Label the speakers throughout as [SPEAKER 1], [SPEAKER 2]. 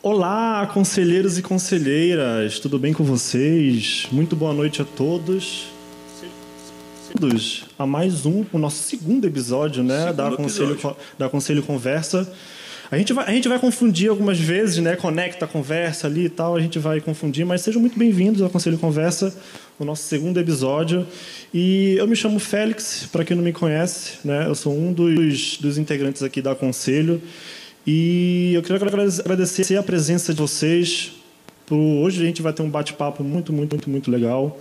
[SPEAKER 1] Olá, conselheiros e conselheiras, tudo bem com vocês? Muito boa noite a todos. Todos a mais um, o nosso segundo episódio, né,
[SPEAKER 2] Segundo
[SPEAKER 1] da Conselho,
[SPEAKER 2] episódio.
[SPEAKER 1] da Conselho Conversa. A gente, vai, a gente vai confundir algumas vezes, né? Conecta a conversa ali e tal, a gente vai confundir, mas sejam muito bem-vindos ao Conselho Conversa, o nosso segundo episódio. E eu me chamo Félix, para quem não me conhece, né? Eu sou um dos, dos integrantes aqui da Conselho. E eu queria agradecer a presença de vocês. Hoje a gente vai ter um bate-papo muito, muito, muito, muito legal.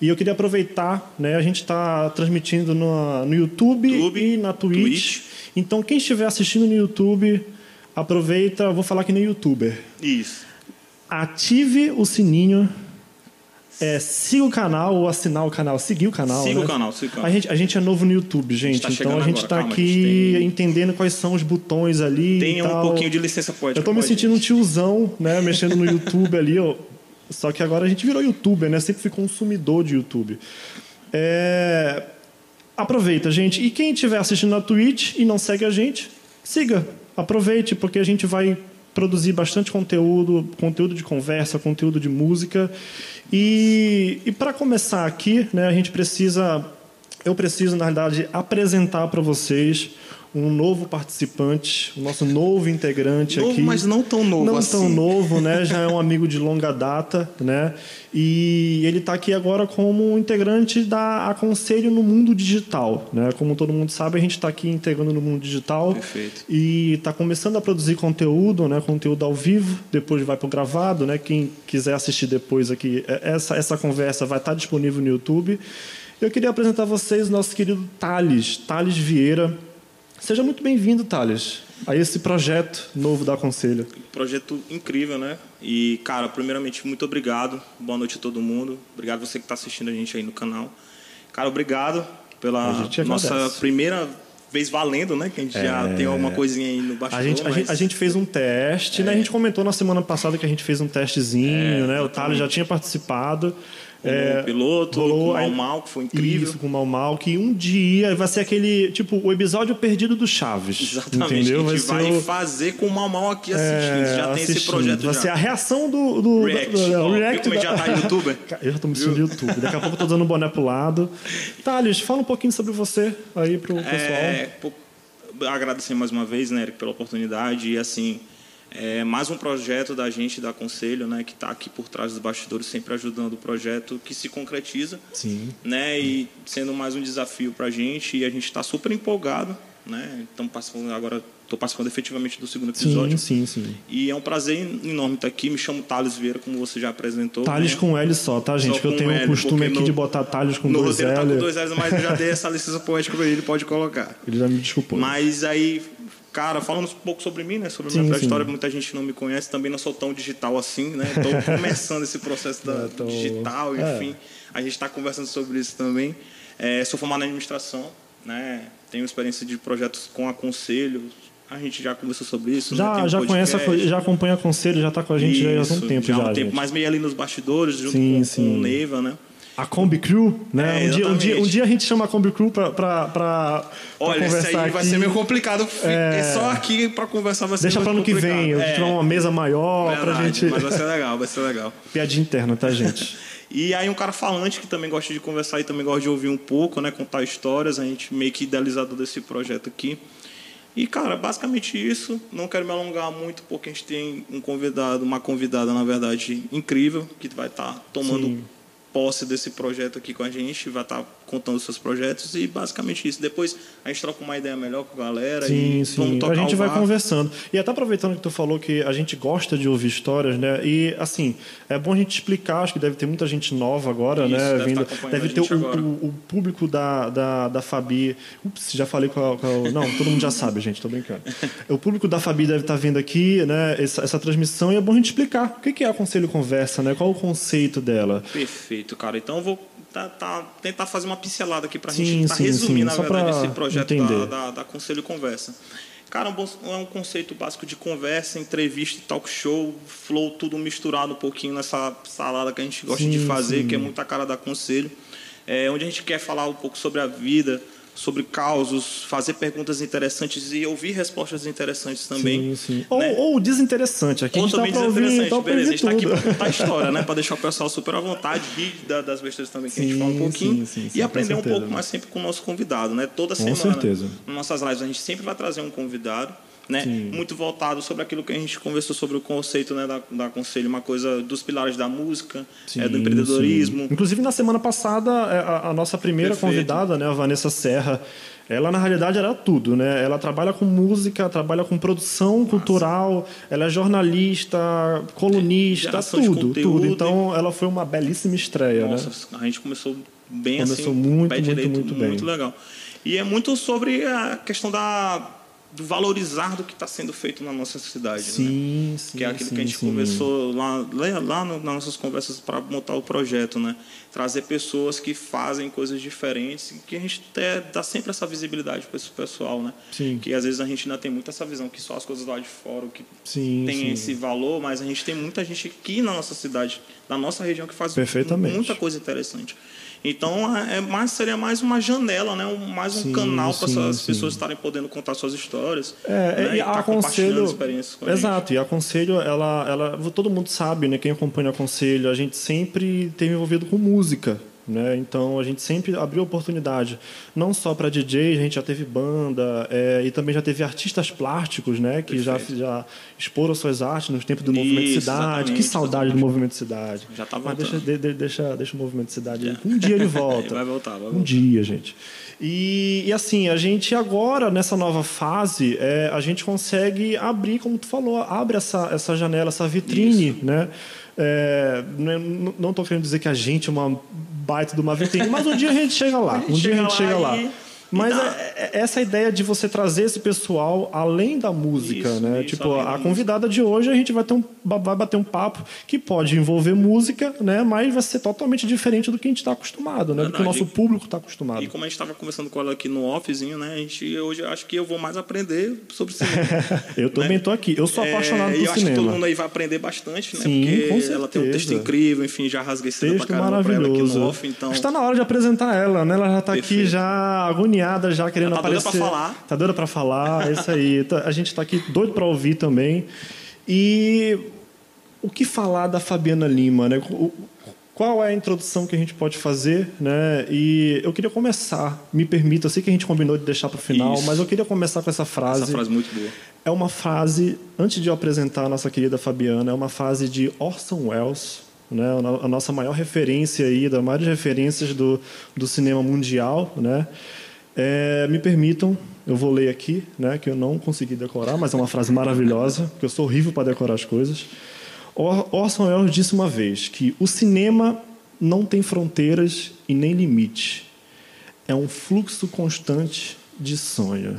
[SPEAKER 1] E eu queria aproveitar, né? A gente está transmitindo no, no YouTube,
[SPEAKER 2] YouTube,
[SPEAKER 1] e na Twitch.
[SPEAKER 2] Twitch.
[SPEAKER 1] Então, quem estiver assistindo no YouTube, aproveita, vou falar que nem youtuber.
[SPEAKER 2] Isso.
[SPEAKER 1] Ative o sininho, é, siga o canal ou assinar o canal, seguir o canal.
[SPEAKER 2] Siga
[SPEAKER 1] né?
[SPEAKER 2] o canal, siga o canal.
[SPEAKER 1] A gente, a gente é novo no YouTube, gente.
[SPEAKER 2] tá
[SPEAKER 1] então a gente está aqui
[SPEAKER 2] gente tem-
[SPEAKER 1] entendendo quais são os botões ali.
[SPEAKER 2] Tenha um pouquinho de licença poética.
[SPEAKER 1] Eu tô me sentindo um
[SPEAKER 2] gente.
[SPEAKER 1] tiozão, né? Mexendo no YouTube ali, ó. Só que agora a gente virou youtuber, né? Sempre fui consumidor de YouTube. É... Aproveita, gente. E quem estiver assistindo na Twitch e não segue a gente, siga. Aproveite, porque a gente vai produzir bastante conteúdo, conteúdo de conversa, conteúdo de música. E, e para começar aqui, né, a gente precisa, eu preciso, na verdade, apresentar para vocês um novo participante, o nosso novo integrante
[SPEAKER 2] Novo,
[SPEAKER 1] aqui.
[SPEAKER 2] mas não tão novo
[SPEAKER 1] Não
[SPEAKER 2] assim.
[SPEAKER 1] tão novo, né? Já é um amigo de longa data, né? E ele está aqui agora como integrante da Aconselho no Mundo Digital, né? Como todo mundo sabe, a gente está aqui integrando no mundo digital.
[SPEAKER 2] Perfeito.
[SPEAKER 1] E está começando a produzir conteúdo, né? Conteúdo ao vivo, depois vai para o gravado, né? Quem quiser assistir depois aqui, é- essa, essa conversa vai estar disponível no YouTube. Eu queria apresentar a vocês o nosso querido Thales, Thales Vieira. Seja muito bem-vindo, Thales, a esse projeto novo da Aconselho.
[SPEAKER 2] Projeto incrível, né? E, cara, primeiramente, muito obrigado. Boa noite a todo mundo. Obrigado você que está assistindo a gente aí no canal. Cara, obrigado
[SPEAKER 1] A
[SPEAKER 2] pela nossa primeira vez valendo, né? Que a gente já tem alguma coisinha aí no bastidor.
[SPEAKER 1] A gente, a,
[SPEAKER 2] mas...
[SPEAKER 1] gente, a gente fez um teste, né? A gente comentou na semana passada que a gente fez um testezinho, né? O Thales já tinha participado.
[SPEAKER 2] Com
[SPEAKER 1] É,
[SPEAKER 2] o piloto,
[SPEAKER 1] rolou
[SPEAKER 2] com o Mal Mal, que foi incrível.
[SPEAKER 1] Isso, com o Mal Mal, que um dia vai ser aquele, tipo, o episódio perdido do Chaves.
[SPEAKER 2] Exatamente.
[SPEAKER 1] Entendeu?
[SPEAKER 2] A gente vai,
[SPEAKER 1] ser o-
[SPEAKER 2] fazer com o Mal Mal aqui assistindo.
[SPEAKER 1] é,
[SPEAKER 2] já tem esse
[SPEAKER 1] assistindo.
[SPEAKER 2] projeto
[SPEAKER 1] Vai
[SPEAKER 2] já.
[SPEAKER 1] ser a reação do, do,
[SPEAKER 2] React.
[SPEAKER 1] do, do-
[SPEAKER 2] Ó,
[SPEAKER 1] o
[SPEAKER 2] viu
[SPEAKER 1] react da-
[SPEAKER 2] já tá youtuber?
[SPEAKER 1] Eu já tô me sentindo youtuber. Daqui a pouco eu tô dando boné pro lado. Thales, fala um pouquinho sobre você aí pro pessoal.
[SPEAKER 2] É, agradecer mais uma vez, né, Eric, pela oportunidade. E, assim, é mais um projeto da gente, da Conselho, né, que está aqui por trás dos bastidores, sempre ajudando o projeto que se concretiza.
[SPEAKER 1] Sim.
[SPEAKER 2] Né, e sendo mais um desafio para a gente. E a gente está super empolgado. Né, estamos participando agora, estou participando efetivamente do segundo episódio.
[SPEAKER 1] Sim, sim, sim.
[SPEAKER 2] E é um prazer enorme estar aqui. Me chamo Thales Vieira, como você já apresentou.
[SPEAKER 1] Talhos
[SPEAKER 2] né?
[SPEAKER 1] com L só, tá, gente?
[SPEAKER 2] Só
[SPEAKER 1] Que eu tenho o
[SPEAKER 2] L,
[SPEAKER 1] costume aqui
[SPEAKER 2] no-
[SPEAKER 1] de botar talhos com
[SPEAKER 2] No
[SPEAKER 1] dois
[SPEAKER 2] roteiro tá com
[SPEAKER 1] L.
[SPEAKER 2] dois L's, mas eu já dei essa licença poética para ele, ele pode colocar.
[SPEAKER 1] Ele já me desculpou.
[SPEAKER 2] Mas aí, cara, falando um pouco sobre mim, né? Sobre a
[SPEAKER 1] Sim,
[SPEAKER 2] minha trajetória,
[SPEAKER 1] sim.
[SPEAKER 2] muita gente não me conhece, também não sou tão digital assim, né? Estou começando esse processo da
[SPEAKER 1] É, tô-
[SPEAKER 2] digital,
[SPEAKER 1] é.
[SPEAKER 2] enfim. A gente está conversando sobre isso também. É, sou formado em administração, né? Tenho experiência de projetos com aconselho. A gente já conversou sobre isso. né?
[SPEAKER 1] Já,
[SPEAKER 2] um
[SPEAKER 1] já conhece, já acompanha conselho, já tá com a gente já, já há um
[SPEAKER 2] Isso,
[SPEAKER 1] tempo
[SPEAKER 2] já há um tempo,
[SPEAKER 1] gente.
[SPEAKER 2] mas meio ali nos bastidores, junto
[SPEAKER 1] Sim,
[SPEAKER 2] com,
[SPEAKER 1] sim.
[SPEAKER 2] com o Neiva, né?
[SPEAKER 1] A Combi Crew, né?
[SPEAKER 2] É,
[SPEAKER 1] um, dia, um, dia, um dia a gente chama a Combi Crew pra, pra, pra, pra
[SPEAKER 2] Olha, isso
[SPEAKER 1] conversar
[SPEAKER 2] aí vai
[SPEAKER 1] aqui.
[SPEAKER 2] ser meio complicado. É... Só aqui para conversar vai ser
[SPEAKER 1] Deixa pra ano que vem, a gente
[SPEAKER 2] É,
[SPEAKER 1] tiver uma mesa maior pra
[SPEAKER 2] verdade,
[SPEAKER 1] gente.
[SPEAKER 2] Mas vai ser legal, vai ser legal.
[SPEAKER 1] Piadinha interna, tá, gente?
[SPEAKER 2] E aí um cara falante que também gosta de conversar e também gosta de ouvir um pouco, né? Contar histórias, a gente meio que idealizador desse projeto aqui. E, cara, basicamente isso. Não quero me alongar muito, porque a gente tem um convidado, uma convidada, na verdade, incrível, que vai estar tomando
[SPEAKER 1] Sim.
[SPEAKER 2] Posse desse projeto aqui com a gente, vai estar contando os seus projetos e basicamente isso. Depois a gente troca uma ideia melhor com a galera
[SPEAKER 1] Sim,
[SPEAKER 2] e
[SPEAKER 1] sim.
[SPEAKER 2] vamos tocar
[SPEAKER 1] A gente vai conversando. E até aproveitando que tu falou que a gente gosta de ouvir histórias, né? E assim, é bom a gente explicar, acho que deve ter muita gente nova agora,
[SPEAKER 2] Isso,
[SPEAKER 1] né?
[SPEAKER 2] deve
[SPEAKER 1] Vindo,
[SPEAKER 2] tá acompanhando
[SPEAKER 1] deve
[SPEAKER 2] a
[SPEAKER 1] ter o, o- o público da, da, da Fabi. Ups, já falei qual, qual. Não, todo mundo já sabe, gente, tô brincando. O público da Fabi deve estar vendo aqui, né? Essa, essa transmissão, e é bom a gente explicar o que que é a Conselho Conversa, né? Qual o conceito dela.
[SPEAKER 2] Perfeito, cara. Então eu vou tá- tá- tentar fazer uma pincelada aqui para a gente tá
[SPEAKER 1] sim,
[SPEAKER 2] resumir,
[SPEAKER 1] sim.
[SPEAKER 2] na
[SPEAKER 1] Só
[SPEAKER 2] verdade, esse projeto da, da, da Conselho Conversa. Cara, é um conceito básico de conversa, entrevista, talk show, flow, tudo misturado um pouquinho nessa salada que a gente gosta
[SPEAKER 1] Sim,
[SPEAKER 2] de fazer, que é muita cara da Conselho. É, onde a gente quer falar um pouco sobre a vida, sobre causos, fazer perguntas interessantes e ouvir respostas interessantes também.
[SPEAKER 1] Sim, sim.
[SPEAKER 2] Né?
[SPEAKER 1] Ou, ou desinteressante. Aqui
[SPEAKER 2] Ou
[SPEAKER 1] a gente
[SPEAKER 2] também
[SPEAKER 1] tá pra ouvir,
[SPEAKER 2] desinteressante.
[SPEAKER 1] tá pra
[SPEAKER 2] Beleza, a
[SPEAKER 1] ouvir
[SPEAKER 2] gente tá aqui pra contar a história, né? Pra deixar o pessoal super à vontade, rir da- das besteiras também que a gente
[SPEAKER 1] Sim,
[SPEAKER 2] fala um pouquinho.
[SPEAKER 1] sim, sim, sim,
[SPEAKER 2] e aprender um
[SPEAKER 1] certeza.
[SPEAKER 2] pouco mais sempre com o nosso convidado, né? Toda
[SPEAKER 1] Com
[SPEAKER 2] semana.
[SPEAKER 1] certeza.
[SPEAKER 2] Nas nossas lives a gente sempre vai trazer um convidado. Né? Muito voltado sobre aquilo que a gente conversou sobre o conceito né, da, da conselho, uma coisa dos pilares da música, é, do
[SPEAKER 1] Sim,
[SPEAKER 2] empreendedorismo.
[SPEAKER 1] sim. Inclusive, na semana passada, é, a, a nossa primeira
[SPEAKER 2] Perfeito.
[SPEAKER 1] convidada, né, a Vanessa Serra, ela, na realidade, era tudo. Né? Ela trabalha com música, trabalha com produção cultural, ela é jornalista, colunista,
[SPEAKER 2] Geração de
[SPEAKER 1] tudo, tudo. Então, ela foi uma belíssima estreia. né?
[SPEAKER 2] Nossa, a gente começou bem
[SPEAKER 1] Começou
[SPEAKER 2] assim,
[SPEAKER 1] muito, muito,
[SPEAKER 2] direito,
[SPEAKER 1] muito bem.
[SPEAKER 2] muito legal. E é muito sobre a questão da do valorizar do que está sendo feito na nossa cidade, né?
[SPEAKER 1] Sim, sim.
[SPEAKER 2] que é aquilo
[SPEAKER 1] sim,
[SPEAKER 2] que a gente
[SPEAKER 1] sim.
[SPEAKER 2] conversou lá, lá no- nas nossas conversas para montar o projeto, né? Trazer pessoas que fazem coisas diferentes, que a gente até dá sempre essa visibilidade para esse pessoal, né?
[SPEAKER 1] Sim.
[SPEAKER 2] Que às vezes a gente ainda tem muito essa visão que só as coisas lá de fora que
[SPEAKER 1] Sim,
[SPEAKER 2] tem
[SPEAKER 1] sim.
[SPEAKER 2] esse valor, mas a gente tem muita gente aqui na nossa cidade, na nossa região que faz muita coisa interessante. Então é mais seria mais uma janela, né? Um- mais um
[SPEAKER 1] Sim,
[SPEAKER 2] canal para essas pessoas estarem podendo contar suas histórias.
[SPEAKER 1] É,
[SPEAKER 2] né?
[SPEAKER 1] e
[SPEAKER 2] tá
[SPEAKER 1] a
[SPEAKER 2] compartilhando
[SPEAKER 1] aconselho.
[SPEAKER 2] experiências com.
[SPEAKER 1] Exato, e a aconselho, ela, ela. Todo mundo sabe, né? Quem acompanha o aconselho, a gente sempre teve envolvido com música. Né? Então a gente sempre abriu oportunidade, não só para DJ, a gente já teve banda é, e também já teve artistas plásticos, né? Que já,
[SPEAKER 2] Perfeito.
[SPEAKER 1] já exporam suas artes nos tempos do
[SPEAKER 2] Isso,
[SPEAKER 1] movimento Cidade. Que saudade do movimento Cidade.
[SPEAKER 2] Já tá
[SPEAKER 1] Mas deixa, de- de- deixa, deixa o movimento Cidade. aí. Um dia ele volta.
[SPEAKER 2] Vai voltar, vai
[SPEAKER 1] Um
[SPEAKER 2] voltar.
[SPEAKER 1] dia, gente. E, e assim, a gente agora, nessa nova fase, é, a gente consegue abrir, como tu falou, abre essa, essa janela, essa vitrine, né? É, né, não estou querendo dizer que a gente é uma baita de uma vitrine, mas um dia a gente chega lá. Um dia a gente chega lá.
[SPEAKER 2] e-
[SPEAKER 1] Mas
[SPEAKER 2] e dá-
[SPEAKER 1] é, é essa ideia de você trazer esse pessoal além da música,
[SPEAKER 2] Isso,
[SPEAKER 1] né?
[SPEAKER 2] isso,
[SPEAKER 1] tipo, a convidada de hoje a gente vai ter um vai bater um papo que pode envolver música, né? Mas vai ser totalmente diferente do que a gente está acostumado, né? Do que o nosso público está acostumado.
[SPEAKER 2] E como a gente estava conversando com ela aqui no offzinho, né? A gente hoje acho que eu vou mais aprender sobre cinema.
[SPEAKER 1] Eu também tô aqui. Eu sou apaixonado
[SPEAKER 2] É, e
[SPEAKER 1] por
[SPEAKER 2] eu acho que todo
[SPEAKER 1] cinema.
[SPEAKER 2] mundo aí vai aprender bastante, né?
[SPEAKER 1] Sim,
[SPEAKER 2] Porque
[SPEAKER 1] com
[SPEAKER 2] ela tem um texto incrível, enfim, já rasguei cedo
[SPEAKER 1] Texto
[SPEAKER 2] pra caramba pra ela aqui
[SPEAKER 1] maravilhoso.
[SPEAKER 2] no off, então.
[SPEAKER 1] Está na hora de apresentar ela, né? Ela já está aqui já agoniada, já querendo
[SPEAKER 2] Ela tá doida
[SPEAKER 1] aparecer.
[SPEAKER 2] pra falar.
[SPEAKER 1] Tá doida para falar, é isso aí. Tá- A gente está aqui doido para ouvir também. E o que falar da Fabiana Lima, né? O- Qual é a introdução que a gente pode fazer, né? E eu queria começar, me permita, eu sei que a gente combinou de deixar para o final,
[SPEAKER 2] Isso.
[SPEAKER 1] mas eu queria começar com essa frase.
[SPEAKER 2] Essa frase muito boa.
[SPEAKER 1] É uma frase, antes de eu apresentar a nossa querida Fabiana, é uma frase de Orson Welles, né? a nossa maior referência aí, das maiores referências do, do cinema mundial. Né? É, me permitam, eu vou ler aqui, né? que eu não consegui decorar, mas é uma frase maravilhosa, porque eu sou horrível para decorar as coisas. Or- Orson Welles disse uma vez que o cinema não tem fronteiras e nem limite. É um fluxo constante de sonho.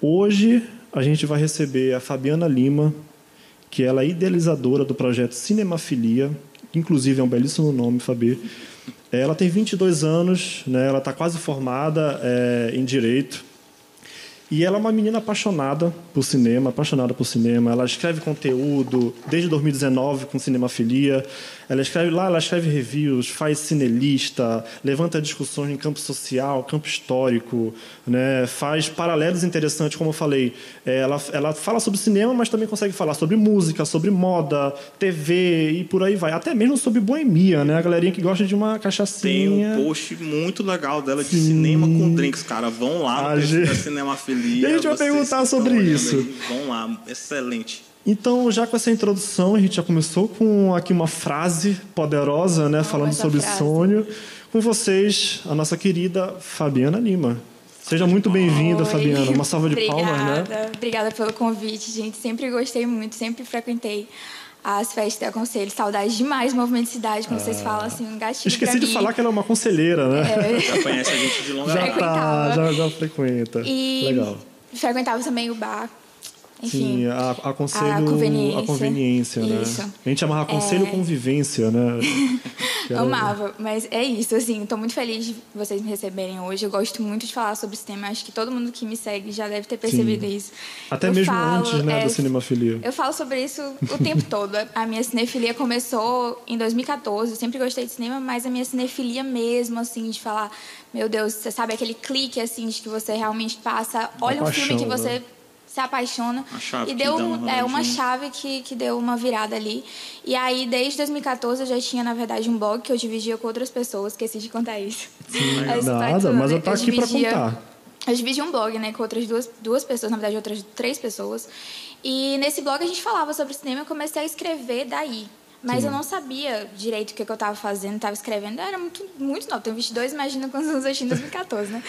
[SPEAKER 1] Hoje a gente vai receber a Fabiana Lima, que ela é idealizadora do projeto Cinemafilia, inclusive é um belíssimo nome, Fabi. Ela tem 22 anos, né? ela está quase formada é, em Direito. E ela é uma menina apaixonada por cinema, apaixonada por cinema. Ela escreve conteúdo desde 2019 com Cinemafilia. Ela escreve lá, ela escreve reviews, faz cinelista, levanta discussões em campo social, campo histórico, né? Faz paralelos interessantes, como eu falei. É, Ela, ela fala sobre cinema, mas também consegue falar sobre música, sobre moda, TV e por aí vai. Até mesmo sobre boemia, né? A galerinha que gosta de uma
[SPEAKER 2] Tem
[SPEAKER 1] cachaçinha.
[SPEAKER 2] um post muito legal dela de cinema com drinks, cara. Vão lá no da Cinemafilia.
[SPEAKER 1] E a gente vai perguntar sobre isso.
[SPEAKER 2] aí, Vão lá, excelente.
[SPEAKER 1] Então, já com essa introdução, a gente já começou com aqui uma frase poderosa, né, falando sobre
[SPEAKER 3] frase.
[SPEAKER 1] sonho. Com vocês, a nossa querida Fabiana Lima. Seja muito bem-vinda. Fabiana. Uma salva de palmas, né?
[SPEAKER 3] Obrigada. Obrigada pelo convite, gente. Sempre gostei muito, sempre frequentei as festas da Conselho. Saudade demais do Movimento de Cidade, como vocês falam, assim, um gatilho
[SPEAKER 1] Esqueci de falar que ela é uma conselheira, né?
[SPEAKER 2] Já conhece a gente de longa
[SPEAKER 1] Já
[SPEAKER 2] data.
[SPEAKER 1] tá,
[SPEAKER 3] frequentava.
[SPEAKER 1] já, já frequenta.
[SPEAKER 3] E
[SPEAKER 1] Legal.
[SPEAKER 3] frequentava também o bar. Enfim.
[SPEAKER 1] Sim, a, aconselho
[SPEAKER 3] a conveniência.
[SPEAKER 1] a conveniência, né?
[SPEAKER 3] Isso.
[SPEAKER 1] A gente chamava aconselho convivência, né? Era-
[SPEAKER 3] Amava, mas é isso, assim, estou muito feliz de vocês me receberem hoje. Eu gosto muito de falar sobre cinema, acho que todo mundo que me segue já deve ter percebido isso.
[SPEAKER 1] Até
[SPEAKER 3] Eu
[SPEAKER 1] mesmo
[SPEAKER 3] falo,
[SPEAKER 1] antes né,
[SPEAKER 3] é,
[SPEAKER 1] da cinemafilia.
[SPEAKER 3] Eu falo sobre isso o tempo todo. A minha cinefilia começou em 2014. Eu sempre gostei de cinema, mas a minha cinefilia mesmo, assim, de falar, meu Deus, você sabe aquele clique, assim, de que você realmente passa, olha um filme que você
[SPEAKER 1] né?
[SPEAKER 3] Se apaixona. E deu um- é, uma chave que, que deu uma virada ali. E aí, desde 2014, eu já tinha, na verdade, um blog que eu dividia com outras pessoas. Esqueci de contar isso. A história
[SPEAKER 1] Nada, mas eu tô aqui
[SPEAKER 3] dividia-
[SPEAKER 1] contar.
[SPEAKER 3] eu dividi um blog, né, com outras duas, duas pessoas, na verdade, outras três pessoas. E nesse blog a gente falava sobre cinema e eu comecei a escrever daí. Mas eu não sabia direito o que, que eu estava fazendo, estava escrevendo. Eu era muito, muito nova. Tenho 22, imagina quantos anos eu tinha em 2014, né?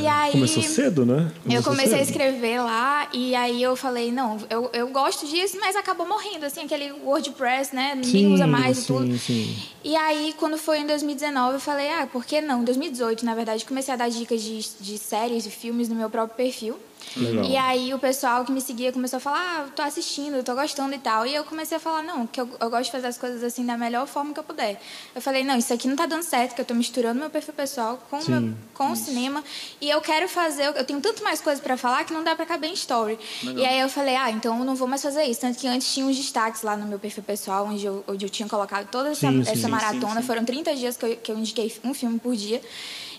[SPEAKER 3] e aí,
[SPEAKER 1] É, Começou cedo, né?
[SPEAKER 3] eu
[SPEAKER 1] Começou
[SPEAKER 3] comecei a
[SPEAKER 1] cedo.
[SPEAKER 3] escrever lá e aí eu falei, não, eu, eu gosto disso, mas acabou morrendo, assim, aquele WordPress, né? Ninguém
[SPEAKER 1] Sim,
[SPEAKER 3] usa mais
[SPEAKER 1] sim,
[SPEAKER 3] e tudo.
[SPEAKER 1] sim.
[SPEAKER 3] E aí, quando foi em 2019, eu falei, ah, por que não? Em 2018, na verdade, comecei a dar dicas de, de séries e filmes no meu próprio perfil.
[SPEAKER 1] Legal.
[SPEAKER 3] E aí o pessoal que me seguia começou a falar, ah, tô assistindo, tô gostando e tal. E eu comecei a falar, não, que eu, eu gosto de fazer as coisas assim da melhor forma que eu puder. Eu falei, não, isso aqui não tá dando certo, que eu tô misturando meu perfil pessoal com,
[SPEAKER 1] Sim,
[SPEAKER 3] meu, com o cinema. E eu quero fazer, eu tenho tanto mais coisas pra falar que não dá pra caber em story. E aí eu falei, ah, então eu não vou mais fazer isso. Tanto que antes tinha uns destaques lá no meu perfil pessoal, onde eu, onde eu tinha colocado toda essa,
[SPEAKER 1] Sim, sim,
[SPEAKER 3] essa maratona. Foram 30 dias que eu, que eu indiquei um filme por dia.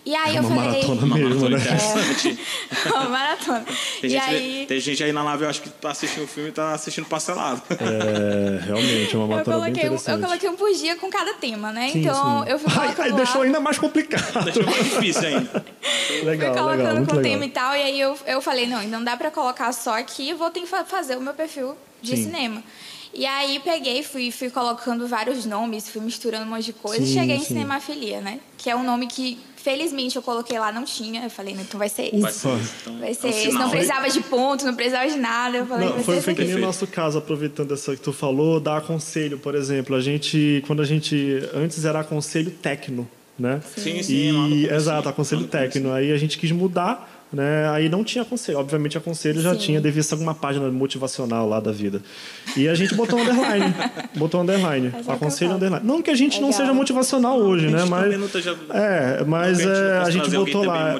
[SPEAKER 3] E aí
[SPEAKER 1] É
[SPEAKER 3] eu
[SPEAKER 1] uma
[SPEAKER 3] falei.
[SPEAKER 1] maratona
[SPEAKER 2] Uma
[SPEAKER 1] mesmo,
[SPEAKER 2] maratona
[SPEAKER 1] né?
[SPEAKER 2] interessante.
[SPEAKER 3] uma maratona.
[SPEAKER 2] Tem,
[SPEAKER 3] e
[SPEAKER 2] gente,
[SPEAKER 3] aí.
[SPEAKER 2] tem gente aí na live, eu acho que tá assistindo o filme e tá assistindo parcelado.
[SPEAKER 1] É, realmente, é uma
[SPEAKER 3] Eu
[SPEAKER 1] maratona bem
[SPEAKER 3] coloquei, um, eu coloquei um por dia com cada tema, né?
[SPEAKER 1] Sim,
[SPEAKER 3] então
[SPEAKER 1] sim.
[SPEAKER 3] eu fui
[SPEAKER 1] Ai,
[SPEAKER 3] colocando
[SPEAKER 1] ai, deixou ainda mais complicado.
[SPEAKER 2] Deixa mais difícil ainda.
[SPEAKER 1] legal,
[SPEAKER 3] fui colocando
[SPEAKER 1] legal,
[SPEAKER 3] com
[SPEAKER 1] legal.
[SPEAKER 3] tema e tal. E aí eu, eu falei, não, não dá pra colocar só aqui, eu vou ter que fa- fazer o meu perfil de
[SPEAKER 1] Sim.
[SPEAKER 3] cinema. E aí peguei, fui, fui colocando vários nomes, fui misturando um monte de coisa
[SPEAKER 1] Sim,
[SPEAKER 3] e cheguei em
[SPEAKER 1] sim.
[SPEAKER 3] Cinemafilia, né? Que é um nome que, felizmente, eu coloquei lá, não tinha. Eu falei, não, então vai ser
[SPEAKER 2] Vai
[SPEAKER 3] esse.
[SPEAKER 2] ser isso. Então,
[SPEAKER 3] Vai ser
[SPEAKER 2] é um
[SPEAKER 3] esse.
[SPEAKER 2] sinal.
[SPEAKER 3] Não precisava de ponto, não precisava de nada. Eu falei,
[SPEAKER 1] Não, foi, foi que nem o nosso caso, aproveitando essa que tu falou, dar aconselho, por exemplo. A gente, quando a gente, antes era aconselho técnico, né?
[SPEAKER 2] Sim, sim, lá no
[SPEAKER 1] E, exato, aconselho técnico. Aí a gente quis mudar, né? Aí não tinha aconselho. Obviamente, aconselho já
[SPEAKER 3] Sim.
[SPEAKER 1] tinha, devia ser alguma página motivacional lá da vida. E a gente botou underline. botou underline.
[SPEAKER 3] É que
[SPEAKER 1] aconselho underline. Não que a gente não seja motivacional hoje,
[SPEAKER 2] A
[SPEAKER 1] né? Mas.
[SPEAKER 2] esteja-
[SPEAKER 1] É, mas
[SPEAKER 2] que a
[SPEAKER 1] é, a gente
[SPEAKER 2] alguém
[SPEAKER 1] botou lá.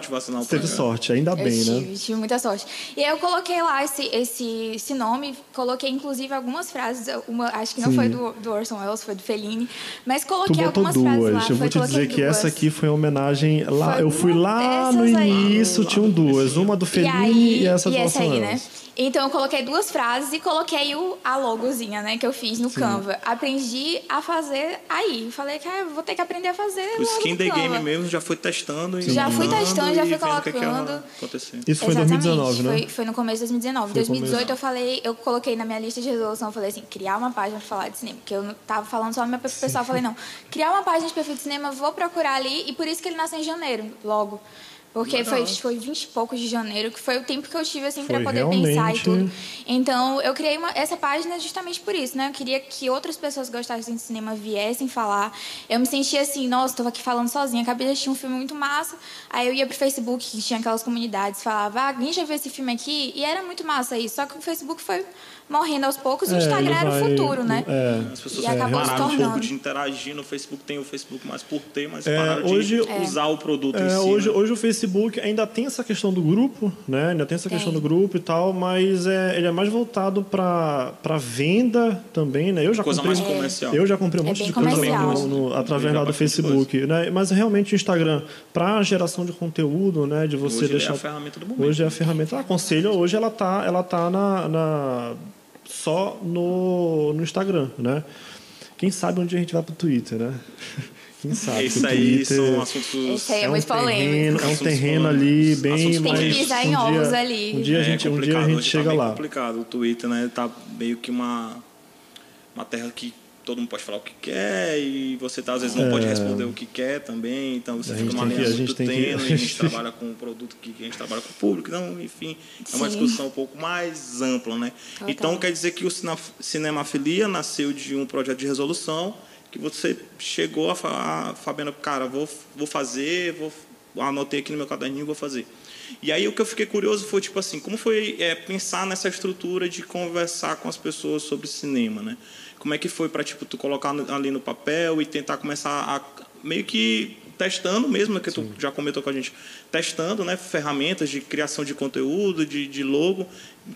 [SPEAKER 1] Teve sorte, ainda
[SPEAKER 3] Eu
[SPEAKER 1] bem,
[SPEAKER 3] tive,
[SPEAKER 1] né?
[SPEAKER 3] tive muita sorte. E aí eu coloquei lá esse, esse, esse nome, coloquei inclusive algumas frases, uma, acho que não
[SPEAKER 1] Sim.
[SPEAKER 3] foi do, do Orson Welles, foi do Fellini, mas coloquei algumas frases lá.
[SPEAKER 1] duas. Eu vou te dizer que
[SPEAKER 3] duas.
[SPEAKER 1] essa aqui foi uma homenagem lá.
[SPEAKER 3] Foi
[SPEAKER 1] eu fui lá no
[SPEAKER 3] aí.
[SPEAKER 1] início, tinham duas. Uma do
[SPEAKER 3] E,
[SPEAKER 1] Fellini
[SPEAKER 3] aí,
[SPEAKER 1] e, essa do
[SPEAKER 3] e essa
[SPEAKER 1] Orson
[SPEAKER 3] aí, né? Então eu coloquei duas frases e coloquei o, a logozinha, né, que eu fiz no Canva. Aprendi a fazer aí. Falei que ah, eu vou ter que aprender a fazer
[SPEAKER 2] O
[SPEAKER 3] logo
[SPEAKER 2] Skin the
[SPEAKER 3] Canva.
[SPEAKER 2] Game mesmo já foi testando. e
[SPEAKER 3] Já fui testando, já
[SPEAKER 2] e
[SPEAKER 3] fui
[SPEAKER 2] que que ia
[SPEAKER 3] colocando.
[SPEAKER 2] acontecer.
[SPEAKER 1] Isso foi em
[SPEAKER 3] Exatamente,
[SPEAKER 1] 2019, né?
[SPEAKER 3] Foi, foi no começo de 2019. Em
[SPEAKER 1] Foi
[SPEAKER 3] 2018
[SPEAKER 1] começo.
[SPEAKER 3] eu falei, eu coloquei na minha lista de resolução, eu falei assim, criar uma página pra falar de cinema. Porque eu não tava falando só no meu pessoal, eu falei, não, criar uma página de perfil de cinema, vou procurar ali, e por isso que ele nasceu em janeiro, logo. Porque foi, foi 20 e poucos de janeiro, que foi o tempo que eu tive, assim,
[SPEAKER 1] Foi
[SPEAKER 3] poder pensar e
[SPEAKER 1] realmente-
[SPEAKER 3] tudo. Então, eu criei uma- essa página justamente por isso, né? Eu queria que outras pessoas gostassem de cinema viessem falar. Eu me sentia assim, nossa, tô aqui falando sozinha, acabei de assistir um filme muito massa. Aí eu ia pro Facebook, que tinha aquelas comunidades, falava, ah, alguém já viu esse filme aqui? E era muito massa isso. Só que o Facebook foi morrendo aos poucos e o
[SPEAKER 1] É,
[SPEAKER 3] Instagram era o futuro, né?
[SPEAKER 1] É,
[SPEAKER 2] As pessoas
[SPEAKER 3] E acabou se
[SPEAKER 2] pararam um
[SPEAKER 3] tornando.
[SPEAKER 2] pouco de interagir no Facebook, tem o Facebook mais por ter, mas
[SPEAKER 1] É,
[SPEAKER 2] pararam
[SPEAKER 1] hoje-
[SPEAKER 2] de usar o produto em
[SPEAKER 1] É,
[SPEAKER 2] si.
[SPEAKER 1] hoje,
[SPEAKER 2] né?
[SPEAKER 1] hoje o Facebook ainda tem essa questão do grupo, né? Ainda tem essa
[SPEAKER 3] Tem.
[SPEAKER 1] questão do grupo e tal, mas é, ele é mais voltado para venda também, né? Eu já
[SPEAKER 2] Coisa
[SPEAKER 1] comprei,
[SPEAKER 2] mais comercial.
[SPEAKER 1] Eu já comprei um
[SPEAKER 3] É
[SPEAKER 1] monte de coisa
[SPEAKER 3] comercial.
[SPEAKER 1] no, no- através lá do Facebook, né? Mas realmente o Instagram para geração de conteúdo, né? De você
[SPEAKER 2] Hoje ele é
[SPEAKER 1] deixar
[SPEAKER 2] a ferramenta do momento.
[SPEAKER 1] Hoje é a ferramenta. Ah, aconselho, hoje ela tá, ela tá na, na- só no, no Instagram, né? Quem sabe onde a gente vai pro Twitter, né? Quem sabe?
[SPEAKER 2] Isso
[SPEAKER 1] o
[SPEAKER 2] aí
[SPEAKER 1] Twitter
[SPEAKER 2] são assuntos.
[SPEAKER 3] Esse aí é,
[SPEAKER 1] um
[SPEAKER 3] muito
[SPEAKER 1] terreno,
[SPEAKER 3] polêmico.
[SPEAKER 1] é um terreno
[SPEAKER 2] polêmicos.
[SPEAKER 1] ali bem
[SPEAKER 2] Assuntos
[SPEAKER 3] Tem que
[SPEAKER 1] mais-
[SPEAKER 3] pisar
[SPEAKER 1] um
[SPEAKER 3] em
[SPEAKER 1] dia-
[SPEAKER 3] ovos ali.
[SPEAKER 1] Um dia a
[SPEAKER 2] É
[SPEAKER 1] gente, um dia a gente
[SPEAKER 2] hoje
[SPEAKER 1] chega
[SPEAKER 2] tá
[SPEAKER 1] lá.
[SPEAKER 2] complicado. O Twitter, né? Tá meio que uma, uma terra que todo mundo pode falar o que quer e você tá, às vezes não pode responder o que quer também. Então você
[SPEAKER 1] É. A
[SPEAKER 2] fica
[SPEAKER 1] que-
[SPEAKER 2] linha
[SPEAKER 1] a gente
[SPEAKER 2] muito
[SPEAKER 1] tem que-
[SPEAKER 2] tênue. A gente trabalha com um produto que a gente trabalha com o público. Não, enfim, é uma
[SPEAKER 3] Sim.
[SPEAKER 2] discussão um pouco mais ampla, né?
[SPEAKER 3] Total.
[SPEAKER 2] Então quer dizer que o Cinemafilia nasceu de um projeto de resolução que você chegou a falar, Fabiana, cara, vou, vou fazer, vou, anotei aqui no meu caderninho, vou fazer. E aí o que eu fiquei curioso foi, tipo assim, como foi é, pensar nessa estrutura de conversar com as pessoas sobre cinema, né? Como é que foi para tipo, tu colocar ali no papel e tentar começar a meio que testando mesmo, né, que Sim. tu já comentou com a gente, testando né, ferramentas de criação de conteúdo, de, de logo.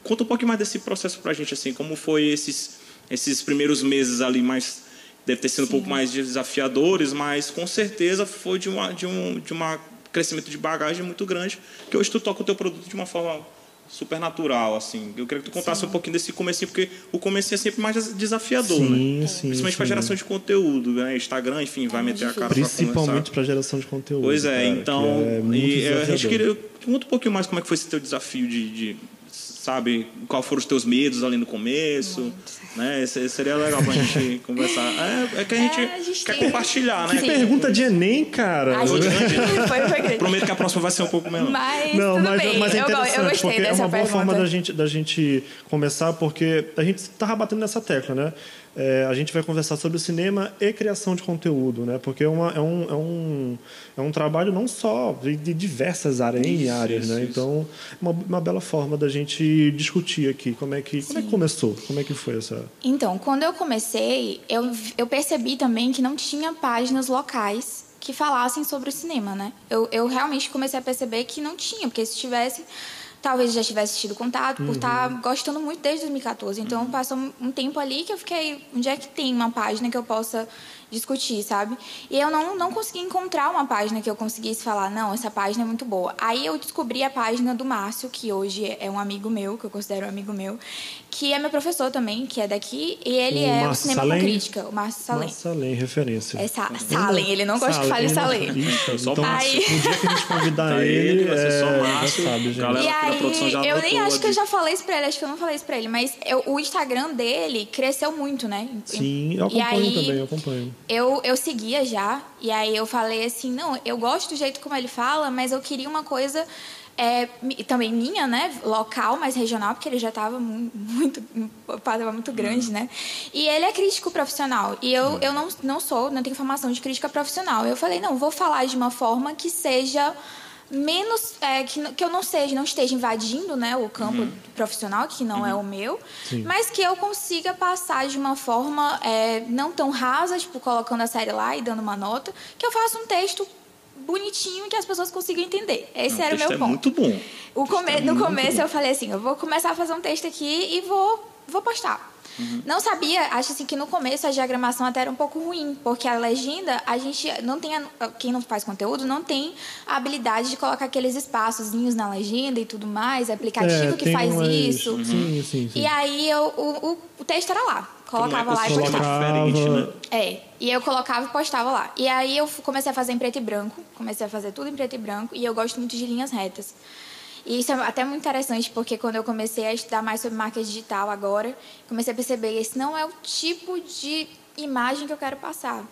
[SPEAKER 2] Conta um pouquinho mais desse processo para a gente, assim, como foi esses, esses primeiros meses ali mais deve ter sido Sim. um pouco mais desafiadores, mas com certeza foi de uma de um de uma crescimento de bagagem muito grande, que hoje tu toca o teu produto de uma forma super natural, assim. Eu queria que tu contasse sim. um pouquinho desse comecinho, porque o comecinho é sempre mais desafiador,
[SPEAKER 1] sim,
[SPEAKER 2] né?
[SPEAKER 1] Sim,
[SPEAKER 2] Principalmente para geração de conteúdo, né? Instagram, enfim, vai é meter a cara
[SPEAKER 1] Principalmente para geração de conteúdo.
[SPEAKER 2] Pois é, cara, então... É e a gente queria... Conta um pouquinho mais como é que foi esse teu desafio de, de sabe, qual foram os teus medos ali no começo, Muito. Né? Seria legal pra gente conversar. É, é que a gente, é, a gente quer tem... compartilhar, né?
[SPEAKER 1] Que pergunta de Enem, cara.
[SPEAKER 3] A gente... foi, foi
[SPEAKER 2] Prometo que a próxima vai ser um pouco menor.
[SPEAKER 3] Mas Não, mas, bem.
[SPEAKER 1] mas é interessante,
[SPEAKER 3] eu, eu
[SPEAKER 1] porque é uma boa
[SPEAKER 3] pergunta.
[SPEAKER 1] forma da gente, da gente começar, porque a gente estava batendo nessa tecla, né? É, a gente vai conversar sobre cinema e criação de conteúdo, né? Porque é, uma, é, um, é, um, é um trabalho não só de, de diversas áreas, isso, áreas, isso, né? Isso. Então, uma, uma bela forma da gente discutir aqui como é que como é que começou, como é que foi essa.
[SPEAKER 3] Então, quando eu comecei, eu, eu percebi também que não tinha páginas locais que falassem sobre o cinema, né? Eu, eu realmente comecei a perceber que não tinha, porque se tivesse talvez já tivesse tido contato por estar tá uhum. gostando muito desde 2014. Então, uhum. passou um tempo ali que eu fiquei, onde é que tem uma página que eu possa discutir, sabe? E eu não, não consegui encontrar uma página que eu conseguisse falar, não, essa página é muito boa. Aí eu descobri a página do Márcio, que hoje é um amigo meu, que eu considero um amigo meu, que é meu professor também, que é daqui, e ele o é o cinema Salem, com crítica, o Márcio Salem.
[SPEAKER 1] Márcio Salem, referência.
[SPEAKER 3] É Sa Salem, ele não gosta Salem, que fale Salem.
[SPEAKER 1] então, Aí... o dia que a gente convidar ele, vai ser só é, Márcio,
[SPEAKER 2] sabe, gente. Galera,
[SPEAKER 3] e aí, eu nem acho que eu já falei isso pra ele, acho que eu não falei isso pra ele, mas eu, o Instagram dele cresceu muito, né?
[SPEAKER 1] Sim, eu acompanho aí, também, eu acompanho.
[SPEAKER 3] Eu, eu seguia já, e aí eu falei assim, não, eu gosto do jeito como ele fala, mas eu queria uma coisa é, também minha, né, local, mas regional, porque ele já estava muito, estava muito grande, né? E ele é crítico profissional. E eu, eu não, não sou, não tenho formação de crítica profissional. Eu falei, não, vou falar de uma forma que seja menos é, que, que eu não seja não esteja invadindo né o campo uhum. profissional que não é uhum. é o meu Sim. mas que eu consiga passar de uma forma é, não tão rasa tipo colocando a série lá e dando uma nota que eu faça um texto bonitinho que as pessoas consigam entender esse não, era o meu
[SPEAKER 2] é
[SPEAKER 3] ponto
[SPEAKER 2] muito bom
[SPEAKER 3] o come é no começo bom. eu falei assim eu vou começar a fazer um texto aqui e vou vou postar Uhum. Não sabia, acho assim que no começo a diagramação até era um pouco ruim, porque a legenda, a gente não tem, a, quem não faz conteúdo não tem a habilidade de colocar aqueles espaçozinhos na legenda e tudo mais, aplicativo é, que faz isso.
[SPEAKER 1] Uhum. Sim, sim, sim.
[SPEAKER 3] E aí eu, o, o, o texto era lá. Colocava é lá e postava.
[SPEAKER 2] Né?
[SPEAKER 3] É. E eu colocava e postava lá. E aí eu comecei a fazer em preto e branco. Comecei a fazer tudo em preto e branco. E eu gosto muito de linhas retas. E isso é até muito interessante, porque quando eu comecei a estudar mais sobre marca digital agora, comecei a perceber que esse não é o tipo de imagem que eu quero passar.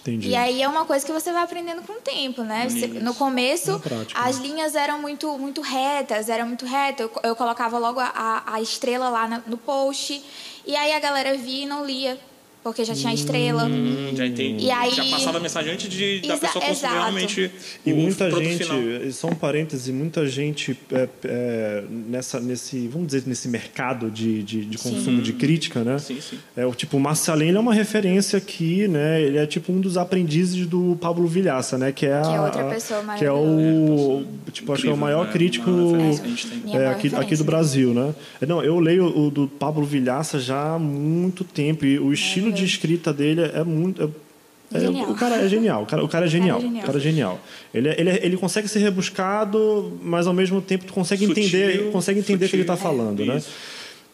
[SPEAKER 1] Entendi.
[SPEAKER 3] E aí é uma coisa que você vai aprendendo com o tempo, né? Você, no começo, prática, as né? linhas eram muito, muito retas, eram muito retas. Eu, eu colocava logo a, a estrela lá no post, e aí a galera via e não lia porque já tinha estrela.
[SPEAKER 2] Hum, já entendi. E aí... Já passava a mensagem antes de, da pessoa consumir exato. realmente
[SPEAKER 1] E
[SPEAKER 2] o
[SPEAKER 1] muita gente,
[SPEAKER 2] final.
[SPEAKER 1] só um parêntese, muita gente é, é, nessa, nesse, vamos dizer, nesse mercado de, de, de consumo sim. de crítica, né?
[SPEAKER 2] Sim, sim.
[SPEAKER 1] É, o tipo, o Marcelin é uma referência aqui, né? Ele é tipo um dos aprendizes do Pablo Vilhaça, né? Que é,
[SPEAKER 3] que
[SPEAKER 1] é
[SPEAKER 3] outra pessoa
[SPEAKER 1] Que é o, tipo, Incrível, acho que é o maior né? crítico é, aqui, aqui do Brasil, né? Não, eu leio o do Pablo Vilhaça já há muito tempo e o estilo de escrita dele é muito. É, é o cara é genial. O cara, o cara é genial. O cara é genial. Ele, é, ele, é, ele consegue ser rebuscado, mas ao mesmo tempo tu consegue sutil, entender, consegue entender o que ele está falando, né?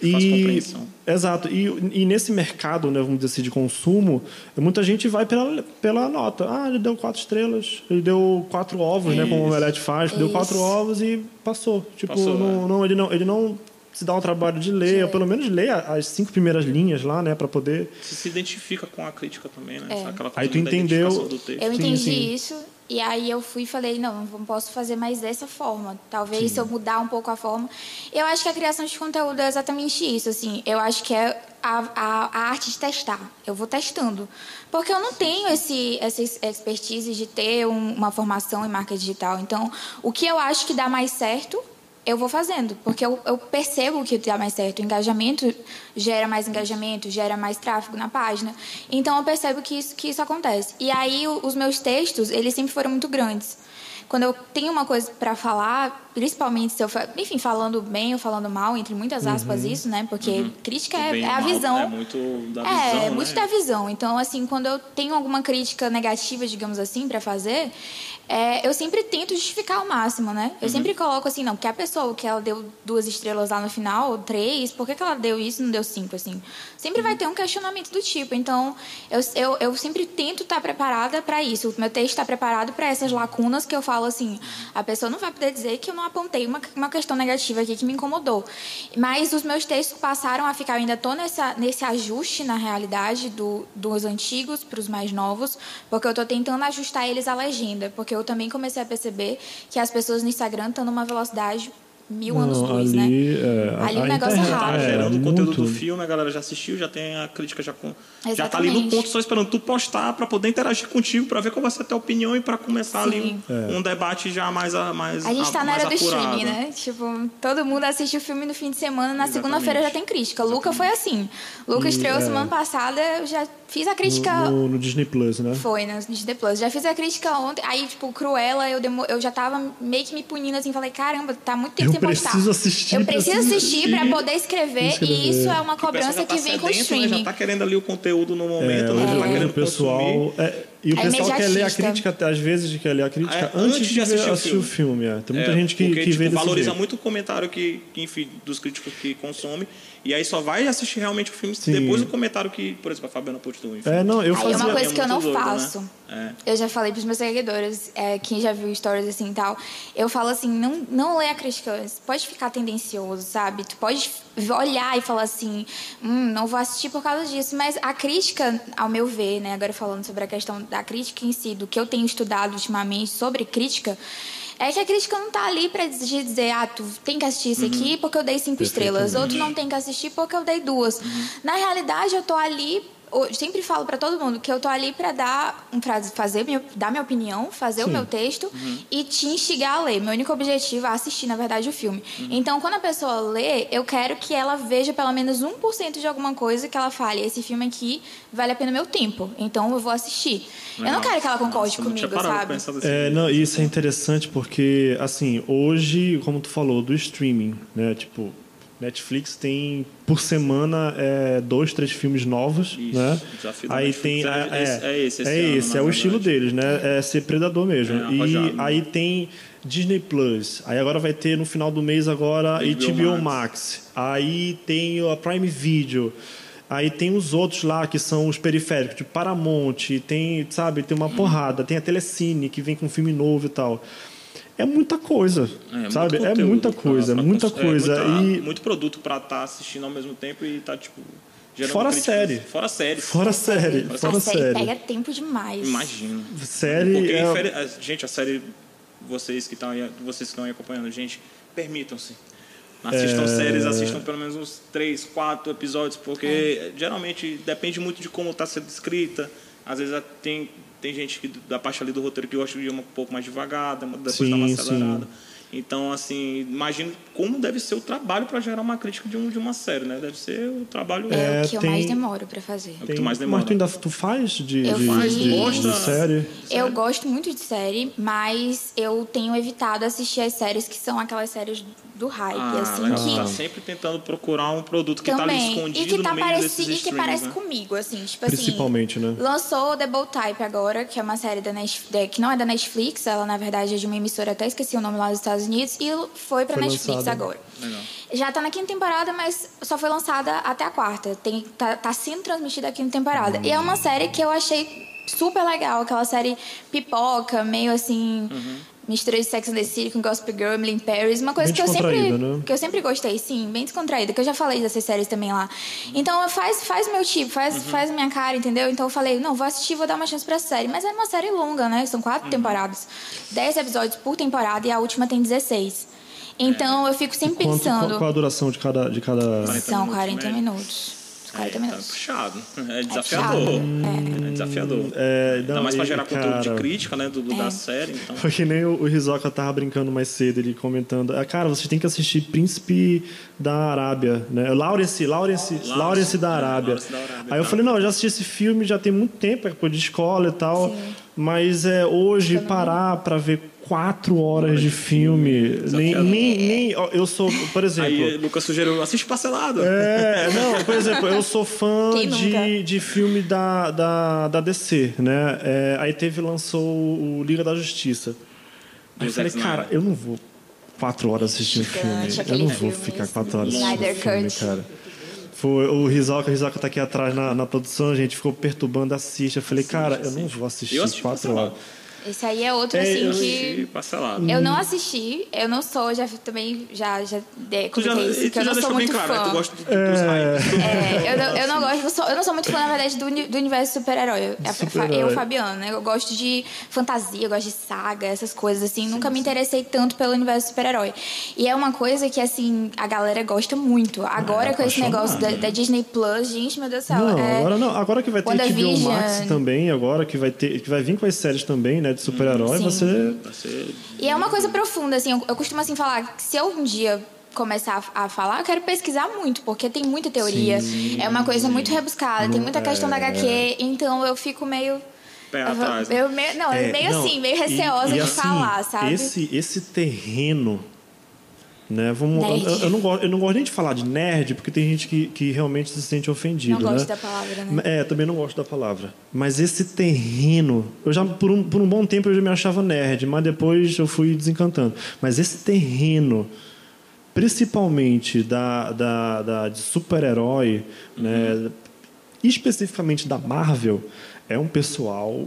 [SPEAKER 2] E,
[SPEAKER 1] exato. E, e nesse mercado, né, vamos dizer assim, de consumo, muita gente vai pela, pela nota. Ah, ele deu quatro estrelas, ele deu quatro ovos, né, como o Omelete faz, deu quatro ovos e passou. Tipo, passou, não, né? não, ele não, ele não se dá um trabalho de ler, ou pelo menos ler as cinco primeiras linhas lá, né, para poder.
[SPEAKER 2] Você se identifica com a crítica também, né? É.
[SPEAKER 1] Aquela aí tu entendeu.
[SPEAKER 3] Eu entendi sim, sim. isso e aí eu fui e falei, não, não posso fazer mais dessa forma. Talvez sim. se eu mudar um pouco a forma. Eu acho que a criação de conteúdo é exatamente isso, assim. Eu acho que é a, a, a, arte de testar. Eu vou testando. Porque eu não tenho esse, essa expertise de ter um, uma formação em marketing digital. Então, o que eu acho que dá mais certo, eu vou fazendo. Porque eu, eu percebo que dá mais certo. O engajamento gera mais engajamento, gera mais tráfego na página. Então, eu percebo que isso, que isso acontece. E aí, os meus textos, eles sempre foram muito grandes quando eu tenho uma coisa para falar, principalmente se eu, enfim, falando bem ou falando mal, entre muitas aspas uhum. isso, né? Porque uhum. crítica é, é, a visão.
[SPEAKER 2] É muito da
[SPEAKER 3] visão.
[SPEAKER 2] É,
[SPEAKER 3] é muito
[SPEAKER 2] né?
[SPEAKER 3] da visão. Então, assim, quando eu tenho alguma crítica negativa, digamos assim, para fazer, é, eu sempre tento justificar ao máximo, né? Eu uhum. sempre coloco assim, não, porque a pessoa que ela deu duas estrelas lá no final, três, por que, que ela deu isso e não deu cinco, assim? Sempre vai ter um questionamento do tipo. Então, eu, eu, eu sempre tento estar preparada para isso. O meu texto está preparado para essas lacunas que eu falo assim. A pessoa não vai poder dizer que eu não apontei uma, uma questão negativa aqui que me incomodou. Mas os meus textos passaram a ficar, eu ainda estou nesse ajuste na realidade do, dos antigos para os mais novos, porque eu estou tentando ajustar eles à legenda. Porque eu também comecei a perceber que as pessoas no Instagram estão numa velocidade mil não, anos luz, né? ali,
[SPEAKER 1] né? É,
[SPEAKER 3] ali o negócio é.
[SPEAKER 2] Tá gerando o conteúdo do filme, a galera já assistiu, já tem a crítica já com, já tá ali no ponto só esperando tu postar para poder interagir contigo, para ver qual vai ser a tua opinião e para começar Sim. ali um, é. um, debate já mais mais
[SPEAKER 3] A gente tá
[SPEAKER 2] na
[SPEAKER 3] era do streaming, né? Tipo, todo mundo assiste o filme no fim de semana, na segunda-feira já tem crítica. Exatamente. Luca foi assim. Luca e, estreou é. semana passada, eu já fiz a crítica
[SPEAKER 1] no, no, no, Disney Plus, né?
[SPEAKER 3] Foi, no Disney Plus. Já fiz a crítica ontem. Aí, tipo, Cruella, eu, demo... eu já tava meio que me punindo assim, falei, caramba, tá muito tempo
[SPEAKER 1] eu
[SPEAKER 3] sem postar.
[SPEAKER 1] Preciso assistir,
[SPEAKER 3] eu preciso assistir para poder escrever, escrever, e isso é uma cobrança que,
[SPEAKER 2] que
[SPEAKER 3] vem com
[SPEAKER 2] o
[SPEAKER 3] streaming. Né?
[SPEAKER 2] Já tá querendo ali o conteúdo no momento,
[SPEAKER 1] é,
[SPEAKER 2] né? Já
[SPEAKER 1] tá
[SPEAKER 2] querendo
[SPEAKER 1] o pessoal. É, e o
[SPEAKER 3] é
[SPEAKER 1] pessoal quer ler a crítica, às vezes quer ler a crítica
[SPEAKER 2] é,
[SPEAKER 1] antes, de assistir, assistir o filme. É. Tem muita gente que,
[SPEAKER 2] porque,
[SPEAKER 1] que
[SPEAKER 2] tipo,
[SPEAKER 1] vê
[SPEAKER 2] valoriza
[SPEAKER 1] jeito.
[SPEAKER 2] muito o comentário que, que, enfim, dos críticos que consomem. E aí só vai assistir realmente o filme Sim. depois do comentário que, por exemplo, a Fabiana postou. Enfim.
[SPEAKER 1] É, não, eu
[SPEAKER 3] aí
[SPEAKER 1] fazia...
[SPEAKER 3] é uma coisa que eu não
[SPEAKER 2] doido,
[SPEAKER 3] faço.
[SPEAKER 2] Né?
[SPEAKER 3] É. Eu já falei pros meus seguidores, é, quem já viu stories assim e tal, eu falo assim, não, não lê a crítica antes. Pode ficar tendencioso, sabe? Tu pode olhar e falar assim, hum, não vou assistir por causa disso. Mas a crítica, ao meu ver, né, agora falando sobre a questão da crítica em si, do que eu tenho estudado ultimamente sobre crítica, é que a crítica não tá ali para dizer, ah, tu tem que assistir isso aqui porque eu dei cinco estrelas, ou tu não tem que assistir porque eu dei duas. Uhum. Na realidade, eu tô ali eu sempre falo para todo mundo que eu tô ali para dar um fazer minha, dar minha opinião, fazer Sim. o meu texto uhum. e te instigar a ler. Meu único objetivo é assistir, na verdade, o filme. Uhum. Então, quando a pessoa lê, eu quero que ela veja pelo menos 1% de alguma coisa que ela fale, esse filme aqui vale a pena o meu tempo. Então, eu vou assistir. Não, eu não quero que ela concorde Nossa, comigo, sabe?
[SPEAKER 1] É, não, isso é interessante porque, assim, hoje, como tu falou, do streaming, né? Tipo, Netflix tem por semana é, dois, três filmes novos, Isso, né? Aí tem
[SPEAKER 2] é, é, é, esse, esse,
[SPEAKER 1] é,
[SPEAKER 2] ano,
[SPEAKER 1] esse é o estilo deles, né? É ser predador mesmo.
[SPEAKER 2] É,
[SPEAKER 1] e aí tem Disney Plus. Aí agora vai ter no final do mês agora HBO, HBO Max. Max. Aí tem a Prime Video. Aí tem os outros lá que são os periféricos, de Paramount, tem, sabe, tem uma hum. porrada, tem a Telecine que vem com filme novo e tal é muita coisa, é, sabe? É muita coisa, pra, muita coisa. É
[SPEAKER 2] muita,
[SPEAKER 1] e
[SPEAKER 2] muito produto para estar tá assistindo ao mesmo tempo e tá tipo
[SPEAKER 1] Fora série.
[SPEAKER 2] Fora série.
[SPEAKER 1] Fora série. Fora,
[SPEAKER 3] Fora
[SPEAKER 1] série.
[SPEAKER 3] série. Pega tempo demais.
[SPEAKER 2] Imagina.
[SPEAKER 1] Série.
[SPEAKER 2] Porque, é... gente, a série. Vocês que estão aí, vocês que estão aí acompanhando, gente, permitam-se. Assistam é... séries, assistam pelo menos uns três, quatro episódios, porque é. geralmente depende muito de como está sendo escrita. Às vezes tem tem gente que da parte ali do roteiro que gosta de ir um pouco mais devagar, depois sim, dá uma acelerada. Sim. Então, assim, imagino como deve ser o trabalho para gerar uma crítica de, um, de uma série, né? Deve ser o trabalho...
[SPEAKER 3] É, é o que tem, eu mais demoro para fazer.
[SPEAKER 2] É o que tu mais demora.
[SPEAKER 1] Mas tu ainda tu faz de,
[SPEAKER 3] eu
[SPEAKER 1] de,
[SPEAKER 3] faz,
[SPEAKER 1] de,
[SPEAKER 3] de,
[SPEAKER 1] de, série?
[SPEAKER 3] Eu gosto muito de série, mas eu tenho evitado assistir as séries que são aquelas séries do hype,
[SPEAKER 2] ah,
[SPEAKER 3] assim,
[SPEAKER 2] legal.
[SPEAKER 3] que...
[SPEAKER 2] tá sempre tentando procurar um produto que Também. tá ali escondido
[SPEAKER 3] e que tá
[SPEAKER 2] no meio
[SPEAKER 3] pareci,
[SPEAKER 2] desses
[SPEAKER 3] E que parece
[SPEAKER 2] né?
[SPEAKER 3] comigo, assim, tipo
[SPEAKER 1] Principalmente,
[SPEAKER 3] assim...
[SPEAKER 1] né?
[SPEAKER 3] Lançou The Bold Type agora, que é uma série da Netflix, que não é da Netflix, ela, na verdade, é de uma emissora, até esqueci o nome lá dos Estados Unidos, e foi pra foi Netflix lançada. agora.
[SPEAKER 2] Legal.
[SPEAKER 3] Já tá na quinta temporada, mas só foi lançada até a quarta. Tem, tá, tá sendo transmitida a quinta temporada. Uhum. E é uma série que eu achei super legal, aquela série pipoca, meio assim... Uhum mistura de Sex and the City com Gospel Girl, Emily in Paris, uma coisa que eu sempre
[SPEAKER 1] né?
[SPEAKER 3] que eu sempre gostei, sim, bem descontraída, que eu já falei dessas séries também lá. Então faz faz meu tipo, faz uhum. faz minha cara, entendeu? Então eu falei, não, vou assistir, vou dar uma chance pra série, mas é uma série longa, né? São quatro uhum. temporadas, dez episódios por temporada e a última tem 16. Então é. eu fico sempre
[SPEAKER 1] quanto,
[SPEAKER 3] pensando.
[SPEAKER 1] Qual, qual, a duração de cada de cada
[SPEAKER 3] São 40 minutos. Os 40
[SPEAKER 2] é, tá
[SPEAKER 3] minutos.
[SPEAKER 2] puxado. É desafiador.
[SPEAKER 3] puxado.
[SPEAKER 2] É, desafiador.
[SPEAKER 1] É,
[SPEAKER 2] Ainda
[SPEAKER 1] não,
[SPEAKER 2] mais pra gerar conteúdo de
[SPEAKER 1] cara,
[SPEAKER 2] crítica, né? Do, do-
[SPEAKER 3] É.
[SPEAKER 2] da série. Então.
[SPEAKER 1] Foi que nem o, o Rizoka tava brincando mais cedo, ele comentando. Ah, cara, vocês têm que assistir Príncipe da Arábia, né? Lawrence, Lawrence,
[SPEAKER 2] Lawrence,
[SPEAKER 1] Lawrence da
[SPEAKER 2] é,
[SPEAKER 1] Arábia.
[SPEAKER 2] Lawrence da Arábia,
[SPEAKER 1] Aí eu
[SPEAKER 2] tá.
[SPEAKER 1] falei, não, eu já assisti esse filme já tem muito tempo, é coisa de escola e tal.
[SPEAKER 3] Sim.
[SPEAKER 1] Mas é, hoje parar pra ver quatro horas de filme. Nem, nem, nem. Eu sou, por exemplo.
[SPEAKER 2] Aí Lucas sugeriu, assiste parcelado.
[SPEAKER 1] É, não, por exemplo, eu sou fã de, de filme da, da, da DC, né? É, aí teve, lançou o Liga da Justiça. Aí eu falei, cara, eu não vou quatro horas assistir um filme. Eu não vou ficar quatro horas assistindo
[SPEAKER 3] Snyder
[SPEAKER 1] filme, cara. Foi, o Rizoka, o Rizoka tá aqui atrás na, na produção, a gente ficou perturbando, assiste. Eu falei, cara, eu não vou assistir quatro horas.
[SPEAKER 3] Esse aí é outro,
[SPEAKER 1] É,
[SPEAKER 3] assim,
[SPEAKER 1] eu
[SPEAKER 3] que...
[SPEAKER 2] Parcelado.
[SPEAKER 3] Eu não assisti, eu não sou, já também já, já é,
[SPEAKER 2] Tu já,
[SPEAKER 3] comentei isso,
[SPEAKER 2] tu
[SPEAKER 3] que eu
[SPEAKER 2] já
[SPEAKER 3] não sou muito
[SPEAKER 2] claro, né?
[SPEAKER 3] fã.
[SPEAKER 2] Tu gosta do, dos hypes.
[SPEAKER 3] É, eu, não, eu não gosto, eu sou, eu não sou muito fã, na verdade, do, do universo super-herói. É,
[SPEAKER 1] Super-herói.
[SPEAKER 3] Eu, Fabiano, né? Eu gosto de fantasia, eu gosto de saga, essas coisas, assim. Nunca me interessei tanto pelo universo super-herói. E é uma coisa que, assim, a galera gosta muito. Agora,
[SPEAKER 1] É,
[SPEAKER 3] com esse negócio da, da Disney Plus, gente, meu Deus do céu.
[SPEAKER 1] Não,
[SPEAKER 3] é-
[SPEAKER 1] agora não. Agora que vai ter HBO
[SPEAKER 3] WandaVision.
[SPEAKER 1] Max também, agora que vai ter, que vai vir com as séries também, né, de super-herói,
[SPEAKER 3] Sim.
[SPEAKER 1] você
[SPEAKER 3] E é uma coisa profunda, assim. Eu, eu costumo, assim, falar que se eu um dia começar a, a falar, eu quero pesquisar muito, porque tem muita teoria. é uma coisa muito rebuscada, tem muita questão da HQ, então eu fico meio...
[SPEAKER 2] Pé
[SPEAKER 3] eu,
[SPEAKER 2] atrás, né?
[SPEAKER 3] eu meio, não,
[SPEAKER 1] É,
[SPEAKER 3] meio
[SPEAKER 1] não,
[SPEAKER 3] assim, meio
[SPEAKER 1] e-
[SPEAKER 3] receosa
[SPEAKER 1] e
[SPEAKER 3] de
[SPEAKER 1] assim,
[SPEAKER 3] falar, sabe?
[SPEAKER 1] Esse, esse terreno, né? Vamos,
[SPEAKER 3] Nerd.
[SPEAKER 1] eu, eu não gosto, eu não gosto nem de falar de nerd, porque tem gente que, que realmente se sente ofendido.
[SPEAKER 3] Não gosto
[SPEAKER 1] né?
[SPEAKER 3] da palavra, né?
[SPEAKER 1] É, também não gosto da palavra. Mas esse terreno, eu já por um, por um bom tempo eu já me achava nerd, mas depois eu fui desencantando. Mas esse terreno, principalmente da, da, da de super-herói, né? especificamente da Marvel, é um pessoal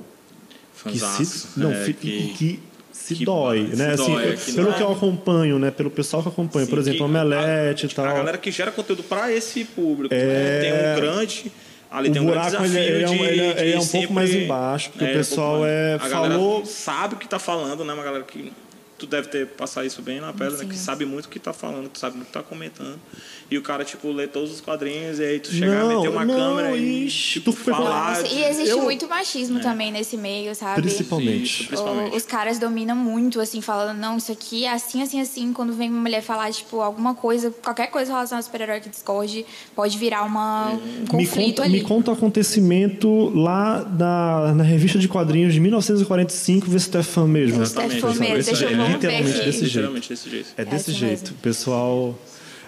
[SPEAKER 1] que se, não,
[SPEAKER 2] É, que-
[SPEAKER 1] que se
[SPEAKER 2] que
[SPEAKER 1] dói,
[SPEAKER 2] se
[SPEAKER 1] né?
[SPEAKER 2] dói,
[SPEAKER 1] assim, pelo
[SPEAKER 2] dói.
[SPEAKER 1] que eu acompanho, né? Pelo pessoal que acompanha, por
[SPEAKER 2] Sim,
[SPEAKER 1] exemplo,
[SPEAKER 2] que
[SPEAKER 1] Omelete
[SPEAKER 2] a,
[SPEAKER 1] e tal.
[SPEAKER 2] A galera que gera conteúdo para esse público.
[SPEAKER 1] É.
[SPEAKER 2] né? Tem um grande. Ali
[SPEAKER 1] O
[SPEAKER 2] tem um grande
[SPEAKER 1] buraco, ele-
[SPEAKER 2] desafio
[SPEAKER 1] ele é um- ele é- ele é um pouco mais embaixo, porque o
[SPEAKER 2] um pouco
[SPEAKER 1] pessoal
[SPEAKER 2] mais.
[SPEAKER 1] é-
[SPEAKER 2] A galera
[SPEAKER 1] falou-
[SPEAKER 2] sabe o que tá falando, né? Uma galera que tu deve ter passar isso bem na pele, né? Que sabe muito o que tá falando, que sabe muito o que tá comentando. E o cara, tipo, lê todos os quadrinhos e aí tu chegar
[SPEAKER 1] Não,
[SPEAKER 2] a meter uma
[SPEAKER 1] não,
[SPEAKER 2] câmera e
[SPEAKER 1] ixi,
[SPEAKER 2] tipo,
[SPEAKER 1] tu foi
[SPEAKER 2] falar. De-
[SPEAKER 3] e existe
[SPEAKER 1] eu-
[SPEAKER 3] muito machismo também nesse meio, sabe?
[SPEAKER 1] Principalmente.
[SPEAKER 2] Isso, principalmente.
[SPEAKER 3] O- Os caras dominam muito, assim, falando, não, isso aqui é assim, assim, assim. Quando vem uma mulher falar, tipo, alguma coisa, qualquer coisa relacionada ao super-herói que discorde, pode virar uma, um
[SPEAKER 1] me
[SPEAKER 3] conflito
[SPEAKER 1] conta,
[SPEAKER 3] ali.
[SPEAKER 1] me conta o acontecimento lá na, na revista de quadrinhos de 1945, vê se tu é fã mesmo.
[SPEAKER 2] Exatamente,
[SPEAKER 3] Stefan mesmo,
[SPEAKER 2] isso
[SPEAKER 3] deixa eu ver
[SPEAKER 1] Literalmente desse jeito. É
[SPEAKER 3] É
[SPEAKER 1] desse jeito.
[SPEAKER 3] mesmo.
[SPEAKER 1] Pessoal.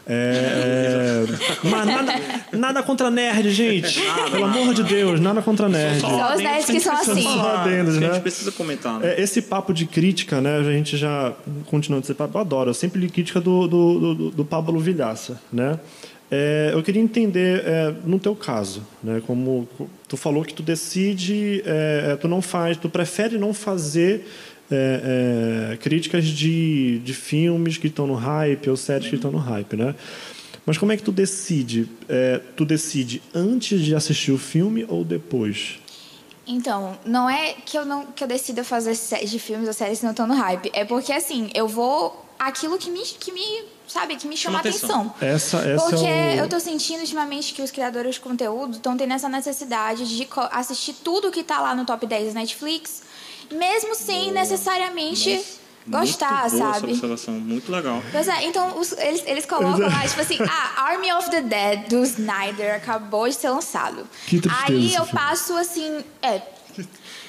[SPEAKER 1] É, é, mas nada, nada contra nerd, gente. Pelo amor de Deus, nada contra nerd.
[SPEAKER 3] Só os
[SPEAKER 2] adendos
[SPEAKER 3] nerds que são assim.
[SPEAKER 1] Só adendos,
[SPEAKER 2] que A
[SPEAKER 1] né?
[SPEAKER 2] gente precisa comentar, né?
[SPEAKER 1] É, esse papo de crítica, né? A gente já continuando esse papo, eu adoro. Eu sempre li crítica do, do, do, do Pablo Vilhaça, né? É, eu queria entender, é, no teu caso, né? Como tu falou que tu decide, é, é, tu não faz, tu prefere não fazer é, é, críticas de, de filmes que estão no hype ou séries que estão no hype, né? Mas como é que tu decide? É, tu decide antes de assistir o filme ou depois?
[SPEAKER 3] Então, não é que eu não que eu decida fazer séries de filmes ou séries que não estão no hype. É porque, assim, eu vou... Aquilo que me, que me sabe, que me chama,
[SPEAKER 2] Chama
[SPEAKER 3] atenção.
[SPEAKER 2] atenção.
[SPEAKER 1] Essa, essa
[SPEAKER 3] Porque
[SPEAKER 1] é o...
[SPEAKER 3] eu tô sentindo ultimamente que os criadores de conteúdo estão tendo essa necessidade de assistir tudo que tá lá no top 10 da Netflix, mesmo sem necessariamente gostar,
[SPEAKER 2] muito boa essa
[SPEAKER 3] sabe?
[SPEAKER 2] observação, muito legal.
[SPEAKER 3] Pois é, então os- eles, eles colocam lá, tipo assim, ah, Army of the Dead do Snyder acabou de ser lançado.
[SPEAKER 1] Que tristeza
[SPEAKER 3] Aí eu passo assim, é,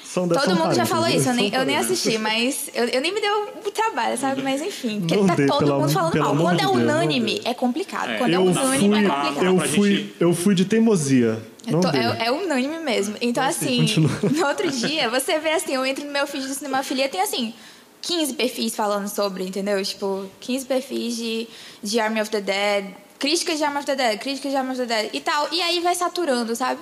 [SPEAKER 1] São
[SPEAKER 3] todo
[SPEAKER 1] são
[SPEAKER 3] mundo já falou isso, eu nem, eu nem assisti, mas eu, eu nem me deu o trabalho, sabe? Mas enfim, porque
[SPEAKER 1] Não
[SPEAKER 3] tá
[SPEAKER 1] dê,
[SPEAKER 3] todo mundo falando mal. Quando é unânime, é complicado.
[SPEAKER 2] É,
[SPEAKER 3] Quando é unânime, é complicado.
[SPEAKER 1] eu, fui, eu fui de teimosia. Não
[SPEAKER 3] Tô- é, é unânime mesmo. Então, assim,
[SPEAKER 1] continua.
[SPEAKER 3] no outro dia, você vê assim, eu entro no meu feed do Cinemafilia, tem assim, 15 perfis falando sobre, entendeu? Tipo, 15 perfis de, de Army of the Dead, críticas de Army of the Dead, críticas de Army of the Dead e tal. E aí vai saturando, sabe?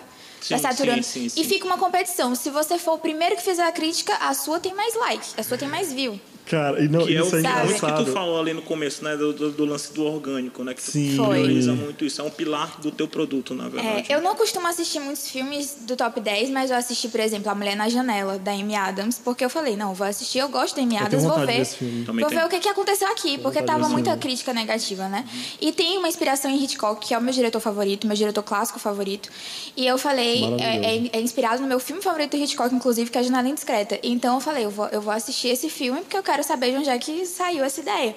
[SPEAKER 3] vai
[SPEAKER 2] Sim,
[SPEAKER 3] saturando.
[SPEAKER 2] sim, sim,
[SPEAKER 3] E fica uma competição. Se você for o primeiro que fizer a crítica, a sua tem mais like, a sua tem mais view.
[SPEAKER 1] Cara, e não,
[SPEAKER 2] Que é o
[SPEAKER 1] isso é
[SPEAKER 3] Sabe?
[SPEAKER 2] muito que tu
[SPEAKER 1] engraçado.
[SPEAKER 2] falou ali no começo, né? Do, do- do lance do orgânico, né? Que tu
[SPEAKER 1] Sim.
[SPEAKER 3] Foi.
[SPEAKER 2] prioriza muito isso. É um pilar do teu produto, na
[SPEAKER 3] É,
[SPEAKER 2] verdade.
[SPEAKER 3] eu não costumo assistir muitos filmes do top 10, mas eu assisti, por exemplo, A Mulher na Janela, da Amy Adams, porque eu falei, não, vou assistir, eu gosto da Amy Adams, vou ver. Vou
[SPEAKER 2] tenho.
[SPEAKER 3] ver o que, que aconteceu aqui, porque tava muita
[SPEAKER 1] filme.
[SPEAKER 3] crítica negativa, né? E tem uma inspiração em Hitchcock, que é o meu diretor favorito, meu diretor clássico favorito. E eu falei, é, é- é inspirado no meu filme favorito do Hitchcock, inclusive, que é A Janela Indiscreta. Então eu falei, eu vou, eu vou assistir esse filme porque eu quero saber de onde é que saiu essa ideia.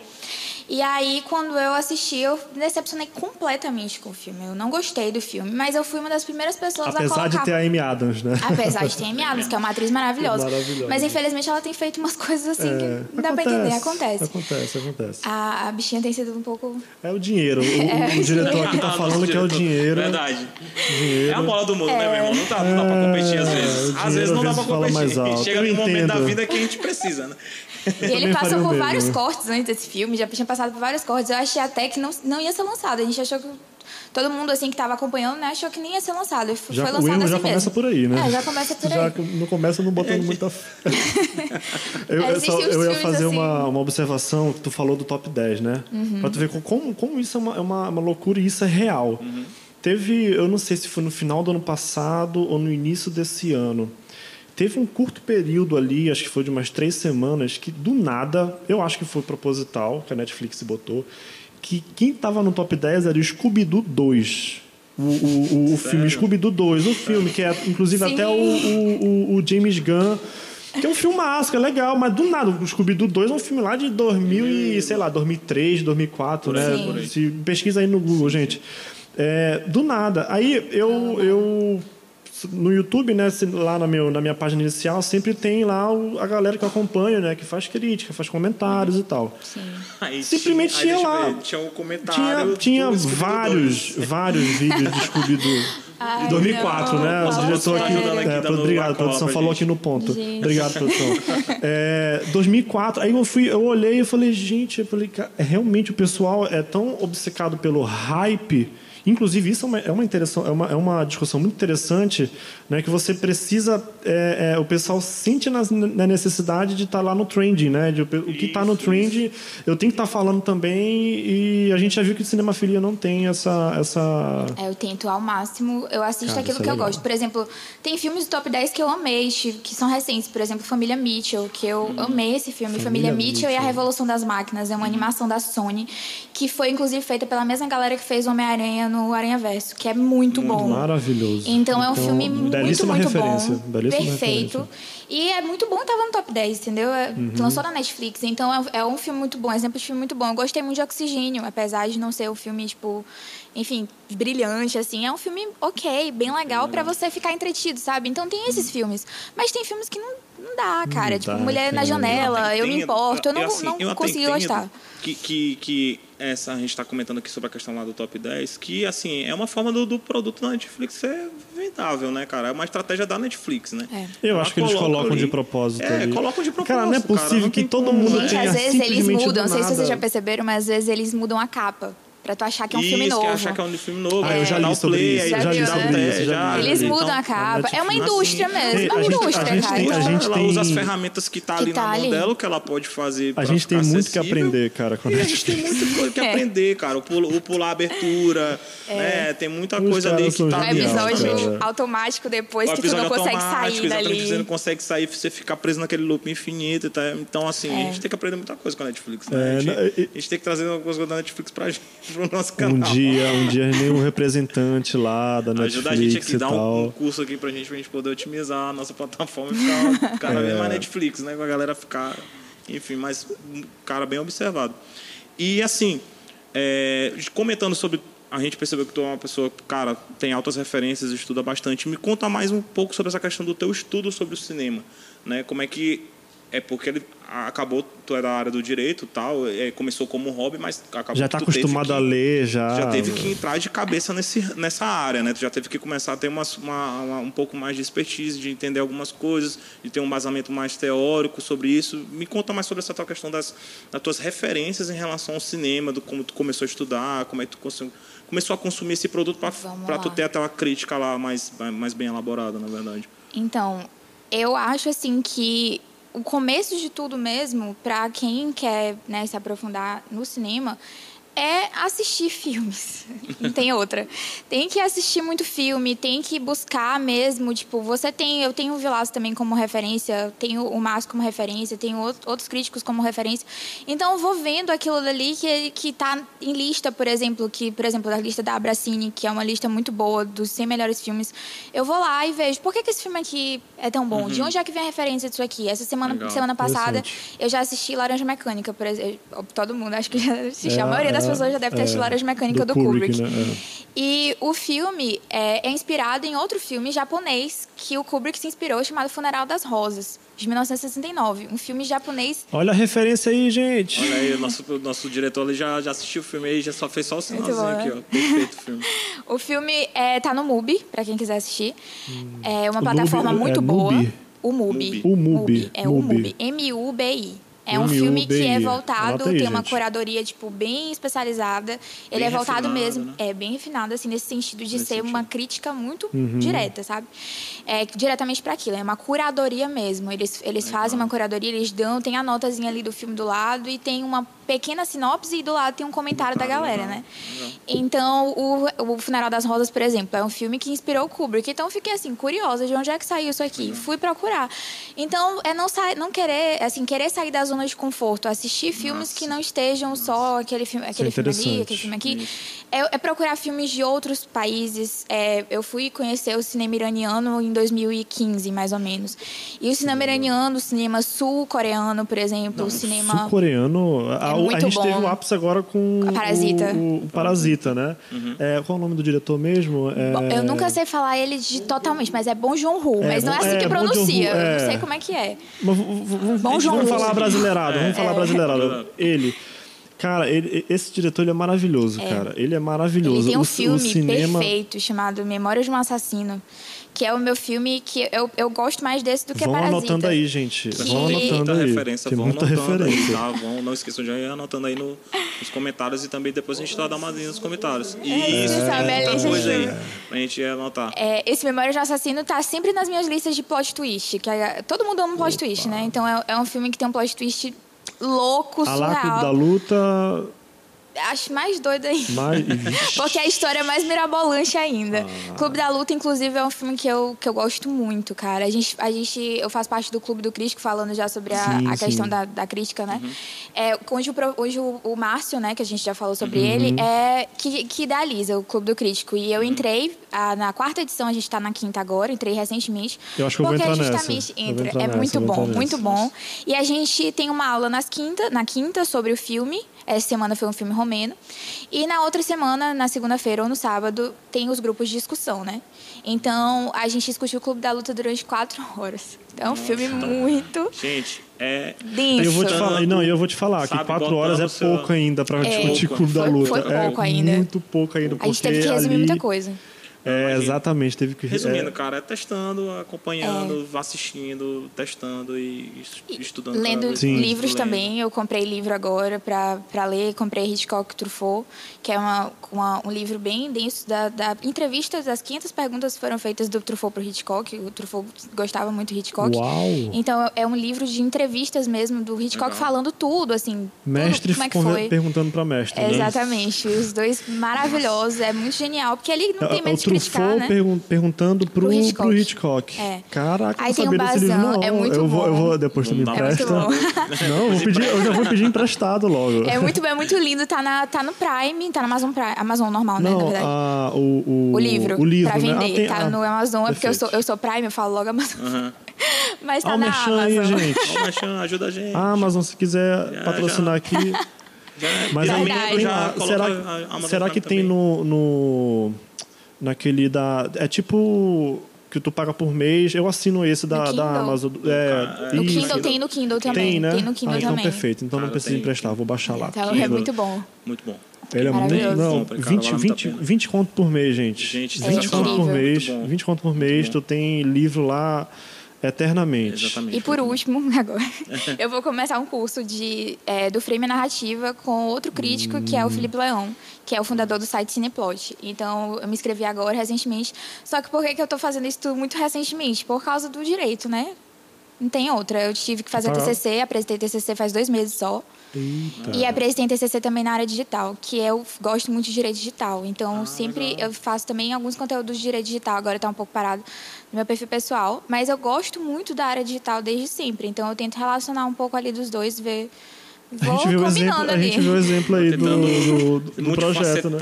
[SPEAKER 3] E aí, quando eu assisti, eu me decepcionei completamente com o filme. Eu não gostei do filme, mas eu fui uma das primeiras pessoas a
[SPEAKER 1] Apesar
[SPEAKER 3] colocar...
[SPEAKER 1] de ter a Amy Adams, né?
[SPEAKER 3] Apesar de ter Amy Adams, que é uma atriz maravilhosa.
[SPEAKER 1] Maravilhosa.
[SPEAKER 3] Mas infelizmente ela tem feito umas coisas assim
[SPEAKER 1] É,
[SPEAKER 3] que não dá pra entender. Acontece.
[SPEAKER 1] Acontece, acontece.
[SPEAKER 3] A, a bichinha tem sido um pouco.
[SPEAKER 1] É o dinheiro. O, o- o diretor aqui tá falando que é o dinheiro.
[SPEAKER 2] Verdade.
[SPEAKER 1] Dinheiro.
[SPEAKER 2] É a bola do mundo, né, meu irmão? Não dá, não dá pra competir às
[SPEAKER 1] É,
[SPEAKER 2] vezes. Às vezes não dá pra competir.
[SPEAKER 1] mais alto.
[SPEAKER 2] Chega
[SPEAKER 1] Eu
[SPEAKER 2] num momento da vida que a gente precisa, né?
[SPEAKER 3] E ele passou
[SPEAKER 1] o
[SPEAKER 3] por
[SPEAKER 1] mesmo.
[SPEAKER 3] vários cortes antes desse filme, já tinha passado por vários cortes. Eu achei até que não, não ia ser lançado. A gente achou que. Todo mundo assim que tava acompanhando, né, achou que nem ia ser lançado.
[SPEAKER 1] Já,
[SPEAKER 3] foi
[SPEAKER 1] o
[SPEAKER 3] lançado
[SPEAKER 1] erro
[SPEAKER 3] assim
[SPEAKER 1] já começa
[SPEAKER 3] mesmo.
[SPEAKER 1] por aí, né?
[SPEAKER 3] É, já começa por
[SPEAKER 1] Já
[SPEAKER 3] aí.
[SPEAKER 1] não começa não botando muita fé. eu, eu, só- eu ia fazer
[SPEAKER 3] assim.
[SPEAKER 1] uma, uma observação que tu falou do top 10, né?
[SPEAKER 3] Uhum.
[SPEAKER 1] Pra tu ver como, como isso é uma, é uma, uma loucura e isso é real. Teve, eu não sei se foi no final do ano passado ou no início desse ano. Teve um curto período ali, acho que foi de umas três semanas, que do nada, eu acho que foi proposital, que a Netflix botou, que quem tava no top 10 era o Scooby-Doo 2. O, o, o, o filme Scooby-Doo 2, o filme, que é inclusive
[SPEAKER 3] Sim.
[SPEAKER 1] até o, o, o- o James Gunn. Que é um filmaço, que é legal, mas do nada, o Scooby-Doo 2 é um filme lá de 2000 e, sei lá, 2003, 2004,
[SPEAKER 2] Por aí,
[SPEAKER 1] né?
[SPEAKER 2] aí.
[SPEAKER 1] Se pesquisa aí no Google, gente. É, do nada. Aí eu, eu no YouTube, né, lá na, meu, na minha página inicial, sempre tem lá o- a galera que eu acompanho, né, que faz crítica, faz comentários e tal.
[SPEAKER 2] Aí
[SPEAKER 1] Simplesmente
[SPEAKER 2] aí
[SPEAKER 1] tinha lá.
[SPEAKER 2] ver, Tinha um comentário.
[SPEAKER 1] Tinha, tinha vários,
[SPEAKER 2] 2.
[SPEAKER 1] vários vídeos de Scooby-Doo.
[SPEAKER 3] Ai,
[SPEAKER 1] De 2004,
[SPEAKER 3] não,
[SPEAKER 1] né? O
[SPEAKER 3] fala
[SPEAKER 1] diretor aqui.
[SPEAKER 2] Ajudando aqui,
[SPEAKER 1] é, obrigado, produção falou
[SPEAKER 2] gente.
[SPEAKER 1] aqui no ponto.
[SPEAKER 3] Gente.
[SPEAKER 1] Obrigado, produção. É, 2004, aí eu fui, eu olhei e falei, gente, eu falei, é, realmente o pessoal é tão obcecado pelo hype. Inclusive, isso é uma, é uma, é uma, é uma discussão muito interessante, né? Que você precisa. é, é, o pessoal sente nas- na necessidade de estar lá no trending, né? De, o que está no
[SPEAKER 2] Isso,
[SPEAKER 1] trend, eu tenho que estar falando também. E a gente já viu que o cinemafilia não tem essa. essa...
[SPEAKER 3] É, eu tento ao máximo, eu assisto
[SPEAKER 1] Cara,
[SPEAKER 3] aquilo
[SPEAKER 1] isso é
[SPEAKER 3] que eu gosto. Por exemplo, tem filmes do top 10 que eu amei, que são recentes. Por exemplo, Família Mitchell, que eu amei esse filme. Família,
[SPEAKER 1] Família
[SPEAKER 3] Mitchell, e a
[SPEAKER 1] Mitchell.
[SPEAKER 3] Revolução das Máquinas. É uma animação da Sony, que foi inclusive feita pela mesma galera que fez Homem-Aranha no Aranha Verso, que é muito bom.
[SPEAKER 1] Maravilhoso.
[SPEAKER 3] Então, é um filme muito, muito
[SPEAKER 1] referência,
[SPEAKER 3] bom. perfeito.
[SPEAKER 1] referência.
[SPEAKER 3] E é muito bom, tava no top 10, entendeu? É-
[SPEAKER 1] Uhum.
[SPEAKER 3] Lançou na Netflix. Então é, é um filme muito bom, exemplo de filme muito bom. Eu gostei muito de Oxigênio, apesar de não ser um filme, tipo, enfim, brilhante, assim. É um filme ok, bem legal pra você ficar entretido, sabe? Então tem esses filmes. Mas tem filmes que não, não dá, cara.
[SPEAKER 1] Não
[SPEAKER 3] tipo,
[SPEAKER 1] dá,
[SPEAKER 3] Mulher na
[SPEAKER 1] cara.
[SPEAKER 3] Janela, eu me
[SPEAKER 2] entendo,
[SPEAKER 3] importo. Eu não,
[SPEAKER 2] assim,
[SPEAKER 3] não
[SPEAKER 2] eu
[SPEAKER 3] consegui gostar.
[SPEAKER 2] Que, que, que essa, a gente está comentando aqui sobre a questão lá do top 10, que assim, é uma forma do, do produto da Netflix ser vendável, né, cara? É uma estratégia da Netflix, né?
[SPEAKER 3] É.
[SPEAKER 1] Eu
[SPEAKER 2] Ela
[SPEAKER 1] acho que eles
[SPEAKER 2] coloca
[SPEAKER 1] colocam
[SPEAKER 2] ali-
[SPEAKER 1] de propósito.
[SPEAKER 2] É,
[SPEAKER 1] ali.
[SPEAKER 2] colocam de propósito.
[SPEAKER 1] Cara, não é possível
[SPEAKER 2] não
[SPEAKER 1] que todo
[SPEAKER 2] como,
[SPEAKER 1] mundo
[SPEAKER 2] né?
[SPEAKER 3] Gente,
[SPEAKER 1] tenha
[SPEAKER 3] às vezes eles
[SPEAKER 1] simplesmente
[SPEAKER 3] mudam, não sei se vocês já perceberam, mas às vezes eles mudam a capa. Pra tu achar que é um
[SPEAKER 2] Isso,
[SPEAKER 3] filme novo.
[SPEAKER 2] achar que é um filme novo.
[SPEAKER 1] Ah, eu já
[SPEAKER 2] dá
[SPEAKER 1] li
[SPEAKER 2] o
[SPEAKER 1] sobre
[SPEAKER 2] play,
[SPEAKER 1] isso,
[SPEAKER 2] aí
[SPEAKER 3] já
[SPEAKER 2] dá
[SPEAKER 3] li
[SPEAKER 2] o
[SPEAKER 3] sobre
[SPEAKER 2] teste,
[SPEAKER 1] isso, já
[SPEAKER 2] já-
[SPEAKER 1] li.
[SPEAKER 3] Eles
[SPEAKER 1] Então,
[SPEAKER 3] mudam a capa. É uma indústria
[SPEAKER 2] Assim,
[SPEAKER 3] mesmo. É uma indústria,
[SPEAKER 1] gente
[SPEAKER 3] cara.
[SPEAKER 1] tem- a gente
[SPEAKER 2] ela
[SPEAKER 1] tem-
[SPEAKER 2] usa as ferramentas que tá
[SPEAKER 3] Que
[SPEAKER 2] ali
[SPEAKER 3] tá
[SPEAKER 2] na mão
[SPEAKER 3] ali.
[SPEAKER 2] dela, o que ela pode fazer
[SPEAKER 1] A
[SPEAKER 2] pra
[SPEAKER 1] gente
[SPEAKER 2] ficar
[SPEAKER 1] tem muito que aprender, cara, com a
[SPEAKER 2] E a gente tem muita coisa que
[SPEAKER 3] É.
[SPEAKER 2] aprender, cara. O, pulo, o pular abertura, né? Tem muita
[SPEAKER 1] Os
[SPEAKER 2] coisa ali que tá
[SPEAKER 3] O episódio automático depois que tu não
[SPEAKER 2] episódio
[SPEAKER 3] consegue sair dali.
[SPEAKER 2] você não consegue sair, você fica preso naquele loop infinito. Então, assim, a gente tem que aprender muita coisa com a Netflix. Né?
[SPEAKER 1] É,
[SPEAKER 2] a, gente,
[SPEAKER 1] não,
[SPEAKER 2] a gente tem que trazer uma coisa da Netflix pra gente, pro nosso canal.
[SPEAKER 1] Um dia, um dia nenhum representante lá da Netflix
[SPEAKER 2] Ajuda a gente aqui,
[SPEAKER 1] e
[SPEAKER 2] dá
[SPEAKER 1] tal.
[SPEAKER 2] um, um curso aqui pra gente, pra gente poder otimizar a nossa plataforma e ficar cada vez
[SPEAKER 1] É.
[SPEAKER 2] mais Netflix, né? Com a galera ficar, enfim, mais um cara bem observado. E assim, é, comentando sobre. A gente percebeu que tu é uma pessoa, cara, tem altas referências, estuda bastante. Me conta mais um pouco sobre essa questão do teu estudo sobre o cinema, né? Como é que é porque ele acabou, tu é da área do direito tal, é, começou como hobby, mas acabou
[SPEAKER 1] Já está acostumado
[SPEAKER 2] que-
[SPEAKER 1] a ler, já.
[SPEAKER 2] já teve que entrar de cabeça nesse, nessa área, né? Tu já teve que começar a ter uma, uma- uma- um pouco mais de expertise, de entender algumas coisas, de ter um embasamento mais teórico sobre isso. Me conta mais sobre essa tua questão das, das tuas referências em relação ao cinema, do como tu começou a estudar, como é que tu cons- começou a consumir esse produto para tu ter até uma crítica lá mais, mais bem elaborada, na verdade.
[SPEAKER 3] Então, eu acho assim que o começo de tudo mesmo, para quem quer né, se aprofundar no cinema, é assistir filmes. Não tem outra. Tem que assistir muito filme, tem que buscar mesmo, tipo, você tem, eu tenho o Vilaço também como referência, tenho o Márcio como referência, tenho out- outros críticos como referência. Então eu vou vendo aquilo dali que que tá em lista, por exemplo, que, por exemplo, da lista da Abracine, que é uma lista muito boa dos 100 melhores filmes. Eu vou lá e vejo, por que, que esse filme aqui é tão bom? De onde é que vem a referência disso aqui? Essa semana,
[SPEAKER 2] Legal.
[SPEAKER 3] semana passada, eu já assisti Laranja Mecânica, por exemplo. Todo mundo, acho que já assistiu.
[SPEAKER 1] É,
[SPEAKER 3] a maioria das
[SPEAKER 1] é,
[SPEAKER 3] pessoas já deve ter
[SPEAKER 1] é,
[SPEAKER 3] assistido Laranja Mecânica do,
[SPEAKER 1] do
[SPEAKER 3] Kubrick.
[SPEAKER 1] Kubrick, né?
[SPEAKER 3] E o filme é, é inspirado em outro filme japonês que o Kubrick se inspirou, chamado Funeral das Rosas, de 1969. Um filme japonês
[SPEAKER 1] Olha a referência aí, gente.
[SPEAKER 2] Olha aí, o nosso, nosso diretor ali já, já assistiu o filme aí, já só fez só o sinalzinho aqui, ó. Perfeito o filme.
[SPEAKER 3] O filme é, tá no MUBI, pra quem quiser assistir. É uma
[SPEAKER 1] O
[SPEAKER 3] plataforma
[SPEAKER 1] Mubi-
[SPEAKER 3] muito
[SPEAKER 1] é
[SPEAKER 3] boa.
[SPEAKER 1] Mubi?
[SPEAKER 3] O MUBI.
[SPEAKER 1] O Mubi.
[SPEAKER 3] É o
[SPEAKER 1] Mubi.
[SPEAKER 3] MUBI. É um filme que é voltado, tem uma curadoria, tipo, bem especializada. Ele
[SPEAKER 2] Bem
[SPEAKER 3] é voltado mesmo,
[SPEAKER 2] né?
[SPEAKER 3] é bem refinado, assim, nesse sentido de
[SPEAKER 2] Nesse
[SPEAKER 3] ser uma
[SPEAKER 2] sentido.
[SPEAKER 3] crítica muito
[SPEAKER 1] Uhum.
[SPEAKER 3] direta, sabe? É, diretamente para aquilo, é uma curadoria mesmo. Eles, eles
[SPEAKER 2] Legal.
[SPEAKER 3] fazem uma curadoria, eles dão, tem a notazinha ali do filme do lado e tem uma pequena sinopse e do lado tem um comentário da galera,
[SPEAKER 2] legal,
[SPEAKER 3] né?
[SPEAKER 2] legal.
[SPEAKER 3] Então, o, o Funeral das Rosas, por exemplo, é um filme que inspirou o Kubrick. Então, eu fiquei assim, curiosa de onde é que saiu isso aqui. Fui procurar. Então, é não, não querer, assim, querer sair da zona de conforto, assistir filmes
[SPEAKER 2] Nossa.
[SPEAKER 3] que não estejam só aquele filme, aquele filme ali, aquele filme aqui. É, é procurar filmes de outros países. É, eu fui conhecer o cinema iraniano em 2015, mais ou menos. E o cinema iraniano, o cinema sul-coreano, por exemplo, o cinema...
[SPEAKER 1] Sul-coreano. A,
[SPEAKER 3] É
[SPEAKER 1] a
[SPEAKER 3] muito
[SPEAKER 1] gente
[SPEAKER 3] bom.
[SPEAKER 1] teve o ápice agora com
[SPEAKER 3] A Parasita.
[SPEAKER 1] O, o- Parasita, né? É, qual é o nome do diretor mesmo? É...
[SPEAKER 3] Bom, Eu nunca sei falar ele de totalmente, mas é Bom Joon-ho.
[SPEAKER 1] É,
[SPEAKER 3] mas não é assim
[SPEAKER 1] é,
[SPEAKER 3] que pronuncia. Eu
[SPEAKER 1] é.
[SPEAKER 3] não sei como é que é.
[SPEAKER 1] Mas v- v- vamos, falar brasileirado, vamos
[SPEAKER 2] É.
[SPEAKER 1] falar
[SPEAKER 3] É.
[SPEAKER 1] brasileirado. Ele. Cara, ele- esse diretor ele é maravilhoso, cara. Ele é maravilhoso.
[SPEAKER 3] Ele tem um
[SPEAKER 1] o,
[SPEAKER 3] filme
[SPEAKER 1] o cinema...
[SPEAKER 3] perfeito chamado Memórias de um Assassino, que é o meu filme que eu, eu gosto mais desse do que
[SPEAKER 1] Vão
[SPEAKER 3] Parasita.
[SPEAKER 1] anotando aí, gente.
[SPEAKER 3] Que-
[SPEAKER 1] Vão anotando
[SPEAKER 2] muita
[SPEAKER 1] aí.
[SPEAKER 2] referência, vão
[SPEAKER 1] muita
[SPEAKER 2] anotando aí,
[SPEAKER 1] referência.
[SPEAKER 2] tá? Vão, não esqueçam de ir anotando aí no- nos comentários e também depois a gente vai dar uma olhadinha nos comentários.
[SPEAKER 3] isso, sabe? É
[SPEAKER 2] muita
[SPEAKER 3] lista
[SPEAKER 2] coisa aí pra gente anotar.
[SPEAKER 3] É, esse Memórias de um Assassino tá sempre nas minhas listas de plot twist. Que é- todo mundo ama um plot twist, né? Então é, é um filme que tem um plot twist louco,
[SPEAKER 1] A lá Clube
[SPEAKER 3] surreal.
[SPEAKER 1] da Luta.
[SPEAKER 3] Acho mais doido ainda.
[SPEAKER 1] Mais...
[SPEAKER 3] Porque a história é mais mirabolante ainda.
[SPEAKER 1] Ah.
[SPEAKER 3] Clube da Luta, inclusive, é um filme que eu, que eu gosto muito, cara. A gente, a gente, eu faço parte do Clube do Crítico, falando já sobre a,
[SPEAKER 1] Sim,
[SPEAKER 3] a questão da, da crítica, né? É, hoje o, hoje o, o Márcio, né, que a gente já falou sobre
[SPEAKER 1] Uhum.
[SPEAKER 3] ele, é que, que idealiza o Clube do Crítico. E eu entrei ah, na quarta edição, a gente tá na quinta agora, entrei recentemente.
[SPEAKER 1] Eu acho que eu vou
[SPEAKER 3] porque
[SPEAKER 1] entrar nessa.
[SPEAKER 3] justamente
[SPEAKER 1] Eu vou
[SPEAKER 3] entra.
[SPEAKER 1] entrar
[SPEAKER 3] É
[SPEAKER 1] nessa,
[SPEAKER 3] muito bom, muito
[SPEAKER 1] nessa.
[SPEAKER 3] bom. E a gente tem uma aula nas quinta, na quinta sobre o filme. Essa semana foi um filme romeno. E na outra semana, na segunda-feira ou no sábado, tem os grupos de discussão, né? Então, a gente discutiu o Clube da Luta durante quatro horas. É um filme muito
[SPEAKER 2] Gente, é.
[SPEAKER 3] denso.
[SPEAKER 1] Eu vou te falar, não, eu vou te falar que
[SPEAKER 2] Sabe,
[SPEAKER 1] quatro
[SPEAKER 2] botando
[SPEAKER 1] horas é
[SPEAKER 2] o seu-
[SPEAKER 1] pouco ainda pra
[SPEAKER 3] É.
[SPEAKER 1] discutir
[SPEAKER 2] Pouco.
[SPEAKER 1] Clube da Luta.
[SPEAKER 3] foi pouco
[SPEAKER 1] é
[SPEAKER 3] ainda.
[SPEAKER 1] muito pouco ainda.
[SPEAKER 3] A gente teve que
[SPEAKER 1] porque
[SPEAKER 3] resumir
[SPEAKER 1] ali-
[SPEAKER 3] muita coisa.
[SPEAKER 1] É, exatamente, teve que
[SPEAKER 2] Resumindo,
[SPEAKER 1] é,
[SPEAKER 2] cara, é testando, acompanhando, assistindo, testando e
[SPEAKER 3] E
[SPEAKER 2] estudando.
[SPEAKER 3] Lendo
[SPEAKER 1] Sim.
[SPEAKER 2] mais,
[SPEAKER 3] livros
[SPEAKER 2] lendo.
[SPEAKER 3] também, eu comprei livro agora pra pra ler. Comprei Hitchcock Truffaut, que é uma, uma- um livro bem denso da, da entrevista. Das 500 perguntas que foram feitas do Truffaut pro Hitchcock. O Truffaut gostava muito do Hitchcock.
[SPEAKER 1] Uau!
[SPEAKER 3] Então é um livro de entrevistas mesmo do Hitchcock
[SPEAKER 2] Legal.
[SPEAKER 3] falando tudo, assim.
[SPEAKER 1] mestre
[SPEAKER 3] tudo, como é que foi.
[SPEAKER 1] perguntando pra mestre. né?
[SPEAKER 3] Exatamente, os dois maravilhosos, é muito genial, porque ali não
[SPEAKER 1] É,
[SPEAKER 3] tem
[SPEAKER 1] é o
[SPEAKER 3] de criticar, né?
[SPEAKER 1] pergun- perguntando pro,
[SPEAKER 3] Pro
[SPEAKER 1] pro
[SPEAKER 3] Hitchcock.
[SPEAKER 1] Hitchcock.
[SPEAKER 3] É.
[SPEAKER 1] Caraca,
[SPEAKER 3] Aí
[SPEAKER 1] não
[SPEAKER 3] tem
[SPEAKER 1] sabia
[SPEAKER 3] um
[SPEAKER 1] desse livro,
[SPEAKER 3] Bazan,
[SPEAKER 1] não.
[SPEAKER 3] é muito
[SPEAKER 1] eu vou, eu
[SPEAKER 3] bom.
[SPEAKER 1] vou, depois tu me empresta.
[SPEAKER 3] É
[SPEAKER 1] Não, eu, vou pedir, eu já vou pedir emprestado logo.
[SPEAKER 3] É muito, é muito lindo, tá, na, tá no Prime, tá na Amazon Prime, Amazon normal, né, na
[SPEAKER 1] Não,
[SPEAKER 3] verdade.
[SPEAKER 1] a, o, o,
[SPEAKER 3] O livro,
[SPEAKER 1] o livro
[SPEAKER 3] pra
[SPEAKER 1] né?
[SPEAKER 3] vender,
[SPEAKER 1] Ah, tem-
[SPEAKER 3] tá
[SPEAKER 1] ah,
[SPEAKER 3] no Amazon, é porque eu sou, eu sou Prime, eu falo logo Amazon.
[SPEAKER 2] Aham.
[SPEAKER 3] Mas tá
[SPEAKER 1] Ah, o
[SPEAKER 3] na
[SPEAKER 1] merchan aí,
[SPEAKER 3] Amazon.
[SPEAKER 1] gente.
[SPEAKER 2] Ó, Marchan, ajuda a gente.
[SPEAKER 1] Ah, Amazon, se quiser
[SPEAKER 2] Já,
[SPEAKER 1] patrocinar
[SPEAKER 2] já.
[SPEAKER 1] aqui.
[SPEAKER 2] Já,
[SPEAKER 1] Mas
[SPEAKER 2] já
[SPEAKER 1] aí Será,
[SPEAKER 2] a Amazon
[SPEAKER 1] será que
[SPEAKER 2] Prime
[SPEAKER 1] tem
[SPEAKER 2] também.
[SPEAKER 1] no, no. Naquele da. É tipo. que tu paga por mês. Eu assino esse da, da? Amazon. É,
[SPEAKER 3] No
[SPEAKER 1] isso.
[SPEAKER 3] Kindle, tem no Kindle também.
[SPEAKER 1] Tem, né?
[SPEAKER 3] Tem no Kindle
[SPEAKER 1] ah, então
[SPEAKER 3] também.
[SPEAKER 1] perfeito. Então não
[SPEAKER 2] Cara,
[SPEAKER 1] precisa emprestar, vou baixar lá.
[SPEAKER 3] Então, é
[SPEAKER 1] Kindle.
[SPEAKER 3] muito bom.
[SPEAKER 2] Muito bom.
[SPEAKER 1] Ele é muito. Não,
[SPEAKER 2] cara,
[SPEAKER 1] 20,
[SPEAKER 2] vale muito a
[SPEAKER 1] 20,
[SPEAKER 2] pena.
[SPEAKER 1] 20 conto por mês, gente.
[SPEAKER 2] Gente,
[SPEAKER 1] 20
[SPEAKER 3] é
[SPEAKER 1] conto por mês.
[SPEAKER 2] Muito bom.
[SPEAKER 1] 20 conto por mês, tu tem livro lá eternamente.
[SPEAKER 2] Exatamente.
[SPEAKER 3] E por último, agora, eu vou começar um curso de, é, do frame narrativa com outro crítico, que é o Felipe Leão, que é o fundador do site Cineplot. Então, eu me inscrevi agora, recentemente. Só que por que, que eu estou fazendo isso tudo muito recentemente? Por causa do direito, né? Não tem outra. Eu tive que fazer
[SPEAKER 1] Ah.
[SPEAKER 3] TCC, apresentei TCC faz dois meses só.
[SPEAKER 1] Eita.
[SPEAKER 3] E apresentei TCC também na área digital, que eu gosto muito de direito digital. Então,
[SPEAKER 2] Ah,
[SPEAKER 3] sempre
[SPEAKER 2] legal.
[SPEAKER 3] eu faço também alguns conteúdos de direito digital. Agora está um pouco parado no meu perfil pessoal. Mas eu gosto muito da área digital desde sempre. Então, eu tento relacionar um pouco ali dos dois, ver...
[SPEAKER 1] A gente, viu o
[SPEAKER 3] combinando
[SPEAKER 1] exemplo, a gente viu o exemplo aí do, do, do- do projeto, né?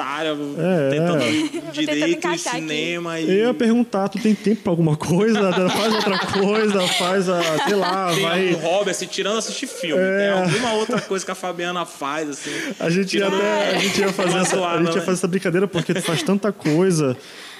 [SPEAKER 1] É,
[SPEAKER 2] tentando
[SPEAKER 1] é.
[SPEAKER 2] direito e
[SPEAKER 3] encaixar aqui.
[SPEAKER 2] cinema.
[SPEAKER 1] Eu
[SPEAKER 2] E...
[SPEAKER 1] ia perguntar, tu tem tempo pra alguma coisa? Faz outra coisa, faz a, sei lá,
[SPEAKER 2] Tem
[SPEAKER 1] vai...
[SPEAKER 2] algum hobby, assim, tirando assistir filme.
[SPEAKER 1] É.
[SPEAKER 2] Tem alguma outra coisa que a Fabiana faz, assim.
[SPEAKER 1] A gente ia até, a gente ia fazer essa, a gente ia
[SPEAKER 2] né?
[SPEAKER 1] fazer essa brincadeira porque tu faz tanta coisa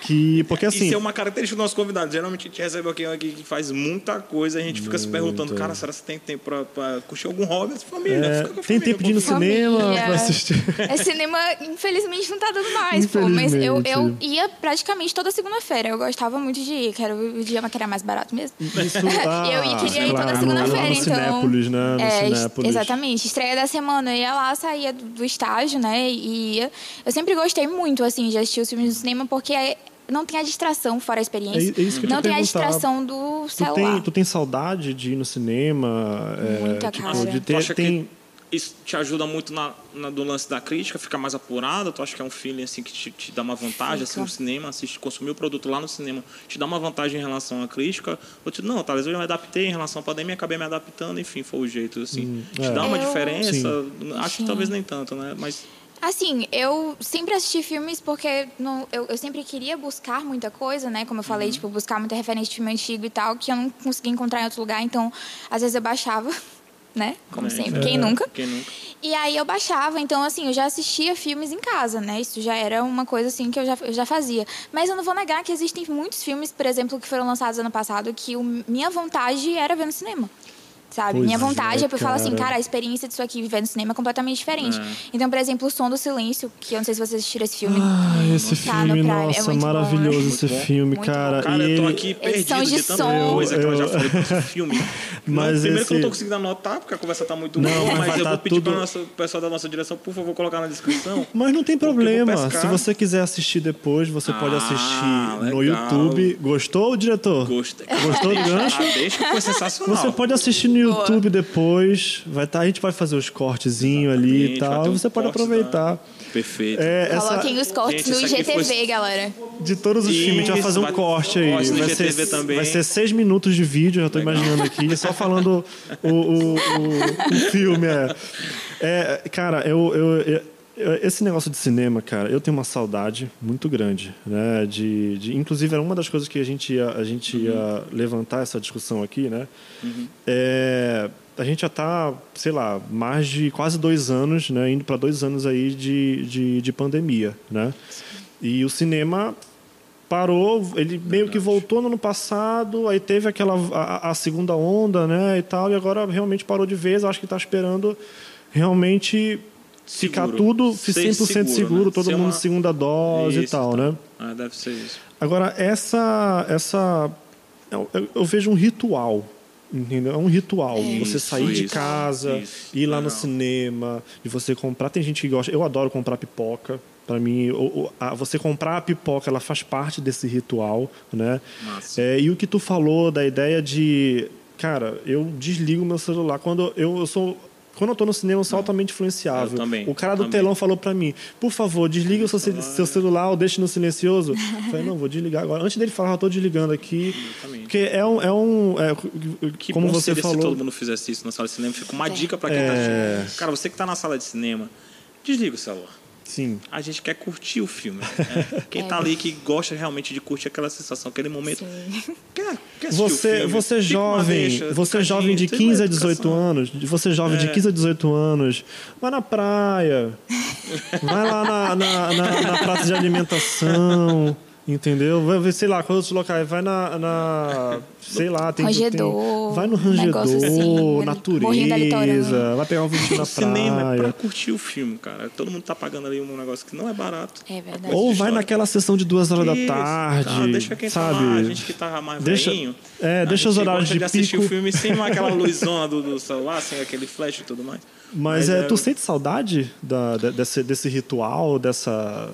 [SPEAKER 1] que, porque assim,
[SPEAKER 2] Isso é uma característica do nosso convidado. Geralmente a gente recebe alguém aqui que faz muita coisa e a gente fica se perguntando, cara, será que você tem tempo pra, pra curtir algum hobby? Essa família,
[SPEAKER 1] é,
[SPEAKER 2] fica com a
[SPEAKER 1] tem
[SPEAKER 2] família,
[SPEAKER 1] tempo de ir no cinema
[SPEAKER 3] Família.
[SPEAKER 1] pra assistir.
[SPEAKER 3] É cinema, infelizmente, não tá dando mais, pô. Mas eu, eu ia praticamente toda segunda-feira. Eu gostava muito de ir, que era o dia que era mais barato mesmo.
[SPEAKER 1] Isso,
[SPEAKER 3] eu ia- queria ir toda
[SPEAKER 1] claro,
[SPEAKER 3] segunda-feira, então.
[SPEAKER 1] Cinépolis, né? No
[SPEAKER 3] É,
[SPEAKER 1] Cinépolis.
[SPEAKER 3] exatamente. Estreia da semana. Eu ia lá, saía do, do estágio, né? E ia. Eu sempre gostei muito, assim, de assistir os filmes no cinema, porque é- não tem a distração fora a experiência.
[SPEAKER 1] É- é isso que eu
[SPEAKER 3] não tem a distração do
[SPEAKER 1] Tu
[SPEAKER 3] celular.
[SPEAKER 1] tem, tu tem saudade de ir no cinema? é,
[SPEAKER 3] Muita,
[SPEAKER 1] tipo,
[SPEAKER 3] cara.
[SPEAKER 1] de
[SPEAKER 2] Tu
[SPEAKER 1] ter,
[SPEAKER 2] acha
[SPEAKER 1] tem,
[SPEAKER 2] que isso te ajuda muito na, na- do lance da crítica, ficar mais apurado? Tu acha que é um feeling assim que te, te dá uma vantagem assim,
[SPEAKER 3] Fica.
[SPEAKER 2] no cinema, assistir, consumir o produto lá no cinema, te dá uma vantagem em relação à crítica? Ou tu, não, talvez eu me adaptei em relação à pandemia, acabei me adaptando, enfim, foi o jeito assim. te
[SPEAKER 1] é.
[SPEAKER 2] dá uma
[SPEAKER 3] Eu-
[SPEAKER 2] diferença? Acho que
[SPEAKER 3] Sim.
[SPEAKER 2] talvez nem tanto, né? Mas
[SPEAKER 3] Assim, eu sempre assisti filmes porque não, eu, eu sempre queria buscar muita coisa, né? Como eu
[SPEAKER 1] Uhum.
[SPEAKER 3] falei, tipo, buscar muita referência de filme antigo e tal, que eu não conseguia encontrar em outro lugar. Então, às vezes eu baixava, né? Como
[SPEAKER 2] É,
[SPEAKER 3] sempre.
[SPEAKER 1] é.
[SPEAKER 3] Quem nunca?
[SPEAKER 2] quem nunca?
[SPEAKER 3] E aí eu baixava, então assim, eu já assistia filmes em casa, né? Isso já era uma coisa assim que eu já, eu já fazia. Mas eu não vou negar que existem muitos filmes, por exemplo, que foram lançados ano passado, que o, minha vontade era ver no cinema. Sabe?
[SPEAKER 1] Pois
[SPEAKER 3] minha vontade
[SPEAKER 1] é,
[SPEAKER 3] é, porque eu falo assim,
[SPEAKER 1] cara.
[SPEAKER 3] a experiência disso aqui viver no cinema é completamente diferente.
[SPEAKER 2] É.
[SPEAKER 3] Então, por exemplo, O Som do Silêncio, que eu não sei se vocês assistiram esse filme.
[SPEAKER 1] Ah, esse
[SPEAKER 3] Tá
[SPEAKER 1] filme,
[SPEAKER 3] é
[SPEAKER 1] nossa,
[SPEAKER 3] bom,
[SPEAKER 1] maravilhoso
[SPEAKER 3] né?
[SPEAKER 1] esse
[SPEAKER 2] Muito bom.
[SPEAKER 1] filme,
[SPEAKER 3] Muito
[SPEAKER 1] cara.
[SPEAKER 2] Cara,
[SPEAKER 1] e
[SPEAKER 2] eu tô aqui perdido
[SPEAKER 3] de
[SPEAKER 2] de tanta
[SPEAKER 3] som.
[SPEAKER 2] coisa que ela já
[SPEAKER 1] Eu-
[SPEAKER 2] falou desse filme.
[SPEAKER 1] Mas
[SPEAKER 2] não, primeiro que eu não tô
[SPEAKER 1] esse-
[SPEAKER 2] conseguindo anotar, porque a conversa tá muito
[SPEAKER 1] Não,
[SPEAKER 2] boa,
[SPEAKER 1] mas
[SPEAKER 2] mas,
[SPEAKER 1] vai
[SPEAKER 2] eu
[SPEAKER 1] tá
[SPEAKER 2] vou pedir
[SPEAKER 1] tudo-
[SPEAKER 2] para o pessoal da nossa direção, por favor, colocar na descrição.
[SPEAKER 1] Mas não tem
[SPEAKER 2] eu
[SPEAKER 1] problema. Se você quiser assistir depois, você pode
[SPEAKER 2] Ah,
[SPEAKER 1] assistir no. YouTube. Gostou, diretor?
[SPEAKER 2] Gostei.
[SPEAKER 1] Gostou do gancho?
[SPEAKER 2] Ah, deixa que foi sensacional.
[SPEAKER 1] Você pode assistir no YouTube depois. Vai tá, a gente vai fazer os cortezinhos ali e tal.
[SPEAKER 2] um
[SPEAKER 1] Você pode aproveitar.
[SPEAKER 2] da- Perfeito.
[SPEAKER 1] É, essa,
[SPEAKER 3] Coloquem os cortes
[SPEAKER 2] Gente,
[SPEAKER 3] no IGTV,
[SPEAKER 2] foi-
[SPEAKER 3] galera.
[SPEAKER 1] de todos os
[SPEAKER 2] Isso,
[SPEAKER 1] filmes, a gente vai fazer um
[SPEAKER 2] vai-
[SPEAKER 1] corte aí.
[SPEAKER 2] corte no
[SPEAKER 1] Vai
[SPEAKER 2] IGTV
[SPEAKER 1] ser,
[SPEAKER 2] também.
[SPEAKER 1] vai ser seis minutos de vídeo, já tô imaginando aqui, só falando o, o, o, o filme. É. É, cara, eu, eu- eu- esse negócio de cinema, cara, eu tenho uma saudade muito grande, né? De, de, inclusive, era uma das coisas que a gente ia, a gente ia levantar essa discussão aqui, né? É, a gente já está, sei lá, mais de quase dois anos, né? Indo para dois anos aí de, de, de pandemia, né? E o cinema parou, ele meio que voltou no ano passado, aí teve aquela a, a segunda onda, né, e tal, e agora realmente parou de vez, acho que está esperando realmente ficar
[SPEAKER 2] Seguro.
[SPEAKER 1] tudo
[SPEAKER 2] Ser
[SPEAKER 1] 100% seguro,
[SPEAKER 2] seguro, né?
[SPEAKER 1] todo
[SPEAKER 2] Ser
[SPEAKER 1] mundo
[SPEAKER 2] uma-
[SPEAKER 1] segunda dose e
[SPEAKER 2] Isso,
[SPEAKER 1] tal,
[SPEAKER 2] tá.
[SPEAKER 1] né?
[SPEAKER 2] Ah, deve ser isso.
[SPEAKER 1] Agora, essa. essa eu, eu- vejo um ritual. Entendeu? É um ritual. você
[SPEAKER 2] Isso,
[SPEAKER 1] sair de
[SPEAKER 2] isso,
[SPEAKER 1] casa,
[SPEAKER 2] isso.
[SPEAKER 1] ir lá no cinema, e você comprar. Tem gente que gosta. Eu adoro comprar pipoca. Para mim, o- o- a- você comprar a pipoca, ela faz parte desse ritual, né? É, e o que tu falou da ideia de, cara, eu desligo meu celular quando eu, eu sou quando eu tô no cinema, eu sou altamente influenciável.
[SPEAKER 2] Eu também,
[SPEAKER 1] o cara do
[SPEAKER 2] também.
[SPEAKER 1] telão falou para mim, por favor, desliga o seu, ce- seu celular ou deixe no silencioso. Eu falei, não, vou desligar agora. Antes dele falar, eu tô desligando aqui.
[SPEAKER 2] Exatamente.
[SPEAKER 1] Porque é um. É um é,
[SPEAKER 2] Que
[SPEAKER 1] como
[SPEAKER 2] bom
[SPEAKER 1] você
[SPEAKER 2] seria
[SPEAKER 1] falou.
[SPEAKER 2] se todo mundo fizesse isso na sala de cinema. Fica uma dica pra quem
[SPEAKER 1] É.
[SPEAKER 2] tá assistindo. Cara, você que tá na sala de cinema, desliga o celular.
[SPEAKER 1] Sim.
[SPEAKER 2] A gente quer curtir o filme. né? Quem tá ali que gosta realmente de curtir aquela sensação, aquele momento. Quer, quer o
[SPEAKER 1] Você,
[SPEAKER 2] filme,
[SPEAKER 1] você jovem,
[SPEAKER 2] deixa,
[SPEAKER 1] você jovem de
[SPEAKER 2] gente, tem
[SPEAKER 1] 15 a
[SPEAKER 2] uma
[SPEAKER 1] 18
[SPEAKER 2] educação.
[SPEAKER 1] anos, você jovem de
[SPEAKER 2] É.
[SPEAKER 1] 15 a 18 anos, vai na praia, vai lá na, na, na- na praça de alimentação, Entendeu? Vai, sei lá, quando outros locais, vai na. na sei lá, tem.
[SPEAKER 3] Rangedor,
[SPEAKER 1] tem- vai no rangedor,
[SPEAKER 3] assim, da
[SPEAKER 1] natureza, vai pegar um vinho na
[SPEAKER 2] O cinema é pra
[SPEAKER 1] praia.
[SPEAKER 2] curtir o filme, cara. Todo mundo tá pagando ali um negócio que não é barato.
[SPEAKER 3] É verdade.
[SPEAKER 1] Ou vai naquela sessão de duas horas da
[SPEAKER 2] Isso,
[SPEAKER 1] tarde.
[SPEAKER 2] tá, deixa quem
[SPEAKER 1] sabe?
[SPEAKER 2] tá lá, a gente que tá mais
[SPEAKER 1] Deixa-
[SPEAKER 2] velhinho.
[SPEAKER 1] é,
[SPEAKER 2] a
[SPEAKER 1] deixa os horários
[SPEAKER 2] gosta
[SPEAKER 1] de
[SPEAKER 2] de assistir
[SPEAKER 1] pico.
[SPEAKER 2] o filme sem aquela luzona do, do celular, sem aquele flash e tudo mais.
[SPEAKER 1] Mas, é, tu sente saudade da, de- desse, desse ritual, dessa.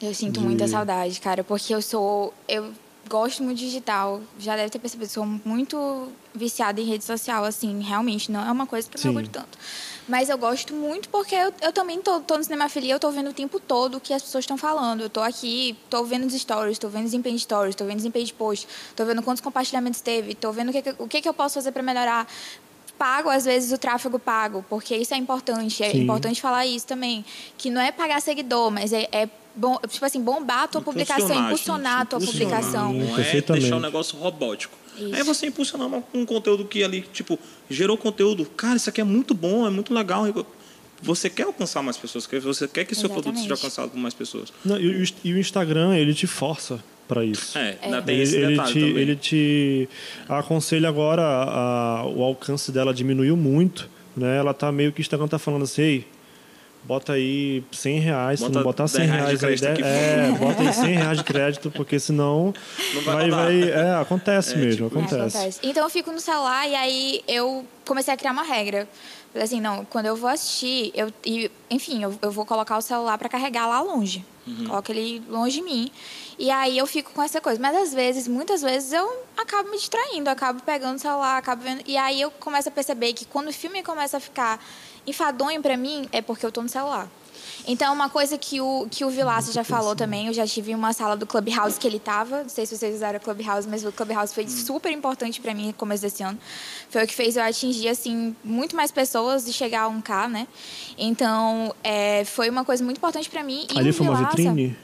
[SPEAKER 3] Eu sinto
[SPEAKER 1] de-
[SPEAKER 3] muita saudade, cara, porque eu sou. Eu gosto muito de digital. Já deve ter percebido, sou muito viciada em rede social, assim, realmente. Não é uma coisa que eu orgulho tanto. Mas eu gosto muito porque eu, eu também tô, tô no Cinemafilia, eu tô vendo o tempo todo o que as pessoas estão falando. Eu tô aqui, tô vendo os stories, tô vendo desempenho de stories, tô vendo desempenho de post, tô vendo quantos compartilhamentos teve, tô vendo o que, que- o que, que eu posso fazer para melhorar. Pago, às vezes, o tráfego pago, porque isso é importante. É
[SPEAKER 1] Sim.
[SPEAKER 3] importante falar isso também. Que não é pagar seguidor, mas é, é bom, tipo assim, bombar a tua publicação, impulsionar a tua
[SPEAKER 2] impulsionar.
[SPEAKER 3] publicação.
[SPEAKER 2] Não é deixar o negócio robótico.
[SPEAKER 3] Isso.
[SPEAKER 2] Aí você impulsionar um conteúdo que ali, tipo, gerou conteúdo. Cara, isso aqui é muito bom, é muito legal. Você quer alcançar mais pessoas, você quer que seu produto seja
[SPEAKER 3] Exatamente.
[SPEAKER 2] alcançado por mais pessoas.
[SPEAKER 1] Não, e, o, e o Instagram, ele te força para isso.
[SPEAKER 2] É,
[SPEAKER 3] É.
[SPEAKER 2] ainda tem
[SPEAKER 1] Ele,
[SPEAKER 2] esse
[SPEAKER 1] ele te,
[SPEAKER 2] também.
[SPEAKER 1] ele te aconselha agora, a- o alcance dela diminuiu muito, né? Ela tá meio que o Instagram tá falando assim, ei, bota aí 100 reais, se
[SPEAKER 2] Bota
[SPEAKER 1] não botar 100
[SPEAKER 2] 10 reais de
[SPEAKER 1] reais, aí, é, bota aí 100 reais de crédito, porque senão
[SPEAKER 2] Não vai
[SPEAKER 1] vai, vai, é, acontece
[SPEAKER 2] É,
[SPEAKER 1] mesmo,
[SPEAKER 2] tipo
[SPEAKER 3] É,
[SPEAKER 1] acontece.
[SPEAKER 3] acontece. Então eu fico no celular e aí eu comecei a criar uma regra. Falei assim, não, quando eu vou assistir, eu, e, enfim, eu, eu vou colocar o celular para carregar lá longe. Coloco ele longe de mim. E aí eu fico com essa coisa. Mas às vezes, muitas vezes, eu acabo me distraindo, acabo pegando o celular, acabo vendo. E aí eu começo a perceber que quando o filme começa a ficar enfadonho para mim, é porque eu tô no celular. Então, uma coisa que o, que o Vilaça já falou também, eu já tive uma sala do Clubhouse que ele tava, não sei se vocês usaram o Clubhouse, mas o Clubhouse foi super importante para mim no começo desse ano. Foi o que fez eu atingir, assim, muito mais pessoas e chegar a 1K, né? Então, é, foi uma coisa muito importante para mim. E
[SPEAKER 1] Ali
[SPEAKER 3] o
[SPEAKER 1] foi uma
[SPEAKER 3] Vilaça-
[SPEAKER 1] vitrine?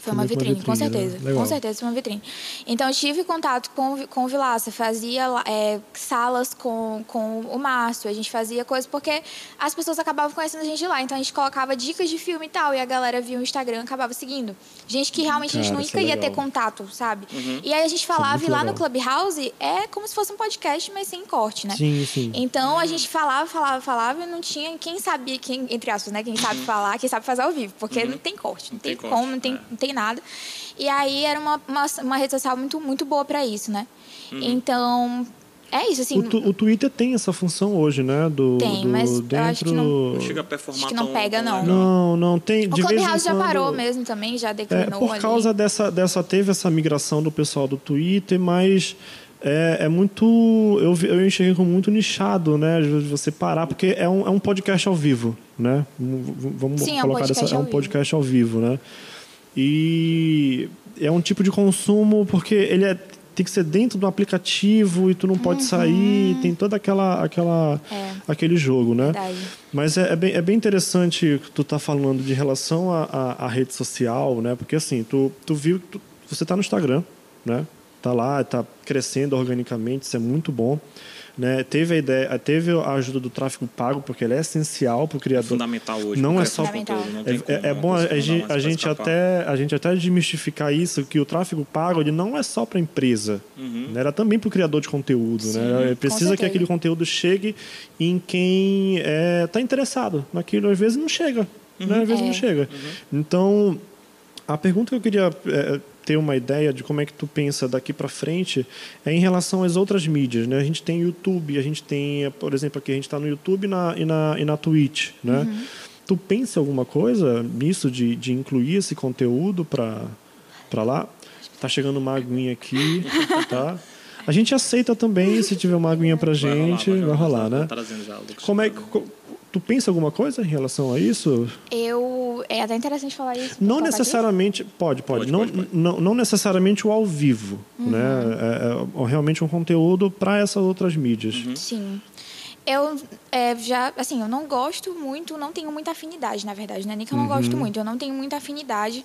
[SPEAKER 3] Foi uma
[SPEAKER 1] uma
[SPEAKER 3] vitrine, com
[SPEAKER 1] vitrine, né?
[SPEAKER 3] certeza.
[SPEAKER 1] Legal.
[SPEAKER 3] Com certeza foi uma vitrine. Então, eu tive contato com, com o Vilaça, fazia é, salas com, com o Márcio, a gente fazia coisas, porque as pessoas acabavam conhecendo a gente lá. Então, a gente colocava dicas de filme e tal, e a galera via o Instagram acabava seguindo. Gente que realmente a gente
[SPEAKER 1] Cara,
[SPEAKER 3] nunca
[SPEAKER 1] é
[SPEAKER 3] ia ter contato, sabe?
[SPEAKER 2] Uhum.
[SPEAKER 3] E aí a gente falava,
[SPEAKER 1] muito
[SPEAKER 3] e lá no. Clubhouse é como se fosse um podcast, mas sem corte, né?
[SPEAKER 1] Sim, sim.
[SPEAKER 3] Então a gente falava, falava, falava e não tinha quem sabia, quem, entre aspas, né? Quem sabe falar, quem sabe fazer ao vivo, porque não tem corte, não,
[SPEAKER 2] Não
[SPEAKER 3] tem,
[SPEAKER 2] tem
[SPEAKER 3] como,
[SPEAKER 2] corte,
[SPEAKER 3] não tem,
[SPEAKER 2] é.
[SPEAKER 3] não tem nada. E aí era uma, uma, uma rede social muito, muito boa para isso, né? Então, é isso, assim.
[SPEAKER 1] O, tu- o Twitter tem essa função hoje, né? Do,
[SPEAKER 3] Tem,
[SPEAKER 1] do
[SPEAKER 3] mas eu
[SPEAKER 1] dentro...
[SPEAKER 3] acho que não-
[SPEAKER 2] Não chega a performar
[SPEAKER 3] Acho que não
[SPEAKER 2] tão-
[SPEAKER 3] pega, não.
[SPEAKER 2] legal.
[SPEAKER 1] Não, não, tem.
[SPEAKER 3] o
[SPEAKER 1] de vez em
[SPEAKER 3] Clubhouse já
[SPEAKER 1] quando-
[SPEAKER 3] parou mesmo também, já
[SPEAKER 1] É,
[SPEAKER 3] declinou
[SPEAKER 1] por
[SPEAKER 3] ali.
[SPEAKER 1] causa dessa, dessa. Teve essa migração do pessoal do Twitter, mas é, é muito. Eu, eu enxerguei como muito nichado, né? de Você parar, porque é um, é um podcast ao vivo, né? Vamos
[SPEAKER 3] Sim, é um
[SPEAKER 1] colocar dessa. É um podcast ao vivo, né? E é um tipo de consumo porque ele é. Tem que ser dentro do aplicativo e tu não pode sair, tem toda aquela, aquela
[SPEAKER 3] Uhum. É.
[SPEAKER 1] aquele jogo, né?
[SPEAKER 3] Verdade.
[SPEAKER 1] Mas é, é bem, é bem interessante o que tu tá falando de relação à rede social, né? Porque assim, tu, tu viu que tu- você tá no Instagram, né? Tá lá, tá crescendo organicamente, isso é muito bom. Né? Teve a ideia, teve a ajuda do tráfego pago, porque ele é essencial para o
[SPEAKER 2] É
[SPEAKER 1] criador.
[SPEAKER 2] fundamental hoje.
[SPEAKER 1] Não é só-
[SPEAKER 2] não tem
[SPEAKER 1] É,
[SPEAKER 2] como,
[SPEAKER 1] é- é bom a, a gente até a gente até desmistificar isso que o tráfego pago ele não é só para a empresa,
[SPEAKER 2] Uhum.
[SPEAKER 1] né? era também para o criador de conteúdo, né? Ele Precisa que aquele conteúdo chegue em quem está interessado naquilo. Às vezes não chega, né? Às vezes
[SPEAKER 3] É.
[SPEAKER 1] não chega. Então a pergunta que eu queria é, ter uma ideia de como é que tu pensa daqui para frente é em relação às outras mídias, né? A gente tem YouTube, a gente tem, por exemplo, aqui a gente está no YouTube e na, e na, e na Twitch, né? Tu pensa em alguma coisa nisso de, de incluir esse conteúdo para para lá? Tá chegando uma aguinha aqui, tá? A gente aceita também se tiver uma aguinha pra gente, vai rolar,
[SPEAKER 2] vai
[SPEAKER 1] né?
[SPEAKER 2] Trazendo já, Lucas.
[SPEAKER 1] Como é que tu pensa alguma coisa em relação a isso?
[SPEAKER 3] Eu. É até interessante falar isso.
[SPEAKER 1] Não necessariamente. Pode, pode.
[SPEAKER 2] Pode,
[SPEAKER 1] não,
[SPEAKER 2] pode, pode.
[SPEAKER 1] Não, não necessariamente o ao vivo.
[SPEAKER 3] Uhum.
[SPEAKER 1] Né? É, é realmente um conteúdo para essas outras mídias.
[SPEAKER 2] Uhum.
[SPEAKER 3] Sim. Eu é, já, assim, eu não gosto muito, não tenho muita afinidade, na verdade, não é nem que eu não
[SPEAKER 1] Uhum.
[SPEAKER 3] gosto muito, eu não tenho muita afinidade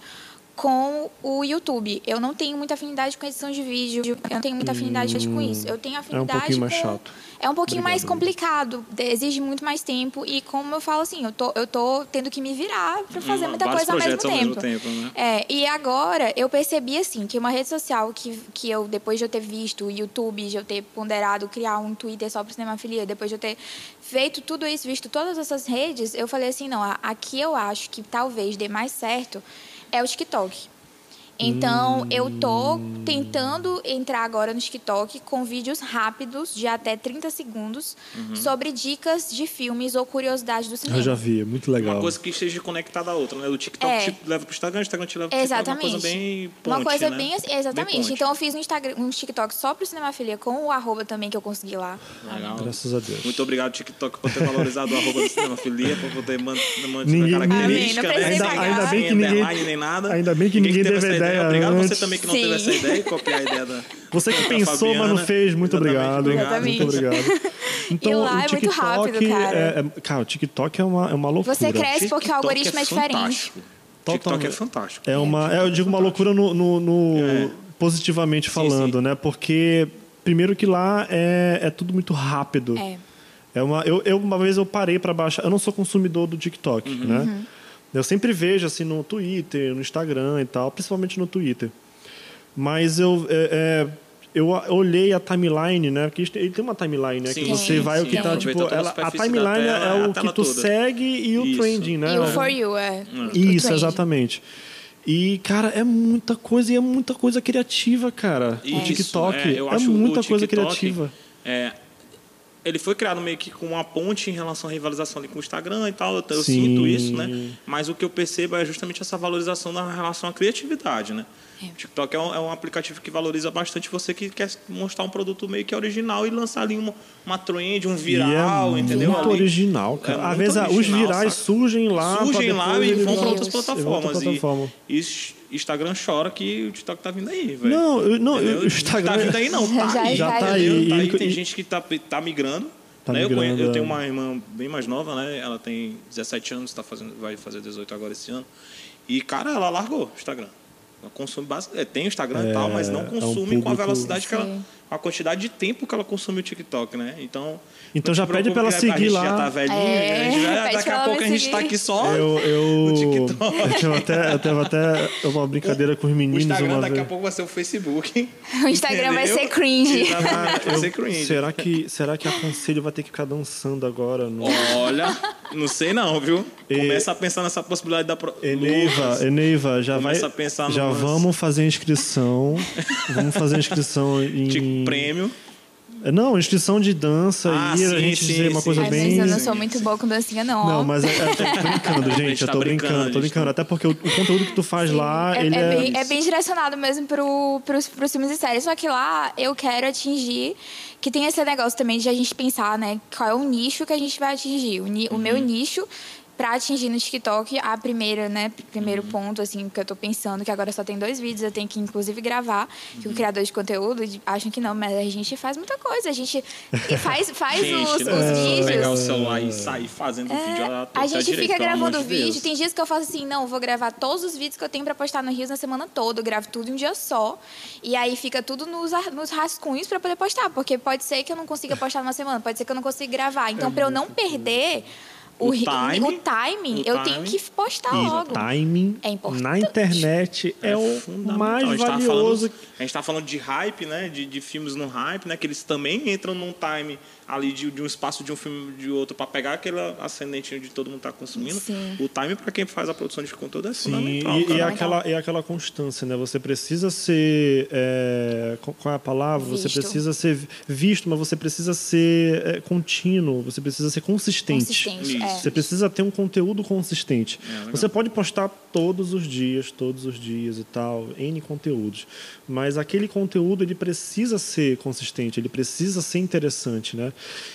[SPEAKER 3] com o YouTube. Eu não tenho muita afinidade com edição de vídeo, eu não tenho muita afinidade com isso. Eu tenho afinidade
[SPEAKER 1] é um pouquinho mais
[SPEAKER 3] com...
[SPEAKER 1] chato.
[SPEAKER 3] É um pouquinho
[SPEAKER 1] Obrigado,
[SPEAKER 3] mais complicado, exige muito mais tempo e como eu falo assim, eu tô, eu tô tendo que me virar para fazer
[SPEAKER 2] Hum,
[SPEAKER 3] muita coisa ao mesmo tempo.
[SPEAKER 2] ao mesmo tempo, né?
[SPEAKER 3] É, e agora eu percebi assim que uma rede social que, que eu depois de eu ter visto o YouTube, de eu ter ponderado criar um Twitter só para cinemafilia, depois de eu ter feito tudo isso, visto todas essas redes, eu falei assim, não, aqui eu acho que talvez dê mais certo é o TikTok. Então, eu tô tentando entrar agora no TikTok com vídeos rápidos, de até 30 segundos, sobre dicas de filmes ou curiosidades do cinema.
[SPEAKER 1] Eu já vi, é muito legal.
[SPEAKER 2] Uma coisa que esteja conectada à outra, né? O TikTok
[SPEAKER 3] É.
[SPEAKER 2] te leva pro Instagram, o Instagram te leva pro TikTok.
[SPEAKER 3] Exatamente.
[SPEAKER 2] Uma coisa bem ponte,
[SPEAKER 3] Uma coisa
[SPEAKER 2] né?
[SPEAKER 3] bem assim, exatamente.
[SPEAKER 2] ponte.
[SPEAKER 3] então eu fiz um Instagram, um TikTok só pro Cinemafilia com o arroba também que eu consegui lá.
[SPEAKER 2] Legal.
[SPEAKER 1] Graças a Deus.
[SPEAKER 2] Muito obrigado, TikTok, por ter valorizado o arroba do Cinemafilia, por poder man- manter
[SPEAKER 1] Ninguém-
[SPEAKER 2] a característica,
[SPEAKER 3] Amém, não
[SPEAKER 2] né?
[SPEAKER 3] pagar.
[SPEAKER 1] Ainda bem que ninguém-
[SPEAKER 2] nem nada.
[SPEAKER 1] ainda bem que ninguém
[SPEAKER 2] essa
[SPEAKER 1] ideia
[SPEAKER 2] Obrigado você
[SPEAKER 1] antes.
[SPEAKER 2] também que não
[SPEAKER 3] Sim.
[SPEAKER 2] teve essa ideia e copiar a ideia da
[SPEAKER 1] Você que
[SPEAKER 2] da
[SPEAKER 1] pensou, mas não
[SPEAKER 2] Fabiana.
[SPEAKER 1] fez, muito
[SPEAKER 2] Exatamente,
[SPEAKER 1] obrigado. Muito obrigado. Então,
[SPEAKER 3] lá
[SPEAKER 1] o
[SPEAKER 3] é muito
[SPEAKER 1] TikTok
[SPEAKER 3] rápido, cara.
[SPEAKER 1] É, é- cara, o TikTok é uma, é uma loucura.
[SPEAKER 3] Você cresce porque o
[SPEAKER 2] TikTok
[SPEAKER 3] algoritmo é, diferente.
[SPEAKER 2] fantástico. TikTok é
[SPEAKER 1] Totalmente.
[SPEAKER 2] fantástico.
[SPEAKER 1] É uma, é, eu digo uma loucura no, no- no-
[SPEAKER 2] É.
[SPEAKER 1] positivamente falando,
[SPEAKER 2] sim.
[SPEAKER 1] né? Porque primeiro que lá é, é tudo muito rápido.
[SPEAKER 3] É.
[SPEAKER 1] É uma, eu, eu- uma vez eu parei para baixar. Eu não sou consumidor do TikTok,
[SPEAKER 2] Uhum.
[SPEAKER 1] né? Eu sempre vejo assim no Twitter, no Instagram e tal, principalmente no Twitter. Mas eu é, é, eu olhei a timeline, né? Porque ele tem uma timeline, né? que
[SPEAKER 2] Sim,
[SPEAKER 1] você vai o que
[SPEAKER 3] sim.
[SPEAKER 1] tá tipo, ela, a timeline
[SPEAKER 2] tela,
[SPEAKER 1] é o que tu
[SPEAKER 2] toda.
[SPEAKER 1] segue e o
[SPEAKER 2] Isso.
[SPEAKER 1] trending, né?
[SPEAKER 3] E o For You, é. o
[SPEAKER 1] Isso, exatamente. E, cara, é muita coisa e é muita coisa criativa, cara. O
[SPEAKER 2] Isso,
[SPEAKER 1] TikTok
[SPEAKER 2] é,
[SPEAKER 1] é,
[SPEAKER 2] eu acho
[SPEAKER 1] muita
[SPEAKER 2] o
[SPEAKER 1] coisa
[SPEAKER 2] TikTok,
[SPEAKER 1] criativa.
[SPEAKER 2] É, ele foi criado meio que com uma ponte em relação à rivalização ali com o Instagram e tal. Eu, eu sinto isso, né? Mas o que eu percebo é justamente essa valorização na relação à criatividade, né?
[SPEAKER 3] É.
[SPEAKER 2] O TikTok é um, é um aplicativo que valoriza bastante você que quer mostrar um produto meio que original e lançar ali uma, uma trend, um viral,
[SPEAKER 1] e é
[SPEAKER 2] entendeu?
[SPEAKER 1] muito
[SPEAKER 2] Ali.
[SPEAKER 1] original, cara.
[SPEAKER 2] É
[SPEAKER 1] Às vezes ah, os
[SPEAKER 2] original,
[SPEAKER 1] virais
[SPEAKER 2] saca?
[SPEAKER 1] surgem lá.
[SPEAKER 2] surgem lá e vão para outras plataformas.
[SPEAKER 1] plataforma.
[SPEAKER 2] E, e Instagram chora que o TikTok tá vindo aí, velho.
[SPEAKER 1] Não, eu- não, o Instagram-
[SPEAKER 2] Tá vindo aí, não. Tá
[SPEAKER 3] Já
[SPEAKER 2] aí.
[SPEAKER 3] Já
[SPEAKER 1] tá aí.
[SPEAKER 2] Tá aí. Tem
[SPEAKER 1] e-
[SPEAKER 2] gente que tá, tá migrando.
[SPEAKER 1] Tá
[SPEAKER 2] né? Eu
[SPEAKER 1] migrando,
[SPEAKER 2] Eu,
[SPEAKER 1] é.
[SPEAKER 2] tenho uma irmã bem mais nova, né? Ela tem 17 anos, tá fazendo, vai fazer 18 agora esse ano. E, cara, ela largou o Instagram. Ela consome bastante. é, Tem o Instagram e tal, mas não
[SPEAKER 1] é um
[SPEAKER 2] consome com a
[SPEAKER 1] público-
[SPEAKER 2] velocidade que ela.
[SPEAKER 3] Sim.
[SPEAKER 2] A quantidade de tempo que ela consome o TikTok, né? Então.
[SPEAKER 1] Então já pede pra ela seguir
[SPEAKER 2] a gente
[SPEAKER 1] lá.
[SPEAKER 2] já tá velhinho,
[SPEAKER 3] É,
[SPEAKER 2] a gente já-
[SPEAKER 3] pede
[SPEAKER 2] daqui a pouco a gente tá aqui só.
[SPEAKER 1] Eu, eu,
[SPEAKER 2] No TikTok.
[SPEAKER 1] eu tenho até, eu tenho até uma brincadeira com os
[SPEAKER 2] O
[SPEAKER 1] meninos
[SPEAKER 2] Instagram
[SPEAKER 1] uma
[SPEAKER 2] daqui
[SPEAKER 1] vez.
[SPEAKER 2] a pouco vai ser o Facebook.
[SPEAKER 3] O Instagram vai
[SPEAKER 2] Entendeu?
[SPEAKER 3] ser cringe.
[SPEAKER 2] Exatamente, vai
[SPEAKER 1] Eu-
[SPEAKER 2] ser cringe.
[SPEAKER 1] será que será que a conselho vai ter que ficar dançando agora no
[SPEAKER 2] Olha, não sei não, viu?
[SPEAKER 1] E-
[SPEAKER 2] Começa a pensar nessa possibilidade da... Pro...
[SPEAKER 1] Eneiva, Eneiva, já vai
[SPEAKER 2] Começa a pensar
[SPEAKER 1] já vamos fazer inscrição. vamos fazer inscrição em
[SPEAKER 2] Prêmio.
[SPEAKER 1] Não, inscrição de dança
[SPEAKER 2] Ah,
[SPEAKER 1] e a
[SPEAKER 2] sim,
[SPEAKER 1] gente
[SPEAKER 2] sim,
[SPEAKER 1] dizer uma
[SPEAKER 2] sim.
[SPEAKER 1] coisa
[SPEAKER 3] Ai,
[SPEAKER 1] bem
[SPEAKER 3] mas eu não sou muito boa com dancinha, não.
[SPEAKER 1] Não, mas é, é, eu tô brincando, gente. eu
[SPEAKER 2] tá
[SPEAKER 1] tô
[SPEAKER 2] brincando,
[SPEAKER 1] brincando,
[SPEAKER 2] a
[SPEAKER 1] tô brincando.
[SPEAKER 2] tá-
[SPEAKER 1] Até porque o, o conteúdo que tu faz lá,
[SPEAKER 3] é,
[SPEAKER 1] ele
[SPEAKER 3] é
[SPEAKER 1] é.
[SPEAKER 3] bem, é bem direcionado mesmo pro, pros, pros filmes e séries. Só que lá eu quero atingir. Que tem esse negócio também de a gente pensar, né? Qual é o nicho que a gente vai atingir. O, ni- o meu nicho. Pra atingir no TikTok, a primeira, né? Primeiro ponto, assim, que eu tô pensando, que agora só tem dois vídeos, eu tenho que inclusive gravar, que o criador de conteúdo acham que não, mas a gente faz muita coisa. A gente faz, faz
[SPEAKER 2] Gente,
[SPEAKER 3] os,
[SPEAKER 2] não
[SPEAKER 3] os
[SPEAKER 2] é só
[SPEAKER 3] vídeos.
[SPEAKER 2] pegar o celular e sair fazendo
[SPEAKER 3] É,
[SPEAKER 2] vídeo.
[SPEAKER 3] a
[SPEAKER 2] que ter
[SPEAKER 3] gente
[SPEAKER 2] direito,
[SPEAKER 3] fica gravando
[SPEAKER 2] de Deus.
[SPEAKER 3] vídeo. Tem dias que eu faço assim, não, vou gravar todos os vídeos que eu tenho pra postar no Rios na semana toda. Eu gravo tudo em um dia só. E aí fica tudo nos, nos rascunhos pra poder postar. Porque pode ser que eu não consiga postar numa semana, pode ser que eu não consiga gravar. Então, pra eu não perder o,
[SPEAKER 2] O time,
[SPEAKER 3] o timing,
[SPEAKER 2] o
[SPEAKER 3] eu tenho que postar logo.
[SPEAKER 1] timing
[SPEAKER 3] É importante.
[SPEAKER 1] na internet é, o
[SPEAKER 2] fundamental.
[SPEAKER 1] mais valioso.
[SPEAKER 2] Falando, a gente tá falando de hype, né? De, de filmes no hype, né? Que eles também entram num time ali de, de um espaço de um filme de outro para pegar aquele ascendente de todo mundo tá consumindo.
[SPEAKER 3] Sim.
[SPEAKER 2] O time para quem faz a produção de conteúdo é
[SPEAKER 1] Sim,
[SPEAKER 2] fundamental.
[SPEAKER 1] e, e
[SPEAKER 2] cara.
[SPEAKER 1] aquela, e aquela constância, né? Você precisa ser. é, qual é a palavra? Você
[SPEAKER 3] Visto.
[SPEAKER 1] precisa ser visto, mas você precisa ser é, contínuo, você precisa ser consistente.
[SPEAKER 3] Consistente, é.
[SPEAKER 1] Você precisa ter um conteúdo consistente.
[SPEAKER 2] É,
[SPEAKER 1] você pode postar todos os dias, todos os dias e tal, N conteúdos. Mas aquele conteúdo ele precisa ser consistente, ele precisa ser interessante, né?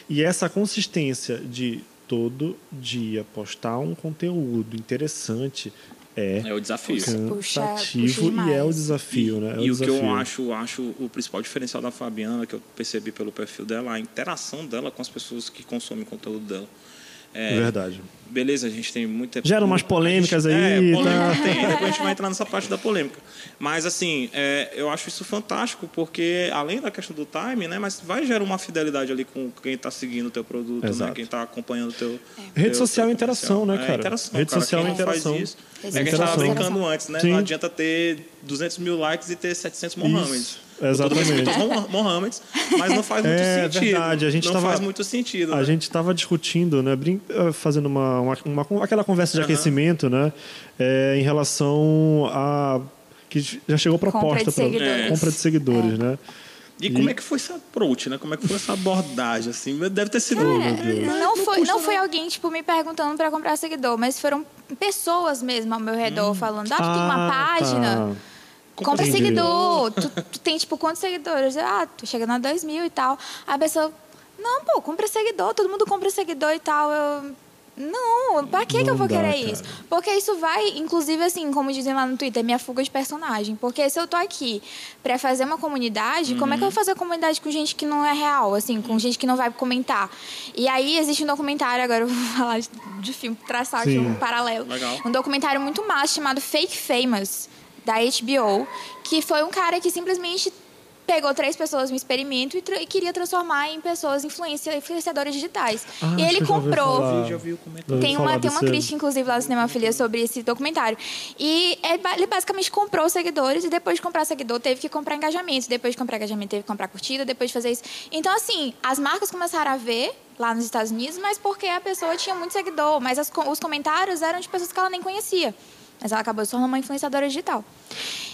[SPEAKER 1] E essa consistência de todo dia postar um conteúdo interessante é
[SPEAKER 2] É o desafio.
[SPEAKER 3] Puxa-
[SPEAKER 1] cansativo
[SPEAKER 3] puxa
[SPEAKER 1] e é o desafio, né? É
[SPEAKER 2] E o que eu
[SPEAKER 1] desafio.
[SPEAKER 2] acho, acho o principal diferencial da Fabiana, que eu percebi pelo perfil dela, a interação dela com as pessoas que consomem o conteúdo dela. É,
[SPEAKER 1] Verdade.
[SPEAKER 2] Beleza, a gente tem muita.
[SPEAKER 1] Gera umas polêmicas
[SPEAKER 2] gente-
[SPEAKER 1] aí,
[SPEAKER 2] É, polêmica
[SPEAKER 1] tá?
[SPEAKER 2] tem. Depois a gente vai entrar nessa parte da polêmica. Mas, assim, é, eu acho isso fantástico, porque além da questão do time, né? Mas vai gerar uma fidelidade ali com quem está seguindo o teu produto, né?
[SPEAKER 1] Exato.
[SPEAKER 2] Quem está acompanhando o teu.
[SPEAKER 1] Rede
[SPEAKER 2] teu-
[SPEAKER 1] social
[SPEAKER 2] teu
[SPEAKER 1] é interação, né,
[SPEAKER 2] É,
[SPEAKER 1] cara?
[SPEAKER 2] interação,
[SPEAKER 1] Rede
[SPEAKER 2] cara.
[SPEAKER 1] social
[SPEAKER 2] Quem
[SPEAKER 1] é
[SPEAKER 2] não faz
[SPEAKER 1] interação.
[SPEAKER 2] isso-
[SPEAKER 3] É
[SPEAKER 2] É que a gente estava
[SPEAKER 1] interação.
[SPEAKER 2] brincando antes, né?
[SPEAKER 1] Sim.
[SPEAKER 2] Não adianta ter 200 mil likes e ter 700 Mohammeds.
[SPEAKER 1] Exatamente.
[SPEAKER 2] Mohammeds, mas não faz muito
[SPEAKER 1] É
[SPEAKER 2] sentido.
[SPEAKER 1] verdade, a gente
[SPEAKER 2] não
[SPEAKER 1] tava-
[SPEAKER 2] faz muito sentido.
[SPEAKER 1] A
[SPEAKER 2] né?
[SPEAKER 1] gente estava discutindo, né, brin- eh, fazendo uma, uma, uma- aquela conversa de
[SPEAKER 2] Aham.
[SPEAKER 1] aquecimento, né, eh, em relação a que já chegou
[SPEAKER 3] Compra
[SPEAKER 1] proposta
[SPEAKER 3] de
[SPEAKER 1] pra-
[SPEAKER 3] seguidores.
[SPEAKER 1] compra de seguidores, né?
[SPEAKER 2] E como é que foi esse approach, né? Como é que foi essa abordagem, assim? Deve ter sido...
[SPEAKER 3] Não foi, não foi alguém, tipo, me perguntando pra comprar seguidor, mas foram pessoas mesmo ao meu redor falando, ah, tu tem uma
[SPEAKER 1] Ah,
[SPEAKER 3] página,
[SPEAKER 1] tá.
[SPEAKER 3] Compra
[SPEAKER 1] Entendi.
[SPEAKER 3] seguidor, tu, tu tem, tipo, quantos seguidores? Ah, tô chegando a dois mil e tal. Aí a pessoa, não, pô, compra seguidor, todo mundo compra seguidor e tal. Eu, não, pra que, que eu
[SPEAKER 1] Não
[SPEAKER 3] vou
[SPEAKER 1] dá,
[SPEAKER 3] querer
[SPEAKER 1] cara.
[SPEAKER 3] isso? Porque isso vai, inclusive, assim, como dizem lá no Twitter, minha fuga de personagem. Porque se eu tô aqui pra fazer uma comunidade, como é que eu vou fazer comunidade com gente que não é real, assim, com gente que não vai comentar? E aí existe um documentário, agora eu vou falar de, de filme, traçar aqui um paralelo.
[SPEAKER 2] Legal.
[SPEAKER 3] Um documentário muito massa chamado Fake Famous, da HBO, que foi um cara que simplesmente pegou três pessoas no experimento e, tra- e queria transformar em pessoas influencia, influenciadoras digitais.
[SPEAKER 1] Ah,
[SPEAKER 3] e ele comprou. Tem uma, tem uma crítica, inclusive, lá no Cinema Filia sobre esse documentário. E é ele basicamente comprou seguidores e depois de comprar seguidor teve que comprar engajamento. Depois de comprar engajamento teve que comprar curtida, depois de fazer isso. Então, assim, as marcas começaram a ver lá nos Estados Unidos, mas porque a pessoa tinha muito seguidor. Mas as os comentários eram de pessoas que ela nem conhecia. Mas ela acabou se tornando uma influenciadora digital.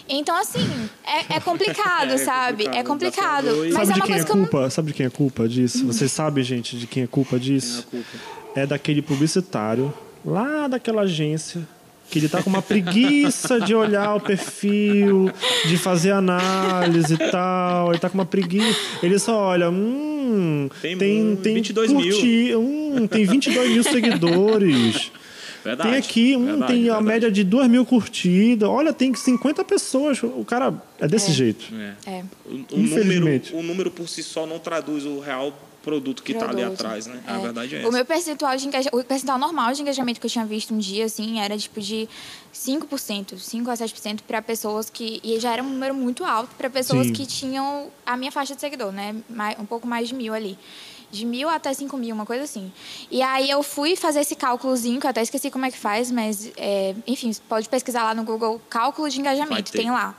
[SPEAKER 3] Então, assim, é, é complicado,
[SPEAKER 2] É
[SPEAKER 3] sabe?
[SPEAKER 2] complicado,
[SPEAKER 3] É complicado. Mas
[SPEAKER 1] Sabe
[SPEAKER 3] é
[SPEAKER 1] de
[SPEAKER 3] uma
[SPEAKER 1] quem é
[SPEAKER 3] coisa não-
[SPEAKER 1] culpa? Sabe de quem é culpa disso? Vocês sabem, gente, de quem é culpa disso?
[SPEAKER 2] Quem é culpa?
[SPEAKER 1] É daquele publicitário lá daquela agência que ele tá com uma preguiça de olhar o perfil, de fazer análise e tal. Ele tá com uma preguiça. Ele só olha, hum,
[SPEAKER 2] Tem,
[SPEAKER 1] tem,
[SPEAKER 2] hum,
[SPEAKER 1] tem
[SPEAKER 2] 22 mil.
[SPEAKER 1] curti- hum, tem 22 mil seguidores.
[SPEAKER 2] Verdade.
[SPEAKER 1] Tem aqui, um,
[SPEAKER 2] verdade,
[SPEAKER 1] tem a
[SPEAKER 2] verdade.
[SPEAKER 1] média de 2 mil curtidas. Olha, tem 50 pessoas. O cara é desse jeito.
[SPEAKER 2] É.
[SPEAKER 3] É.
[SPEAKER 2] O, o número,
[SPEAKER 1] Infelizmente.
[SPEAKER 2] o número por si só não traduz o real produto que está ali atrás, né? A
[SPEAKER 3] É.
[SPEAKER 2] verdade é
[SPEAKER 3] O
[SPEAKER 2] essa.
[SPEAKER 3] meu percentual de engajamento, o percentual normal de engajamento que eu tinha visto um dia, assim, era tipo de 5%, 5 a 7% para pessoas que. E já era um número muito alto para pessoas
[SPEAKER 1] Sim.
[SPEAKER 3] que tinham a minha faixa de seguidor, né? Mais- Um pouco mais de mil ali. De mil até cinco mil, uma coisa assim. E aí eu fui fazer esse cálculozinho, que eu até esqueci como é que faz, mas, é, enfim, pode pesquisar lá no Google cálculo de engajamento, tem lá.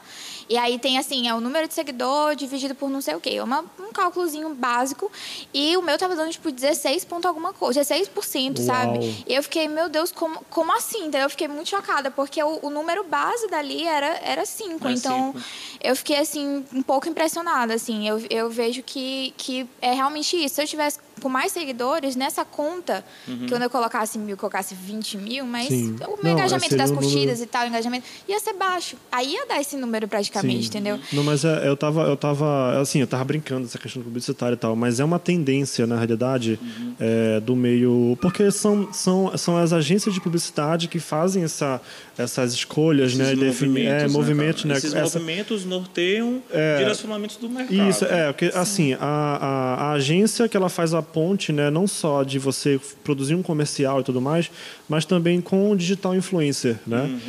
[SPEAKER 3] E aí tem assim, é o número de seguidor dividido por não sei o quê. É uma, um cálculozinho básico. E o meu tava dando, tipo, 16 ponto alguma coisa. 16%,
[SPEAKER 1] Uau.
[SPEAKER 3] sabe? E eu fiquei, meu Deus, como, como assim? Então eu fiquei muito chocada, porque o, o número base dali era, era 5.
[SPEAKER 2] Era
[SPEAKER 3] então
[SPEAKER 2] cinco.
[SPEAKER 3] eu fiquei, assim, um pouco impressionada, assim. Eu, eu vejo que, que é realmente isso. Se eu tivesse com mais seguidores, nessa conta, que quando eu colocasse mil, colocasse 20 mil, mas
[SPEAKER 1] Sim.
[SPEAKER 3] o meu
[SPEAKER 1] Não,
[SPEAKER 3] engajamento das
[SPEAKER 1] um número-
[SPEAKER 3] curtidas e tal, o engajamento, ia ser baixo. Aí ia dar esse número praticamente,
[SPEAKER 1] Sim.
[SPEAKER 3] entendeu?
[SPEAKER 1] Não, mas é, eu tava, eu tava, assim, eu tava brincando dessa questão publicitária e tal, mas é uma tendência, na realidade, é, do meio. Porque são, são, são as agências de publicidade que fazem essa, essas escolhas,
[SPEAKER 2] Esses
[SPEAKER 1] né? é,
[SPEAKER 2] movimentos,
[SPEAKER 1] movimentos,
[SPEAKER 2] cara?
[SPEAKER 1] né?
[SPEAKER 2] Esses
[SPEAKER 1] Essa-
[SPEAKER 2] movimentos norteiam direcionamentos do mercado.
[SPEAKER 1] Isso, é, porque assim, a, a, a agência que ela faz a ponte, né, não só de você produzir um comercial e tudo mais, mas também com o digital influencer, né?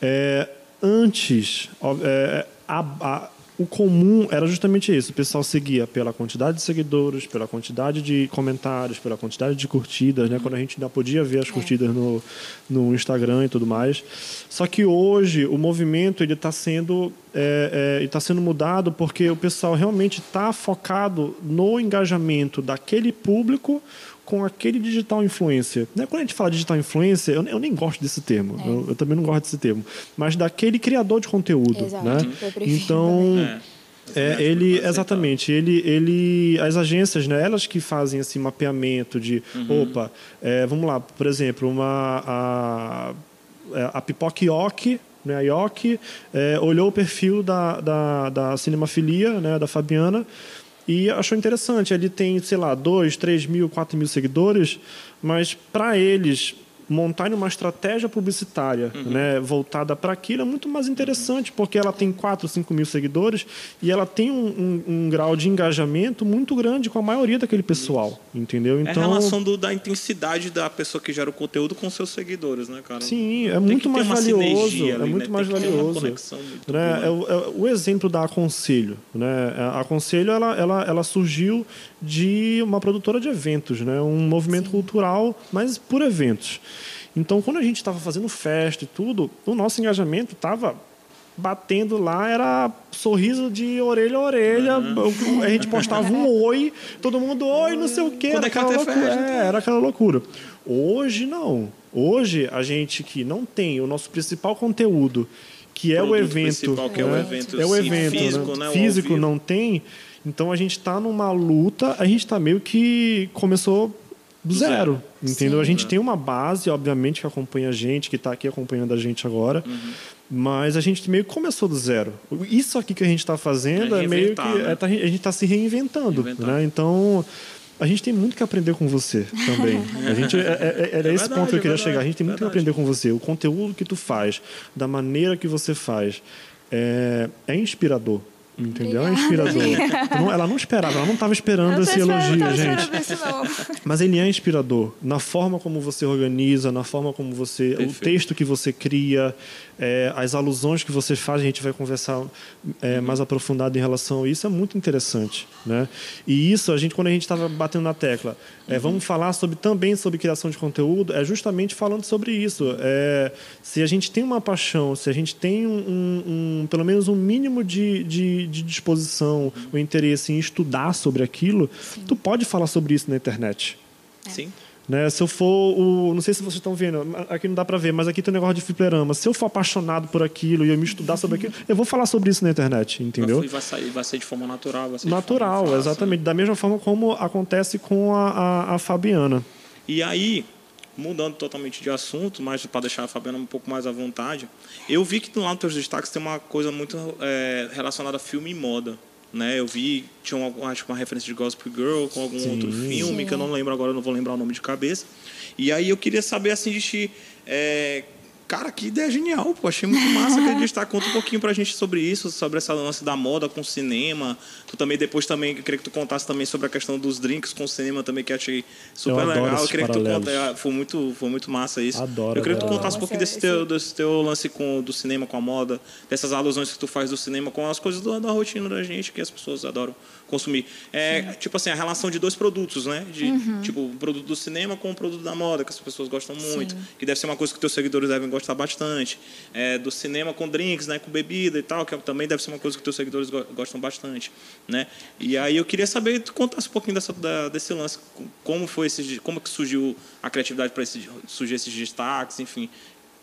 [SPEAKER 1] É, antes, é, a- a- o comum era justamente isso, o pessoal seguia pela quantidade de seguidores, pela quantidade de comentários, pela quantidade de curtidas, né? Quando a gente ainda podia ver as curtidas no, no Instagram e tudo mais. Só que hoje o movimento ele está sendo é, é, ele tá sendo mudado porque o pessoal realmente está focado no engajamento daquele público com aquele digital influencer. Né? Quando a gente fala digital influencer, eu, eu nem gosto desse termo. Eu, eu também não gosto desse termo. Mas daquele criador de conteúdo.
[SPEAKER 3] Exato,
[SPEAKER 1] Né? Então,
[SPEAKER 2] É.
[SPEAKER 1] é, ele exatamente, ele, ele, as agências, né, elas que fazem esse mapeamento de, opa, é, vamos lá, por exemplo, uma a, é, a Pipoca né, a Ioki, é, olhou o perfil da, da, da Cinemafilia, né, da Fabiana, e achou interessante. Ele tem, sei lá, 2, 3 mil, 4 mil seguidores, mas para eles montar uma estratégia publicitária né, voltada para aquilo é muito mais interessante, porque ela tem 4, 5 mil seguidores e ela tem um, um- um grau de engajamento muito grande com a maioria daquele pessoal, entendeu?
[SPEAKER 2] É a relação do- da intensidade da pessoa que gera o conteúdo com seus seguidores, né, cara?
[SPEAKER 1] Sim, é
[SPEAKER 2] Tem
[SPEAKER 1] muito mais valioso. é muito
[SPEAKER 2] né?
[SPEAKER 1] mais
[SPEAKER 2] Tem
[SPEAKER 1] valioso.
[SPEAKER 2] muito
[SPEAKER 1] né? É, o, é o exemplo da Aconselho. Né? A Aconselho ela, ela, ela surgiu de uma produtora de eventos, né? um movimento cultural, mas por eventos. Então, quando a gente estava fazendo festa e tudo, o nosso engajamento estava batendo lá, era sorriso de orelha a orelha. A gente postava um oi, todo mundo, oi, não sei o quê. Era
[SPEAKER 2] é que
[SPEAKER 1] aquela loucura.
[SPEAKER 2] festa?
[SPEAKER 1] É, era aquela loucura. Hoje, não. Hoje, a gente que não tem o nosso principal conteúdo, que é o evento.
[SPEAKER 2] que é o
[SPEAKER 1] né?
[SPEAKER 2] evento,
[SPEAKER 1] É o evento,
[SPEAKER 2] físico,
[SPEAKER 1] né?
[SPEAKER 2] né?
[SPEAKER 1] Físico não tem. Então, a gente está numa luta, a gente está meio que começou do zero, entendeu? a gente tem uma base, obviamente, que acompanha a gente, que está aqui acompanhando a gente agora,
[SPEAKER 2] Uhum.
[SPEAKER 1] mas a gente meio que começou do zero. Isso aqui que a gente está fazendo
[SPEAKER 2] É
[SPEAKER 1] é, meio que
[SPEAKER 2] né?
[SPEAKER 1] é, tá- a gente está se reinventando, né? Então a gente tem muito que aprender com você também. A gente, é, é, é- era
[SPEAKER 2] É
[SPEAKER 1] esse
[SPEAKER 2] verdade,
[SPEAKER 1] ponto que eu
[SPEAKER 2] é
[SPEAKER 1] queria
[SPEAKER 2] verdade,
[SPEAKER 1] chegar. A gente tem muito que
[SPEAKER 2] verdade.
[SPEAKER 1] aprender com você. O conteúdo que tu faz, da maneira que você faz, é, é inspirador. Entendeu? É inspirador. Não- ela não esperava, ela não estava esperando esse elogio, gente. Mas ele é inspirador na forma como você organiza, na forma como você. O
[SPEAKER 2] Perfeito.
[SPEAKER 1] texto que você cria, é, as alusões que você faz, a gente vai conversar é, mais aprofundado em relação a isso, é muito interessante. Né? E isso, a gente, quando a gente estava batendo na tecla, é, vamos falar sobre, também sobre criação de conteúdo, é justamente falando sobre isso. É, se a gente tem uma paixão, se a gente tem um, um- um- pelo menos um mínimo de, de, de disposição, o interesse em estudar sobre aquilo, tu pode falar sobre isso na internet.
[SPEAKER 2] Sim.
[SPEAKER 1] Né? Se eu for o. Não sei se vocês estão vendo, aqui não dá pra ver, mas aqui tem um negócio de fliperama. Se eu for apaixonado por aquilo e eu me estudar sobre aquilo, eu vou falar sobre isso na internet, entendeu?
[SPEAKER 2] E vai, sair, vai ser de forma natural. Vai ser
[SPEAKER 1] Natural,
[SPEAKER 2] fácil, né?
[SPEAKER 1] exatamente. Da mesma forma como acontece com a, a, a Fabiana.
[SPEAKER 2] E aí, mudando totalmente de assunto, mas para deixar a Fabiana um pouco mais à vontade, eu vi que lá nos teus destaques tem uma coisa muito é, relacionada a filme e moda. Né? Eu vi, tinha uma, acho uma referência de Gospel Girl com algum
[SPEAKER 1] Sim.
[SPEAKER 2] outro filme
[SPEAKER 3] Sim.
[SPEAKER 2] que eu não lembro agora, não vou lembrar o nome de cabeça. E aí eu queria saber assim de ti, é, cara, que ideia genial, pô, achei muito massa aquele destaque. Conta um pouquinho pra gente sobre isso, sobre essa lance da moda com o cinema. Tu também depois também, queria que tu contasse também sobre a questão dos drinks com o cinema também que achei super
[SPEAKER 1] Eu
[SPEAKER 2] legal. Eu queria que tu contasse, foi muito, foi muito massa isso.
[SPEAKER 1] Adoro,
[SPEAKER 2] eu queria que tu contasse um pouquinho desse teu, desse teu lance com, do cinema com a moda, dessas alusões que tu faz do cinema com as coisas da, da rotina da gente que as pessoas adoram consumir. É, tipo assim, a relação de dois produtos, né? De,
[SPEAKER 3] Uhum.
[SPEAKER 2] Tipo, o produto do cinema com o produto da moda, que as pessoas gostam muito, que deve ser uma coisa que teus seguidores devem gostar bastante. É, do cinema com drinks, né? Com bebida e tal, que também deve ser uma coisa que teus seguidores go- gostam bastante, né? E aí eu queria saber, tu contasse um pouquinho dessa, da- desse lance, como foi esse, como que surgiu a criatividade para surgir esses destaques, enfim.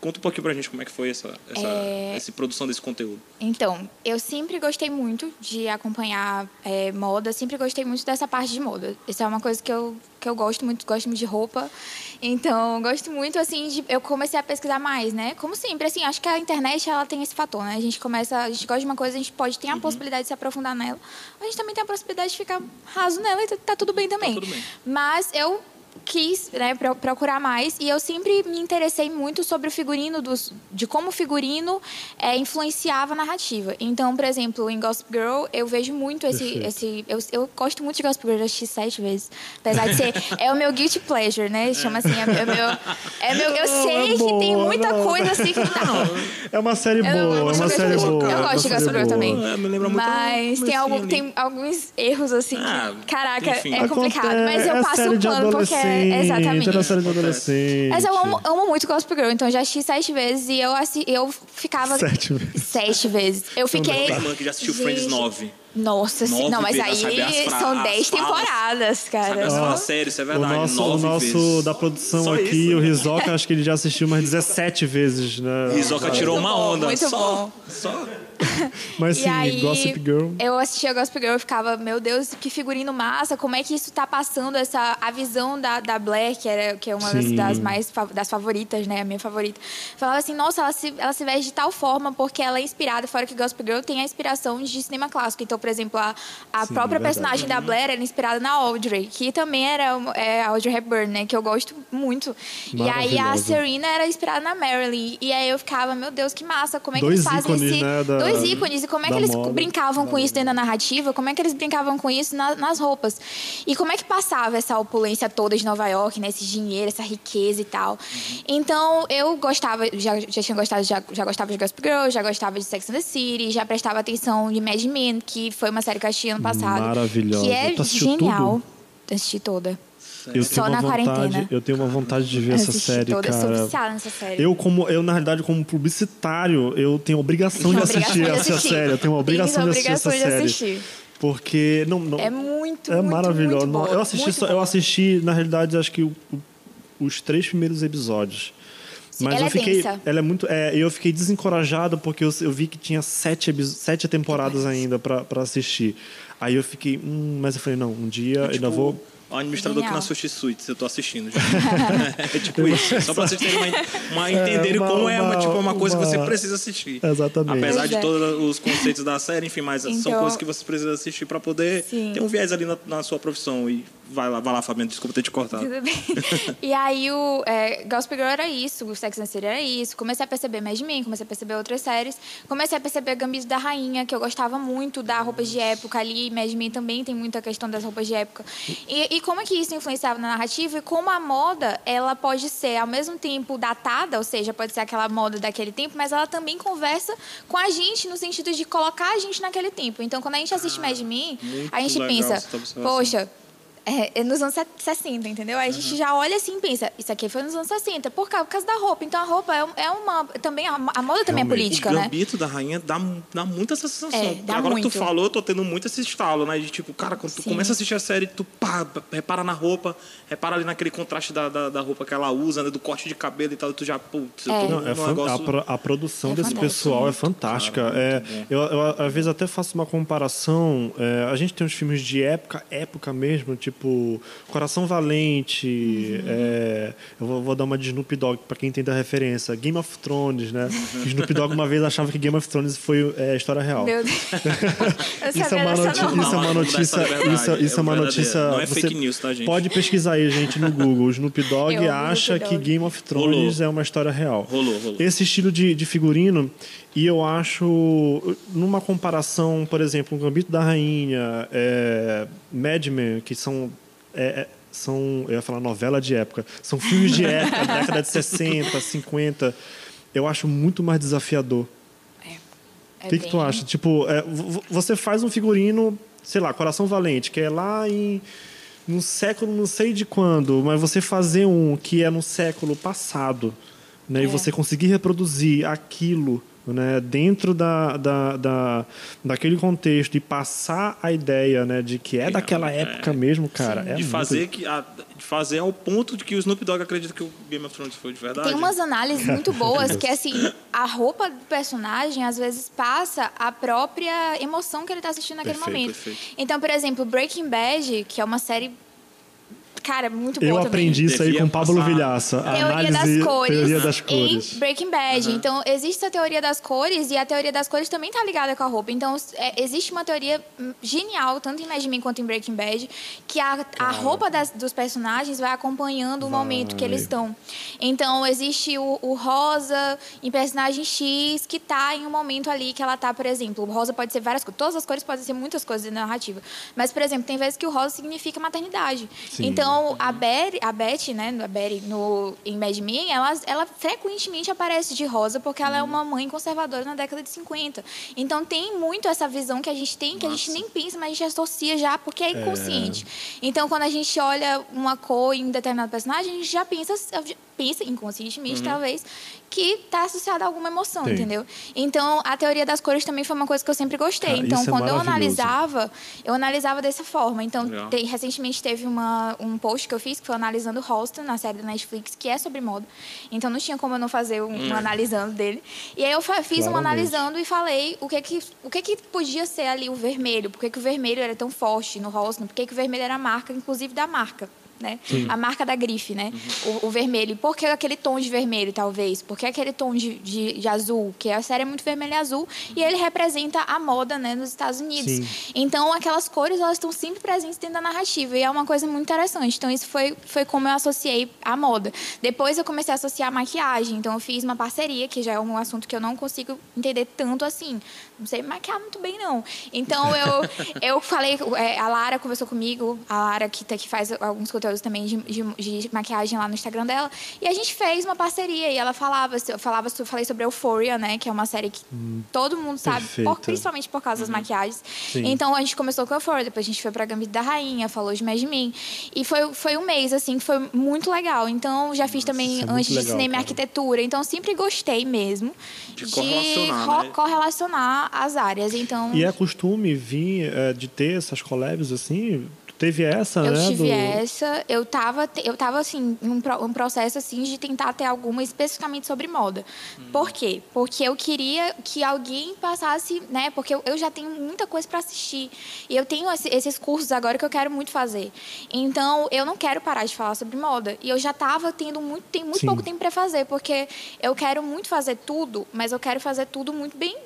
[SPEAKER 2] Conta um pouquinho pra gente como é que foi essa, essa,
[SPEAKER 3] É.
[SPEAKER 2] essa produção desse conteúdo.
[SPEAKER 3] Então, eu sempre gostei muito de acompanhar é, moda, sempre gostei muito dessa parte de moda. Isso é uma coisa que eu, que eu gosto muito, gosto muito de roupa. Então, gosto muito, assim, de... Eu comecei a pesquisar mais, né? Como sempre, assim, acho que a internet, ela tem esse fator, né? A gente começa... A gente gosta de uma coisa, a gente pode ter a possibilidade de se aprofundar nela. Mas a gente também tem a possibilidade de ficar raso nela e tá, tá tudo bem também.
[SPEAKER 2] tudo bem.
[SPEAKER 3] Mas eu quis né, pro- procurar mais e eu sempre me interessei muito sobre o figurino dos, de como o figurino é, influenciava a narrativa. Então, por exemplo, em Gossip Girl eu vejo muito esse,
[SPEAKER 1] Perfeito.
[SPEAKER 3] esse eu, eu gosto muito de Gossip Girl, já assisti sete vezes, apesar de ser é o meu guilty pleasure, né? Chama assim, é, é meu, é meu, eu
[SPEAKER 1] Não,
[SPEAKER 3] sei
[SPEAKER 1] é
[SPEAKER 3] que
[SPEAKER 1] boa,
[SPEAKER 3] tem muita
[SPEAKER 1] não.
[SPEAKER 3] coisa assim que não.
[SPEAKER 1] É uma série
[SPEAKER 3] Eu,
[SPEAKER 1] boa,
[SPEAKER 3] eu
[SPEAKER 1] é uma série
[SPEAKER 3] de-
[SPEAKER 1] boa.
[SPEAKER 3] Eu
[SPEAKER 1] é
[SPEAKER 3] gosto de Gossip Girl
[SPEAKER 1] boa.
[SPEAKER 3] também.
[SPEAKER 2] É, me lembra muito
[SPEAKER 3] Mas tem, algum, tem alguns erros assim que,
[SPEAKER 2] Ah,
[SPEAKER 3] caraca,
[SPEAKER 2] enfim.
[SPEAKER 3] é complicado. Mas eu
[SPEAKER 1] é
[SPEAKER 3] passo o
[SPEAKER 1] de
[SPEAKER 3] pano porque é
[SPEAKER 1] adolescente,
[SPEAKER 3] exatamente.
[SPEAKER 1] Era série de adolescente.
[SPEAKER 3] Mas eu amo, amo muito Gospel Girl, então eu já assisti sete vezes e eu, assi, eu ficava.
[SPEAKER 1] Sete vezes.
[SPEAKER 3] Sete vezes. Eu fiquei.
[SPEAKER 2] Minha irmã que já assistiu Friends
[SPEAKER 3] Gente,
[SPEAKER 2] 9.
[SPEAKER 3] Nossa, sim.
[SPEAKER 2] Nove
[SPEAKER 3] Não, mas
[SPEAKER 2] vezes, sabe
[SPEAKER 3] aí são
[SPEAKER 2] as
[SPEAKER 3] dez
[SPEAKER 2] falas.
[SPEAKER 3] temporadas,
[SPEAKER 2] Sabe
[SPEAKER 3] cara.
[SPEAKER 2] as
[SPEAKER 1] Ó,
[SPEAKER 2] falas sérias, isso é
[SPEAKER 1] O
[SPEAKER 2] verdade.
[SPEAKER 1] nosso, o nosso
[SPEAKER 2] vezes.
[SPEAKER 1] da produção
[SPEAKER 2] Só
[SPEAKER 1] aqui,
[SPEAKER 2] isso?
[SPEAKER 1] o Rizoka, acho que ele já assistiu umas 17 vezes, né?
[SPEAKER 2] Rizoka tirou
[SPEAKER 3] Muito
[SPEAKER 2] uma
[SPEAKER 3] bom,
[SPEAKER 2] onda.
[SPEAKER 3] muito
[SPEAKER 2] só,
[SPEAKER 3] bom.
[SPEAKER 2] Só.
[SPEAKER 1] Mas
[SPEAKER 3] E
[SPEAKER 1] sim,
[SPEAKER 3] aí,
[SPEAKER 1] Gossip Girl.
[SPEAKER 3] Eu assistia Gossip Girl e ficava, meu Deus, que figurino massa, como é que isso tá passando essa a visão da, da Blair, que, era, que é uma das,
[SPEAKER 1] Sim.
[SPEAKER 3] das mais das favoritas, né? A minha favorita. Falava assim, nossa, ela se, ela se veste de tal forma porque ela é inspirada, fora que Gossip Girl tem a inspiração de cinema clássico. Então, por exemplo, a, a
[SPEAKER 1] Sim,
[SPEAKER 3] própria personagem da Blair era inspirada na Audrey, que também era é, Audrey Hepburn, né? Que eu gosto muito. E aí a. Serena era inspirada na Marilyn. E aí eu ficava, meu Deus, que massa. Como é que
[SPEAKER 1] Dois
[SPEAKER 3] eles fazem
[SPEAKER 1] ícones,
[SPEAKER 3] esse...
[SPEAKER 1] né, da-
[SPEAKER 3] Dois ícones. E como é que eles
[SPEAKER 1] moda.
[SPEAKER 3] brincavam com isso dentro da narrativa? Como é que eles brincavam com isso na- nas roupas? E como é que passava essa opulência toda de Nova York, né? Esse dinheiro, essa riqueza e tal. Então, eu gostava, já, já tinha gostado, já, já gostava de Gossip Girl, já gostava de Sex and the City, já prestava atenção de Mad Men, que foi uma série que eu assisti ano passado.
[SPEAKER 1] Maravilhosa.
[SPEAKER 3] Que é genial.
[SPEAKER 1] tudo?
[SPEAKER 3] Assisti toda.
[SPEAKER 1] Eu
[SPEAKER 3] Só
[SPEAKER 1] tenho
[SPEAKER 3] na
[SPEAKER 1] uma vontade,
[SPEAKER 3] quarentena.
[SPEAKER 1] eu tenho uma vontade de ver essa
[SPEAKER 3] Assisti
[SPEAKER 1] série,
[SPEAKER 3] toda. Eu sou
[SPEAKER 1] cara.
[SPEAKER 3] viciada nessa série.
[SPEAKER 1] Eu, como, eu, na realidade, como publicitário, eu tenho obrigação de
[SPEAKER 3] Obrigação
[SPEAKER 1] assistir
[SPEAKER 3] de
[SPEAKER 1] essa
[SPEAKER 3] assistir.
[SPEAKER 1] série. Eu tenho a obrigação de assistir essa série.
[SPEAKER 3] assistir.
[SPEAKER 1] Porque não, não,
[SPEAKER 3] É muito,
[SPEAKER 1] é
[SPEAKER 3] muito,
[SPEAKER 1] maravilhoso.
[SPEAKER 3] muito boa,
[SPEAKER 1] eu assisti só, eu assisti, na realidade, acho que o- o- os três primeiros episódios.
[SPEAKER 3] Sim,
[SPEAKER 1] Mas
[SPEAKER 3] ela
[SPEAKER 1] eu
[SPEAKER 3] é
[SPEAKER 1] fiquei,
[SPEAKER 3] densa.
[SPEAKER 1] ela é muito, é, eu fiquei desencorajado porque eu, eu vi que tinha sete, sete temporadas ainda pra pra assistir. Aí eu fiquei, hum, mas eu falei não, um dia ainda vou.
[SPEAKER 2] O administrador que
[SPEAKER 3] Genial.
[SPEAKER 2] não assiste Suits, eu tô assistindo já. é tipo isso. Só pra vocês terem uma, uma entenderem
[SPEAKER 1] uma-
[SPEAKER 2] como é uma,
[SPEAKER 1] uma-
[SPEAKER 2] tipo, uma coisa que você
[SPEAKER 1] uma-
[SPEAKER 2] precisa assistir.
[SPEAKER 1] Exatamente.
[SPEAKER 2] Apesar
[SPEAKER 3] Pois
[SPEAKER 2] de
[SPEAKER 3] é.
[SPEAKER 2] todos os conceitos da série, enfim, mas são
[SPEAKER 3] Então-
[SPEAKER 2] coisas que você precisa assistir pra poder
[SPEAKER 3] Sim.
[SPEAKER 2] ter um viés ali na, na sua profissão. E vai lá, vai lá, Fabiano, desculpa ter te cortado.
[SPEAKER 3] Tudo bem. e aí o é, Gospel Girl era isso, o Sex and City era isso. Comecei a perceber Mad Men, comecei a perceber outras séries. Comecei a perceber Gambito da Rainha, que eu gostava muito da roupas de época ali. Mad Men também tem muita questão das roupas de época. E, e como é que isso influenciava na narrativa e como a moda, ela pode ser ao mesmo tempo datada, ou seja, pode ser aquela moda daquele tempo, mas ela também conversa com a gente no sentido de colocar a gente naquele tempo. Então, quando a gente assiste Mad Men, a gente pensa,
[SPEAKER 2] observação.
[SPEAKER 3] poxa, é, é nos anos 60, entendeu? Aí a gente já olha assim e pensa, isso aqui foi nos anos 60, por causa, por causa da roupa. Então a roupa é, é uma. Também, a, a moda também é política,
[SPEAKER 2] o
[SPEAKER 3] né?
[SPEAKER 2] gambito da rainha dá, dá muito essa sensação.
[SPEAKER 3] É, dá
[SPEAKER 2] Agora que tu
[SPEAKER 3] muito.
[SPEAKER 2] falou, eu tô tendo muito esse estalo, né? De tipo, cara, quando tu
[SPEAKER 3] Sim.
[SPEAKER 2] começa a assistir a série, tu pá, repara na roupa, repara ali naquele contraste da, da, da roupa que ela usa, né? Do corte de cabelo e tal, e tu já, putz, eu
[SPEAKER 3] É.
[SPEAKER 2] tô
[SPEAKER 1] Não, é
[SPEAKER 2] negócio...
[SPEAKER 1] a, pro- a produção
[SPEAKER 3] É
[SPEAKER 1] desse pessoal é fantástica.
[SPEAKER 2] Cara,
[SPEAKER 1] é,
[SPEAKER 2] muito
[SPEAKER 1] eu, eu, às vezes, até faço uma comparação. é, a gente tem uns filmes de época, época mesmo, tipo Coração Valente.
[SPEAKER 3] Uhum.
[SPEAKER 1] é, eu vou, vou dar uma de Snoop Dogg, pra quem entende a referência. Game of Thrones, né? Que Snoop Dogg uma vez achava que Game of Thrones foi é, história real.
[SPEAKER 3] Meu Deus. Eu
[SPEAKER 1] Isso é uma,
[SPEAKER 3] não.
[SPEAKER 1] isso é uma notícia.
[SPEAKER 2] é
[SPEAKER 1] Isso, isso
[SPEAKER 2] é
[SPEAKER 1] é uma notícia.
[SPEAKER 2] Não é
[SPEAKER 1] você
[SPEAKER 2] fake news, tá, gente?
[SPEAKER 1] Pode pesquisar aí, gente, no Google. O Snoop Dogg
[SPEAKER 3] Eu
[SPEAKER 1] acha
[SPEAKER 3] Snoop
[SPEAKER 1] que
[SPEAKER 3] Dogg.
[SPEAKER 1] Game of Thrones
[SPEAKER 2] Rolou.
[SPEAKER 1] é uma história real.
[SPEAKER 2] Rolou, rolou.
[SPEAKER 1] Esse estilo de, de figurino, e eu acho, numa comparação, por exemplo, o Gambito da Rainha, é, Mad Men, que são. é, é, são, eu ia falar novela de época, são filmes de época, década de 60, 50. Eu acho muito mais desafiador.
[SPEAKER 3] É
[SPEAKER 1] O que, que tu acha? Tipo, é, você faz um figurino, sei lá, Coração Valente, que é lá em no século não sei de quando, mas você fazer um que é no século passado, né, e
[SPEAKER 3] É.
[SPEAKER 1] você conseguir reproduzir aquilo, né, dentro da, da, da, daquele contexto e passar a ideia, né, de que é daquela época mesmo, cara. É
[SPEAKER 2] de
[SPEAKER 1] muito-
[SPEAKER 2] fazer que a, de fazer ao ponto de que o Snoop Dogg acredita que o Game of Thrones foi de verdade.
[SPEAKER 3] Tem umas análises muito boas que, assim, a roupa do personagem às vezes passa a própria emoção que ele está assistindo naquele
[SPEAKER 2] Perfeito,
[SPEAKER 3] momento.
[SPEAKER 2] perfeito.
[SPEAKER 3] Então, por exemplo, Breaking Bad, que é uma série. Cara, muito boa
[SPEAKER 1] Eu
[SPEAKER 3] também.
[SPEAKER 1] aprendi isso aí
[SPEAKER 2] Devia
[SPEAKER 1] com Pablo
[SPEAKER 2] passar-
[SPEAKER 1] Vilhaça. A
[SPEAKER 3] Teoria
[SPEAKER 1] análise,
[SPEAKER 3] das cores,
[SPEAKER 1] teoria das cores.
[SPEAKER 3] em Breaking Bad. Então, existe a teoria das cores e a teoria das cores também está ligada com a roupa. Então, é, existe uma teoria genial, tanto em Mad Men quanto em Breaking Bad, que a, a roupa das- dos personagens vai acompanhando o momento que eles estão. Então, existe o, o rosa em personagem X que está em um momento ali que ela está, por exemplo. O rosa pode ser várias coisas. Todas as cores podem ser muitas coisas na narrativa. Mas, por exemplo, tem vezes que o rosa significa maternidade.
[SPEAKER 1] Sim.
[SPEAKER 3] Então, a Betty, a Betty, né, a Betty no, em Mad Men, ela, ela frequentemente aparece de rosa porque ela é uma mãe conservadora na década de 50. Então, tem muito essa visão que a gente tem, que a gente nem pensa, mas a gente associa já porque é inconsciente. Então, quando a gente olha uma cor em um determinado personagem, a gente já pensa, pensa inconscientemente, talvez, que está associada a alguma emoção,
[SPEAKER 1] Sim.
[SPEAKER 3] entendeu? Então, a teoria das cores também foi uma coisa que eu sempre gostei.
[SPEAKER 1] Cara,
[SPEAKER 3] então,
[SPEAKER 1] é
[SPEAKER 3] quando eu
[SPEAKER 1] maravilhoso.
[SPEAKER 3] analisava, eu analisava dessa forma. Então, tem- recentemente teve uma, um post que eu fiz que foi analisando Holston, na série da Netflix, que é sobre moda. Então, não tinha como eu não fazer um, um analisando dele. E aí, eu fiz um
[SPEAKER 1] Claramente.
[SPEAKER 3] analisando e falei o que que, o que que podia ser ali o vermelho, por que, que o vermelho era tão forte no Holston, por que, que o vermelho era a marca, inclusive da marca. Né? A marca da grife, né? O, o vermelho. Por que aquele tom de vermelho, talvez? Por que aquele tom de, de, de azul? Que a série é muito vermelho e azul. E ele representa a moda, né? Nos Estados Unidos.
[SPEAKER 1] Sim.
[SPEAKER 3] Então, aquelas cores, elas estão sempre presentes dentro da narrativa. E é uma coisa muito interessante. Então, isso foi, foi como eu associei a moda. Depois, eu comecei a associar a maquiagem. Então, eu fiz uma parceria, que já é um assunto que eu não consigo entender tanto assim. Não sei maquiar muito bem, não. Então, eu, eu falei... é, a Lara conversou comigo. A Lara, que, tá- que faz alguns conteúdos também de, de, de maquiagem lá no Instagram dela. E a gente fez uma parceria. E ela falava... Eu falava, eu falei sobre Euphoria, né? Que é uma série que todo mundo sabe. Por, principalmente por causa das maquiagens.
[SPEAKER 1] Sim.
[SPEAKER 3] Então, a gente começou com Euphoria. Depois, a gente foi pra Gambito da Rainha. Falou de Mad Men. E foi, foi um mês, assim, que foi muito legal. Então, já fiz também
[SPEAKER 1] isso é
[SPEAKER 3] antes de
[SPEAKER 1] legal,
[SPEAKER 3] cinema e arquitetura. Então, sempre gostei mesmo
[SPEAKER 2] De correlacionar,
[SPEAKER 3] ro-
[SPEAKER 2] né?
[SPEAKER 3] correlacionar as áreas. Então,
[SPEAKER 1] E é costume vir é, de ter essas collabs assim? Teve essa,
[SPEAKER 3] eu
[SPEAKER 1] né?
[SPEAKER 3] tive
[SPEAKER 1] do-
[SPEAKER 3] essa. Eu tava, eu tava assim, em um, um processo assim de tentar ter alguma especificamente sobre moda. Por quê? Porque eu queria que alguém passasse, né? Porque eu, eu já tenho muita coisa para assistir. E eu tenho esse- esses cursos agora que eu quero muito fazer. Então, eu não quero parar de falar sobre moda. E eu já tava tendo muito, tem muito
[SPEAKER 1] Sim.
[SPEAKER 3] pouco tempo para fazer, porque eu quero muito fazer tudo, mas eu quero fazer tudo muito bem,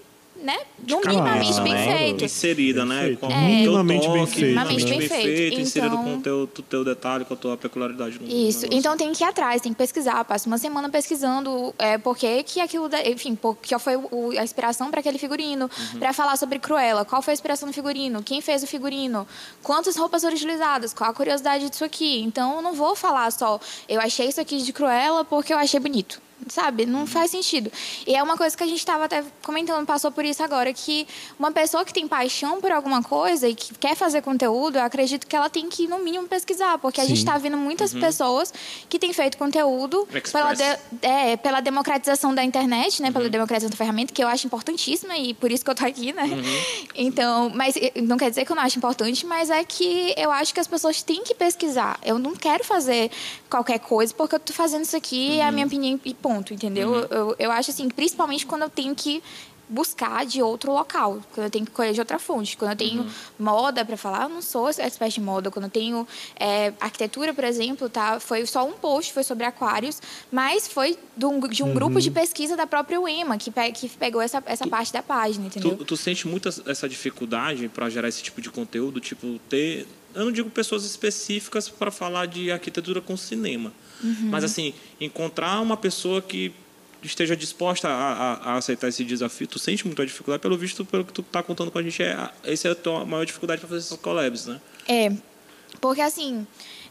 [SPEAKER 3] né? Minimamente bem
[SPEAKER 1] né?
[SPEAKER 3] feito.
[SPEAKER 2] Inserida, né? Com
[SPEAKER 1] É. Minimamente bem
[SPEAKER 2] toque,
[SPEAKER 1] feito,
[SPEAKER 2] minimamente bem
[SPEAKER 3] Bem feito.
[SPEAKER 2] feito, inserido
[SPEAKER 3] Então-
[SPEAKER 2] com o teu, teu, teu detalhe, com a tua peculiaridade no
[SPEAKER 3] Isso.
[SPEAKER 2] negócio.
[SPEAKER 3] Então tem que ir atrás, tem que pesquisar. Passa uma semana pesquisando é, por que que aquilo, da- enfim, por, que foi o- a inspiração para aquele figurino,
[SPEAKER 2] Uhum.
[SPEAKER 3] para falar sobre Cruella, qual foi a inspiração do figurino, quem fez o figurino, quantas roupas foram utilizadas, qual a curiosidade disso aqui. Então eu não vou falar só, eu achei isso aqui de Cruella porque eu achei bonito. Sabe?
[SPEAKER 2] Uhum.
[SPEAKER 3] Não faz sentido. E é uma coisa que a gente estava até comentando, passou por isso agora, que uma pessoa que tem paixão por alguma coisa e que quer fazer conteúdo, eu acredito que ela tem que, no mínimo, pesquisar. Porque a
[SPEAKER 1] Sim.
[SPEAKER 3] gente está vendo muitas pessoas que têm feito conteúdo pela, de- é, pela democratização da internet, né? Pela democratização da ferramenta, que eu acho importantíssima e por isso que eu tô aqui, né? Então, mas não quer dizer que eu não acho importante, mas é que eu acho que as pessoas têm que pesquisar. Eu não quero fazer qualquer coisa porque eu tô fazendo isso aqui, é a minha opinião e ponto, entendeu? Eu, eu acho assim, principalmente quando eu tenho que buscar de outro local, quando eu tenho que colher de outra fonte. Quando eu tenho moda para falar, eu não sou expert em moda. Quando eu tenho é, arquitetura, por exemplo, tá? foi só um post, foi sobre aquários, mas foi de um, de um grupo de pesquisa da própria UEMA, que, pe- que pegou essa, essa parte da página, entendeu?
[SPEAKER 2] Tu, tu sente muito essa- essa dificuldade para gerar esse tipo de conteúdo? Tipo, ter. Eu não digo pessoas específicas para falar de arquitetura com cinema.
[SPEAKER 3] Uhum.
[SPEAKER 2] Mas, assim, encontrar uma pessoa que esteja disposta a, a- a aceitar esse desafio, tu sente muita dificuldade, pelo visto, pelo que tu tá contando com a gente, é, essa é a tua maior dificuldade para fazer essas collabs, né?
[SPEAKER 3] É, porque assim,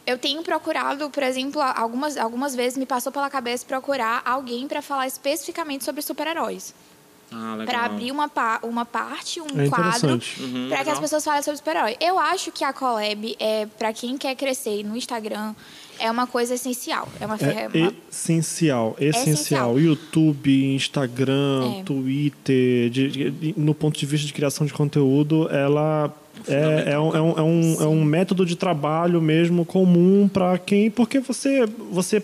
[SPEAKER 3] eu tenho procurado, por exemplo, algumas, algumas vezes me passou pela cabeça procurar alguém para falar especificamente sobre super-heróis.
[SPEAKER 2] Ah.
[SPEAKER 3] Para abrir uma, pa uma parte, um
[SPEAKER 1] É
[SPEAKER 3] quadro.
[SPEAKER 2] Uhum,
[SPEAKER 3] para que as pessoas falem sobre super-herói. Eu acho que a collab, é, para quem quer crescer no Instagram, é uma coisa essencial. É uma,
[SPEAKER 1] É
[SPEAKER 3] ferramenta.
[SPEAKER 1] essencial, essencial.
[SPEAKER 3] essencial.
[SPEAKER 1] YouTube, Instagram,
[SPEAKER 3] É.
[SPEAKER 1] Twitter, de- de- no ponto de vista de criação de conteúdo, ela é, é, um, é, um, é, um, é um método de trabalho mesmo comum para quem. Porque você, você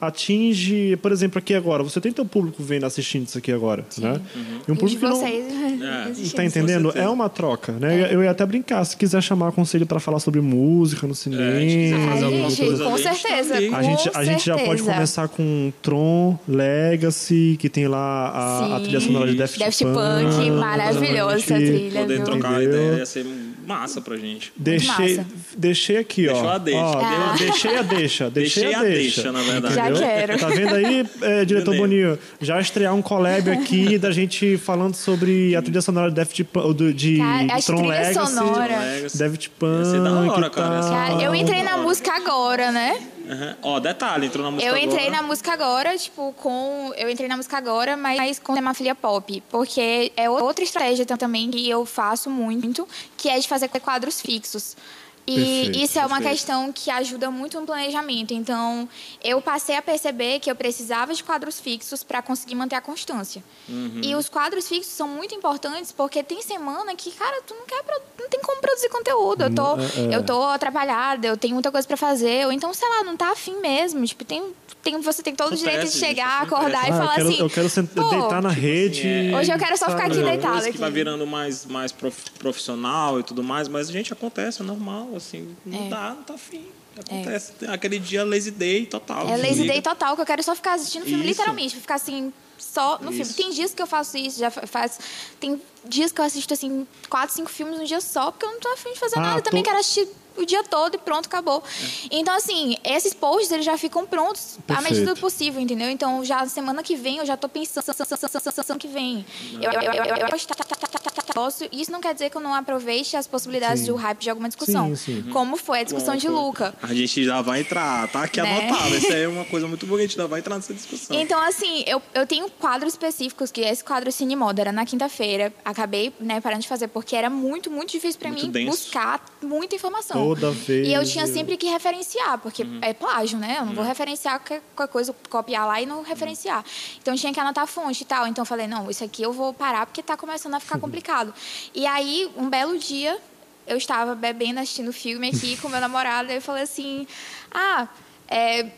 [SPEAKER 1] atinge, por exemplo, aqui agora, você tem teu público vendo, assistindo isso aqui agora, né? E um
[SPEAKER 3] E de
[SPEAKER 1] público que não,
[SPEAKER 3] vocês.
[SPEAKER 2] É.
[SPEAKER 1] Tá entendendo? É uma troca, né? Eu ia até brincar, se quiser chamar conselho para falar sobre música no cinema.
[SPEAKER 2] É, a gente quiser fazer
[SPEAKER 3] Ai,
[SPEAKER 2] alguma
[SPEAKER 3] gente,
[SPEAKER 2] coisa
[SPEAKER 3] com
[SPEAKER 2] ali, a gente
[SPEAKER 3] certeza.
[SPEAKER 1] A gente, a gente já pode começar com Tron, Legacy, que tem lá a, a
[SPEAKER 3] Sim.
[SPEAKER 1] trilha sonora de Daft,
[SPEAKER 3] Daft Punk, maravilhosa essa trilha.
[SPEAKER 2] Poder
[SPEAKER 3] viu?
[SPEAKER 2] trocar
[SPEAKER 1] Entendeu?
[SPEAKER 2] ideia ia ser massa pra gente.
[SPEAKER 1] Deixei,
[SPEAKER 3] massa.
[SPEAKER 1] deixei aqui,
[SPEAKER 2] Deixou
[SPEAKER 1] ó.
[SPEAKER 2] a deixa.
[SPEAKER 1] Ó,
[SPEAKER 3] Ah.
[SPEAKER 1] Deixei a deixa. Deixei,
[SPEAKER 2] Deixei
[SPEAKER 1] a
[SPEAKER 2] a
[SPEAKER 1] deixa.
[SPEAKER 2] deixa, na verdade.
[SPEAKER 3] Já
[SPEAKER 1] entendeu?
[SPEAKER 3] quero.
[SPEAKER 1] Tá vendo aí, é, diretor
[SPEAKER 2] Entendeu?
[SPEAKER 1] Boninho? Já estrear um collab aqui da gente falando sobre a trilha sonora de Daft Punk, do- de
[SPEAKER 3] Cara,
[SPEAKER 1] Tron Legacy.
[SPEAKER 3] sonora.
[SPEAKER 1] Daft
[SPEAKER 2] Ia ser da hora,
[SPEAKER 1] Punk,
[SPEAKER 2] cara?
[SPEAKER 3] Cara, eu entrei na música agora, né?
[SPEAKER 2] Aham. Ó, detalhe, entrou na música
[SPEAKER 3] Eu entrei
[SPEAKER 2] agora.
[SPEAKER 3] na música agora, tipo, com. Eu entrei na música agora, mas com hemofília pop. Porque é outra estratégia também que eu faço muito, que é de fazer quadros fixos. E
[SPEAKER 1] Perfeito,
[SPEAKER 3] isso é uma
[SPEAKER 2] perfeito.
[SPEAKER 3] questão que ajuda muito no planejamento. Então, eu passei a perceber que eu precisava de quadros fixos para conseguir manter a constância.
[SPEAKER 2] Uhum.
[SPEAKER 3] E os quadros fixos são muito importantes porque tem semana que, cara, tu não quer não tem como produzir conteúdo. Eu tô,
[SPEAKER 1] é, é.
[SPEAKER 3] eu tô atrapalhada, eu tenho muita coisa para fazer, ou então, sei lá, não tá afim mesmo. Tipo, tem, tem, você tem todo o direito de chegar,
[SPEAKER 2] acontece.
[SPEAKER 3] acordar e
[SPEAKER 1] Ah, eu
[SPEAKER 3] falar
[SPEAKER 1] quero,
[SPEAKER 3] assim.
[SPEAKER 1] eu quero sent-
[SPEAKER 3] "Pô,
[SPEAKER 1] deitar na rede.
[SPEAKER 2] é.
[SPEAKER 3] Hoje eu quero só ficar aqui
[SPEAKER 1] sabe?
[SPEAKER 3] deitada.
[SPEAKER 2] Depois que vai
[SPEAKER 3] aqui.
[SPEAKER 2] virando mais, mais prof- profissional e tudo mais, mas, gente, acontece, é normal. assim, não
[SPEAKER 3] É.
[SPEAKER 2] dá, não tá afim. Acontece. Tem Aquele dia lazy day total.
[SPEAKER 3] É lazy
[SPEAKER 2] desliga.
[SPEAKER 3] day total, que eu quero só ficar assistindo filme,
[SPEAKER 2] Isso.
[SPEAKER 3] literalmente. Ficar assim, só no filme.
[SPEAKER 2] Isso.
[SPEAKER 3] Tem dias que eu faço isso, já fa- faço. Tem dias que eu assisto, assim, quatro, cinco filmes num dia só, porque eu não tô afim de fazer
[SPEAKER 1] Ah,
[SPEAKER 3] nada. Eu também
[SPEAKER 1] tô-
[SPEAKER 3] quero assistir o dia todo e pronto, acabou. Então, assim, esses posts, eles já ficam prontos à
[SPEAKER 1] Perfeito.
[SPEAKER 3] medida do possível, entendeu? Então, já semana que vem, eu já tô pensando que vem. Eu, eu, Isso não quer dizer que eu não aproveite as possibilidades
[SPEAKER 1] Sim.
[SPEAKER 3] do hype de alguma discussão.
[SPEAKER 1] Sim, sim.
[SPEAKER 3] Como foi a discussão de Luca.
[SPEAKER 2] A gente já vai entrar, tá aqui
[SPEAKER 3] Né?
[SPEAKER 2] anotado. Isso aí é uma coisa muito boa, a gente já vai entrar nessa discussão.
[SPEAKER 3] Então, assim, eu, eu tenho quadros específicos, que esse quadro Cine Moda era na quinta-feira. Acabei, né, parando de fazer, porque era muito, muito difícil pra
[SPEAKER 2] Muito
[SPEAKER 3] mim
[SPEAKER 2] denso.
[SPEAKER 3] buscar muita informação.
[SPEAKER 1] Toda vez.
[SPEAKER 3] E eu tinha sempre que referenciar, porque
[SPEAKER 2] Uhum.
[SPEAKER 3] é plágio, né? Eu não vou referenciar qualquer, coisa, copiar lá e não referenciar. Então, tinha que anotar a fonte e tal. Então, eu falei, não, isso aqui eu vou parar, porque tá começando a ficar complicado. E aí, um belo dia, eu estava bebendo, assistindo filme aqui com meu namorado, e eu falei assim, ah, é,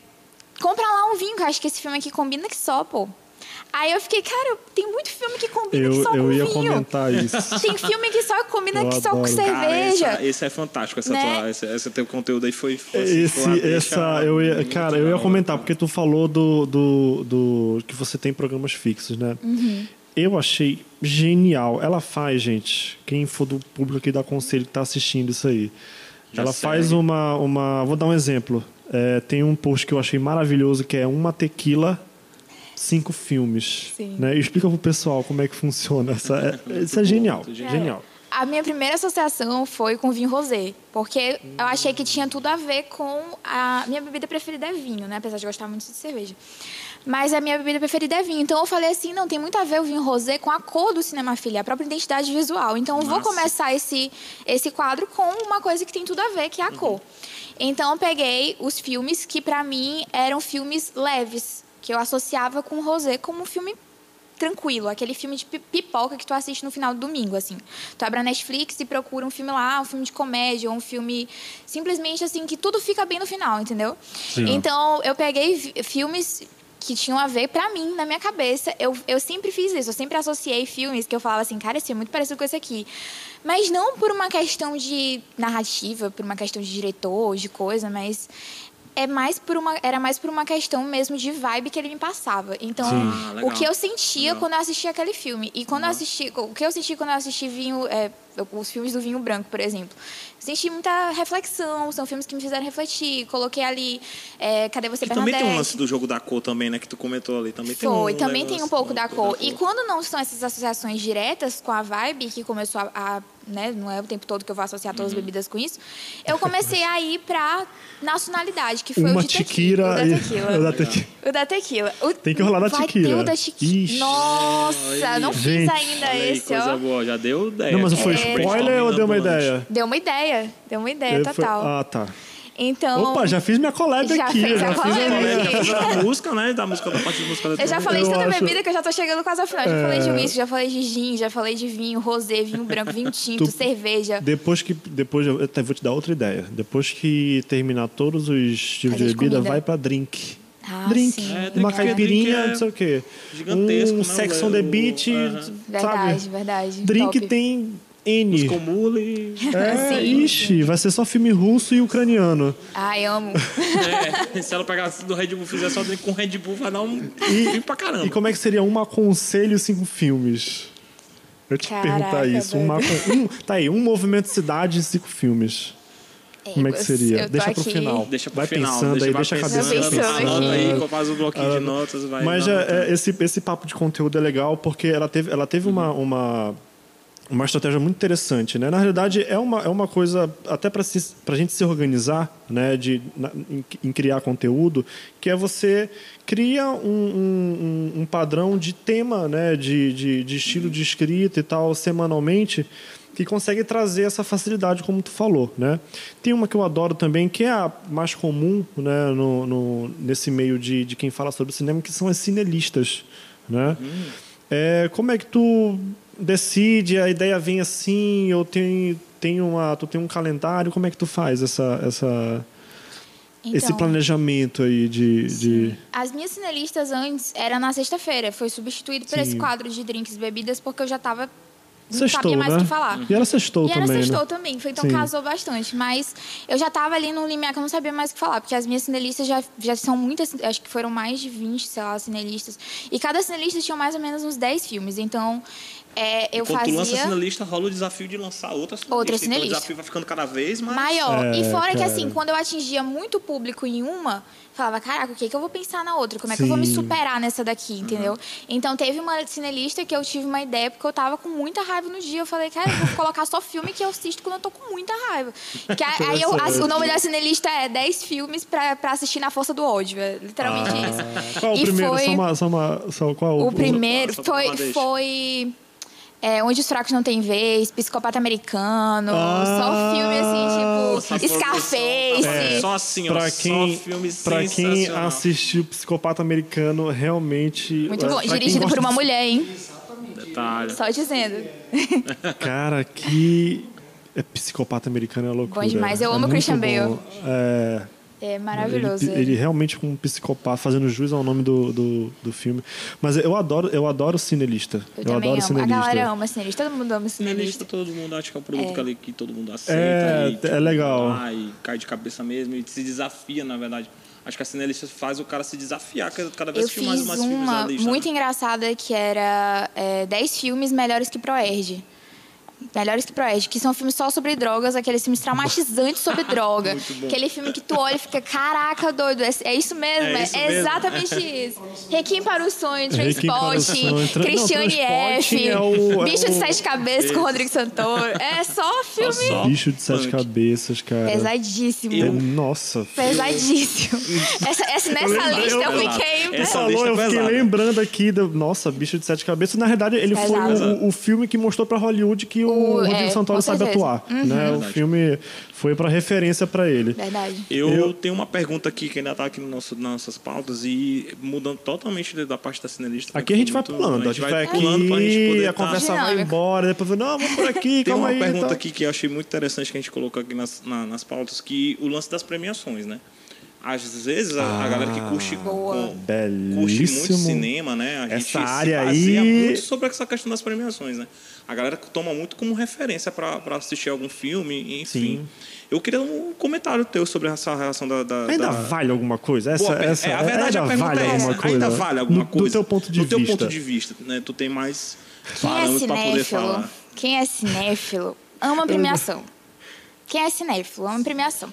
[SPEAKER 3] compra lá um vinho, que eu acho que esse filme aqui combina que só, pô. Aí eu fiquei, cara, tem muito filme que combina que
[SPEAKER 1] Eu,
[SPEAKER 3] só
[SPEAKER 1] eu
[SPEAKER 3] com
[SPEAKER 1] ia
[SPEAKER 3] vinho.
[SPEAKER 1] comentar isso.
[SPEAKER 3] Tem filme que só combina
[SPEAKER 1] Eu
[SPEAKER 3] que só com
[SPEAKER 1] adoro.
[SPEAKER 2] Cara,
[SPEAKER 3] cerveja.
[SPEAKER 2] essa- esse é fantástico, essa,
[SPEAKER 3] Né?
[SPEAKER 2] tua, esse, esse teu conteúdo aí foi. foi assim,
[SPEAKER 1] Esse,
[SPEAKER 2] foi deixa
[SPEAKER 1] essa, eu ia, cara, eu ia comentar, porque tu falou do, do, do que você tem programas fixos, né?
[SPEAKER 3] Uhum.
[SPEAKER 1] Eu achei genial. Ela faz, gente, quem for do público aqui da Conselho que tá assistindo isso aí.
[SPEAKER 2] Já
[SPEAKER 1] ela
[SPEAKER 2] segue.
[SPEAKER 1] faz uma, uma. Vou dar um exemplo. É, tem um post que eu achei maravilhoso que é uma tequila, cinco filmes.
[SPEAKER 3] Sim.
[SPEAKER 1] Né? E explica pro pessoal como é que funciona. Essa, é, isso é genial.
[SPEAKER 2] muito
[SPEAKER 1] Genial.
[SPEAKER 3] A minha primeira associação foi com vinho rosé, porque eu achei que tinha tudo a ver com a minha bebida preferida é vinho, né? Apesar de gostar muito de cerveja. Mas a minha bebida preferida é vinho. Então eu falei assim, não, tem muito a ver o vinho rosé com a cor do cinema filha, a própria identidade visual. Então eu vou começar esse esse quadro com uma coisa que tem tudo a ver, que é a cor. Então eu peguei os filmes que pra mim eram filmes leves, que eu associava com o rosé como um filme tranquilo, aquele filme de pi- pipoca que tu assiste no final do domingo, assim. Tu abre a Netflix e procura um filme lá, um filme de comédia, ou um filme simplesmente assim que tudo fica bem no final, entendeu?
[SPEAKER 1] Sim.
[SPEAKER 3] Então, eu peguei filmes que tinham a ver pra mim, na minha cabeça. Eu, eu sempre fiz isso, eu sempre associei filmes que eu falava assim, cara, esse é muito parecido com esse aqui. Mas não por uma questão de narrativa, por uma questão de diretor, de coisa, mas é mais por uma, era mais por uma questão mesmo de vibe que ele me passava. Então.
[SPEAKER 2] Ah,
[SPEAKER 3] o que eu sentia
[SPEAKER 2] Legal.
[SPEAKER 3] quando eu assistia aquele filme. E quando eu assisti, o que eu senti quando eu assisti vinho, é, os filmes do Vinho Branco, por exemplo. Senti muita reflexão, são filmes que me fizeram refletir. Coloquei ali, é, Cadê Você,
[SPEAKER 2] Que também
[SPEAKER 3] Bernadette?
[SPEAKER 2] tem um lance do jogo da cor também, né? Que tu comentou ali. Também tem
[SPEAKER 3] Foi,
[SPEAKER 2] um
[SPEAKER 3] também tem um pouco da cor. E
[SPEAKER 2] cor.
[SPEAKER 3] quando não são essas associações diretas com a vibe, que começou a. a, né, não é o tempo todo que eu vou associar
[SPEAKER 2] Uhum.
[SPEAKER 3] todas as bebidas com isso, eu comecei a ir pra nacionalidade, que foi
[SPEAKER 1] Uma
[SPEAKER 3] o de tequila. O da
[SPEAKER 1] e-
[SPEAKER 3] tequila.
[SPEAKER 1] o da tequila.
[SPEAKER 3] O da tequila. O-
[SPEAKER 1] Tem que rolar da
[SPEAKER 3] vai
[SPEAKER 1] tequila.
[SPEAKER 3] ter o da tequila.
[SPEAKER 1] Ixi.
[SPEAKER 3] Nossa, não fiz
[SPEAKER 1] Gente.
[SPEAKER 3] ainda
[SPEAKER 2] Olha aí,
[SPEAKER 3] esse,
[SPEAKER 2] coisa
[SPEAKER 3] ó.
[SPEAKER 2] boa, já deu ideia.
[SPEAKER 1] Não, mas foi
[SPEAKER 3] É.
[SPEAKER 1] spoiler ou deu uma ideia?
[SPEAKER 3] Deu uma ideia. Deu uma ideia
[SPEAKER 1] Eu fui-
[SPEAKER 3] total.
[SPEAKER 1] Ah, tá.
[SPEAKER 3] Então.
[SPEAKER 1] Opa, já fiz minha collab
[SPEAKER 3] Já
[SPEAKER 1] aqui.
[SPEAKER 3] fez
[SPEAKER 1] já fiz a
[SPEAKER 3] aqui.
[SPEAKER 2] Já fez a música, né? Da música da parte de música
[SPEAKER 3] Eu já falei de tanta
[SPEAKER 1] acho-
[SPEAKER 3] bebida que eu já tô chegando quase ao final. Já
[SPEAKER 1] É.
[SPEAKER 3] falei de uísque, já falei de gin, já falei de vinho, rosé, vinho branco, vinho tinto,
[SPEAKER 1] Tu-
[SPEAKER 3] cerveja.
[SPEAKER 1] Depois que. Depois eu até vou te dar outra ideia. Depois que terminar todos os tipos de
[SPEAKER 3] de
[SPEAKER 1] bebida,
[SPEAKER 3] comida.
[SPEAKER 1] vai pra drink.
[SPEAKER 3] Ah,
[SPEAKER 1] drink.
[SPEAKER 3] sim.
[SPEAKER 2] É, drink,
[SPEAKER 1] uma
[SPEAKER 2] porque
[SPEAKER 1] caipirinha,
[SPEAKER 2] é
[SPEAKER 1] não sei o quê.
[SPEAKER 2] gigantesco,
[SPEAKER 1] um
[SPEAKER 2] né,
[SPEAKER 1] Sex on the Beach.
[SPEAKER 3] Verdade,
[SPEAKER 1] sabe?
[SPEAKER 3] verdade.
[SPEAKER 1] Drink
[SPEAKER 3] top.
[SPEAKER 1] tem N.
[SPEAKER 2] Comule.
[SPEAKER 1] É,
[SPEAKER 3] Sim.
[SPEAKER 1] ixi, vai ser só filme russo e ucraniano.
[SPEAKER 3] Ai, amo.
[SPEAKER 2] É, se ela pegasse do Red Bull e fizer só com Red Bull, vai dar um
[SPEAKER 1] E-
[SPEAKER 2] fim pra caramba.
[SPEAKER 1] E como é que seria um aconselho cinco filmes? Eu te
[SPEAKER 3] Caraca,
[SPEAKER 1] perguntar isso. Um, acon- um- tá aí, um movimento de cidade e cinco filmes. Como é que seria? Deixa pro
[SPEAKER 3] aqui-
[SPEAKER 1] final.
[SPEAKER 2] Deixa pro
[SPEAKER 1] vai
[SPEAKER 2] final.
[SPEAKER 1] pensando
[SPEAKER 2] deixa,
[SPEAKER 1] aí,
[SPEAKER 2] vai
[SPEAKER 1] deixa a cabeça
[SPEAKER 3] Vai pensando.
[SPEAKER 2] Anota aí,
[SPEAKER 1] É.
[SPEAKER 2] faz o bloquinho de
[SPEAKER 1] Ah,
[SPEAKER 2] notas, vai.
[SPEAKER 1] Mas
[SPEAKER 2] vai
[SPEAKER 1] é, é, esse, esse papo de conteúdo é legal porque ela teve, ela teve uma, uma, uma estratégia muito interessante. Né? Na realidade, é uma, é uma coisa, até para a gente se organizar né, de, na- em, em criar conteúdo, que é você cria um, um, um- padrão de tema, né, de, de, de estilo de escrita e tal, semanalmente, que consegue trazer essa facilidade, como tu falou, né? Tem uma que eu adoro também, que é a mais comum, né, no, no- nesse meio de, de quem fala sobre cinema, que são as cinelistas, né? É, como é que tu decide, a ideia vem assim, ou tem, tem uma, tu tem um calendário, como é que tu faz essa, essa, esse
[SPEAKER 3] Então,
[SPEAKER 1] planejamento aí de... de...
[SPEAKER 3] As minhas cinelistas antes era na sexta-feira. Foi substituído por
[SPEAKER 1] Sim.
[SPEAKER 3] esse quadro de drinks e bebidas porque eu já tava não
[SPEAKER 1] Sextou,
[SPEAKER 3] sabia mais
[SPEAKER 1] né?
[SPEAKER 3] o que falar.
[SPEAKER 1] E ela sextou
[SPEAKER 3] E era
[SPEAKER 1] também,
[SPEAKER 3] sextou
[SPEAKER 1] né?
[SPEAKER 3] também, foi, então
[SPEAKER 1] Sim.
[SPEAKER 3] casou bastante. Mas eu já tava ali num limiar que eu não sabia mais o que falar, porque as minhas cinelistas já, já são muitas, acho que foram mais de 20, sei lá, cinelistas. E cada cinelista tinha mais ou menos uns 10 filmes. Então, é, eu
[SPEAKER 2] Quando tu lança
[SPEAKER 3] fazia.
[SPEAKER 2] sinalista, rola o desafio de lançar outra sinalista.
[SPEAKER 3] Outra
[SPEAKER 2] Então,
[SPEAKER 3] sinalista.
[SPEAKER 2] o desafio vai ficando cada vez mais...
[SPEAKER 3] maior.
[SPEAKER 1] É,
[SPEAKER 3] e fora que,
[SPEAKER 1] cara.
[SPEAKER 3] assim, quando eu atingia muito público em uma, falava, caraca, o que, que eu vou pensar na outra? Como é que eu vou me
[SPEAKER 1] Sim.
[SPEAKER 3] superar nessa daqui, entendeu? Então, teve uma cinelista que eu tive uma ideia, porque eu tava com muita raiva no dia. Eu falei, cara, eu vou colocar só filme que eu assisto quando eu tô com muita raiva. Que a- aí eu, a- o nome da cinelista é 10 filmes pra, pra assistir na força do ódio. É literalmente isso.
[SPEAKER 1] Qual é o
[SPEAKER 3] E
[SPEAKER 1] primeiro?
[SPEAKER 3] foi-
[SPEAKER 1] Só uma, só uma, só qual
[SPEAKER 3] O primeiro
[SPEAKER 2] só pra
[SPEAKER 3] foi. foi é, Onde os Fracos Não Têm Vez, Psicopata Americano,
[SPEAKER 1] Ah,
[SPEAKER 3] só filme assim, tipo. Scarface.
[SPEAKER 2] É, só assim, ó.
[SPEAKER 1] Pra quem,
[SPEAKER 2] só filme
[SPEAKER 1] pra quem assistiu Psicopata Americano, realmente.
[SPEAKER 3] Muito
[SPEAKER 1] é,
[SPEAKER 3] bom. Dirigido por uma
[SPEAKER 1] de-
[SPEAKER 3] mulher, hein?
[SPEAKER 2] Detalhe.
[SPEAKER 3] Só dizendo.
[SPEAKER 1] Cara, que. É psicopata americano é loucura.
[SPEAKER 3] Bom demais. Eu
[SPEAKER 1] É
[SPEAKER 3] amo o
[SPEAKER 1] muito
[SPEAKER 3] Christian
[SPEAKER 1] bom.
[SPEAKER 3] Bale.
[SPEAKER 1] É.
[SPEAKER 3] É maravilhoso.
[SPEAKER 1] Ele, ele realmente com um psicopata, fazendo jus ao nome do, do, do filme. Mas eu adoro, eu adoro cinelista.
[SPEAKER 3] Eu,
[SPEAKER 1] Eu,
[SPEAKER 3] também
[SPEAKER 1] adoro
[SPEAKER 3] amo. A
[SPEAKER 1] cinelista.
[SPEAKER 3] galera ama cinelista. Todo mundo ama
[SPEAKER 2] Sinalista,
[SPEAKER 3] cinelista.
[SPEAKER 2] todo mundo acha que é um produto
[SPEAKER 3] É.
[SPEAKER 2] que, ali, que todo mundo aceita.
[SPEAKER 1] É,
[SPEAKER 2] e,
[SPEAKER 1] é legal.
[SPEAKER 2] vai e cai de cabeça mesmo e se desafia, na verdade. Acho que a sinalista faz o cara se desafiar cada vez
[SPEAKER 3] Eu
[SPEAKER 2] assistir mais
[SPEAKER 3] fiz
[SPEAKER 2] e mais filmes
[SPEAKER 3] uma
[SPEAKER 2] da lista.
[SPEAKER 3] muito
[SPEAKER 2] né?
[SPEAKER 3] engraçada que era é, 10 filmes melhores que Proerd. Melhores que Proerd, que são filmes só sobre drogas, aqueles filmes traumatizantes sobre droga.
[SPEAKER 2] Muito bom.
[SPEAKER 3] Aquele filme que tu olha e fica, caraca, doido, é, é isso mesmo,
[SPEAKER 2] É
[SPEAKER 3] é,
[SPEAKER 2] isso
[SPEAKER 3] é
[SPEAKER 2] mesmo.
[SPEAKER 3] exatamente isso. Requiem para o sonho,
[SPEAKER 1] Requiem para o
[SPEAKER 3] Transporte,
[SPEAKER 1] Sonho, Tran- não,
[SPEAKER 3] Cristiane F,
[SPEAKER 1] Transporte é o- é
[SPEAKER 3] Bicho de Sete Cabeças com Rodrigo Santoro. É só filme
[SPEAKER 2] só.
[SPEAKER 1] Bicho de sete
[SPEAKER 2] Punk.
[SPEAKER 1] cabeças, cara.
[SPEAKER 3] pesadíssimo.
[SPEAKER 1] É, Nossa.
[SPEAKER 3] Pesadíssimo. Essa, essa, nessa
[SPEAKER 1] lembrei,
[SPEAKER 3] lista eu,
[SPEAKER 1] eu-
[SPEAKER 3] fiquei.
[SPEAKER 2] Essa
[SPEAKER 1] Falou,
[SPEAKER 2] lista é
[SPEAKER 1] eu fiquei
[SPEAKER 2] pesada.
[SPEAKER 1] lembrando aqui do. Nossa, bicho de sete cabeças. Na verdade, ele foi
[SPEAKER 3] Pesado.
[SPEAKER 1] o, o filme que mostrou pra Hollywood que o,
[SPEAKER 3] O-
[SPEAKER 1] Rodrigo
[SPEAKER 3] é,
[SPEAKER 1] Santoro sabe
[SPEAKER 3] certeza.
[SPEAKER 1] atuar. Né? O filme foi pra referência pra ele.
[SPEAKER 3] Verdade.
[SPEAKER 2] Eu,
[SPEAKER 1] Eu-
[SPEAKER 2] tenho uma pergunta aqui que ainda está aqui no nosso, nas nossas pautas e mudando totalmente da parte da cinelista.
[SPEAKER 1] Aqui a gente vai
[SPEAKER 2] Muito-
[SPEAKER 1] pulando, a gente vai
[SPEAKER 2] pulando pra gente
[SPEAKER 1] aqui,
[SPEAKER 2] poder
[SPEAKER 1] a
[SPEAKER 2] tá-
[SPEAKER 1] conversa vai
[SPEAKER 3] Dinâmico.
[SPEAKER 1] embora, depois não, vamos por aqui,
[SPEAKER 2] Tem
[SPEAKER 1] calma
[SPEAKER 2] uma
[SPEAKER 1] aí.
[SPEAKER 2] pergunta
[SPEAKER 1] tá.
[SPEAKER 2] aqui que eu achei muito interessante que a gente colocou aqui nas, na- nas pautas, que o lance das premiações, né? Às vezes a, a galera que curte,
[SPEAKER 3] Boa.
[SPEAKER 2] com- curte muito cinema, né? A gente
[SPEAKER 1] Essa
[SPEAKER 2] se
[SPEAKER 1] área
[SPEAKER 2] baseia
[SPEAKER 1] aí-
[SPEAKER 2] muito sobre essa questão das premiações, né? A galera toma muito como referência para assistir algum filme, enfim.
[SPEAKER 1] Sim.
[SPEAKER 2] Eu queria um comentário teu sobre essa relação da... da
[SPEAKER 1] Ainda
[SPEAKER 2] da-
[SPEAKER 1] vale alguma coisa? Essa,
[SPEAKER 2] Boa, per-
[SPEAKER 1] essa,
[SPEAKER 2] é, a verdade
[SPEAKER 1] ainda
[SPEAKER 2] a pergunta
[SPEAKER 1] vale
[SPEAKER 2] é essa.
[SPEAKER 1] alguma coisa?
[SPEAKER 2] Ainda vale alguma
[SPEAKER 1] no,
[SPEAKER 2] coisa?
[SPEAKER 1] Do teu ponto de
[SPEAKER 2] Do
[SPEAKER 1] vista.
[SPEAKER 2] teu ponto de vista, né? Tu tem mais
[SPEAKER 3] Quem é
[SPEAKER 2] para poder
[SPEAKER 3] cinéfilo?
[SPEAKER 2] falar.
[SPEAKER 3] Quem é cinéfilo ama premiação. Quem é cinéfilo ama premiação.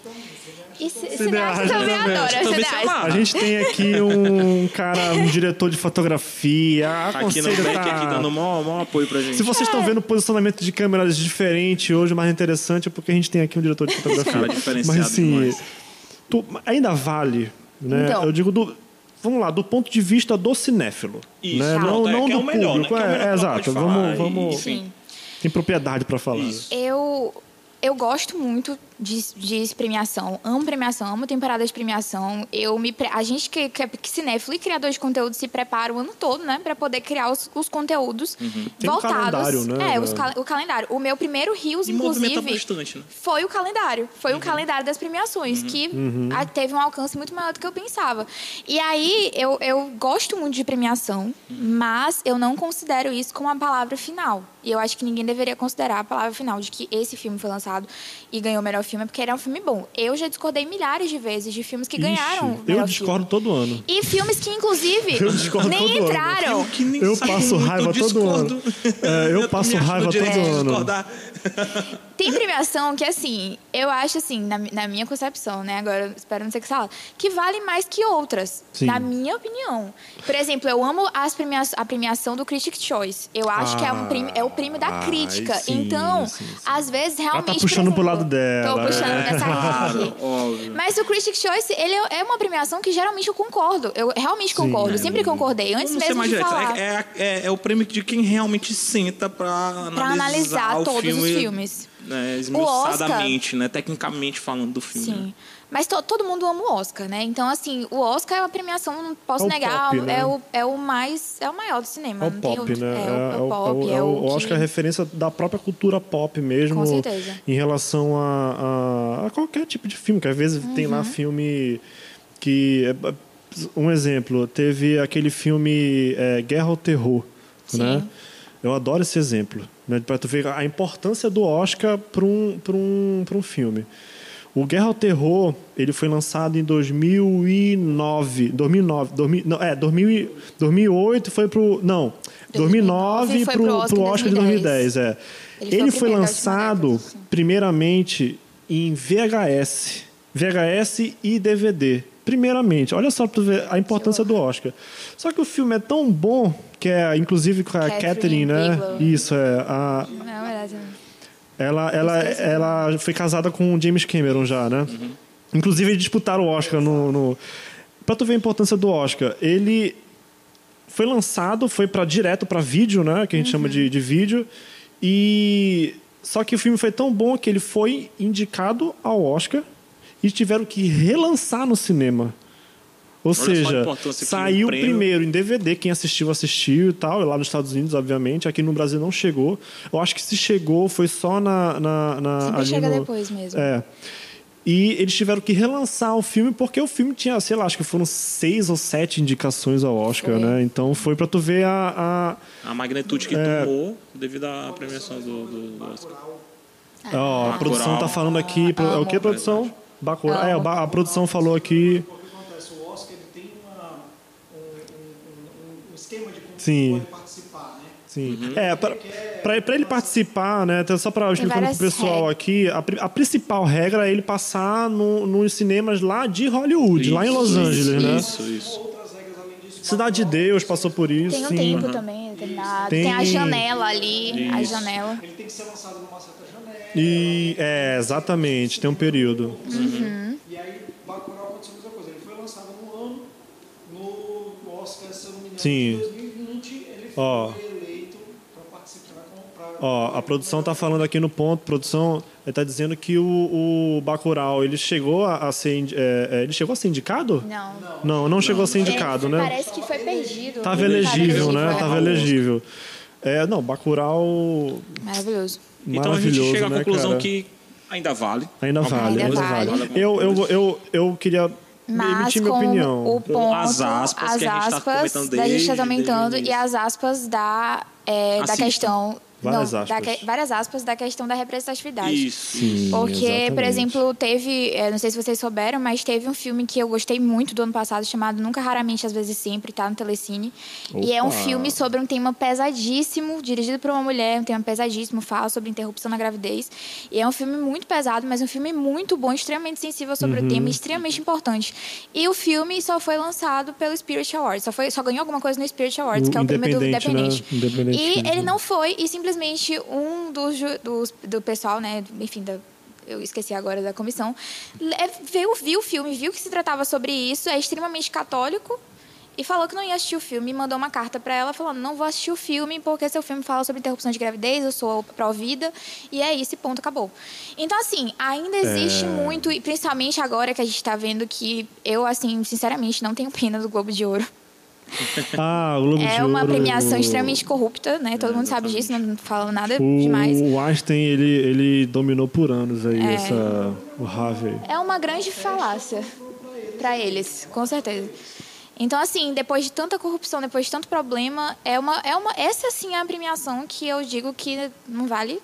[SPEAKER 3] E cineasta também
[SPEAKER 1] né,
[SPEAKER 3] adora, cineasta.
[SPEAKER 1] A gente tem aqui um cara, um diretor de fotografia.
[SPEAKER 2] Tá aqui no back
[SPEAKER 1] tá-
[SPEAKER 2] aqui dando maior, maior apoio pra gente.
[SPEAKER 1] Se vocês estão vendo posicionamento de câmeras diferente hoje, mais interessante, é porque a gente tem aqui um diretor de fotografia.
[SPEAKER 2] Cara diferenciado
[SPEAKER 1] Mas assim, tu- ainda vale, né?
[SPEAKER 3] Então.
[SPEAKER 1] Eu digo do. Vamos lá, do ponto de vista do cinéfilo.
[SPEAKER 2] Isso,
[SPEAKER 1] né? não
[SPEAKER 2] é
[SPEAKER 1] não
[SPEAKER 2] é
[SPEAKER 1] do
[SPEAKER 2] o melhor, né?
[SPEAKER 1] público.
[SPEAKER 2] Que é o
[SPEAKER 1] é,
[SPEAKER 2] melhor
[SPEAKER 1] é, exato. Vamos, vamos.
[SPEAKER 3] Sim.
[SPEAKER 1] Tem propriedade para falar.
[SPEAKER 2] Isso.
[SPEAKER 3] Eu, eu gosto muito de, de premiação. Amo premiação, amo temporada de premiação. Eu me, pre- a gente que, que é cinéfilo e criador de conteúdo se prepara o ano todo, né? Pra poder criar os, os conteúdos
[SPEAKER 1] Tem um
[SPEAKER 3] voltados.
[SPEAKER 1] calendário, né,
[SPEAKER 3] É, cal- o calendário. O meu primeiro Rios,
[SPEAKER 2] E
[SPEAKER 3] inclusive,
[SPEAKER 2] bastante, né?
[SPEAKER 3] foi o calendário. Foi
[SPEAKER 1] Uhum.
[SPEAKER 3] o calendário das premiações, que a- teve um alcance muito maior do que eu pensava. E aí, eu, eu gosto muito de premiação, mas eu não considero isso como a palavra final. E eu acho que ninguém deveria considerar a palavra final de que esse filme foi lançado e ganhou o melhor filme, porque era um filme bom. Eu já discordei milhares de vezes de filmes que ganharam o
[SPEAKER 1] Ixi,
[SPEAKER 3] melhor
[SPEAKER 1] eu discordo todo ano.
[SPEAKER 3] filme. E filmes que, inclusive,
[SPEAKER 1] Eu
[SPEAKER 3] nem entraram.
[SPEAKER 2] Que nem
[SPEAKER 1] Eu passo raiva todo ano. É, eu
[SPEAKER 2] tô
[SPEAKER 1] passo raiva todo ano.
[SPEAKER 2] discordar.
[SPEAKER 3] Tem premiação que, assim, eu acho, assim, na, na minha concepção, né? Agora, eu espero não ser que salada, que vale mais que outras,
[SPEAKER 1] Sim.
[SPEAKER 3] na minha opinião. Por exemplo, eu amo as premia a premiação do Critic Choice. Eu acho que é, um prêmio, é o prêmio da
[SPEAKER 1] Ah,
[SPEAKER 3] crítica.
[SPEAKER 1] sim,
[SPEAKER 3] então,
[SPEAKER 1] sim, sim.
[SPEAKER 3] às vezes,
[SPEAKER 1] Ela
[SPEAKER 3] realmente.
[SPEAKER 1] tá puxando
[SPEAKER 3] por
[SPEAKER 1] pro
[SPEAKER 3] exemplo,
[SPEAKER 1] lado dela.
[SPEAKER 3] Puxando
[SPEAKER 1] é.
[SPEAKER 2] Claro,
[SPEAKER 3] aqui.
[SPEAKER 2] óbvio.
[SPEAKER 3] Mas o Critic Choice, ele é é uma premiação que geralmente eu concordo. Eu realmente concordo. sempre concordei. Antes mesmo de
[SPEAKER 2] direto.
[SPEAKER 3] falar.
[SPEAKER 2] É, é, é, é o prêmio de quem realmente senta pra analisar,
[SPEAKER 3] Pra analisar
[SPEAKER 2] o
[SPEAKER 3] todos
[SPEAKER 2] filme,
[SPEAKER 3] os filmes.
[SPEAKER 2] Né,
[SPEAKER 3] O
[SPEAKER 2] esmiuçadamente, né? Tecnicamente falando do filme. né?
[SPEAKER 3] Mas to- todo mundo ama o Oscar, né? Então, assim, o Oscar é uma premiação, não posso
[SPEAKER 1] É
[SPEAKER 3] negar,
[SPEAKER 1] pop, né?
[SPEAKER 3] é, o, é o mais. É o maior do cinema.
[SPEAKER 1] É o
[SPEAKER 3] tem
[SPEAKER 1] pop,
[SPEAKER 3] outro.
[SPEAKER 1] né?
[SPEAKER 3] É, o, é o pop,
[SPEAKER 1] é
[SPEAKER 3] é
[SPEAKER 1] o-
[SPEAKER 3] o.
[SPEAKER 1] acho que é a referência da própria cultura pop mesmo.
[SPEAKER 3] Com certeza.
[SPEAKER 1] Em relação a, a- a qualquer tipo de filme, que às vezes tem
[SPEAKER 3] Uhum.
[SPEAKER 1] lá filme que. é- Um exemplo, teve aquele filme é, Guerra ao Terror,
[SPEAKER 3] Sim.
[SPEAKER 1] né? Eu adoro esse exemplo, né? para tu ver a importância do Oscar para um, um, um filme. O Guerra ao Terror, ele foi lançado em 2009, 2009, 2000, não, é, 2000, 2008 foi pro, não, 2009 para o Oscar, Oscar de 2010, é. Ele, ele foi, foi lançado primeiramente em VHS, VHS e DVD. Primeiramente, olha só para ver a importância do Oscar. Só que o filme é tão bom que é, inclusive com a Catherine, Catherine né? Bigelow. Isso é a. Não, é verdade. Ela, ela, ela foi casada com o James Cameron já, né? Uhum. Inclusive, eles disputaram o Oscar no, no... Pra tu ver a importância do Oscar, ele foi lançado, foi para direto para vídeo, né? Que a gente uhum. chama de, de vídeo. E... Só que o filme foi tão bom que ele foi indicado ao Oscar e tiveram que relançar no cinema. Ou Olha seja, saiu primeiro em DVD, quem assistiu, assistiu e tal, lá nos Estados Unidos, obviamente. Aqui no Brasil não chegou. Eu acho que se chegou foi só na. na, na
[SPEAKER 3] Sempre chega no... depois mesmo.
[SPEAKER 1] É. E eles tiveram que relançar o filme porque o filme tinha, sei lá, acho que foram seis ou sete indicações ao Oscar, foi. né? Então foi para tu ver a,
[SPEAKER 2] a. A magnitude que é... tomou devido à premiação do, do, Oscar.
[SPEAKER 1] Ó, a produção tá falando aqui. Ah, é o que, produção? Bacurau. É, a produção falou aqui. Sim. pode participar, né? Sim. Uhum. É, para ele participar, né? Então, só para explicar para o pessoal regras. aqui, a, a, principal regra é ele passar no, nos cinemas lá de Hollywood, isso, lá em Los Angeles, isso, né? Isso, isso. Cidade de Deus passou por isso.
[SPEAKER 3] Tem um sim. tempo uhum. também determinado. Tem... tem... a janela ali, isso. a janela. Ele tem que ser lançado numa certa
[SPEAKER 1] janela. E, é, exatamente, tem um período.
[SPEAKER 4] Uhum. E aí, Bacurau aconteceu a mesma coisa. Ele foi lançado no ano, no Oscar, se eu não me engano, Sim.
[SPEAKER 1] Ó. Ó, a produção está falando aqui no ponto, produção está dizendo que o, o Bacurau ele chegou a, a ser é, é, ele chegou a ser indicado?
[SPEAKER 3] Não.
[SPEAKER 1] Não, não chegou a ser indicado,
[SPEAKER 3] é,
[SPEAKER 1] né?
[SPEAKER 3] Parece que foi perdido.
[SPEAKER 1] Tava elegível, né? Tava elegível. É, não, Bacurau
[SPEAKER 3] maravilhoso.
[SPEAKER 2] Então a gente chega à né, conclusão cara? que ainda vale.
[SPEAKER 1] Ainda vale, ainda, vale. vale. Eu, eu, eu, eu queria
[SPEAKER 3] mas
[SPEAKER 1] emitir minha opinião.
[SPEAKER 3] o ponto, as aspas, as aspas que a gente está comentando, desde, tá comentando e as aspas da, é, da questão Várias não, aspas. Da, várias aspas da questão da representatividade.
[SPEAKER 2] Isso.
[SPEAKER 3] Sim, Porque, exatamente. por exemplo, teve, é, não sei se vocês souberam, mas teve um filme que eu gostei muito do ano passado, chamado Nunca, Raramente, Às vezes Sempre, tá no Telecine. Opa. E é um filme sobre um tema pesadíssimo, dirigido por uma mulher, um tema pesadíssimo, fala sobre interrupção na gravidez. E é um filme muito pesado, mas um filme muito bom, extremamente sensível sobre uhum. o tema, extremamente importante. E o filme só foi lançado pelo Spirit Awards, só, foi, só ganhou alguma coisa no Spirit Awards, o que é o prêmio do Independente. Né? Independente e ele não foi, e simplesmente simplesmente um dos, dos do pessoal, né, enfim, da, eu esqueci agora da comissão, é, viu, viu o filme, viu que se tratava sobre isso, é extremamente católico e falou que não ia assistir o filme, mandou uma carta para ela falando: "Não vou assistir o filme porque seu filme fala sobre interrupção de gravidez, eu sou pró-vida" e é isso, ponto, acabou. Então assim, ainda existe é... muito e principalmente agora que a gente está vendo que eu assim, sinceramente, não tenho pena do Globo de Ouro.
[SPEAKER 1] Ah, o Globo
[SPEAKER 3] é uma premiação extremamente corrupta, né? Todo mundo sabe disso, não falo nada
[SPEAKER 1] o,
[SPEAKER 3] demais.
[SPEAKER 1] O Einstein, ele, ele dominou por anos aí é, essa, o Harvey.
[SPEAKER 3] É uma grande falácia para eles, com certeza. Então, assim, depois de tanta corrupção, depois de tanto problema, é uma, é uma, essa sim é a premiação que eu digo que não vale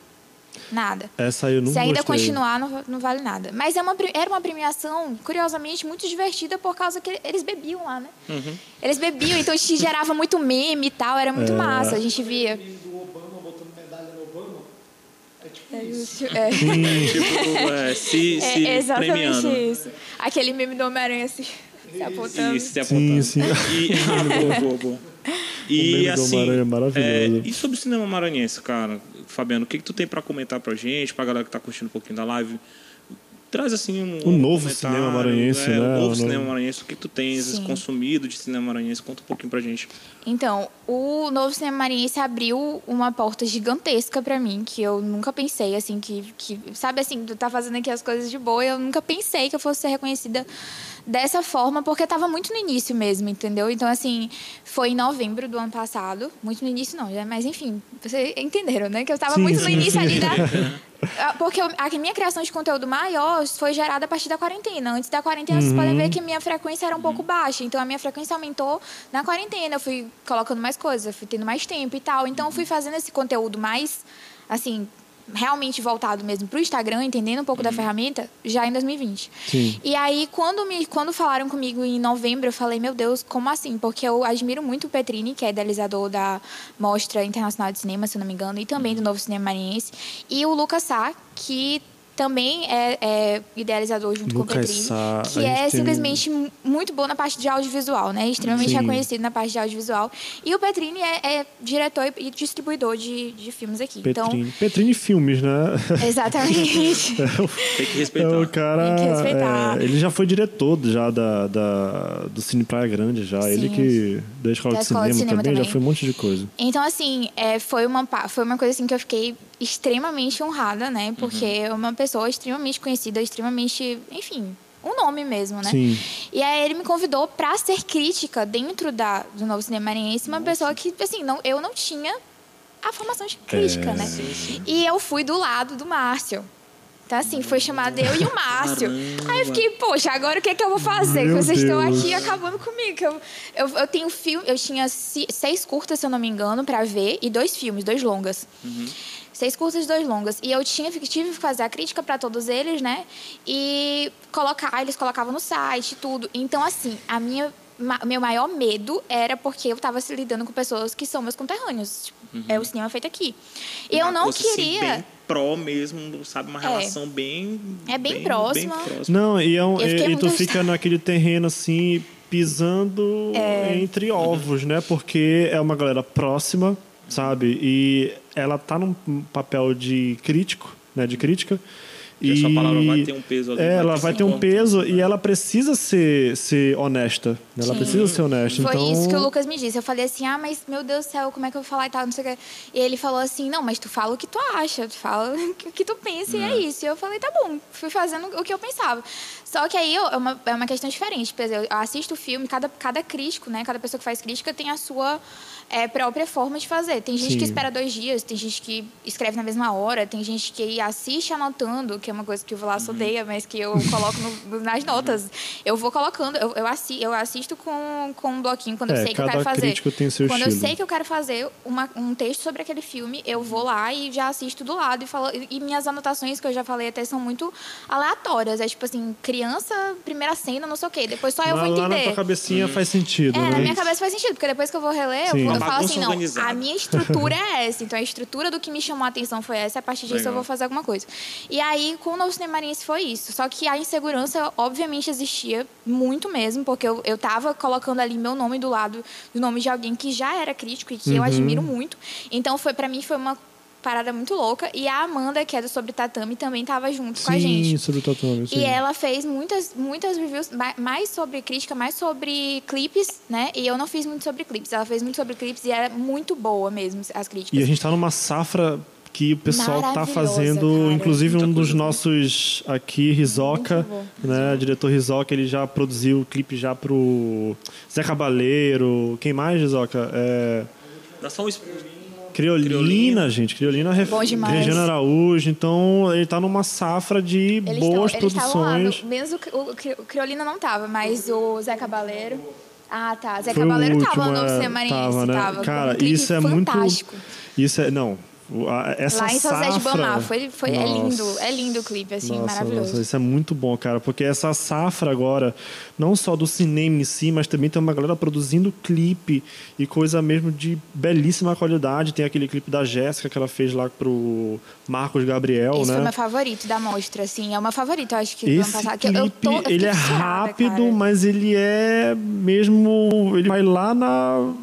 [SPEAKER 3] Nada.
[SPEAKER 1] Essa eu não
[SPEAKER 3] Se ainda
[SPEAKER 1] gostei.
[SPEAKER 3] continuar, não, não vale nada. Mas é uma, era uma premiação, curiosamente, muito divertida por causa que eles bebiam lá, né? Uhum. Eles bebiam, então isso gerava muito meme e tal, era muito é. massa, a gente via.
[SPEAKER 4] do Obama botando medalha no Obama. É tipo
[SPEAKER 3] é,
[SPEAKER 4] isso.
[SPEAKER 3] É.
[SPEAKER 2] tipo, é, se, se é exatamente premiando.
[SPEAKER 3] isso. Aquele meme do Homem-Aranha assim, se apontando.
[SPEAKER 2] Isso, se apontando. Sim, sim. E, ah, boa, boa, boa. E assim,
[SPEAKER 1] é maravilhoso.
[SPEAKER 2] É, e sobre o cinema maranhense, cara? Fabiano, o que, que tu tem para comentar pra gente, pra galera que tá curtindo um pouquinho da live? Traz assim um.
[SPEAKER 1] Um novo cinema maranhense, é, né?
[SPEAKER 2] Um novo cinema maranhense. O que, que tu tens Sim. consumido de cinema maranhense? Conta um pouquinho pra gente.
[SPEAKER 3] Então, o novo cinema maranhense abriu uma porta gigantesca para mim, que eu nunca pensei, assim, que, que. Sabe assim, tu tá fazendo aqui as coisas de boa, eu nunca pensei que eu fosse ser reconhecida dessa forma, porque estava muito no início mesmo, entendeu? Então, assim, foi em novembro do ano passado. Muito no início, não, mas enfim, vocês entenderam, né? Que eu estava muito no início ali da, Ah, Porque a minha criação de conteúdo maior foi gerada a partir da quarentena. Antes da quarentena, vocês podem ver que minha frequência era um pouco baixa. Então, a minha frequência aumentou na quarentena. Eu fui colocando mais coisas, eu fui tendo mais tempo e tal. Então, eu fui fazendo esse conteúdo mais, assim, realmente voltado mesmo pro Instagram, entendendo um pouco da ferramenta, já em 2020.
[SPEAKER 1] Sim.
[SPEAKER 3] E aí, quando, me, quando falaram comigo em novembro, eu falei, meu Deus, como assim? Porque eu admiro muito o Petrini, que é idealizador da Mostra Internacional de Cinema, se não me engano, e também do Novo Cinema Maranhense. E o Lucas Sá, que também é, é idealizador junto
[SPEAKER 1] Lucas
[SPEAKER 3] com o Petrini,
[SPEAKER 1] a
[SPEAKER 3] que é
[SPEAKER 1] tem-
[SPEAKER 3] simplesmente mu- muito bom na parte de audiovisual, né? Extremamente
[SPEAKER 1] Sim.
[SPEAKER 3] reconhecido na parte de audiovisual. E o Petrini é, é diretor e distribuidor de, de filmes aqui.
[SPEAKER 1] Petrini. Petrini Filmes, né?
[SPEAKER 3] Então, exatamente.
[SPEAKER 2] Tem que
[SPEAKER 1] É
[SPEAKER 2] respeitar.
[SPEAKER 1] o cara.
[SPEAKER 3] Tem que respeitar.
[SPEAKER 1] é, ele já foi diretor já da, da- do Cine Praia Grande, já.
[SPEAKER 3] Sim.
[SPEAKER 1] Ele que. Da escola,
[SPEAKER 3] Da
[SPEAKER 1] de,
[SPEAKER 3] escola de
[SPEAKER 1] cinema
[SPEAKER 3] cinema
[SPEAKER 1] também, já
[SPEAKER 3] também.
[SPEAKER 1] foi um monte de coisa.
[SPEAKER 3] Então, assim, é, foi, uma, foi uma coisa assim que eu fiquei extremamente honrada, né? Porque é uma pessoa extremamente conhecida, extremamente, enfim, um nome mesmo, né?
[SPEAKER 1] Sim.
[SPEAKER 3] E aí ele me convidou para ser crítica dentro da, do Novo Cinema Maranhense, uma pessoa que, assim, não, eu não tinha a formação de crítica,
[SPEAKER 1] É.
[SPEAKER 3] né? E eu fui do lado do Márcio. Então, assim, foi chamado eu e o Márcio. Aí eu fiquei, poxa, agora o que é que eu vou fazer?
[SPEAKER 1] Meu
[SPEAKER 3] Que vocês estão
[SPEAKER 1] Deus.
[SPEAKER 3] aqui acabando comigo. Eu, eu, eu tenho filme, eu tinha seis curtas, se eu não me engano, pra ver, e dois filmes, dois longas. Seis curtas e dois longas. E eu tinha, tive que fazer a crítica para todos eles, né? E colocar, eles colocavam no site e tudo. Então, assim, a minha, meu maior medo era porque eu estava se lidando com pessoas que são meus conterrâneos. Tipo, É o cinema feito aqui. E eu
[SPEAKER 2] Uma
[SPEAKER 3] não
[SPEAKER 2] coisa, assim,
[SPEAKER 3] queria.
[SPEAKER 2] bem pró mesmo, sabe? Uma
[SPEAKER 3] É.
[SPEAKER 2] relação bem.
[SPEAKER 3] É bem próxima.
[SPEAKER 2] próxima.
[SPEAKER 1] Não, e, é um-
[SPEAKER 3] Eu
[SPEAKER 1] e- e tu fica naquele terreno assim, pisando
[SPEAKER 3] É.
[SPEAKER 1] entre ovos, né? Porque é uma galera próxima, sabe? E ela tá num papel de crítico, né? De crítica.
[SPEAKER 2] E a sua palavra vai ter um peso ali,
[SPEAKER 1] É,
[SPEAKER 2] vai
[SPEAKER 1] ela
[SPEAKER 2] ter
[SPEAKER 1] vai ter um
[SPEAKER 2] importância,
[SPEAKER 1] peso
[SPEAKER 2] né?
[SPEAKER 1] e ela precisa ser, ser honesta. né? Ela
[SPEAKER 3] Sim.
[SPEAKER 1] precisa ser honesta.
[SPEAKER 3] Foi
[SPEAKER 1] então...
[SPEAKER 3] isso que o Lucas me disse. Eu falei assim, ah, mas meu Deus do céu, como é que eu vou falar e tal, não sei o quê. E ele falou assim, não, mas tu fala o que tu acha, tu fala o que tu pensa e é isso. E eu falei, tá bom, fui fazendo o que eu pensava. Só que aí eu- é uma, é uma questão diferente. Por exemplo, eu assisto o filme, cada, cada crítico, né, cada pessoa que faz crítica tem a sua é, própria forma de fazer. Tem gente
[SPEAKER 1] Sim.
[SPEAKER 3] que espera dois dias, tem gente que escreve na mesma hora, tem gente que assiste anotando, que é uma coisa que o Vilaço odeia, mas que eu coloco no- nas notas. Eu vou colocando, eu, eu, assi- eu assisto com, com um bloquinho quando eu
[SPEAKER 1] É,
[SPEAKER 3] sei que eu quero fazer. quando eu
[SPEAKER 1] estilo.
[SPEAKER 3] sei que eu quero fazer uma- um texto sobre aquele filme, eu vou lá e já assisto do lado e falo. E minhas anotações, que eu já falei até, são muito aleatórias. É tipo assim, criança, primeira cena, não sei o quê. Depois só eu
[SPEAKER 1] Mas
[SPEAKER 3] vou
[SPEAKER 1] lá na
[SPEAKER 3] entender.
[SPEAKER 1] tua cabecinha faz sentido,
[SPEAKER 3] É,
[SPEAKER 1] né?
[SPEAKER 3] na minha cabeça faz sentido, porque depois que eu vou reler, eu,
[SPEAKER 1] Sim.
[SPEAKER 3] vou-
[SPEAKER 1] Uma
[SPEAKER 3] eu falo assim, não,
[SPEAKER 2] organizada.
[SPEAKER 3] a minha estrutura é essa. Então, a estrutura do que me chamou a atenção foi essa, a partir disso
[SPEAKER 2] Legal.
[SPEAKER 3] eu vou fazer alguma coisa. E aí, com o Novo Cinema foi isso. Só que a insegurança, obviamente, existia muito mesmo, porque eu, eu tava colocando ali meu nome do lado do nome de alguém que já era crítico e que
[SPEAKER 1] Uhum.
[SPEAKER 3] eu admiro muito. Então, foi para mim, foi uma parada muito louca. E a Amanda, que é do Sobre Tatame, também tava junto com a gente.
[SPEAKER 1] Sim, sobre o tatame. sim.
[SPEAKER 3] E ela fez muitas, muitas reviews, ma- mais sobre crítica, mais sobre clipes, né? E eu não fiz muito sobre clipes. Ela fez muito sobre clipes e era muito boa mesmo, as críticas.
[SPEAKER 1] E a gente tá numa safra que o pessoal tá fazendo,
[SPEAKER 3] cara.
[SPEAKER 1] inclusive um
[SPEAKER 2] Muita
[SPEAKER 1] dos
[SPEAKER 2] coisa.
[SPEAKER 1] nossos aqui, Rizoca, né? O diretor Rizoca, ele já produziu o clipe já pro Zé Cabaleiro. Quem mais, Rizoca? É...
[SPEAKER 2] Dá só um
[SPEAKER 1] Criolina,
[SPEAKER 2] Criolina.
[SPEAKER 1] gente. Criolina Ref... Regina Araújo. Então, ele tá numa safra de
[SPEAKER 3] Eles
[SPEAKER 1] boas
[SPEAKER 3] tão- lá,
[SPEAKER 1] produções.
[SPEAKER 3] menos o, o, Cri- o Criolina não tava, mas o Zé Cabaleiro. Ah, tá. Zé
[SPEAKER 1] Foi o
[SPEAKER 3] Cabaleiro
[SPEAKER 1] último,
[SPEAKER 3] tava no Novo
[SPEAKER 1] é,
[SPEAKER 3] Maranhense,
[SPEAKER 1] tava, né?
[SPEAKER 3] tava.
[SPEAKER 1] Cara,
[SPEAKER 3] um
[SPEAKER 1] isso é muito-
[SPEAKER 3] fantástico.
[SPEAKER 1] Isso é... Não. Essa
[SPEAKER 3] Lá em São José de. Bamar. Foi, foi, é lindo, é lindo o clipe, assim,
[SPEAKER 1] Nossa,
[SPEAKER 3] maravilhoso.
[SPEAKER 1] nossa, isso é muito bom, cara, porque essa safra agora, não só do cinema em si, mas também tem uma galera produzindo clipe e coisa mesmo de belíssima qualidade. Tem aquele clipe da Jéssica que ela fez lá pro Marcos Gabriel,
[SPEAKER 3] Esse
[SPEAKER 1] né?
[SPEAKER 3] foi meu favorito da mostra, assim. É o meu favorito, eu acho que
[SPEAKER 1] Esse
[SPEAKER 3] passado.
[SPEAKER 1] clipe,
[SPEAKER 3] eu tô- eu
[SPEAKER 1] ele é rápido,
[SPEAKER 3] cara.
[SPEAKER 1] mas ele é mesmo. Ele vai lá na.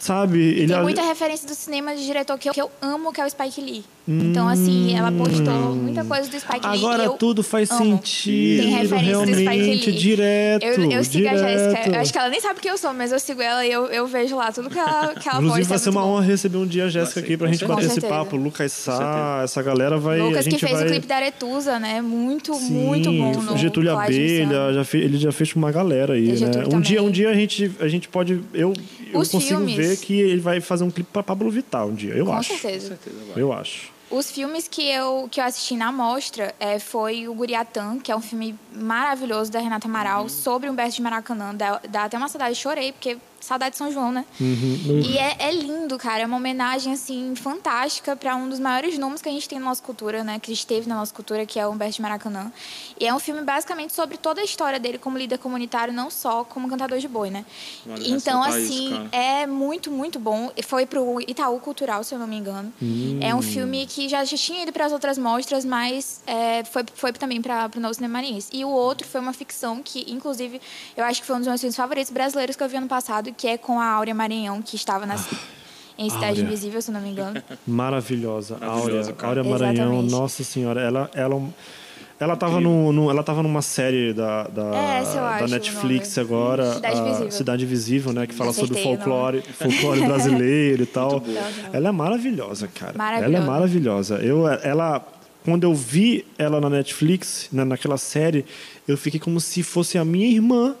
[SPEAKER 1] Sabe? Ele
[SPEAKER 3] Tem
[SPEAKER 1] é-
[SPEAKER 3] muita referência do cinema de diretor que eu, que eu amo, que é o Spike Lee. Então, assim, ela postou muita coisa do Spike Lee.
[SPEAKER 1] Agora tudo faz
[SPEAKER 3] amo.
[SPEAKER 1] sentido,
[SPEAKER 3] Tem referência do Spike Lee.
[SPEAKER 1] direto.
[SPEAKER 3] Eu, eu sigo a
[SPEAKER 1] direto.
[SPEAKER 3] Jéssica. Eu acho que ela nem sabe quem eu sou, mas eu sigo ela e eu, eu vejo lá tudo que ela, que ela
[SPEAKER 1] Inclusive,
[SPEAKER 3] posta.
[SPEAKER 1] vai
[SPEAKER 3] é
[SPEAKER 1] ser uma
[SPEAKER 3] bom.
[SPEAKER 1] honra receber um dia a Jéssica aqui pra gente bater
[SPEAKER 3] certeza.
[SPEAKER 1] esse papo. Lucas Sá, essa galera vai. a
[SPEAKER 3] Lucas
[SPEAKER 1] gente
[SPEAKER 3] que fez
[SPEAKER 1] vai...
[SPEAKER 3] o clipe da Aretusa, né? Muito,
[SPEAKER 1] Sim,
[SPEAKER 3] muito bom. No
[SPEAKER 1] Getúlio Abelha, já fe- ele já fez com uma galera aí,
[SPEAKER 3] E
[SPEAKER 1] né? Um dia, um dia a gente, a gente pode. Eu, eu
[SPEAKER 3] Os
[SPEAKER 1] consigo
[SPEAKER 3] filmes.
[SPEAKER 1] ver que ele vai fazer um clipe pra Pablo Vittar um dia. Eu
[SPEAKER 3] Com
[SPEAKER 1] acho.
[SPEAKER 3] certeza.
[SPEAKER 2] certeza vai.
[SPEAKER 1] Eu acho.
[SPEAKER 3] Os filmes que eu, que eu assisti na mostra é, foi o Guriatã, que é um filme maravilhoso da Renata Amaral, sobre Humberto de Maracanã. Dá, dá até uma saudade, chorei, porque saudade de São João, né?
[SPEAKER 1] Uhum.
[SPEAKER 3] E é, é lindo, cara. É uma homenagem, assim, fantástica para um dos maiores nomes que a gente tem na nossa cultura, né? Que esteve na nossa cultura, que é o Humberto de Maracanã. E é um filme, basicamente, sobre toda a história dele como líder comunitário, não só como cantador de boi, né?
[SPEAKER 2] Vale
[SPEAKER 3] então,
[SPEAKER 2] isso,
[SPEAKER 3] assim, é muito, muito bom. Foi pro Itaú Cultural, se eu não me engano. É um filme que já, já tinha ido para as outras mostras, mas é, foi, foi também para o Novo Cinema Maranhense. E o outro foi uma ficção que, inclusive, eu acho que foi um dos meus filmes favoritos brasileiros que eu vi ano passado, que é com a Áurea Maranhão, que estava na, em Cidade
[SPEAKER 1] Áurea.
[SPEAKER 3] Invisível, se eu não me engano.
[SPEAKER 1] Maravilhosa.
[SPEAKER 2] Maravilhosa,
[SPEAKER 1] Áurea,
[SPEAKER 2] cara.
[SPEAKER 1] Áurea Maranhão,
[SPEAKER 3] Exatamente.
[SPEAKER 1] nossa senhora, ela ela ela tava no, no- ela tava numa série da, da,
[SPEAKER 3] É, eu
[SPEAKER 1] da
[SPEAKER 3] acho o
[SPEAKER 1] Netflix
[SPEAKER 3] nome.
[SPEAKER 1] agora,
[SPEAKER 3] Cidade
[SPEAKER 1] a
[SPEAKER 3] Invisível.
[SPEAKER 1] Cidade Invisível, né, que fala sobre
[SPEAKER 3] Acertei o
[SPEAKER 1] folclore, folclore brasileiro e tal. Ela é maravilhosa, cara.
[SPEAKER 3] Maravilhosa.
[SPEAKER 1] Ela é maravilhosa. Eu ela quando eu vi ela na Netflix, né, naquela série, eu fiquei como se fosse a minha irmã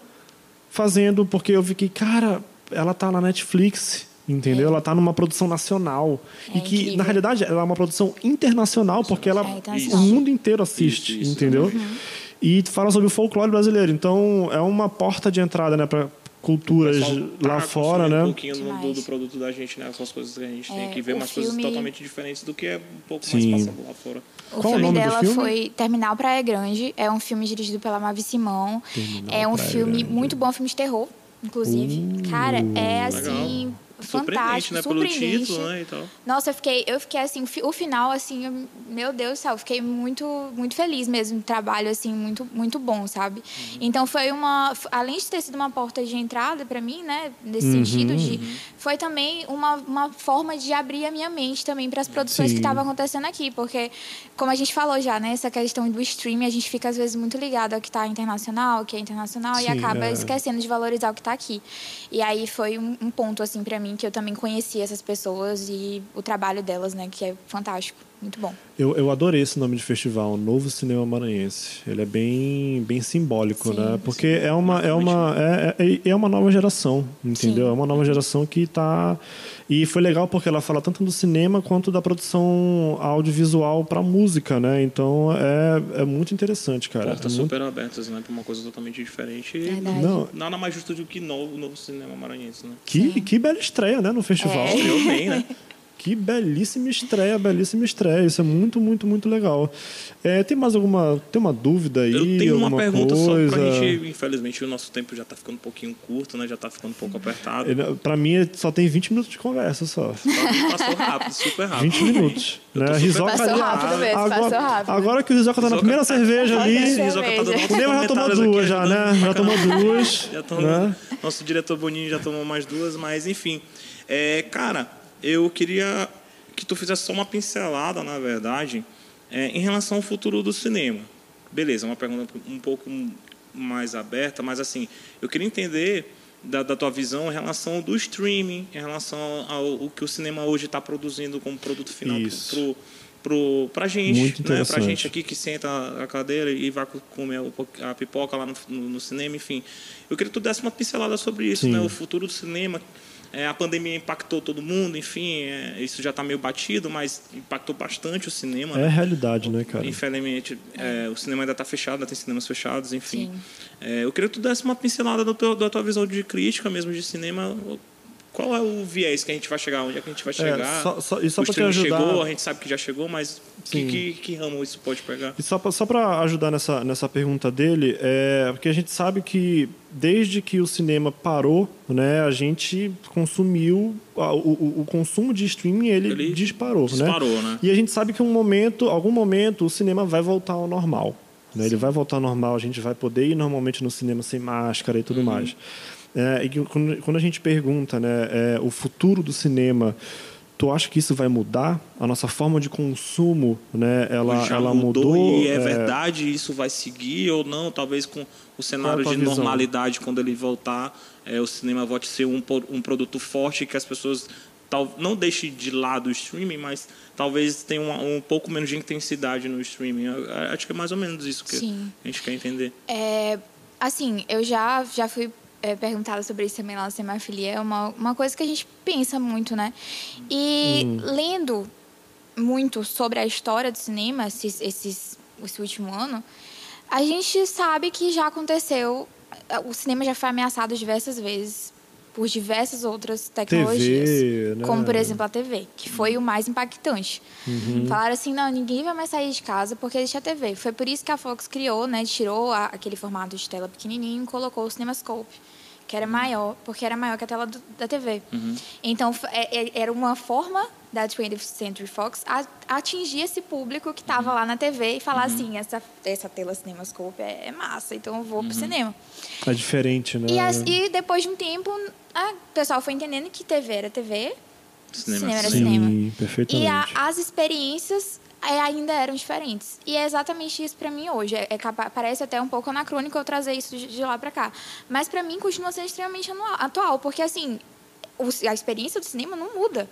[SPEAKER 1] fazendo, porque eu fiquei, cara, ela tá na Netflix, entendeu? Ela tá numa produção nacional.
[SPEAKER 3] É
[SPEAKER 1] e que,
[SPEAKER 3] incrível.
[SPEAKER 1] na realidade, ela é uma produção internacional, porque ela,
[SPEAKER 3] É internacional.
[SPEAKER 1] o mundo inteiro assiste,
[SPEAKER 2] Isso, isso.
[SPEAKER 1] entendeu?
[SPEAKER 3] Uhum.
[SPEAKER 1] E fala sobre o folclore brasileiro. Então, é uma porta de entrada, né, para culturas
[SPEAKER 2] tá
[SPEAKER 1] lá fora, né?
[SPEAKER 2] Um pouquinho do, do produto da gente, né? Essas coisas que a gente tem
[SPEAKER 3] É,
[SPEAKER 2] que ver, umas coisas
[SPEAKER 3] filme-
[SPEAKER 2] totalmente diferentes do que é um pouco
[SPEAKER 1] Sim.
[SPEAKER 2] mais passado lá fora.
[SPEAKER 3] O
[SPEAKER 1] Qual o
[SPEAKER 3] filme
[SPEAKER 1] nome
[SPEAKER 3] dela
[SPEAKER 1] filme?
[SPEAKER 3] foi Terminal Praia Grande. É um filme dirigido pela Mavi Simão.
[SPEAKER 1] Terminal
[SPEAKER 3] é um
[SPEAKER 1] Praia
[SPEAKER 3] filme
[SPEAKER 1] Grande.
[SPEAKER 3] muito bom, filme de terror, inclusive. Cara, é assim.
[SPEAKER 2] Surpreendente,
[SPEAKER 3] Fantástico,
[SPEAKER 2] né? Pelo
[SPEAKER 3] surpreendente.
[SPEAKER 2] título, né? E tal.
[SPEAKER 3] Nossa, eu fiquei, eu fiquei assim, o final, assim, eu- meu Deus do céu, eu fiquei muito, muito feliz mesmo. Um trabalho, assim, muito, muito bom, sabe?
[SPEAKER 1] Uhum.
[SPEAKER 3] Então foi uma. Além de ter sido uma porta de entrada para mim, né? Nesse
[SPEAKER 1] Uhum,
[SPEAKER 3] sentido de. Foi também uma, uma forma de abrir a minha mente também para as produções
[SPEAKER 1] Sim.
[SPEAKER 3] que estavam acontecendo aqui. Porque, como a gente falou já, né? Essa questão do streaming, a gente fica às vezes muito ligado ao que está internacional, o que é internacional,
[SPEAKER 1] Sim,
[SPEAKER 3] e acaba
[SPEAKER 1] é.
[SPEAKER 3] esquecendo de valorizar o que está aqui. E aí foi um, um ponto, assim, para mim, que eu também conheci essas pessoas e o trabalho delas, né? Que é fantástico. Muito bom.
[SPEAKER 1] Eu, eu adorei esse nome de festival, Novo Cinema Maranhense. Ele é bem, bem simbólico,
[SPEAKER 3] Sim,
[SPEAKER 1] né? Porque é uma, é, uma, é, é, é uma nova geração, entendeu?
[SPEAKER 3] Sim.
[SPEAKER 1] É uma nova geração que está... E foi legal porque ela fala tanto do cinema quanto da produção audiovisual para música, né? Então é, é muito interessante, cara.
[SPEAKER 2] Portas
[SPEAKER 1] É muito-
[SPEAKER 2] super abertas, né? Pra uma coisa totalmente diferente. E
[SPEAKER 3] Verdade.
[SPEAKER 1] Não,
[SPEAKER 2] nada mais justo do que novo, novo cinema maranhense, né?
[SPEAKER 1] que, que bela estreia, né? No festival.
[SPEAKER 3] É.
[SPEAKER 2] Eu bem, né?
[SPEAKER 1] Que belíssima estreia, belíssima estreia. Isso é muito, muito, muito legal. É, tem mais alguma. Tem uma dúvida aí?
[SPEAKER 2] Eu tenho uma
[SPEAKER 1] alguma
[SPEAKER 2] pergunta
[SPEAKER 1] coisa?
[SPEAKER 2] só pra gente. Infelizmente, o nosso tempo já tá ficando um pouquinho curto, né? Já tá ficando um pouco apertado.
[SPEAKER 1] Ele- Pra mim, só tem 20 minutos de conversa só.
[SPEAKER 2] Passou rápido, super rápido.
[SPEAKER 1] 20 minutos. Né? Risoca
[SPEAKER 3] Passou
[SPEAKER 1] ali-
[SPEAKER 3] rápido mesmo,
[SPEAKER 1] agora,
[SPEAKER 3] passou rápido.
[SPEAKER 1] Agora que o Risoca tá na primeira
[SPEAKER 2] tá-
[SPEAKER 1] cerveja ali.
[SPEAKER 2] Risoca tá nossos
[SPEAKER 1] O Nemo já tomou duas, já, né? Já tomou duas.
[SPEAKER 2] Já tomou,
[SPEAKER 1] né?
[SPEAKER 2] Nosso diretor Boninho já tomou mais duas, mas enfim. É, cara, eu queria que tu fizesse só uma pincelada, na verdade, é, em relação ao futuro do cinema. Beleza, uma pergunta um pouco mais aberta, mas assim, eu queria entender da, da tua visão em relação do streaming, em relação ao, ao que o cinema hoje está produzindo como produto final
[SPEAKER 1] Isso.
[SPEAKER 2] pro, pro, gente, né?
[SPEAKER 1] Interessante.
[SPEAKER 2] gente aqui que senta a cadeira e vai comer a pipoca lá no, no- no cinema, enfim. Eu queria que tu desse uma pincelada sobre isso, né? O futuro do cinema. É, a pandemia impactou todo mundo, enfim, é, isso já está meio batido, mas impactou bastante o cinema.
[SPEAKER 1] É
[SPEAKER 2] né?
[SPEAKER 1] realidade, né, cara?
[SPEAKER 2] Infelizmente, é, o cinema ainda está fechado, ainda tem cinemas fechados, enfim. É, eu queria que tu desse uma pincelada do teu- da tua visão de crítica mesmo de cinema. Qual é o viés que a gente vai chegar? Onde é que a gente vai chegar?
[SPEAKER 1] só- só- e só te ajudar-
[SPEAKER 2] chegou, a gente sabe que já chegou, mas que, que, que ramo isso pode pegar?
[SPEAKER 1] E só para ajudar nessa, nessa pergunta dele, é porque a gente sabe que desde que o cinema parou, né, a gente consumiu o, o, o consumo de streaming ele,
[SPEAKER 2] Ele
[SPEAKER 1] disparou,
[SPEAKER 2] disparou, né?
[SPEAKER 1] E a gente sabe que um momento, algum momento, o cinema vai voltar ao normal. Né? Ele vai voltar ao normal, a gente vai poder ir normalmente no cinema sem máscara e tudo mais. É, e quando, quando a gente pergunta, né, é, o futuro do cinema, tu acha que isso vai mudar? A nossa forma de consumo, né, ela,
[SPEAKER 2] já
[SPEAKER 1] ela
[SPEAKER 2] mudou,
[SPEAKER 1] mudou?
[SPEAKER 2] e é, verdade isso vai seguir ou não? Talvez com o cenário de
[SPEAKER 1] visão?
[SPEAKER 2] normalidade quando ele voltar, é, o cinema volte a ser um, um produto forte que as pessoas tal, não deixem de lado o streaming, mas talvez tenha um, um pouco menos de intensidade no streaming. Eu, eu acho que é mais ou menos isso que
[SPEAKER 3] Sim.
[SPEAKER 2] a gente quer entender.
[SPEAKER 3] É, assim, eu já, já fui é, perguntada sobre isso também lá na Semafilia. É uma, uma coisa que a gente pensa muito, né? E lendo muito sobre a história do cinema, esses, esses, esse último ano, a gente sabe que já aconteceu. O cinema já foi ameaçado diversas vezes por diversas outras tecnologias.
[SPEAKER 1] TV, né?
[SPEAKER 3] Como, por exemplo, a TV, que foi o mais impactante. Falaram assim, não, ninguém vai mais sair de casa porque existe a TV. Foi por isso que a Fox criou, né, tirou a- aquele formato de tela pequenininho e colocou o CinemaScope, que era maior, porque era maior que a tela do- da TV. Então, f- é- é- era uma forma da 20th Century Fox a- atingir esse público que estava lá na TV e falar assim, essa, essa tela CinemaScope é, é massa, então eu vou pro cinema.
[SPEAKER 1] É diferente, né?
[SPEAKER 3] E, as- e depois de um tempo, a- o pessoal foi entendendo que TV era TV,
[SPEAKER 2] Cinema,
[SPEAKER 3] cinema era
[SPEAKER 2] sim.
[SPEAKER 3] cinema.
[SPEAKER 1] Sim, perfeitamente.
[SPEAKER 3] E a- as experiências ainda eram diferentes. E é exatamente isso pra mim hoje. É, é parece até um pouco anacrônico eu trazer isso de, de lá pra cá. Mas pra mim continua sendo extremamente anual- atual, porque assim, a experiência do cinema não muda.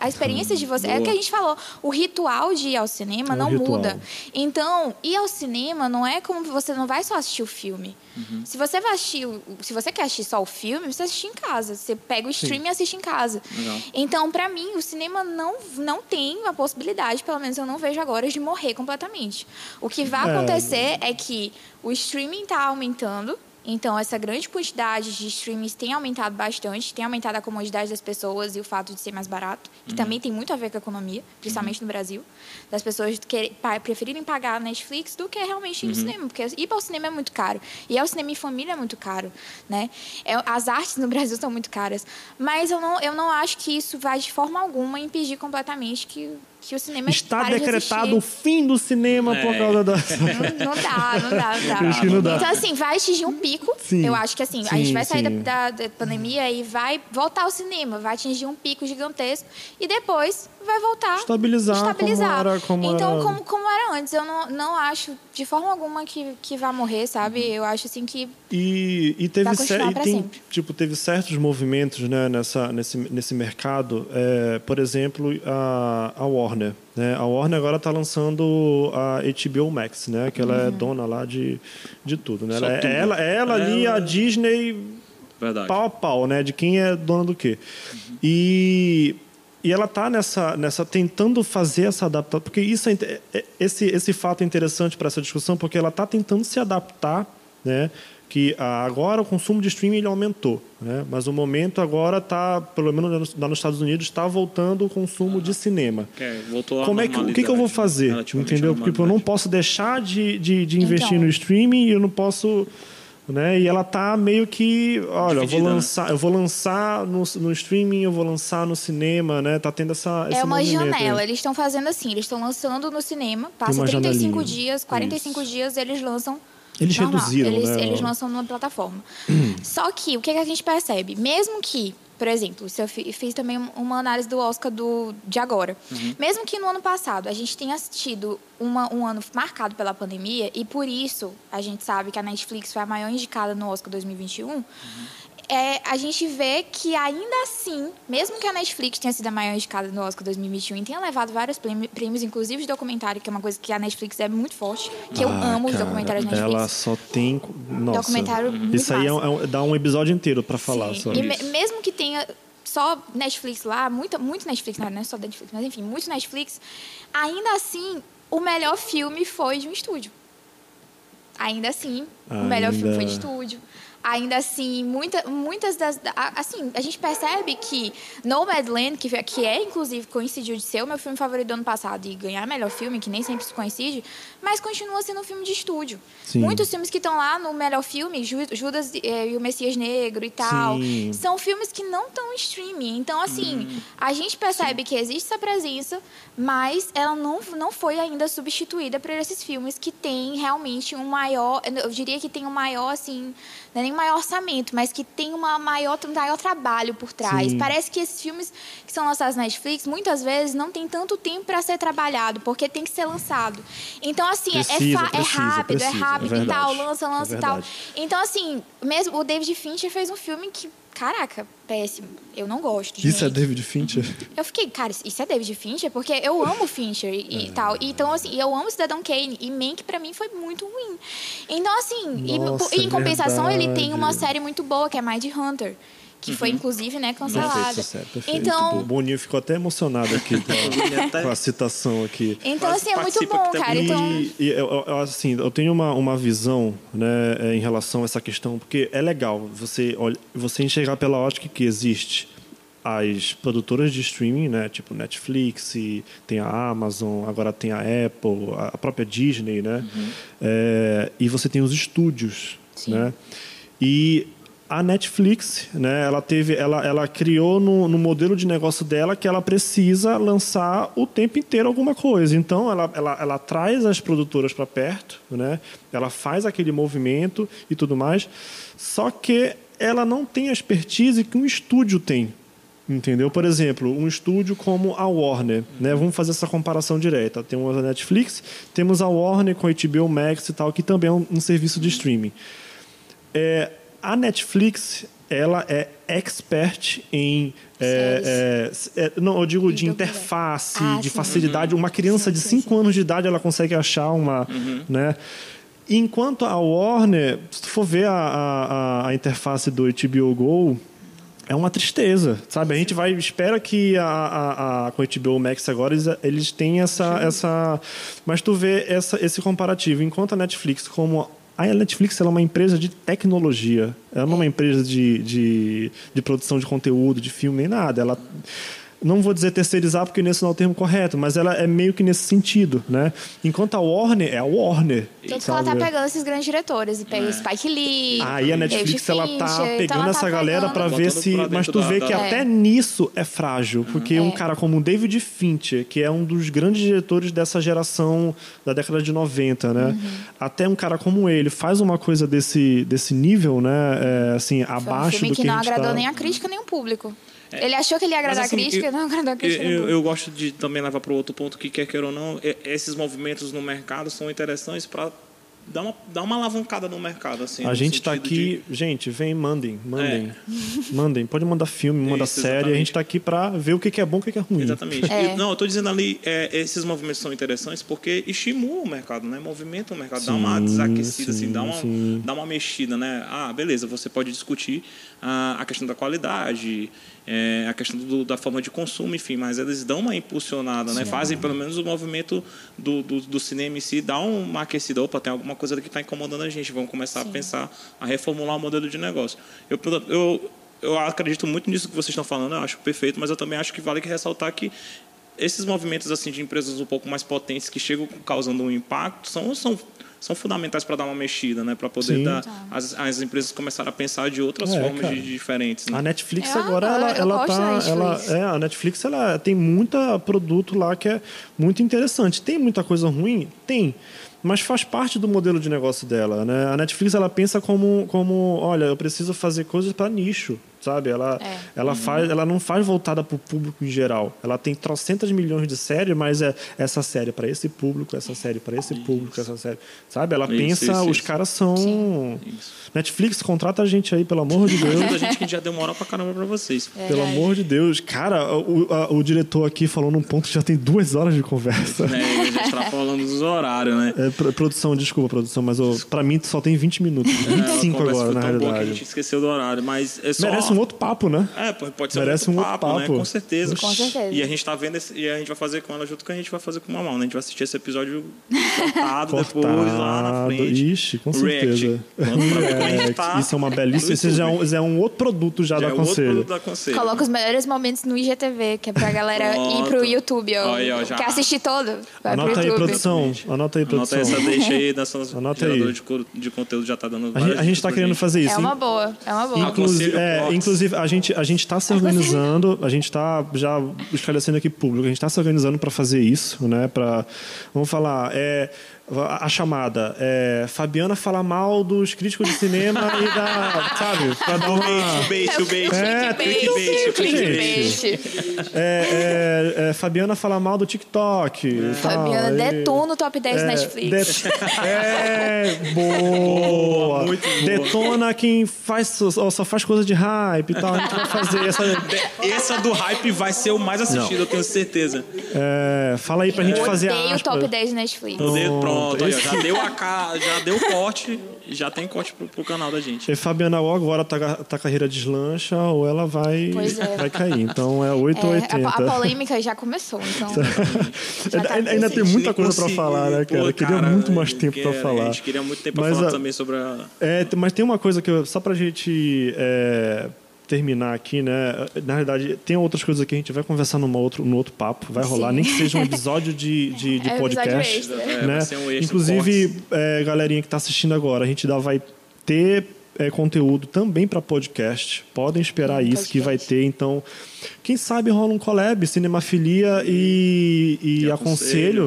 [SPEAKER 3] A experiência de você. É o
[SPEAKER 2] Boa.
[SPEAKER 3] que a gente falou. O ritual de ir ao cinema
[SPEAKER 1] É
[SPEAKER 3] não
[SPEAKER 1] ritual.
[SPEAKER 3] muda. Então, ir ao cinema não é como você não vai só assistir o filme.
[SPEAKER 2] Uhum.
[SPEAKER 3] Se você vai assistir, se você quer assistir só o filme, você assiste em casa. Você pega o stream e assiste em casa.
[SPEAKER 2] Legal.
[SPEAKER 3] Então, pra mim, o cinema não, não tem a possibilidade, pelo menos eu não vejo agora, de morrer completamente. O que vai
[SPEAKER 1] É.
[SPEAKER 3] acontecer é que o streaming está aumentando. Então, essa grande quantidade de streamings tem aumentado bastante, tem aumentado a comodidade das pessoas e o fato de ser mais barato, que também tem muito a ver com a economia, principalmente no Brasil, das pessoas que, preferirem pagar a Netflix do que realmente ir no cinema, porque ir para o cinema é muito caro. E ao cinema em família é muito caro, né? É, as artes no Brasil são muito caras. Mas eu não, eu não acho que isso vai, de forma alguma, impedir completamente que, que o cinema
[SPEAKER 1] Está
[SPEAKER 3] pare de
[SPEAKER 1] decretado o fim do cinema por
[SPEAKER 2] É.
[SPEAKER 1] causa da.
[SPEAKER 3] Não, não dá, não dá, não dá.
[SPEAKER 1] Acho que não dá.
[SPEAKER 3] Então, assim, vai atingir um pico.
[SPEAKER 1] Sim.
[SPEAKER 3] Eu acho que, assim, a
[SPEAKER 1] Sim,
[SPEAKER 3] gente vai sair da, da- da pandemia e vai voltar ao cinema. Vai atingir um pico gigantesco. E depois vai voltar.
[SPEAKER 1] Estabilizar
[SPEAKER 3] estabilizar.
[SPEAKER 1] como era- como
[SPEAKER 3] então,
[SPEAKER 1] era-
[SPEAKER 3] Como, como era antes. Eu não, não acho, de forma alguma, que, que vai morrer, sabe?
[SPEAKER 1] Uhum.
[SPEAKER 3] Eu acho, assim, que...
[SPEAKER 1] E, e teve
[SPEAKER 3] Vai continuar
[SPEAKER 1] cer- e tem,
[SPEAKER 3] sempre.
[SPEAKER 1] tipo teve certos movimentos né, nessa nesse, nesse mercado é, por exemplo a, a Warner né a Warner agora está lançando a HBO Max né que ela é
[SPEAKER 3] Uhum.
[SPEAKER 1] dona lá de, de tudo né ela, é-
[SPEAKER 2] tudo.
[SPEAKER 1] ela ela ali
[SPEAKER 2] Ela-
[SPEAKER 1] a Disney
[SPEAKER 2] Verdade.
[SPEAKER 1] pau a pau, né? De quem é dono do quê. E, e ela tá nessa, nessa tentando fazer essa adaptação, porque isso é, é- esse esse fato é interessante para essa discussão, porque ela tá tentando se adaptar, né? Que ah, agora o consumo de streaming ele aumentou, né? Mas o momento agora tá, pelo menos lá nos- Estados Unidos, está voltando o consumo de cinema.
[SPEAKER 2] É, voltou
[SPEAKER 1] Como é que, o que, que eu vou fazer? Entendeu? Porque tipo, eu não posso deixar de, de, de investir
[SPEAKER 3] Então.
[SPEAKER 1] no streaming e eu não posso. Né? E ela tá meio que. Olha, eu vou
[SPEAKER 2] né?
[SPEAKER 1] lançar, eu vou lançar no, no streaming, eu vou lançar no cinema, né? Tá tendo essa. esse
[SPEAKER 3] É uma
[SPEAKER 1] movimento aí.
[SPEAKER 3] janela. Eles estão fazendo assim. Eles estão lançando no cinema. Passa
[SPEAKER 1] uma
[SPEAKER 3] 35
[SPEAKER 1] janelinha.
[SPEAKER 3] dias, 45 dias, eles lançam
[SPEAKER 1] Eles
[SPEAKER 3] normal.
[SPEAKER 1] reduziram,
[SPEAKER 3] eles,
[SPEAKER 1] né?
[SPEAKER 3] Eles lançam numa plataforma. Só que, o que, que a gente percebe? Mesmo que, por exemplo, se eu fi- fiz também uma análise do Oscar do, de agora. Mesmo que no ano passado a gente tenha tido uma, um ano marcado pela pandemia, e por isso a gente sabe que a Netflix foi a maior indicada no Oscar 2021, é, a gente vê que ainda assim, mesmo que a Netflix tenha sido a maior indicada no Oscar 2021 e tenha levado vários prêmio- prêmios, inclusive de documentário, que é uma coisa que a Netflix é muito forte, que eu
[SPEAKER 1] Ah,
[SPEAKER 3] amo os
[SPEAKER 1] cara,
[SPEAKER 3] documentários da Netflix.
[SPEAKER 1] Ela só tem. Nossa.
[SPEAKER 3] Documentário
[SPEAKER 1] Isso aí é um- é dá um episódio inteiro para falar
[SPEAKER 3] Sim.
[SPEAKER 1] sobre
[SPEAKER 3] E me-
[SPEAKER 1] isso.
[SPEAKER 3] mesmo que tenha só Netflix lá, muita, muito Netflix, não é só Netflix, mas enfim, muito Netflix, ainda assim, o melhor filme foi de um estúdio. Ainda assim, o melhor filme foi de
[SPEAKER 1] Ainda-
[SPEAKER 3] estúdio. Ainda assim, muita, muitas das. Assim, a gente percebe que Nomadland, que, que é inclusive coincidiu de ser o meu filme favorito do ano passado e ganhar melhor filme, que nem sempre se coincide, mas continua sendo um filme de estúdio.
[SPEAKER 1] Sim.
[SPEAKER 3] Muitos filmes que estão lá no melhor filme, Ju- Judas eh, e o Messias Negro e tal,
[SPEAKER 1] Sim.
[SPEAKER 3] são filmes que não estão em streaming. Então, assim, a gente percebe que existe essa presença, mas ela não, não foi ainda substituída por esses filmes que têm realmente um maior. Eu diria que tem um maior, assim. Não é nem um maior orçamento, mas que tem uma maior, um maior trabalho por trás.
[SPEAKER 1] Sim.
[SPEAKER 3] Parece que esses filmes que são lançados na Netflix, muitas vezes não tem tanto tempo para ser trabalhado, porque tem que ser lançado. Então, assim, é,
[SPEAKER 1] Precisa,
[SPEAKER 3] fa- é
[SPEAKER 1] precisa,
[SPEAKER 3] rápido,
[SPEAKER 1] precisa,
[SPEAKER 3] é rápido
[SPEAKER 1] é
[SPEAKER 3] e tal, lança, lança
[SPEAKER 1] É
[SPEAKER 3] e tal. Então, assim, mesmo o David Fincher fez um filme que, caraca, péssimo. Eu não gosto de
[SPEAKER 1] Isso é. David Fincher?
[SPEAKER 3] Eu fiquei, cara, isso é David Fincher? Porque eu amo Fincher e, e tal. Então, assim, eu amo Cidadão Kane. E Mank, pra mim, foi muito ruim. Então, assim,
[SPEAKER 1] Nossa,
[SPEAKER 3] e, em compensação, ele tem
[SPEAKER 1] verdade.
[SPEAKER 3] uma série muito boa, que é Mind Hunter. Que foi inclusive, né, cancelada.
[SPEAKER 1] Perfeito, sério, perfeito.
[SPEAKER 3] Então,
[SPEAKER 1] o Boninho ficou até emocionado aqui com a, com a citação aqui.
[SPEAKER 3] então assim, é muito bom,
[SPEAKER 2] aqui
[SPEAKER 3] cara. Então,
[SPEAKER 1] E, e eu, eu, assim, eu tenho uma, uma visão né, é, em relação a essa questão, porque é legal você, olha, você enxergar pela ótica que existe as produtoras de streaming, né, tipo Netflix, e tem a Amazon, agora tem a Apple, a própria Disney, né, É, e você tem os estúdios,
[SPEAKER 3] Sim.
[SPEAKER 1] né, e a Netflix, né, ela teve, ela, ela criou no, no modelo de negócio dela que ela precisa lançar o tempo inteiro alguma coisa. Então, ela, ela, ela traz as produtoras para perto, né, ela faz aquele movimento e tudo mais, só que ela não tem a expertise que um estúdio tem. Entendeu? Por exemplo, um estúdio como a Warner, né? Vamos fazer essa comparação direta. Temos a Netflix, temos a Warner com a HBO Max e tal, que também é um, um serviço de streaming. É, a Netflix, ela é expert em é, é, é, não, eu digo
[SPEAKER 3] E
[SPEAKER 1] de interface,
[SPEAKER 3] Ah,
[SPEAKER 1] de
[SPEAKER 3] sim.
[SPEAKER 1] facilidade. Uma criança
[SPEAKER 3] Sim,
[SPEAKER 1] de
[SPEAKER 3] sim,
[SPEAKER 1] 5 anos de idade ela consegue achar uma, né? Enquanto a Warner, se tu for ver a, a, a interface do HBO Go, é uma tristeza, sabe? A gente vai espera que a, a, a com o HBO Max agora eles, eles têm essa essa, mas tu vê essa, esse comparativo. Enquanto a Netflix como a Netflix é uma empresa de tecnologia, ela não é uma empresa de, de, de produção de conteúdo, de filme, nem nada. Ela não vou dizer terceirizar porque nesse não é o termo correto, mas ela é meio que nesse sentido, né? Enquanto a Warner é a Warner.
[SPEAKER 3] tanto que ela tá pegando esses grandes diretores. E pega o Spike Lee.
[SPEAKER 1] Aí a Netflix ela tá
[SPEAKER 3] Fincher, então
[SPEAKER 1] pegando
[SPEAKER 3] ela tá
[SPEAKER 1] essa galera
[SPEAKER 3] pegando-
[SPEAKER 1] pra ver se, mas tu
[SPEAKER 2] da-
[SPEAKER 1] vê
[SPEAKER 2] da-
[SPEAKER 1] que
[SPEAKER 3] É.
[SPEAKER 1] até nisso é frágil, porque um cara como o David Fincher, que é um dos grandes diretores dessa geração da década de 90, né?
[SPEAKER 3] Uhum.
[SPEAKER 1] Até um cara como ele faz uma coisa desse desse nível, né? É, assim,
[SPEAKER 3] Foi um
[SPEAKER 1] abaixo
[SPEAKER 3] filme
[SPEAKER 1] do
[SPEAKER 3] que
[SPEAKER 1] que
[SPEAKER 3] não
[SPEAKER 1] a gente
[SPEAKER 3] agradou
[SPEAKER 1] tá...
[SPEAKER 3] nem a crítica nem o público. Ele achou que ele ia agradar
[SPEAKER 2] Mas, assim,
[SPEAKER 3] a crítica,
[SPEAKER 2] eu-
[SPEAKER 3] não agradou a
[SPEAKER 2] Eu,
[SPEAKER 3] crítica.
[SPEAKER 2] eu,
[SPEAKER 3] público.
[SPEAKER 2] eu gosto de também levar para o outro ponto que, quer queira ou não, e- esses movimentos no mercado são interessantes para dar uma, dar uma alavancada no mercado. Assim,
[SPEAKER 1] A
[SPEAKER 2] no
[SPEAKER 1] gente tá
[SPEAKER 2] sentido
[SPEAKER 1] aqui, gente, vem, mandem, mandem. Mandem, pode mandar filme, manda
[SPEAKER 2] Isso,
[SPEAKER 1] série, a
[SPEAKER 2] exatamente.
[SPEAKER 1] gente tá aqui pra ver o que que é bom e o que é ruim.
[SPEAKER 2] Exatamente.
[SPEAKER 3] É.
[SPEAKER 2] E, não, eu estou dizendo ali, é, esses movimentos são interessantes porque estimulam o mercado, né? Movimentam o mercado, dá uma
[SPEAKER 1] Sim,
[SPEAKER 2] desaquecida,
[SPEAKER 1] sim,
[SPEAKER 2] assim, dá uma,
[SPEAKER 1] sim.
[SPEAKER 2] dá uma mexida, né? Ah, beleza, você pode discutir ah, a questão da qualidade, é, a questão do- da forma de consumo, enfim, mas eles dão uma impulsionada, né? Fazem pelo menos o movimento do, do, do cinema em si, dá uma aquecida. Opa, tem alguma coisa que está incomodando a gente, vamos começar a pensar, a reformular o modelo de negócio. Eu, eu, eu acredito muito nisso que vocês estão falando, eu acho perfeito, mas eu também acho que vale que ressaltar que esses movimentos assim de empresas um pouco mais potentes que chegam causando um impacto são, são, são fundamentais para dar uma mexida, né? Para poder
[SPEAKER 1] Sim.
[SPEAKER 2] dar as, as empresas começarem a pensar de outras
[SPEAKER 1] É,
[SPEAKER 2] formas de, diferentes. Né?
[SPEAKER 1] A Netflix
[SPEAKER 3] Eu
[SPEAKER 1] agora ela,
[SPEAKER 3] eu
[SPEAKER 1] ela tá, ela é a Netflix ela tem muita produto lá que é muito interessante. Tem muita coisa ruim, tem, mas faz parte do modelo de negócio dela, né? A Netflix ela pensa como como, olha, eu preciso fazer coisas para nicho, sabe? Ela
[SPEAKER 3] É.
[SPEAKER 1] ela faz, ela não faz voltada para o público em geral. Ela tem trocentas milhões de séries, mas é essa série para esse público, essa série para esse público, essa série, sabe? Ela
[SPEAKER 2] Isso,
[SPEAKER 1] pensa,
[SPEAKER 2] isso,
[SPEAKER 1] os
[SPEAKER 2] isso.
[SPEAKER 1] caras são
[SPEAKER 2] Isso.
[SPEAKER 1] Netflix contrata a gente aí, pelo amor de Deus.
[SPEAKER 2] Ajuda a gente que já deu moral pra caramba pra vocês.
[SPEAKER 1] Pelo amor de Deus. Cara, o, a- o diretor aqui falou num ponto que já tem duas horas de conversa.
[SPEAKER 2] Né? A gente tá falando dos horários, né?
[SPEAKER 1] É, pro- produção, desculpa, produção, mas ô, pra mim só tem 20 minutos. 25
[SPEAKER 2] a conversa
[SPEAKER 1] agora, na
[SPEAKER 2] que a
[SPEAKER 1] realidade.
[SPEAKER 2] gente esqueceu do horário, mas é só...
[SPEAKER 1] Merece um outro papo, né?
[SPEAKER 2] É, pode ser
[SPEAKER 1] Merece
[SPEAKER 2] um
[SPEAKER 1] um
[SPEAKER 2] outro
[SPEAKER 1] outro
[SPEAKER 2] papo, né?
[SPEAKER 1] papo.
[SPEAKER 2] Com certeza.
[SPEAKER 3] Com certeza.
[SPEAKER 2] E a gente tá vendo esse, e a gente vai fazer com ela junto que a gente vai fazer com o Mamão, né? A gente vai assistir esse episódio cortado, depois lá na
[SPEAKER 1] Cortado.
[SPEAKER 2] frente.
[SPEAKER 1] Ixi, com
[SPEAKER 2] React.
[SPEAKER 1] certeza.
[SPEAKER 2] Pronto,
[SPEAKER 1] React.
[SPEAKER 2] tá
[SPEAKER 1] Isso é uma belíssima. Isso já é, um, já é um outro produto já,
[SPEAKER 2] Já
[SPEAKER 1] da
[SPEAKER 2] é outro
[SPEAKER 1] Conselho.
[SPEAKER 2] produto da Conselho.
[SPEAKER 3] Coloca os melhores momentos no IGTV, que é pra galera ir pro
[SPEAKER 2] Pronto.
[SPEAKER 3] YouTube. Ó.
[SPEAKER 2] Aí, ó, já.
[SPEAKER 3] Quer assistir todo? Vai
[SPEAKER 1] Anota
[SPEAKER 3] pro
[SPEAKER 1] aí, produção. Anota aí,
[SPEAKER 2] Anota
[SPEAKER 1] produção.
[SPEAKER 2] essa deixa aí da sua
[SPEAKER 1] Anota aí.
[SPEAKER 2] de, de conteúdo já tá dando
[SPEAKER 1] A gente, a gente tá querendo
[SPEAKER 2] gente.
[SPEAKER 1] fazer isso.
[SPEAKER 3] É uma boa, é uma boa.
[SPEAKER 1] Inclusive, é. Inclusive a gente a gente está se organizando, a gente está já esclarecendo aqui público, a gente está se organizando para fazer isso, né? Para vamos falar é a chamada é Fabiana fala mal dos críticos de cinema e da sabe para dar
[SPEAKER 2] O
[SPEAKER 1] uma
[SPEAKER 2] bait, o bait,
[SPEAKER 1] É,
[SPEAKER 2] clickbait, o clickbait.
[SPEAKER 1] É, é, é, Fabiana fala mal do TikTok. e tal,
[SPEAKER 3] Fabiana
[SPEAKER 1] e-
[SPEAKER 3] detona o top 10
[SPEAKER 1] é,
[SPEAKER 3] Netflix.
[SPEAKER 1] det- É, boa.
[SPEAKER 2] muito boa.
[SPEAKER 1] Detona quem faz, só, só faz coisa de hype e tal. A gente vai fazer essa.
[SPEAKER 2] Essa do hype vai ser o mais assistido, eu tenho certeza.
[SPEAKER 1] É, fala aí pra gente fazer a
[SPEAKER 3] Odeio o top 10 Netflix.
[SPEAKER 2] Poder, pronto. Pronto, aí, ó,
[SPEAKER 1] Esse-
[SPEAKER 2] já deu a ca... já deu corte, já tem corte pro, pro canal da gente.
[SPEAKER 1] E Fabiana ou agora tá, tá a carreira deslancha ou ela vai,
[SPEAKER 3] é.
[SPEAKER 1] vai cair. Então é 8 ou
[SPEAKER 3] É,
[SPEAKER 1] 80.
[SPEAKER 3] a, a polêmica já começou, então. já tá
[SPEAKER 1] Ainda, ainda tem muita coisa pra
[SPEAKER 2] Consegui,
[SPEAKER 1] falar, né, cara?
[SPEAKER 2] pô,
[SPEAKER 1] Eu queria muito mais tempo pra
[SPEAKER 2] quero,
[SPEAKER 1] falar.
[SPEAKER 2] A gente queria muito tempo pra
[SPEAKER 1] Mas,
[SPEAKER 2] falar
[SPEAKER 1] a-
[SPEAKER 2] também sobre a.
[SPEAKER 1] É, mas tem uma coisa que eu, só pra gente é, terminar aqui, né? Na verdade, tem outras coisas que a gente vai conversar numa outro, no outro papo, vai rolar,
[SPEAKER 3] Sim.
[SPEAKER 1] nem que seja um episódio de, de, de
[SPEAKER 3] É
[SPEAKER 1] podcast.
[SPEAKER 3] episódio extra.
[SPEAKER 2] É,
[SPEAKER 1] né?
[SPEAKER 2] ser um
[SPEAKER 1] Inclusive, é, galerinha que está assistindo agora, a gente dá, vai ter é, conteúdo também para podcast. Podem esperar
[SPEAKER 3] Hum,
[SPEAKER 1] isso que vai
[SPEAKER 3] podcast.
[SPEAKER 1] ter. Então, quem sabe rola um collab, cinemafilia e, e aconselho,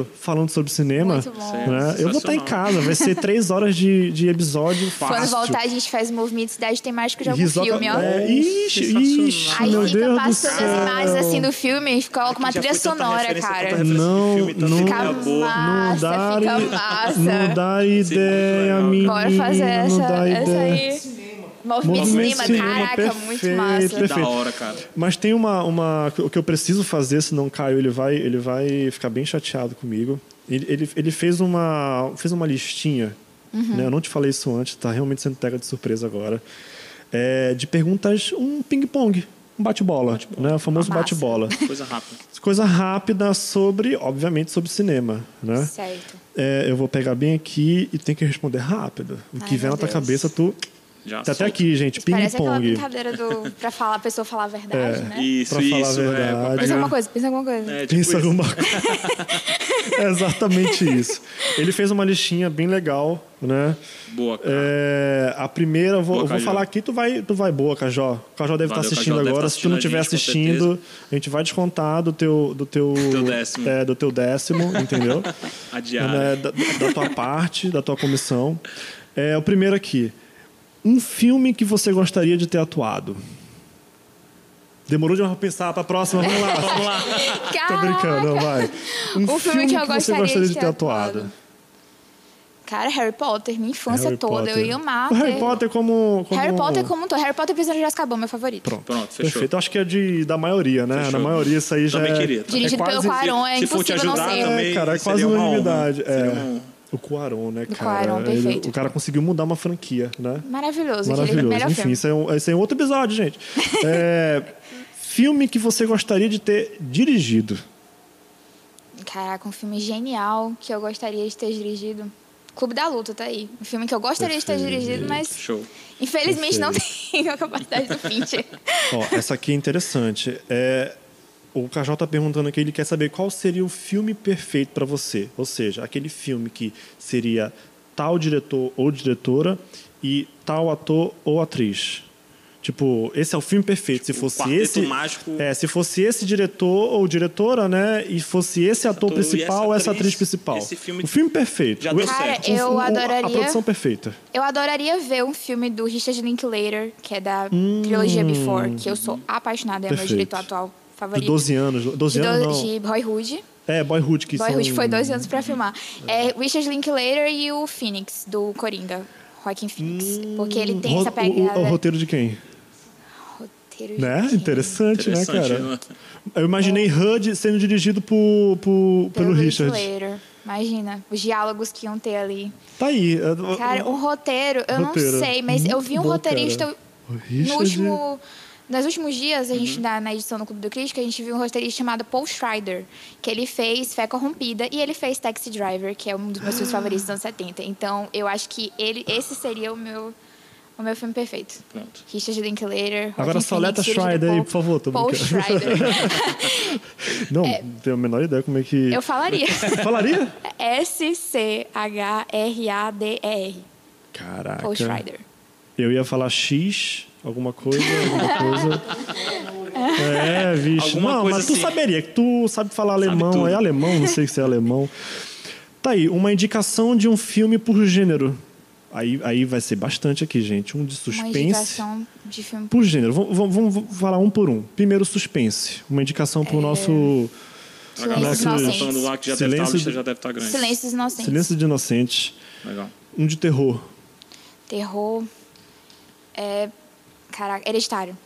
[SPEAKER 2] aconselho.
[SPEAKER 1] falando sobre cinema.
[SPEAKER 3] Muito bom.
[SPEAKER 1] né? Eu vou estar em
[SPEAKER 2] Sensacional.
[SPEAKER 1] casa, vai ser três horas de, de episódio fácil.
[SPEAKER 3] Quando voltar, a gente faz o movimento Cidade Temático de algum
[SPEAKER 1] Risoca-
[SPEAKER 3] filme, ó.
[SPEAKER 1] É, ixi,
[SPEAKER 2] Sensacional.
[SPEAKER 1] ixi,
[SPEAKER 3] Aí
[SPEAKER 1] meu
[SPEAKER 3] fica
[SPEAKER 1] Deus do
[SPEAKER 3] passando as imagens assim do filme e coloca uma trilha sonora, cara.
[SPEAKER 1] Não,
[SPEAKER 2] filme,
[SPEAKER 1] não-
[SPEAKER 3] Fica
[SPEAKER 2] boa.
[SPEAKER 1] Não
[SPEAKER 3] massa,
[SPEAKER 1] dá,
[SPEAKER 3] fica massa.
[SPEAKER 1] não dá ideia, menino.
[SPEAKER 3] Bora fazer essa,
[SPEAKER 1] não dá
[SPEAKER 3] essa
[SPEAKER 1] ideia.
[SPEAKER 3] aí. Movimento
[SPEAKER 1] Movimento
[SPEAKER 3] cinema,
[SPEAKER 1] cinema,
[SPEAKER 3] caraca,
[SPEAKER 1] perfeito,
[SPEAKER 3] muito massa.
[SPEAKER 1] perfeito.
[SPEAKER 2] Da hora, cara.
[SPEAKER 1] Mas tem uma, uma. O que eu preciso fazer, senão Caio ele vai, ele vai ficar bem chateado comigo. Ele, ele, ele fez, uma, fez uma listinha.
[SPEAKER 3] Uhum.
[SPEAKER 1] Né? Eu não te falei isso antes, tá realmente sendo pega de surpresa agora. É, de perguntas, um ping-pong. Um bate-bola. né? O famoso bate-bola.
[SPEAKER 2] Coisa rápida.
[SPEAKER 1] Coisa rápida sobre, obviamente, sobre cinema. Né?
[SPEAKER 3] Certo.
[SPEAKER 1] É, eu vou pegar bem aqui e tem que responder rápido. O
[SPEAKER 3] Ai,
[SPEAKER 1] que vem
[SPEAKER 3] meu
[SPEAKER 1] na tua
[SPEAKER 3] Deus.
[SPEAKER 1] cabeça, tu.
[SPEAKER 2] Já
[SPEAKER 1] Tá até aqui, gente.
[SPEAKER 3] Parece aquela
[SPEAKER 1] Ping-pong.
[SPEAKER 3] brincadeira do pra falar, a pessoa falar a verdade,
[SPEAKER 1] É.
[SPEAKER 3] né?
[SPEAKER 2] Isso,
[SPEAKER 1] Pra falar a
[SPEAKER 2] isso.
[SPEAKER 1] verdade.
[SPEAKER 2] É, pra
[SPEAKER 3] Pensa alguma coisa, pensa alguma coisa.
[SPEAKER 2] é, tipo
[SPEAKER 1] Pensa
[SPEAKER 2] isso.
[SPEAKER 1] alguma coisa. é exatamente isso. Ele fez uma listinha bem legal, né?
[SPEAKER 2] Boa, cara.
[SPEAKER 1] É, a primeira, eu vou,
[SPEAKER 2] Boa,
[SPEAKER 1] eu vou falar aqui, tu vai, tu vai boa, Cajó. O Cajó deve
[SPEAKER 2] Valeu,
[SPEAKER 1] estar assistindo
[SPEAKER 2] Cajó,
[SPEAKER 1] agora.
[SPEAKER 2] tá
[SPEAKER 1] Se tu não
[SPEAKER 2] assistindo
[SPEAKER 1] estiver assistindo, a gente vai descontar do teu. Do teu,
[SPEAKER 2] Teu décimo.
[SPEAKER 1] É, do teu décimo, entendeu?
[SPEAKER 2] A diária.
[SPEAKER 1] né, da, da tua parte, da tua comissão. É, o primeiro aqui. Um filme que você gostaria de ter atuado. Demorou de eu pensar pra próxima, vamos lá.
[SPEAKER 2] Vamos lá.
[SPEAKER 1] Tô brincando, não, vai. Um
[SPEAKER 3] O filme que eu
[SPEAKER 1] você
[SPEAKER 3] gostaria
[SPEAKER 1] gostaria
[SPEAKER 3] de ter
[SPEAKER 1] ter atuado.
[SPEAKER 3] Cara, Harry Potter, minha infância
[SPEAKER 1] Harry
[SPEAKER 3] toda,
[SPEAKER 1] Potter.
[SPEAKER 3] eu ia amar.
[SPEAKER 1] O Harry
[SPEAKER 3] ter-
[SPEAKER 1] Potter como, como...
[SPEAKER 3] Harry Potter como um todo. Harry Potter e Prisioneiro de Azkaban, meu favorito.
[SPEAKER 1] Pronto.
[SPEAKER 2] Pronto, fechou.
[SPEAKER 1] Perfeito. Eu acho que é de, da maioria, né?
[SPEAKER 2] Fechou.
[SPEAKER 1] Na maioria isso aí já
[SPEAKER 2] Também
[SPEAKER 1] é...
[SPEAKER 2] queria.
[SPEAKER 3] Dirigido
[SPEAKER 1] é
[SPEAKER 3] pelo
[SPEAKER 1] quase...
[SPEAKER 3] Quaron, é
[SPEAKER 2] se for te
[SPEAKER 3] impossível não
[SPEAKER 2] ajudar
[SPEAKER 3] ser.
[SPEAKER 2] também,
[SPEAKER 1] É, cara, é
[SPEAKER 2] seria
[SPEAKER 1] quase
[SPEAKER 2] uma honra.
[SPEAKER 1] unanimidade.
[SPEAKER 2] Seria
[SPEAKER 1] É.
[SPEAKER 2] uma
[SPEAKER 1] O Quaron, né,
[SPEAKER 3] O
[SPEAKER 1] cara?
[SPEAKER 3] Cuarón,
[SPEAKER 1] Ele-
[SPEAKER 3] perfeito.
[SPEAKER 1] o cara conseguiu mudar uma franquia, né?
[SPEAKER 3] Maravilhoso,
[SPEAKER 1] Maravilhoso. Enfim,
[SPEAKER 3] filme.
[SPEAKER 1] isso é, um, esse é um outro episódio, gente. É, filme que você gostaria de ter dirigido.
[SPEAKER 3] Caraca, um filme genial que eu gostaria de ter dirigido. Clube da Luta, tá aí. Um filme que eu gostaria de ter
[SPEAKER 1] Perfeito.
[SPEAKER 3] dirigido, mas
[SPEAKER 2] Show.
[SPEAKER 3] infelizmente não tenho a capacidade do Fincher.
[SPEAKER 1] Ó, essa aqui é interessante. É, o Cajó tá perguntando aqui, ele quer saber qual seria o filme perfeito para você. Ou seja, aquele filme que seria tal diretor ou diretora e tal ator ou atriz. Tipo, esse é o filme perfeito. se
[SPEAKER 2] o
[SPEAKER 1] fosse
[SPEAKER 2] Quarteto
[SPEAKER 1] esse,
[SPEAKER 2] Mágico-
[SPEAKER 1] é, se fosse esse diretor ou diretora, né, e fosse esse ator
[SPEAKER 2] ator
[SPEAKER 1] principal ou
[SPEAKER 2] essa
[SPEAKER 1] essa atriz principal.
[SPEAKER 2] esse filme
[SPEAKER 1] o filme perfeito.
[SPEAKER 2] já
[SPEAKER 1] O-
[SPEAKER 2] deu
[SPEAKER 3] Cara,
[SPEAKER 2] certo.
[SPEAKER 3] eu
[SPEAKER 1] A
[SPEAKER 3] adoraria-
[SPEAKER 1] produção perfeita.
[SPEAKER 3] Eu adoraria ver um filme do Richard Linklater, que é da trilogia Before, que eu sou apaixonada, é meu
[SPEAKER 1] Hum. Perfeito.
[SPEAKER 3] diretor atual
[SPEAKER 1] De
[SPEAKER 3] favorito.
[SPEAKER 1] 12 anos. 12
[SPEAKER 3] de,
[SPEAKER 1] anos
[SPEAKER 3] do-
[SPEAKER 1] não.
[SPEAKER 3] de Boyhood.
[SPEAKER 1] É, Boyhood, que
[SPEAKER 3] Boyhood
[SPEAKER 1] são...
[SPEAKER 3] foi 12 anos pra filmar. É Richard Linklater e o Phoenix, do Coringa. Joaquin Phoenix. Porque ele tem
[SPEAKER 1] Ro-
[SPEAKER 3] essa pegada.
[SPEAKER 1] O, o roteiro de quem?
[SPEAKER 3] roteiro de
[SPEAKER 1] Né?
[SPEAKER 3] quem?
[SPEAKER 1] Interessante, né, cara?
[SPEAKER 2] né?
[SPEAKER 1] Eu imaginei HUD sendo dirigido por, por- pelo, Richard.
[SPEAKER 3] Linklater. Imagina, os diálogos que iam ter ali.
[SPEAKER 1] Tá aí. é-
[SPEAKER 3] Cara, o roteiro, eu
[SPEAKER 1] Roteiro.
[SPEAKER 3] não sei, mas eu vi um
[SPEAKER 1] bom,
[SPEAKER 3] roteirista no último. Nos últimos dias, a
[SPEAKER 1] Uhum.
[SPEAKER 3] gente, na, na edição do Clube do Crítico, a gente viu um roteirista chamado Paul Schrader, que ele fez Fé Corrompida e ele fez Taxi Driver, que é um dos meus filmes favoritos dos anos 70. Então, eu acho que ele, esse seria o meu, o meu filme perfeito.
[SPEAKER 2] Pronto.
[SPEAKER 3] Richard Linklater.
[SPEAKER 1] Agora soleta Schrader aí, por favor. Tô
[SPEAKER 3] Paul. Schrader.
[SPEAKER 1] Não, tenho a menor ideia como é que...
[SPEAKER 3] Eu falaria.
[SPEAKER 1] Falaria?
[SPEAKER 3] S-C-H-R-A-D-E-R.
[SPEAKER 1] Caraca.
[SPEAKER 3] Paul Schrader.
[SPEAKER 1] Eu ia falar X, alguma coisa, alguma coisa. É, bicho.
[SPEAKER 2] Alguma
[SPEAKER 1] não,
[SPEAKER 2] coisa
[SPEAKER 1] mas tu
[SPEAKER 2] assim.
[SPEAKER 1] saberia, que tu sabe falar alemão,
[SPEAKER 2] tudo.
[SPEAKER 1] é alemão, não sei se é alemão. Tá aí, uma indicação de um filme por gênero. Aí, aí vai ser bastante aqui, gente. Um de
[SPEAKER 3] Uma
[SPEAKER 1] suspense.
[SPEAKER 3] indicação de filme.
[SPEAKER 1] Por gênero. Vamos, vamos- vamos falar um por um. Primeiro, suspense. Uma indicação
[SPEAKER 3] É.
[SPEAKER 1] pro nosso
[SPEAKER 2] A galera
[SPEAKER 3] Silêncios
[SPEAKER 2] que tá
[SPEAKER 3] Inocentes.
[SPEAKER 2] falando lá que já deve estar, a
[SPEAKER 1] Silêncio de-
[SPEAKER 2] grande.
[SPEAKER 3] Silêncios Inocentes.
[SPEAKER 1] Silêncio de Inocentes.
[SPEAKER 2] Legal.
[SPEAKER 1] Um de terror.
[SPEAKER 3] Terror. É. Caraca, hereditário.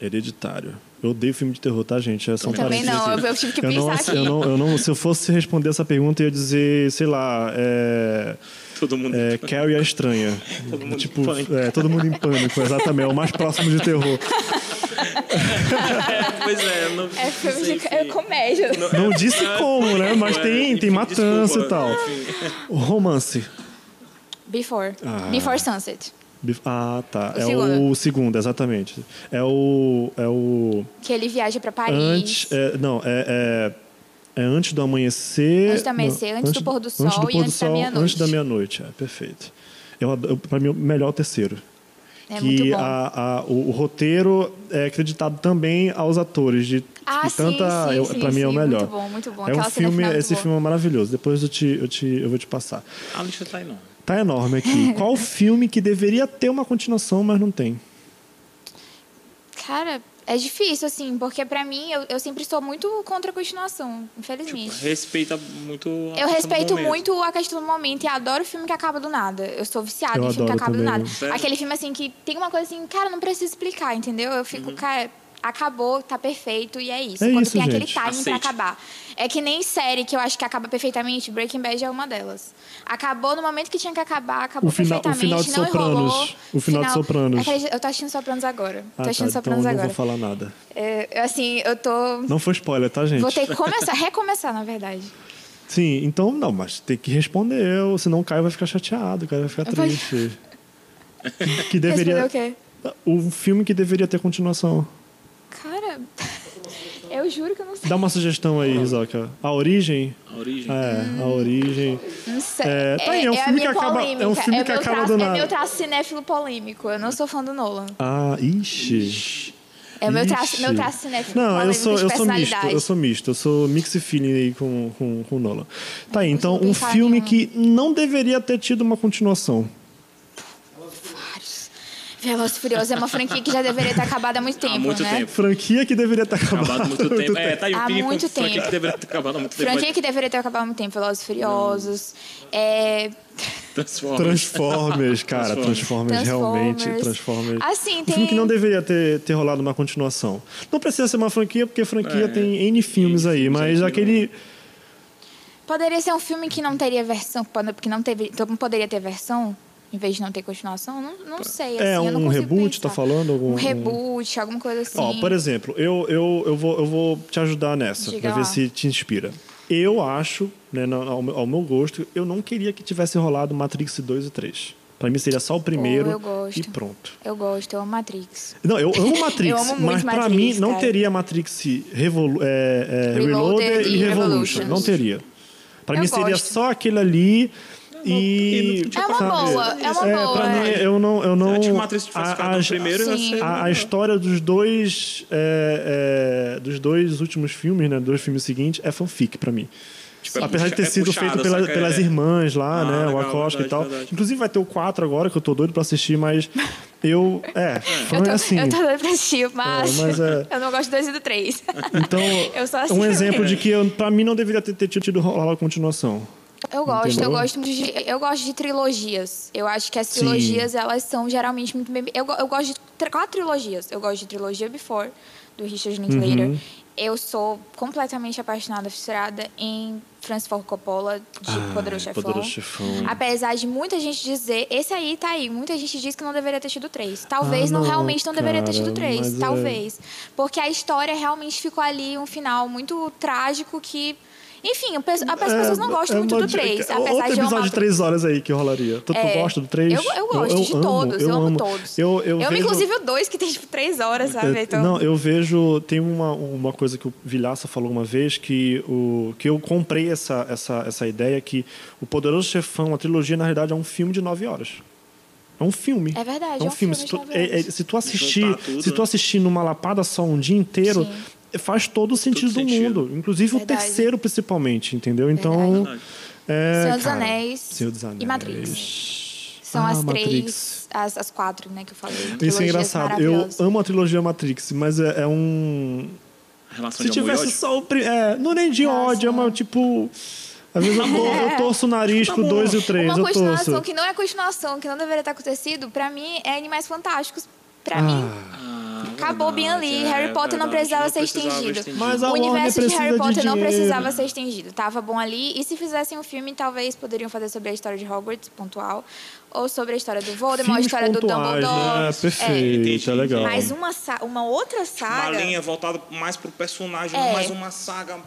[SPEAKER 1] Hereditário. Eu odeio filme de terror, tá, gente? É um
[SPEAKER 3] Também não, eu, eu tive que
[SPEAKER 1] Eu não,
[SPEAKER 3] pensar
[SPEAKER 1] eu,
[SPEAKER 3] aqui.
[SPEAKER 1] não, eu não- se eu fosse responder essa pergunta, eu ia dizer, sei lá, é,
[SPEAKER 2] Todo mundo.
[SPEAKER 1] é, Carrie a Estranha.
[SPEAKER 2] Todo mundo
[SPEAKER 1] tipo,
[SPEAKER 2] em pânico.
[SPEAKER 1] é, todo mundo em pânico, exatamente. É o mais próximo de terror.
[SPEAKER 2] pois é, não,
[SPEAKER 3] É filme
[SPEAKER 2] não
[SPEAKER 3] de
[SPEAKER 2] se-
[SPEAKER 3] é comédia.
[SPEAKER 1] Não disse como, né? Mas
[SPEAKER 2] É,
[SPEAKER 1] tem, tem matança
[SPEAKER 2] desculpa,
[SPEAKER 1] e tal.
[SPEAKER 2] enfim.
[SPEAKER 1] Romance.
[SPEAKER 3] Before.
[SPEAKER 1] Ah.
[SPEAKER 3] Before Sunset.
[SPEAKER 1] Ah, tá.
[SPEAKER 3] O
[SPEAKER 1] é
[SPEAKER 3] segundo.
[SPEAKER 1] o segundo, exatamente. É o. É o.
[SPEAKER 3] Que ele viaja pra Paris.
[SPEAKER 1] Antes. é- não, é, é. é antes do amanhecer.
[SPEAKER 3] Antes do amanhecer,
[SPEAKER 1] não,
[SPEAKER 3] antes do pôr do sol
[SPEAKER 1] antes do
[SPEAKER 3] e
[SPEAKER 1] pôr do
[SPEAKER 3] antes da meia-noite.
[SPEAKER 1] Antes da meia-noite, é, perfeito. Eu, pra mim, o melhor é o terceiro.
[SPEAKER 3] É muito
[SPEAKER 1] que
[SPEAKER 3] bom.
[SPEAKER 1] a, a- o, o roteiro é acreditado também aos atores. De,
[SPEAKER 3] Ah,
[SPEAKER 1] de
[SPEAKER 3] sim,
[SPEAKER 1] tanta,
[SPEAKER 3] sim,
[SPEAKER 1] eu,
[SPEAKER 3] sim,
[SPEAKER 1] pra mim é o
[SPEAKER 3] sim,
[SPEAKER 1] melhor.
[SPEAKER 3] muito bom, muito bom.
[SPEAKER 1] É um filme,
[SPEAKER 3] é
[SPEAKER 1] esse
[SPEAKER 3] boa.
[SPEAKER 1] filme é maravilhoso. Depois eu, te, eu, te, eu vou te passar.
[SPEAKER 2] A lista tá enorme.
[SPEAKER 1] Tá enorme aqui. Qual filme que deveria ter uma continuação, mas não tem?
[SPEAKER 3] Cara, é difícil, assim, porque pra mim, eu, eu sempre sou muito contra a continuação, infelizmente.
[SPEAKER 2] Respeita muito. a
[SPEAKER 3] eu
[SPEAKER 2] do
[SPEAKER 3] respeito muito a questão do momento e adoro filme que acaba do nada. Eu sou viciada
[SPEAKER 1] Eu
[SPEAKER 3] em filme que acaba do
[SPEAKER 1] também.
[SPEAKER 3] nada.
[SPEAKER 2] Sério?
[SPEAKER 3] Aquele filme, assim, que tem uma coisa assim, cara, não precisa explicar, entendeu? Eu fico, cara, acabou, tá perfeito e é isso.
[SPEAKER 1] É
[SPEAKER 3] Quando
[SPEAKER 1] isso,
[SPEAKER 3] tem aquele
[SPEAKER 1] gente.
[SPEAKER 3] timing
[SPEAKER 2] Aceite.
[SPEAKER 3] pra acabar. É que nem série que eu acho que acaba perfeitamente, Breaking Bad é uma delas. Acabou no momento que tinha que acabar, acabou
[SPEAKER 1] O final- o
[SPEAKER 3] perfeitamente,
[SPEAKER 1] final de
[SPEAKER 3] não enrolou.
[SPEAKER 1] Sopranos. O final de Sopranos.
[SPEAKER 3] Eu tô assistindo Sopranos agora.
[SPEAKER 1] Ah,
[SPEAKER 3] tô assistindo
[SPEAKER 1] tá, então
[SPEAKER 3] Sopranos
[SPEAKER 1] não
[SPEAKER 3] agora.
[SPEAKER 1] vou falar nada.
[SPEAKER 3] É, assim, eu tô.
[SPEAKER 1] Não foi spoiler, tá, gente?
[SPEAKER 3] Vou ter que começar, recomeçar, na verdade.
[SPEAKER 1] Sim, então não, mas tem que responder, ou senão o Caio vai ficar chateado, o Caio vai ficar triste. que deveria.
[SPEAKER 3] Responder o quê?
[SPEAKER 1] O filme que deveria ter continuação.
[SPEAKER 3] Cara, eu juro que eu não sei.
[SPEAKER 1] Dá uma sugestão aí, Rizoka. A origem?
[SPEAKER 2] A origem.
[SPEAKER 1] É, a origem.
[SPEAKER 3] Não sei.
[SPEAKER 1] É, tá aí, é um
[SPEAKER 3] a
[SPEAKER 1] filme
[SPEAKER 3] minha
[SPEAKER 1] que acaba-
[SPEAKER 3] polêmica.
[SPEAKER 1] é um filme
[SPEAKER 3] É
[SPEAKER 1] que
[SPEAKER 3] meu
[SPEAKER 1] acaba
[SPEAKER 3] traço-
[SPEAKER 1] do
[SPEAKER 3] É
[SPEAKER 1] nada.
[SPEAKER 3] meu traço cinéfilo polêmico. Eu não sou fã do Nolan.
[SPEAKER 1] Ah, ixi.
[SPEAKER 3] É meu traço,
[SPEAKER 1] Ixi.
[SPEAKER 3] meu traço cinéfilo
[SPEAKER 1] Não, eu
[SPEAKER 3] polêmico
[SPEAKER 1] sou, eu sou misto, eu sou misto, eu sou mix feeling aí com, com, com o Nolan. Tá aí, então, um filme que não deveria ter tido uma continuação.
[SPEAKER 3] Velozes e Furiosos é uma franquia que já deveria ter acabado há muito tempo,
[SPEAKER 2] há muito
[SPEAKER 3] né?
[SPEAKER 2] tempo.
[SPEAKER 1] Franquia que deveria ter acabado,
[SPEAKER 2] Acabado há muito tempo. É, tá aí o
[SPEAKER 3] Há
[SPEAKER 2] filme
[SPEAKER 3] muito
[SPEAKER 2] franquia
[SPEAKER 3] tempo.
[SPEAKER 2] que deveria ter acabado há muito tempo.
[SPEAKER 3] Franquia que deveria ter acabado há muito tempo. Velozes e Furiosos. É...
[SPEAKER 2] Transformers.
[SPEAKER 1] Transformers, cara,
[SPEAKER 2] Transformers.
[SPEAKER 1] Transformers, realmente, Transformers.
[SPEAKER 3] Assim,
[SPEAKER 1] Um filme que
[SPEAKER 3] tem...
[SPEAKER 1] não deveria ter, ter rolado uma continuação. Não precisa ser uma franquia, porque franquia
[SPEAKER 2] É,
[SPEAKER 1] tem N filmes aí,
[SPEAKER 2] filmes
[SPEAKER 1] mas
[SPEAKER 2] aqui,
[SPEAKER 1] aquele.
[SPEAKER 3] Poderia ser um filme que não teria versão, porque não, teve, então não poderia ter versão, em vez de não ter continuação? Não, não sei, assim,
[SPEAKER 1] É
[SPEAKER 3] eu não
[SPEAKER 1] um reboot, tá
[SPEAKER 3] pensar.
[SPEAKER 1] falando? Algum,
[SPEAKER 3] Um reboot, alguma coisa assim.
[SPEAKER 1] Ó, por exemplo, eu, eu, eu, vou, eu vou te ajudar nessa,
[SPEAKER 3] Diga
[SPEAKER 1] pra ver
[SPEAKER 3] lá.
[SPEAKER 1] se te inspira. Eu acho, né, ao, meu- ao meu gosto, eu não queria que tivesse rolado Matrix 2 e 3. Pra mim seria só o primeiro
[SPEAKER 3] eu gosto.
[SPEAKER 1] e pronto.
[SPEAKER 3] Eu gosto, eu amo Matrix.
[SPEAKER 1] Não, eu amo Matrix,
[SPEAKER 3] Eu amo
[SPEAKER 1] mas pra
[SPEAKER 3] Matrix,
[SPEAKER 1] mim não
[SPEAKER 3] cara.
[SPEAKER 1] teria Matrix Revolu é, é,
[SPEAKER 3] Reloaded
[SPEAKER 1] Reloaded e
[SPEAKER 3] e
[SPEAKER 1] Revolution. Não teria. Pra
[SPEAKER 3] Eu
[SPEAKER 1] mim seria
[SPEAKER 3] gosto.
[SPEAKER 1] só aquele ali e.
[SPEAKER 3] É uma boa, é uma
[SPEAKER 1] é,
[SPEAKER 3] boa.
[SPEAKER 1] Pra mim, eu não. Eu não
[SPEAKER 2] o Matrix tivesse
[SPEAKER 1] a-
[SPEAKER 2] ficado no
[SPEAKER 1] as-
[SPEAKER 2] primeiro,
[SPEAKER 1] a, a história dos dois é, é, dos dois últimos filmes, né, dos filmes seguintes, é fanfic pra mim.
[SPEAKER 2] Tipo, é
[SPEAKER 1] Apesar de ter
[SPEAKER 2] é
[SPEAKER 1] sido
[SPEAKER 2] puxado,
[SPEAKER 1] feito pela- pelas irmãs lá,
[SPEAKER 2] Ah,
[SPEAKER 1] né, o
[SPEAKER 2] legal,
[SPEAKER 1] Acosta e tal.
[SPEAKER 2] verdade.
[SPEAKER 1] Inclusive vai ter o 4 agora, que eu tô doido pra assistir, mas eu. É,
[SPEAKER 3] Eu
[SPEAKER 1] fã
[SPEAKER 3] tô,
[SPEAKER 1] é assim.
[SPEAKER 3] eu tô doida pra assistir, mas,
[SPEAKER 1] É, mas é-
[SPEAKER 3] eu não gosto do 2 e do 3.
[SPEAKER 1] Então,
[SPEAKER 3] Eu assim
[SPEAKER 1] um exemplo de que eu, pra mim não deveria ter, ter tido rolar a continuação.
[SPEAKER 3] Eu gosto,
[SPEAKER 1] Entendeu?
[SPEAKER 3] eu gosto muito de, eu gosto de trilogias. Eu acho que as
[SPEAKER 1] Sim.
[SPEAKER 3] trilogias, elas são geralmente muito bem. Eu, eu gosto de quatro trilogias. Eu gosto de trilogia Before, do Richard
[SPEAKER 1] Uhum.
[SPEAKER 3] Linklater. Eu sou completamente apaixonada, fissurada em Francis Ford Coppola, de
[SPEAKER 1] Ah,
[SPEAKER 3] Poderoso Chefão.
[SPEAKER 1] Poderoso Chefão.
[SPEAKER 3] Apesar de muita gente dizer, esse aí tá aí, muita gente diz que não deveria ter tido três. Talvez
[SPEAKER 1] Ah,
[SPEAKER 3] não,
[SPEAKER 1] não,
[SPEAKER 3] realmente não deveria ter
[SPEAKER 1] cara,
[SPEAKER 3] tido três,
[SPEAKER 1] é-
[SPEAKER 3] talvez. Porque a história realmente ficou ali um final muito trágico que Enfim, as pessoas não gostam
[SPEAKER 1] é
[SPEAKER 3] muito do 3,
[SPEAKER 1] dica.
[SPEAKER 3] apesar
[SPEAKER 1] Outro
[SPEAKER 3] de eu
[SPEAKER 1] episódio de três horas aí que rolaria. Tu, tu
[SPEAKER 3] É.
[SPEAKER 1] gosta do 3?
[SPEAKER 3] Eu, eu gosto de todos, eu, amo, todos.
[SPEAKER 1] Eu, eu,
[SPEAKER 3] amo,
[SPEAKER 1] vejo-
[SPEAKER 3] inclusive, o 2, que tem tipo três horas, sabe?
[SPEAKER 1] eu-
[SPEAKER 3] Então,
[SPEAKER 1] Não, eu vejo. Tem uma, uma coisa que o Vilhaça falou uma vez que, o, que eu comprei essa, essa, essa ideia que o Poderoso Chefão, a trilogia, na realidade, é um filme de nove horas. É um filme.
[SPEAKER 3] É verdade,
[SPEAKER 1] É um,
[SPEAKER 3] é um
[SPEAKER 1] filme.
[SPEAKER 3] filme
[SPEAKER 1] Se tu, é- é- se tu assistir, se tu
[SPEAKER 2] né?
[SPEAKER 1] assistir numa lapada só um dia inteiro, faz todo o sentido do
[SPEAKER 2] sentido.
[SPEAKER 1] mundo. Inclusive o
[SPEAKER 3] Verdade.
[SPEAKER 1] terceiro, principalmente, entendeu? Então.
[SPEAKER 2] Verdade.
[SPEAKER 1] É,
[SPEAKER 3] Senhor dos
[SPEAKER 1] cara,
[SPEAKER 3] Anéis
[SPEAKER 1] Senhor dos Anéis.
[SPEAKER 3] e Matrix. São
[SPEAKER 1] Ah,
[SPEAKER 3] as
[SPEAKER 1] Matrix.
[SPEAKER 3] três, as, as quatro, né, que eu falei.
[SPEAKER 1] Isso é engraçado. Eu amo a trilogia Matrix, mas é, é um.
[SPEAKER 2] Relação
[SPEAKER 1] Se
[SPEAKER 2] de amor e
[SPEAKER 1] tivesse
[SPEAKER 2] ódio.
[SPEAKER 1] só o. É, não é nem de
[SPEAKER 3] Ah,
[SPEAKER 1] ódio, é uma tipo. Às vezes eu, tor- eu torço o nariz pro 2 e o 3.
[SPEAKER 3] Uma
[SPEAKER 1] Eu
[SPEAKER 3] continuação
[SPEAKER 1] torço.
[SPEAKER 3] que não é continuação, que não deveria ter acontecido, pra mim, é Animais Fantásticos. Pra mim,
[SPEAKER 1] Ah,
[SPEAKER 2] Ah,
[SPEAKER 3] acabou bem ali.
[SPEAKER 2] é
[SPEAKER 3] Harry Potter não precisava
[SPEAKER 2] não
[SPEAKER 3] ser
[SPEAKER 2] precisava
[SPEAKER 3] estendido.
[SPEAKER 2] estendido.
[SPEAKER 1] Mas
[SPEAKER 3] o universo de Harry
[SPEAKER 1] de
[SPEAKER 3] Potter não
[SPEAKER 1] dinheiro.
[SPEAKER 3] precisava ser estendido. Tava bom ali. E se fizessem um filme, talvez poderiam fazer sobre a história de Hogwarts, pontual. Ou sobre a história do Voldemort, a história do
[SPEAKER 1] pontuais,
[SPEAKER 3] Dumbledore.
[SPEAKER 1] né? Perfeito,
[SPEAKER 2] Entendi.
[SPEAKER 1] é legal.
[SPEAKER 3] Mas uma, uma outra
[SPEAKER 2] Uma
[SPEAKER 3] saga.
[SPEAKER 2] linha voltada mais pro personagem,
[SPEAKER 3] É.
[SPEAKER 2] mais uma saga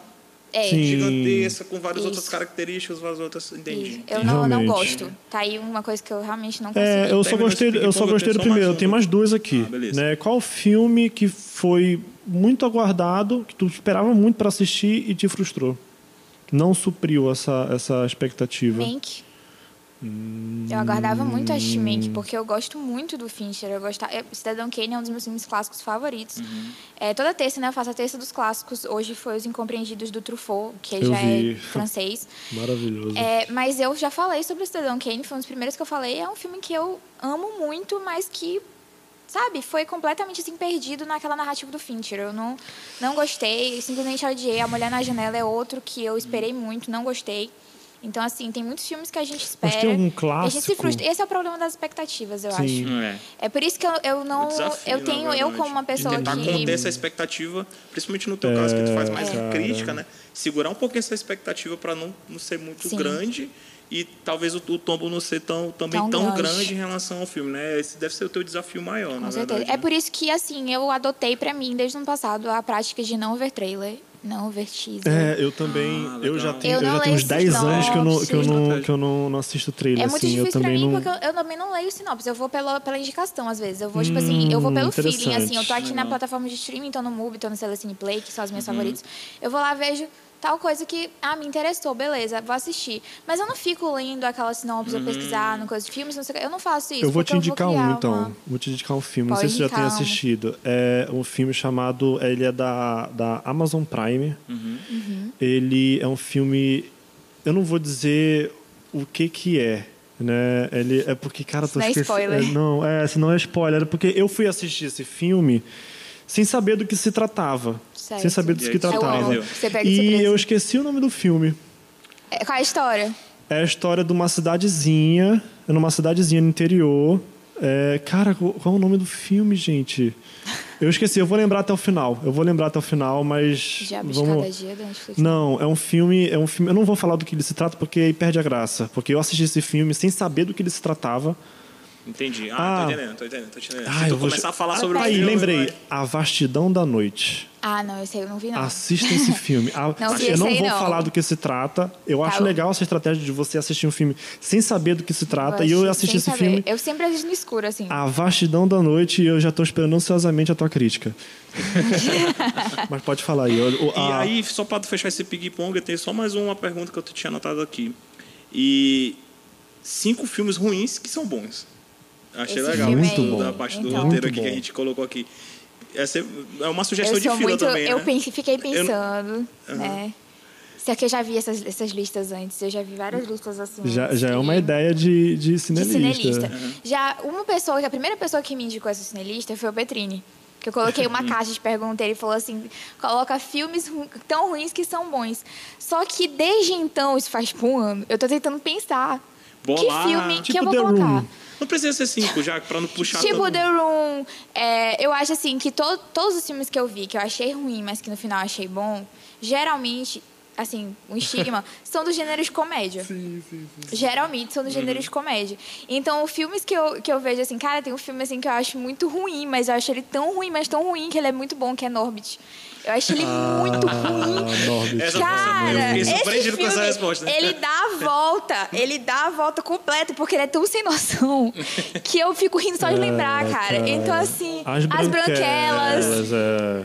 [SPEAKER 3] É.
[SPEAKER 1] Sim.
[SPEAKER 2] gigantesca, com várias
[SPEAKER 3] Isso.
[SPEAKER 2] outras características, várias outras. Entendi.
[SPEAKER 3] Isso. Eu não, não
[SPEAKER 1] Realmente.
[SPEAKER 3] gosto. Tá aí uma coisa que eu realmente não consigo.
[SPEAKER 1] É, eu só gostei,
[SPEAKER 2] esse
[SPEAKER 1] eu só
[SPEAKER 2] ping-pong,
[SPEAKER 1] gostei
[SPEAKER 2] tem
[SPEAKER 1] do
[SPEAKER 2] só mais
[SPEAKER 1] primeiro.
[SPEAKER 2] um.
[SPEAKER 1] Tem mais dois aqui.
[SPEAKER 2] Ah, beleza.
[SPEAKER 1] né? Qual filme que foi muito aguardado, que tu esperava muito para assistir e te frustrou? Não supriu essa, essa expectativa.
[SPEAKER 3] Mank. Eu aguardava muito assistir Mank, porque eu gosto muito do Fincher. Eu gostava, é, Cidadão Kane é um dos meus filmes clássicos favoritos.
[SPEAKER 2] Uhum.
[SPEAKER 3] É, toda terça, né? Eu faço a terça dos clássicos. Hoje foi Os Incompreendidos do Truffaut, que
[SPEAKER 1] Eu
[SPEAKER 3] já
[SPEAKER 1] vi.
[SPEAKER 3] é francês.
[SPEAKER 1] Maravilhoso.
[SPEAKER 3] É, mas eu já falei sobre o Cidadão Kane, foi um dos primeiros que eu falei. É um filme que eu amo muito, mas que, sabe, foi completamente assim, perdido naquela narrativa do Fincher. Eu não, não gostei, simplesmente odiei. A Mulher na Janela é outro que eu esperei muito, não gostei. Então, assim, tem muitos filmes que a gente espera.
[SPEAKER 1] tem algum
[SPEAKER 3] e A gente se
[SPEAKER 1] clássico?
[SPEAKER 3] frustra. Esse é o problema das expectativas, eu
[SPEAKER 1] Sim.
[SPEAKER 3] acho.
[SPEAKER 2] É.
[SPEAKER 3] É por isso que eu, eu não.
[SPEAKER 2] Desafio,
[SPEAKER 3] eu
[SPEAKER 2] na
[SPEAKER 3] tenho, eu como uma
[SPEAKER 2] de
[SPEAKER 3] pessoa
[SPEAKER 2] tentar
[SPEAKER 3] que.
[SPEAKER 2] conter essa expectativa, principalmente no teu caso, que tu faz mais
[SPEAKER 1] É.
[SPEAKER 2] crítica, né? Segurar um pouquinho essa expectativa para não, não ser muito
[SPEAKER 3] Sim.
[SPEAKER 2] grande e talvez o, o tombo não ser tão, também
[SPEAKER 3] Tão
[SPEAKER 2] tão,
[SPEAKER 3] grande.
[SPEAKER 2] grande. em relação ao filme, né? Esse deve ser o teu desafio maior, na
[SPEAKER 3] Com certeza.
[SPEAKER 2] verdade.
[SPEAKER 3] É
[SPEAKER 2] né?
[SPEAKER 3] por isso que, assim, eu adotei pra mim, desde o ano passado, a prática de não ver trailer, não ver teaser.
[SPEAKER 1] É, eu também.
[SPEAKER 2] Ah,
[SPEAKER 1] eu já tenho,
[SPEAKER 3] Eu
[SPEAKER 1] eu já tenho uns
[SPEAKER 3] leio
[SPEAKER 1] 10 anos que eu não, que eu não, que eu não, não assisto trailer.
[SPEAKER 3] É muito
[SPEAKER 1] assim, eu
[SPEAKER 3] difícil pra
[SPEAKER 1] também
[SPEAKER 3] mim,
[SPEAKER 1] não.
[SPEAKER 3] porque eu, eu também não leio sinopse. Eu vou pela, pela indicação, às vezes. Eu vou, tipo assim, eu vou pelo feeling. Assim, eu tô aqui na
[SPEAKER 2] Legal.
[SPEAKER 3] plataforma de streaming, tô no Mubi, tô no Telecine Play, que são as minhas
[SPEAKER 1] Uhum.
[SPEAKER 3] favoritas. Eu vou lá, vejo tal coisa que, ah, me interessou, beleza, vou assistir. Mas eu não fico lendo aquela sinopse ou pesquisar no coisa de filmes, não sei. Eu não faço isso.
[SPEAKER 1] Eu vou te indicar
[SPEAKER 3] criar
[SPEAKER 1] um, então.
[SPEAKER 3] uma-
[SPEAKER 1] Vou te indicar um filme. não
[SPEAKER 3] Pode
[SPEAKER 1] sei se você já tem
[SPEAKER 3] um.
[SPEAKER 1] assistido. É um filme chamado. Ele é da, da Amazon Prime.
[SPEAKER 3] Uhum.
[SPEAKER 1] Ele é um filme. Eu não vou dizer o que que é. Né? Ele é porque, cara, tô
[SPEAKER 3] Não é spoiler.
[SPEAKER 1] Não, é, se não é spoiler, é porque eu fui assistir esse filme sem saber do que se tratava.
[SPEAKER 3] Certo.
[SPEAKER 1] Sem saber do que
[SPEAKER 2] você
[SPEAKER 1] tratava.
[SPEAKER 2] entendeu?
[SPEAKER 3] Você pega de
[SPEAKER 1] E eu esqueci o nome do filme.
[SPEAKER 3] É, Qual é a história?
[SPEAKER 1] É a história de uma cidadezinha, numa cidadezinha no interior. É, cara, qual é o nome do filme, gente? Eu esqueci, eu vou lembrar até o final. Eu vou lembrar até o final, mas.
[SPEAKER 3] Diabo de cada
[SPEAKER 1] vamos...
[SPEAKER 3] dia da Netflix.
[SPEAKER 1] Não, é um filme, é um filme. Eu não vou falar do que ele se trata porque aí perde a graça. Porque eu assisti esse filme sem saber do que ele se tratava.
[SPEAKER 2] Entendi. Ah,
[SPEAKER 1] Ah.
[SPEAKER 2] tô entendendo, tô entendendo, tô entendendo.
[SPEAKER 1] Ah,
[SPEAKER 2] Se tu
[SPEAKER 1] eu vou-
[SPEAKER 2] começar a falar
[SPEAKER 3] Ah,
[SPEAKER 2] sobre o
[SPEAKER 3] tá
[SPEAKER 1] Aí,
[SPEAKER 2] filme,
[SPEAKER 1] lembrei.
[SPEAKER 2] vai-
[SPEAKER 1] A Vastidão da Noite.
[SPEAKER 3] Ah, não, esse aí eu não vi, não.
[SPEAKER 1] Assista esse filme. A-
[SPEAKER 3] Não vi
[SPEAKER 1] eu não
[SPEAKER 3] aí,
[SPEAKER 1] vou
[SPEAKER 3] não.
[SPEAKER 1] falar do que se trata. Eu
[SPEAKER 3] Tá
[SPEAKER 1] acho
[SPEAKER 3] bom.
[SPEAKER 1] legal essa estratégia de você assistir um filme sem saber do que se trata. E eu assisti esse
[SPEAKER 3] saber.
[SPEAKER 1] filme.
[SPEAKER 3] Eu sempre assisto no escuro, assim.
[SPEAKER 1] A vastidão da noite e eu já estou esperando ansiosamente a tua crítica. Mas pode falar aí. O- o-
[SPEAKER 2] E
[SPEAKER 1] a-
[SPEAKER 2] aí, só para fechar esse ping-pong, eu tenho só mais uma pergunta que eu tinha anotado aqui. E cinco filmes ruins que são bons. Achei
[SPEAKER 3] Esse
[SPEAKER 2] legal.
[SPEAKER 3] filme
[SPEAKER 1] Muito bom.
[SPEAKER 2] Da parte do
[SPEAKER 3] Então.
[SPEAKER 2] roteiro aqui que a gente colocou aqui. Essa é é uma sugestão
[SPEAKER 3] eu
[SPEAKER 2] de
[SPEAKER 3] muito.
[SPEAKER 2] também,
[SPEAKER 3] eu
[SPEAKER 2] né?
[SPEAKER 3] pense- fiquei pensando, né? Só que eu já vi essas, essas listas antes, eu já vi várias listas assim.
[SPEAKER 1] já, já é uma ideia de, de
[SPEAKER 3] de
[SPEAKER 1] cinelista.
[SPEAKER 3] cinelista. Já uma pessoa, a primeira pessoa que me indicou essa cinelista foi o Petrini. Que eu coloquei uma caixa de pergunta e ele falou assim: coloca filmes ru- tão ruins que são bons. Só que desde então, isso faz tipo um ano, eu tô tentando pensar.
[SPEAKER 2] Bolar.
[SPEAKER 3] Que filme que
[SPEAKER 1] Tipo
[SPEAKER 3] eu vou
[SPEAKER 1] The
[SPEAKER 3] colocar?
[SPEAKER 1] Room.
[SPEAKER 2] Não precisa ser cinco, já, para não puxar
[SPEAKER 3] Tipo
[SPEAKER 2] todo
[SPEAKER 3] The Room. é, eu acho assim que to- todos os filmes que eu vi, que eu achei ruim, mas que no final achei bom, geralmente, assim, um estigma, são do gênero de comédia.
[SPEAKER 1] Sim, sim, sim.
[SPEAKER 3] Geralmente são do gênero de comédia. Então, os filmes que eu, que eu vejo, assim, cara, tem um filme assim que eu acho muito ruim, mas eu acho ele tão ruim, mas tão ruim que ele é muito bom, que é Norbit. Eu acho ele muito ruim.
[SPEAKER 1] Ah, Norbit.
[SPEAKER 2] Essa-
[SPEAKER 3] Cara,
[SPEAKER 2] eu fiquei
[SPEAKER 3] esse
[SPEAKER 2] surpreendido com essa
[SPEAKER 3] filme,
[SPEAKER 2] resposta.
[SPEAKER 3] ele dá a volta, ele dá a volta completa, porque ele é tão sem noção que eu fico rindo só de lembrar,
[SPEAKER 1] É,
[SPEAKER 3] cara.
[SPEAKER 1] cara.
[SPEAKER 3] Então, assim,
[SPEAKER 1] As
[SPEAKER 3] As,
[SPEAKER 1] branquelas.
[SPEAKER 3] Branquelas,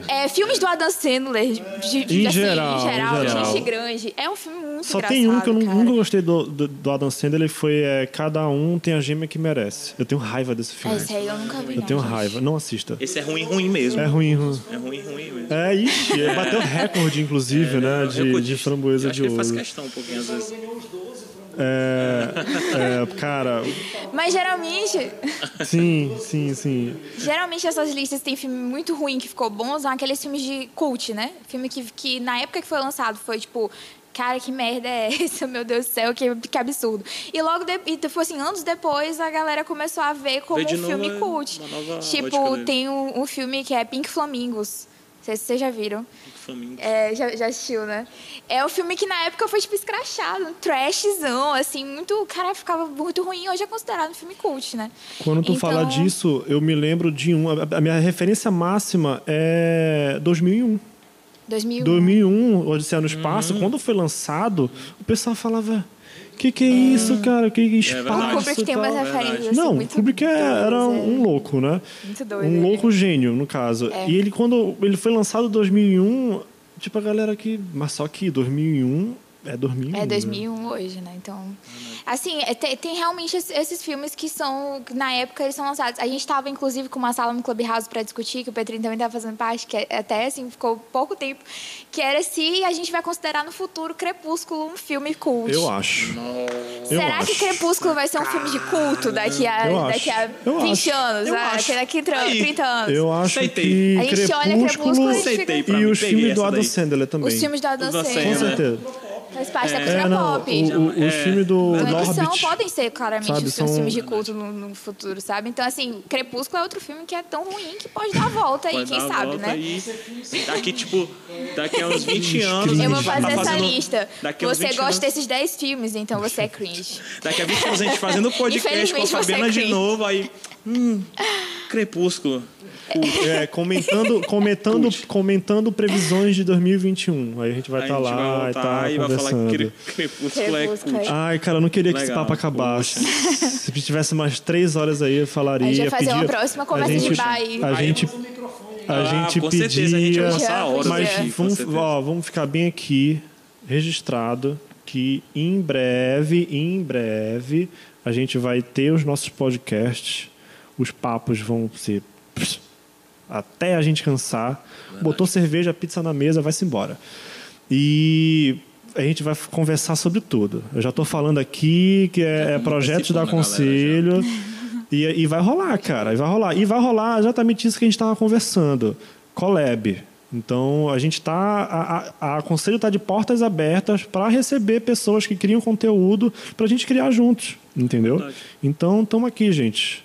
[SPEAKER 1] é.
[SPEAKER 3] é, filmes do Adam Sandler, de, de-
[SPEAKER 1] Em
[SPEAKER 3] assim,
[SPEAKER 1] geral,
[SPEAKER 3] em geral,
[SPEAKER 1] em geral.
[SPEAKER 3] Gente Grande, é um filme muito
[SPEAKER 1] Só
[SPEAKER 3] engraçado,
[SPEAKER 1] tem um que eu
[SPEAKER 3] cara.
[SPEAKER 1] nunca gostei do, do, do Adam Sandler, ele foi é, Cada Um Tem a Gêmea que Merece. Eu tenho raiva desse filme.
[SPEAKER 3] É, esse aí eu nunca vi,
[SPEAKER 1] Eu
[SPEAKER 3] não,
[SPEAKER 1] tenho
[SPEAKER 3] gente.
[SPEAKER 1] raiva. Não assista.
[SPEAKER 2] Esse é ruim, ruim mesmo.
[SPEAKER 1] É ruim, ruim.
[SPEAKER 2] É ruim, ruim mesmo.
[SPEAKER 1] É, ele bateu recorde, inclusive, né? De, de framboesa de
[SPEAKER 2] ele faz
[SPEAKER 1] ouro.
[SPEAKER 2] questão um pouquinho às vezes.
[SPEAKER 4] ganhou uns 12 frango.
[SPEAKER 1] É, é, cara,
[SPEAKER 3] Mas geralmente,
[SPEAKER 1] sim, sim, sim.
[SPEAKER 3] geralmente essas listas tem filme muito ruim que ficou bom, são aqueles filmes de cult, né? Filme que, que na época que foi lançado foi tipo cara, que merda é essa? Meu Deus do céu, que, que absurdo. E logo, de, e, tipo assim, anos depois, a galera começou a ver como um filme
[SPEAKER 2] é
[SPEAKER 3] cult. Tipo, tem um, um filme que é Pink Flamingos. Não sei se vocês já viram. É, já, já assistiu, né? É um filme que na época foi tipo escrachado, um trashzão, assim, muito. Cara, ficava muito ruim. Hoje é considerado um filme cult, né?
[SPEAKER 1] Quando tu
[SPEAKER 3] Então-
[SPEAKER 1] fala disso, eu me lembro de um. A a minha referência máxima é 2001.
[SPEAKER 3] 2001.
[SPEAKER 1] 2001, Odisseia no Espaço,
[SPEAKER 2] Uhum.
[SPEAKER 1] quando foi lançado, o pessoal falava: que que é isso, cara? Que espaço?
[SPEAKER 2] verdade.
[SPEAKER 3] O Kubrick tem
[SPEAKER 1] tal?"
[SPEAKER 3] umas referências assim,
[SPEAKER 1] Não, o Kubrick é- era
[SPEAKER 3] doidas,
[SPEAKER 1] um
[SPEAKER 3] é.
[SPEAKER 1] louco, né?
[SPEAKER 3] Muito doido.
[SPEAKER 1] Um
[SPEAKER 3] é.
[SPEAKER 1] louco gênio, no caso.
[SPEAKER 3] É.
[SPEAKER 1] E ele, quando ele foi lançado em 2001, tipo, a galera que. Mas só que 2001 é 2001.
[SPEAKER 3] É
[SPEAKER 1] né?
[SPEAKER 3] 2001 hoje, né? Então, assim, é, tem, tem realmente es- esses filmes que são, na época eles são lançados. A gente estava, inclusive, com uma sala no Clubhouse para discutir, que o Petrinho também estava fazendo parte, que é- até, assim, ficou pouco tempo, que era se a gente vai considerar no futuro Crepúsculo um filme cult.
[SPEAKER 1] Eu acho. Eu
[SPEAKER 3] Será que
[SPEAKER 1] acho.
[SPEAKER 3] Crepúsculo vai ser um filme de culto daqui a,
[SPEAKER 1] Eu acho.
[SPEAKER 3] daqui a
[SPEAKER 1] Eu
[SPEAKER 3] 20
[SPEAKER 1] acho.
[SPEAKER 3] anos?
[SPEAKER 2] Eu
[SPEAKER 3] ah,
[SPEAKER 2] acho.
[SPEAKER 3] Daqui a 30,
[SPEAKER 2] Aí.
[SPEAKER 3] 30 anos?
[SPEAKER 1] Eu acho
[SPEAKER 2] Aceitei.
[SPEAKER 1] que
[SPEAKER 3] A gente olha
[SPEAKER 1] Crepúsculo,
[SPEAKER 3] Crepúsculo e
[SPEAKER 2] pra
[SPEAKER 1] e os filmes do Adam. Sandler também.
[SPEAKER 3] Os filmes da Dan
[SPEAKER 2] Dan
[SPEAKER 3] Sandler.
[SPEAKER 1] Com
[SPEAKER 2] Sandler.
[SPEAKER 1] certeza.
[SPEAKER 3] Faz parte da cultura
[SPEAKER 1] É, não,
[SPEAKER 3] pop.
[SPEAKER 1] o, o, o
[SPEAKER 2] É.
[SPEAKER 1] filme do
[SPEAKER 3] Não é que são, podem ser claramente
[SPEAKER 1] Sabe,
[SPEAKER 3] os
[SPEAKER 1] são-
[SPEAKER 3] filmes de culto no, no futuro, sabe? Então, assim, Crepúsculo é outro filme que é tão ruim que pode dar a volta aí,
[SPEAKER 2] Pode
[SPEAKER 3] quem sabe, né?
[SPEAKER 2] E daqui, tipo, daqui a uns 20 anos.
[SPEAKER 3] Eu vou
[SPEAKER 2] vai
[SPEAKER 3] fazer
[SPEAKER 2] tá
[SPEAKER 3] essa
[SPEAKER 2] fazendo-
[SPEAKER 3] lista.
[SPEAKER 2] Daqui a uns
[SPEAKER 3] Você
[SPEAKER 2] 20
[SPEAKER 3] gosta
[SPEAKER 2] anos-
[SPEAKER 3] desses 10 filmes, então você é cringe.
[SPEAKER 2] Daqui a 20 anos a gente fazendo podcast com a Fabiana
[SPEAKER 3] é
[SPEAKER 2] de novo, aí. Hum, Crepúsculo.
[SPEAKER 1] É, comentando, comentando,
[SPEAKER 2] Cult.
[SPEAKER 1] comentando previsões de 2021. Aí a gente vai estar
[SPEAKER 2] a gente vai
[SPEAKER 1] lá e
[SPEAKER 2] voltar
[SPEAKER 1] tá
[SPEAKER 2] e vai falar que
[SPEAKER 1] conversando.
[SPEAKER 2] Cre- Crepúsculo é cult.
[SPEAKER 3] é-
[SPEAKER 1] Ai, cara, eu não queria que esse
[SPEAKER 2] Legal,
[SPEAKER 1] papo acabasse. Se tivesse mais três horas aí, eu falaria.
[SPEAKER 3] A gente vai fazer uma
[SPEAKER 1] pedia-
[SPEAKER 3] próxima
[SPEAKER 1] a
[SPEAKER 3] conversa de
[SPEAKER 1] gente-
[SPEAKER 3] bar aí.
[SPEAKER 1] A gente, a
[SPEAKER 2] Ah,
[SPEAKER 1] gente
[SPEAKER 2] com
[SPEAKER 1] pedia.
[SPEAKER 2] certeza, a gente vai passar horas
[SPEAKER 1] mas
[SPEAKER 3] aqui,
[SPEAKER 1] vamos, ó, vamos ficar bem aqui, registrado, que em breve, em breve, a gente vai ter os nossos podcasts. Os papos vão ser até a gente cansar. Botou cerveja, pizza na mesa, vai-se embora. E a gente vai conversar sobre tudo. Eu já estou falando aqui que é, é projetos da Conselho. E, e vai rolar, cara. E vai rolar. E vai rolar exatamente isso que a gente estava conversando. Collab. Então, a gente está. A, a, a Conselho está de portas abertas para receber pessoas que criam conteúdo para a gente criar juntos. Entendeu?
[SPEAKER 2] Verdade.
[SPEAKER 1] Então, estamos aqui, gente.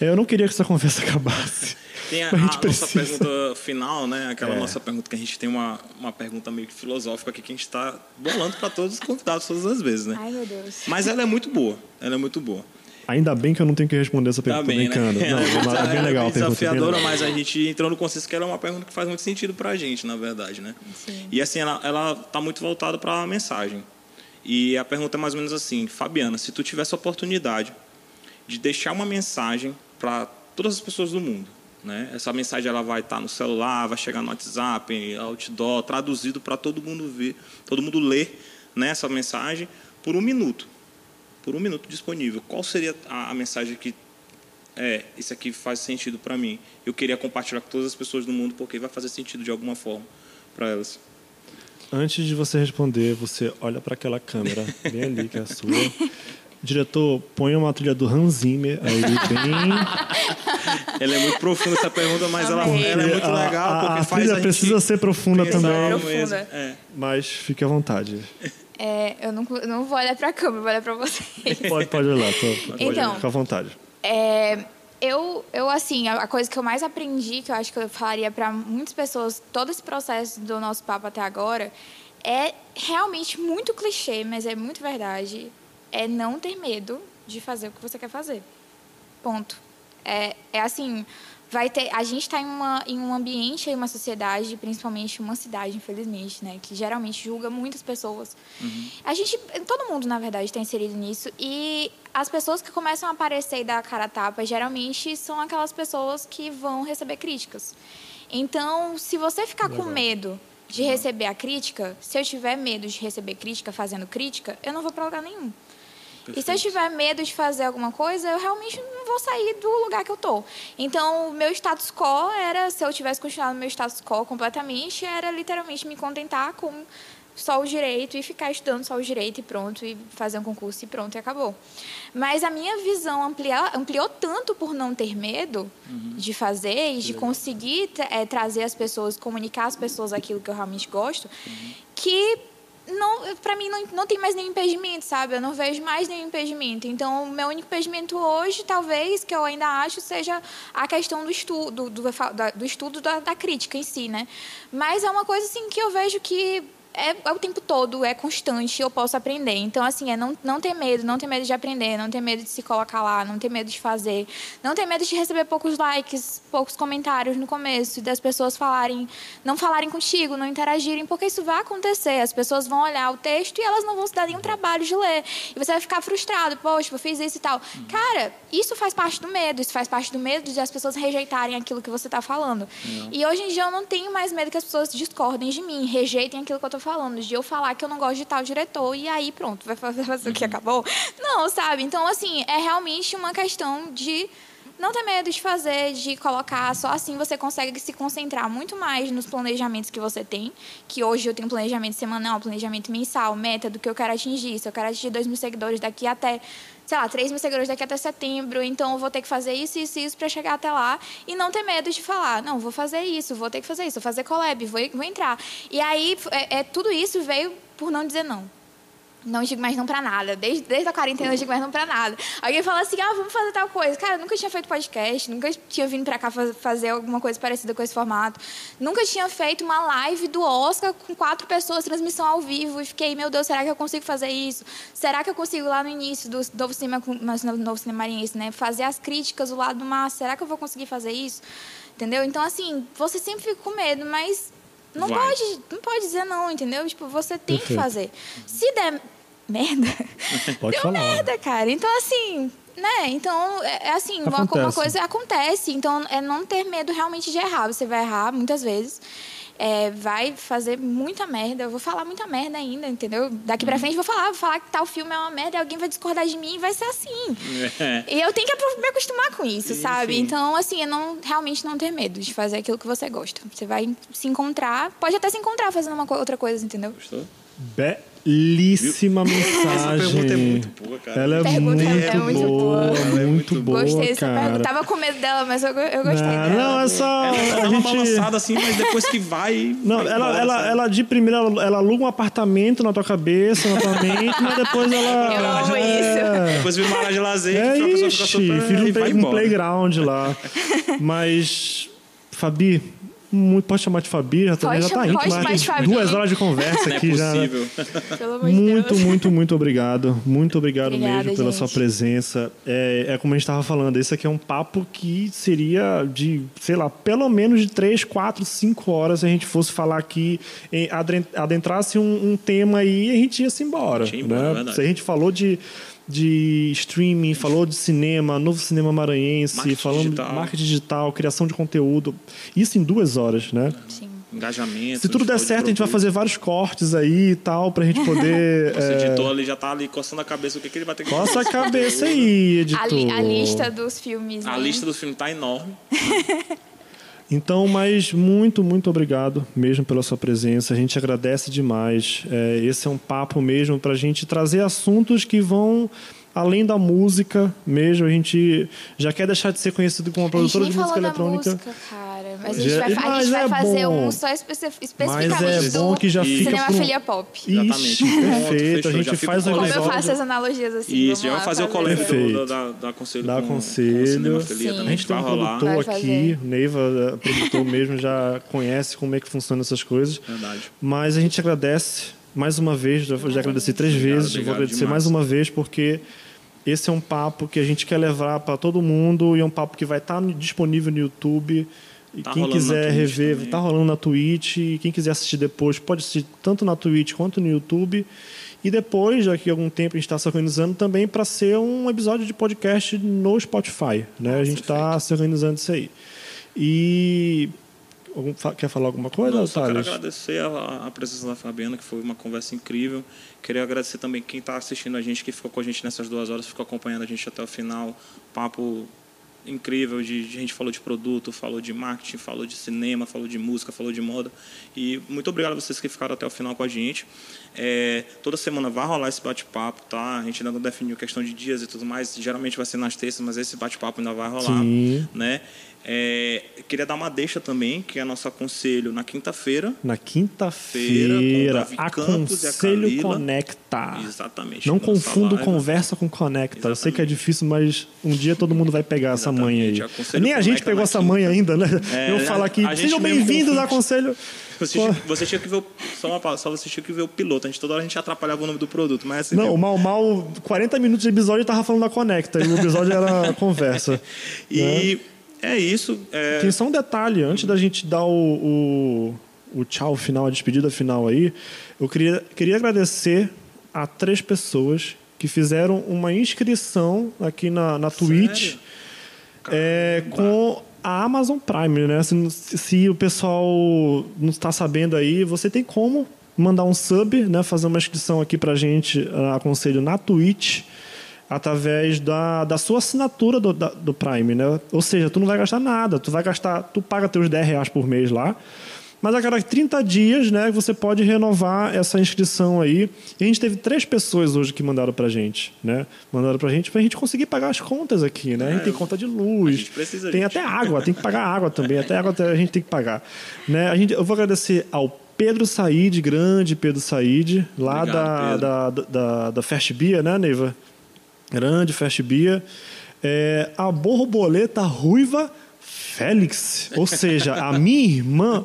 [SPEAKER 1] Eu não queria que essa conversa acabasse.
[SPEAKER 2] Tem a,
[SPEAKER 1] a
[SPEAKER 2] a nossa
[SPEAKER 1] precisa.
[SPEAKER 2] pergunta final, né? Aquela
[SPEAKER 1] É.
[SPEAKER 2] nossa pergunta que a gente tem uma, uma pergunta meio que filosófica aqui que a gente está bolando para todos os convidados todas as vezes, né?
[SPEAKER 3] Ai, meu Deus.
[SPEAKER 2] Mas ela é muito boa. Ela é muito boa.
[SPEAKER 1] Ainda bem que eu não tenho que responder essa
[SPEAKER 2] Tá
[SPEAKER 1] pergunta. Tô
[SPEAKER 2] bem,
[SPEAKER 1] brincando.
[SPEAKER 2] né?
[SPEAKER 1] Não,
[SPEAKER 2] Ela
[SPEAKER 1] mas é bem legal a pergunta. bem
[SPEAKER 2] desafiadora, mas a gente entrou no consenso que ela é uma pergunta que faz muito sentido pra gente, na verdade, né?
[SPEAKER 3] Sim.
[SPEAKER 2] E assim, ela, ela tá muito voltada para a mensagem. E a pergunta é mais ou menos assim, Fabiana, se tu tivesse a oportunidade de deixar uma mensagem para todas as pessoas do mundo, né? Essa mensagem ela vai estar no celular, vai chegar no WhatsApp, outdoor, traduzido para todo mundo ver, todo mundo ler, né, essa mensagem por um minuto, por um minuto disponível. Qual seria a, a mensagem que é, isso aqui faz sentido para mim. Eu queria compartilhar com todas as pessoas do mundo porque vai fazer sentido de alguma forma para elas.
[SPEAKER 1] Antes de você responder, você olha para aquela câmera bem ali, que é a sua. Diretor, põe uma trilha do Hans Zimmer aí, bem.
[SPEAKER 2] Ela é muito profunda essa pergunta, mas ela, ela é muito
[SPEAKER 1] A-
[SPEAKER 2] legal
[SPEAKER 1] a,
[SPEAKER 2] porque
[SPEAKER 1] a
[SPEAKER 2] faz
[SPEAKER 1] trilha
[SPEAKER 2] a gente
[SPEAKER 1] precisa ser profunda também,
[SPEAKER 3] Profunda.
[SPEAKER 2] mesmo. É.
[SPEAKER 1] mas fique à vontade.
[SPEAKER 3] É, eu não, eu não vou olhar pra câmera, eu vou olhar pra vocês.
[SPEAKER 1] Pode, pode olhar, tô, pode,
[SPEAKER 3] Então.
[SPEAKER 1] fica à vontade.
[SPEAKER 3] É, eu, eu, assim, a a coisa que eu mais aprendi, que eu acho que eu falaria para muitas pessoas, todo esse processo do nosso papo até agora, é realmente muito clichê, mas é muito verdade. É não ter medo de fazer o que você quer fazer. Ponto. É, é assim, vai ter. A gente está em, uma, em um ambiente, em uma sociedade, principalmente uma cidade, infelizmente, né, que geralmente julga muitas pessoas. A gente, todo mundo, na verdade, está inserido nisso. E as pessoas que começam a aparecer e dar a cara a tapa, geralmente são aquelas pessoas que vão receber críticas. Então, se você ficar com medo de receber a crítica, se eu tiver medo de receber crítica fazendo crítica, eu não vou para lugar nenhum. E se eu tiver medo de fazer alguma coisa, eu realmente não vou sair do lugar que eu tô. Então, o meu status quo era, se eu tivesse continuado no meu status quo completamente, era literalmente me contentar com só o direito e ficar estudando só o direito e pronto, e fazer um concurso e pronto, e acabou. Mas a minha visão amplia, ampliou tanto por não ter medo de fazer e de conseguir eh, trazer as pessoas, comunicar às pessoas aquilo que eu realmente gosto, que não, para mim não, não tem mais nenhum impedimento, sabe? Eu não vejo mais nenhum impedimento. Então, o meu único impedimento hoje, talvez, que eu ainda acho, seja a questão do estudo, do, do estudo da, da crítica em si, né? Mas é uma coisa assim que eu vejo que é, é, o tempo todo, é constante, eu posso aprender. Então, assim, é não, não ter medo, não ter medo de aprender, não ter medo de se colocar lá, não ter medo de fazer, não ter medo de receber poucos likes, poucos comentários no começo, das pessoas falarem, não falarem contigo, não interagirem, porque isso vai acontecer. As pessoas vão olhar o texto e elas não vão se dar nenhum trabalho de ler. E você vai ficar frustrado, poxa, eu fiz isso e tal. Uhum. Cara, isso faz parte do medo, isso faz parte do medo de as pessoas rejeitarem aquilo que você está falando. E hoje em dia eu não tenho mais medo que as pessoas discordem de mim, rejeitem aquilo que eu estou falando, de eu falar que eu não gosto de tal diretor e aí pronto, vai fazer, o que uhum. acabou? Não, sabe? Então, assim, é realmente uma questão de não ter medo de fazer, de colocar, só assim você consegue se concentrar muito mais nos planejamentos que você tem, que hoje eu tenho planejamento semanal, planejamento mensal, meta do que eu quero atingir, se eu quero atingir 2 mil seguidores daqui até, sei lá, 3 mil seguidores daqui até setembro, então eu vou ter que fazer isso, isso e isso para chegar até lá, e não ter medo de falar, não, vou fazer isso, vou ter que fazer isso, vou fazer collab, vou, vou entrar. E aí, é, é tudo isso veio por não dizer não. Não digo mais não pra nada. Desde, desde a quarentena eu digo mais não pra nada. Alguém fala assim, ah, vamos fazer tal coisa. Cara, eu nunca tinha feito podcast, nunca tinha vindo pra cá fazer alguma coisa parecida com esse formato. Nunca tinha feito uma live do Oscar com quatro pessoas, transmissão ao vivo. E fiquei, meu Deus, será que eu consigo fazer isso? Será que eu consigo lá no início do Novo Cinema, Novo Cinema Maranhense, né? Fazer as críticas do lado do mar. Será que eu vou conseguir fazer isso? Entendeu? Então, assim, você sempre fica com medo, mas não pode, não pode dizer não, entendeu? Tipo, você tem Perfeito. que fazer. Se der merda,
[SPEAKER 1] pode
[SPEAKER 3] deu
[SPEAKER 1] falar.
[SPEAKER 3] merda, cara. Então, assim, né? Então, é, é assim, uma, uma, coisa acontece. Então, é não ter medo realmente de errar. Você vai errar muitas vezes é, vai fazer muita merda. Eu vou falar muita merda ainda, entendeu? Daqui pra uhum. frente eu vou falar, vou falar que tal filme é uma merda e alguém vai discordar de mim e vai ser assim. E eu tenho que me acostumar com isso, sabe? Sim. Então, assim, é não, realmente não ter medo de fazer aquilo que você gosta. Você vai se encontrar, pode até se encontrar fazendo uma outra coisa, entendeu?
[SPEAKER 1] Gostou? Be belíssima mensagem. Essa pergunta é muito boa, cara. Ela é muito, é muito boa. boa. Ela é muito boa,
[SPEAKER 3] Gostei dessa cara. pergunta. Tava com medo dela, mas eu, eu gostei não, dela.
[SPEAKER 1] Não, é só...
[SPEAKER 2] Ela
[SPEAKER 1] a
[SPEAKER 2] dá gente... uma balançada assim, mas depois que vai...
[SPEAKER 1] Não,
[SPEAKER 2] vai
[SPEAKER 1] ela,
[SPEAKER 2] embora,
[SPEAKER 1] ela, ela, de primeira, ela, ela, aluga um apartamento na tua cabeça, na tua mente, mas depois ela...
[SPEAKER 3] Eu amo é... isso.
[SPEAKER 2] Depois vira uma área de lazer,
[SPEAKER 1] é,
[SPEAKER 2] que
[SPEAKER 1] fica super... Fiz um, um playground lá. mas... Fabi, muito, pode chamar de Fabi, já, pode, já tá indo, mas duas horas de conversa aqui
[SPEAKER 2] é
[SPEAKER 1] já.
[SPEAKER 3] Pelo
[SPEAKER 1] muito,
[SPEAKER 3] Deus.
[SPEAKER 1] muito, muito obrigado. Muito obrigado Obrigada, mesmo pela gente. sua presença. É, é como a gente estava falando, esse aqui é um papo que seria de, sei lá, pelo menos de três, quatro, cinco horas se a gente fosse falar aqui, adentrasse um, um tema aí e a gente ia se embora. Ia embora né? Se a gente falou de de streaming, falou de cinema, novo cinema maranhense, marketing falando digital. de marketing digital, criação de conteúdo. Isso em duas horas, né?
[SPEAKER 2] Sim. Engajamento.
[SPEAKER 1] Se tudo der certo, a gente vai fazer vários cortes aí e tal, pra gente poder.
[SPEAKER 2] Nosso é... editor ali já tá ali coçando a cabeça o que, que ele vai ter que
[SPEAKER 1] Coça a cabeça aí, editor. A, li
[SPEAKER 3] a, lista dos filmes.
[SPEAKER 2] A lista dos filmes tá enorme.
[SPEAKER 1] Então, mas muito, muito obrigado mesmo pela sua presença. A gente agradece demais. É, esse é um papo mesmo para a gente trazer assuntos que vão além da música mesmo. A gente já quer deixar de ser conhecido como uma produtora de música eletrônica.
[SPEAKER 3] Música, cara. Mas a gente vai, a gente vai é fazer bom. um só especificamente
[SPEAKER 1] mas é bom que já fica
[SPEAKER 3] cinema pro... filia pop.
[SPEAKER 1] Ixi, perfeito. a gente faz
[SPEAKER 3] um Como eu faço as analogias assim.
[SPEAKER 2] Isso, já vai fazer o colégio da, da Conselho.
[SPEAKER 1] Da Conselho.
[SPEAKER 2] a
[SPEAKER 1] gente tem um produtor aqui, o Neiva, produtor mesmo, já conhece como é que funciona essas coisas.
[SPEAKER 2] Verdade.
[SPEAKER 1] Mas a gente agradece mais uma vez, já, já agradeci três obrigado, vezes, obrigado vou agradecer demais. mais uma vez, porque esse é um papo que a gente quer levar para todo mundo e é um papo que vai estar tá disponível no YouTube. E tá quem quiser rever, está rolando na Twitch. E quem quiser assistir depois, pode assistir tanto na Twitch quanto no YouTube. E depois, daqui a algum tempo, a gente está se organizando também para ser um episódio de podcast no Spotify. Né? a gente está se organizando isso aí. E Quer falar alguma coisa,
[SPEAKER 2] Não, só quero agradecer a, a, presença da Fabiana, que foi uma conversa incrível. Queria agradecer também quem está assistindo a gente, que ficou com a gente nessas duas horas, ficou acompanhando a gente até o final. Papo incrível de, de a gente falou de produto, falou de marketing, falou de cinema, falou de música, falou de moda. E muito obrigado a vocês que ficaram até o final com a gente. É, toda semana vai rolar esse bate-papo, tá? A gente ainda não definiu questão de dias e tudo mais. Geralmente vai ser nas terças, mas esse bate-papo ainda vai rolar,
[SPEAKER 1] Sim.
[SPEAKER 2] né? É, queria dar uma deixa também, que é nosso aconselho na quinta-feira.
[SPEAKER 1] Na
[SPEAKER 2] Feira,
[SPEAKER 1] quinta-feira, Aconselho. Conecta.
[SPEAKER 2] Exatamente.
[SPEAKER 1] Não confundo
[SPEAKER 2] live.
[SPEAKER 1] conversa com conecta. Eu sei que é
[SPEAKER 2] Exatamente.
[SPEAKER 1] difícil, mas um dia todo mundo vai pegar essa manha aí.
[SPEAKER 2] Exatamente. Aconselho
[SPEAKER 1] Nem a gente pegou essa
[SPEAKER 2] quinta.
[SPEAKER 1] manha ainda, né?
[SPEAKER 2] É,
[SPEAKER 1] Eu falo aqui, sejam bem-vindos ao Aconselho.
[SPEAKER 2] Você, tinha, você tinha que ver o, só uma só você tinha que ver o piloto. A gente toda hora a gente atrapalhava o nome do produto, mas assim,
[SPEAKER 1] Não, o Mal Mal, 40 minutos de episódio, eu tava falando da Conecta. E o episódio era conversa.
[SPEAKER 2] E é isso. é,
[SPEAKER 1] Tem só um detalhe, antes da gente dar o, o, o tchau final, a despedida final aí, eu queria, queria agradecer a três pessoas que fizeram uma inscrição aqui na, na Twitch é, com a Amazon Prime, né? Se, se o pessoal não está sabendo aí, você tem como mandar um sub, né? Fazer uma inscrição aqui pra gente, ah, aconselho na Twitch, através da, da sua assinatura do, da- do Prime, né? Ou seja, tu não vai gastar nada, tu vai gastar, tu paga teus 10 reais por mês lá, mas a cada 30 dias, né, você pode renovar essa inscrição aí. E a gente teve três pessoas hoje que mandaram pra gente, né? Mandaram pra gente pra gente conseguir pagar as contas aqui, né? A gente tem conta de luz,
[SPEAKER 2] precisa,
[SPEAKER 1] tem
[SPEAKER 2] gente.
[SPEAKER 1] até água, tem que pagar água também, até água a gente tem que pagar, né? A gente, eu vou agradecer ao Pedro Said, grande Pedro Said, lá
[SPEAKER 2] Obrigado,
[SPEAKER 1] da,
[SPEAKER 2] Pedro.
[SPEAKER 1] da, da, da, da Fast Bia, né, Neiva? Grande Fast Bia. É, a borboleta ruiva Félix, ou seja, a minha irmã.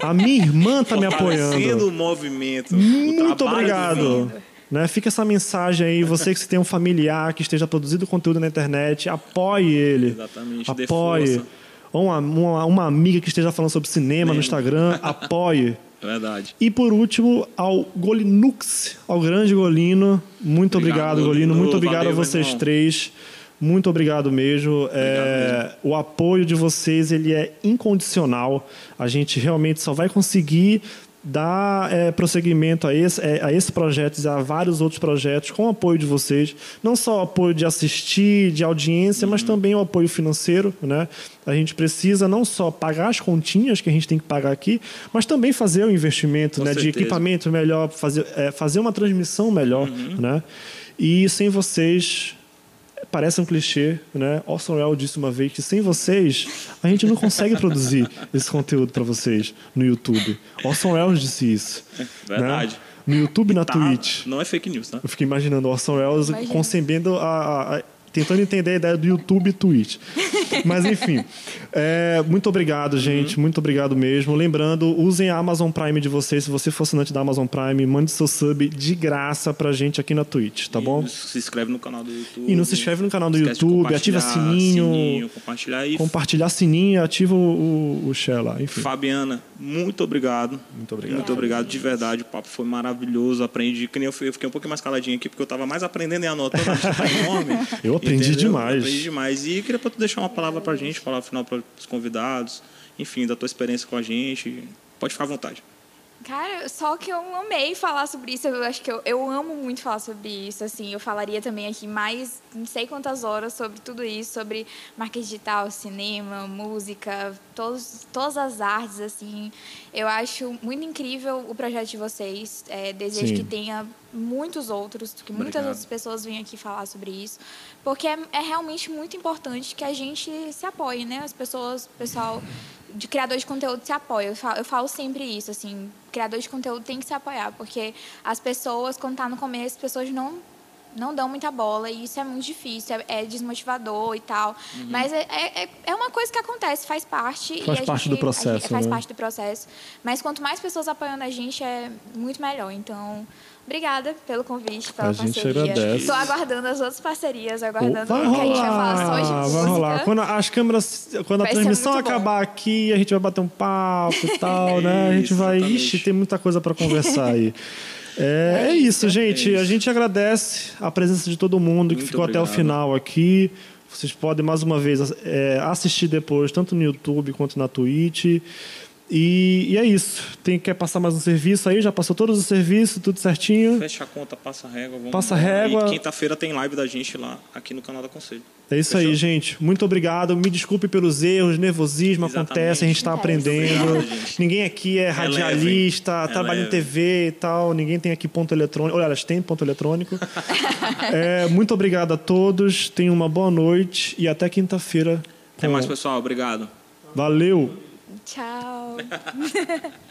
[SPEAKER 1] A minha irmã tá me apoiando.
[SPEAKER 2] o movimento. o
[SPEAKER 1] Muito
[SPEAKER 2] trabalho
[SPEAKER 1] obrigado. Né? Fica essa mensagem aí, você que tem um familiar que esteja produzindo conteúdo na internet, apoie ele.
[SPEAKER 2] Exatamente,
[SPEAKER 1] Apoie. uma, uma, uma amiga que esteja falando sobre cinema no Instagram, apoie.
[SPEAKER 2] É verdade.
[SPEAKER 1] E por último, ao Golinux, ao grande Golino. Muito obrigado,
[SPEAKER 2] Obrigado,
[SPEAKER 1] Golino. Muito obrigado
[SPEAKER 2] Valeu,
[SPEAKER 1] a vocês três. Muito obrigado mesmo. É, o apoio de vocês ele é incondicional. A gente realmente só vai conseguir dar é, prosseguimento a esse, é, a esse projeto e a vários outros projetos com o apoio de vocês. Não só o apoio de assistir, de audiência, mas também o apoio financeiro. Né? A gente precisa não só pagar as continhas que a gente tem que pagar aqui, mas também fazer o investimento
[SPEAKER 2] Com
[SPEAKER 1] né, de equipamento melhor, fazer, é, fazer uma transmissão melhor. Né? E sem vocês, parece um clichê, né? Orson Welles disse uma vez que sem vocês a gente não consegue produzir esse conteúdo para vocês no YouTube. Orson Welles disse isso.
[SPEAKER 2] Verdade.
[SPEAKER 1] Né? No YouTube e na
[SPEAKER 2] Tá,
[SPEAKER 1] Twitch.
[SPEAKER 2] Não é fake news, tá?
[SPEAKER 1] Eu fiquei imaginando o Orson Welles
[SPEAKER 3] Imagina.
[SPEAKER 1] concebendo a, a- a- tentando entender a ideia do YouTube e Twitch. Mas enfim, é, muito obrigado, gente, muito obrigado mesmo. Lembrando, usem a Amazon Prime de vocês. Se você for assinante da Amazon Prime, mande seu sub de graça pra gente aqui na Twitch, tá bom?
[SPEAKER 2] E se inscreve no canal do YouTube.
[SPEAKER 1] E não se inscreve no canal do YouTube, ativa
[SPEAKER 2] compartilhar,
[SPEAKER 1] sininho,
[SPEAKER 2] compartilhar e
[SPEAKER 1] compartilhar sininho, ativa o, o, share lá, enfim.
[SPEAKER 2] Fabiana, muito obrigado.
[SPEAKER 1] Muito obrigado.
[SPEAKER 2] Muito obrigado, de verdade. O papo foi maravilhoso. Aprendi, que nem eu fiquei um pouquinho mais caladinho aqui, porque eu tava mais aprendendo e anotando. A lista tá enorme.
[SPEAKER 1] Eu aprendi
[SPEAKER 2] Entendeu?
[SPEAKER 1] demais.
[SPEAKER 2] Aprendi demais. E queria pra tu deixar uma palavra pra gente, palavra final para os convidados. Enfim, da tua experiência com a gente. Pode ficar à vontade.
[SPEAKER 3] Cara, só que eu amei falar sobre isso. Eu acho que eu, eu amo muito falar sobre isso. Assim, eu falaria também aqui mais não sei quantas horas sobre tudo isso, sobre marketing digital, cinema, música, todos, todas as artes. Assim, eu acho muito incrível o projeto de vocês. É, desejo
[SPEAKER 1] Sim.
[SPEAKER 3] que tenha muitos outros, que muitas
[SPEAKER 2] Obrigado.
[SPEAKER 3] outras pessoas venham aqui falar sobre isso, porque é, é realmente muito importante que a gente se apoie, né? As pessoas, o pessoal de criador de conteúdo se apoia. Eu falo, eu falo sempre isso, assim, criador de conteúdo tem que se apoiar, porque as pessoas, quando tá no começo, as pessoas não não dão muita bola e isso é muito difícil, é, é desmotivador e tal. Mas é, é, é uma coisa que acontece, faz parte.
[SPEAKER 1] Faz
[SPEAKER 3] e
[SPEAKER 1] parte
[SPEAKER 3] gente-
[SPEAKER 1] do processo,
[SPEAKER 3] gente- faz
[SPEAKER 1] né?
[SPEAKER 3] parte do processo. Mas quanto mais pessoas apoiando a gente, é muito melhor. Então, obrigada pelo convite, pela
[SPEAKER 1] A gente
[SPEAKER 3] parceria.
[SPEAKER 1] agradece.
[SPEAKER 3] Estou aguardando as outras parcerias, aguardando
[SPEAKER 1] Vai
[SPEAKER 3] o que a gente vai falar só de
[SPEAKER 1] rolar,
[SPEAKER 3] música.
[SPEAKER 1] vai rolar. Quando as câmeras, quando a
[SPEAKER 3] Vai ser
[SPEAKER 1] transmissão
[SPEAKER 3] muito bom.
[SPEAKER 1] acabar aqui, a gente vai bater um papo e tal, né? A gente vai,
[SPEAKER 2] exatamente.
[SPEAKER 1] ixi, tem muita coisa para conversar aí. É, é isso, gente.
[SPEAKER 2] é isso.
[SPEAKER 1] A gente agradece a presença de todo mundo que
[SPEAKER 2] Muito
[SPEAKER 1] ficou até o
[SPEAKER 2] obrigado.
[SPEAKER 1] final aqui. Vocês podem mais uma vez é, assistir depois, tanto no YouTube quanto na Twitch. E, e é isso. Tem quer passar mais um serviço aí? Já passou todos os serviços, tudo certinho.
[SPEAKER 2] Fecha a conta, passa a régua. Vamos
[SPEAKER 1] Passa a régua.
[SPEAKER 2] E quinta-feira tem live da gente lá, aqui no canal da Conselho.
[SPEAKER 1] É isso aí,
[SPEAKER 2] Fechou?
[SPEAKER 1] gente. Muito obrigado. Me desculpe pelos erros, nervosismo
[SPEAKER 2] Exatamente.
[SPEAKER 1] acontece, a gente está aprendendo.
[SPEAKER 2] obrigado.
[SPEAKER 1] Ninguém aqui é
[SPEAKER 2] Relevem.
[SPEAKER 1] radialista, trabalha em. TV e tal. Ninguém tem aqui ponto eletrônico. Olha, elas têm ponto eletrônico. É, muito obrigado a todos. Tenham uma boa noite e até quinta-feira
[SPEAKER 2] Até mais, pessoal. Obrigado.
[SPEAKER 1] Valeu!
[SPEAKER 3] Tchau.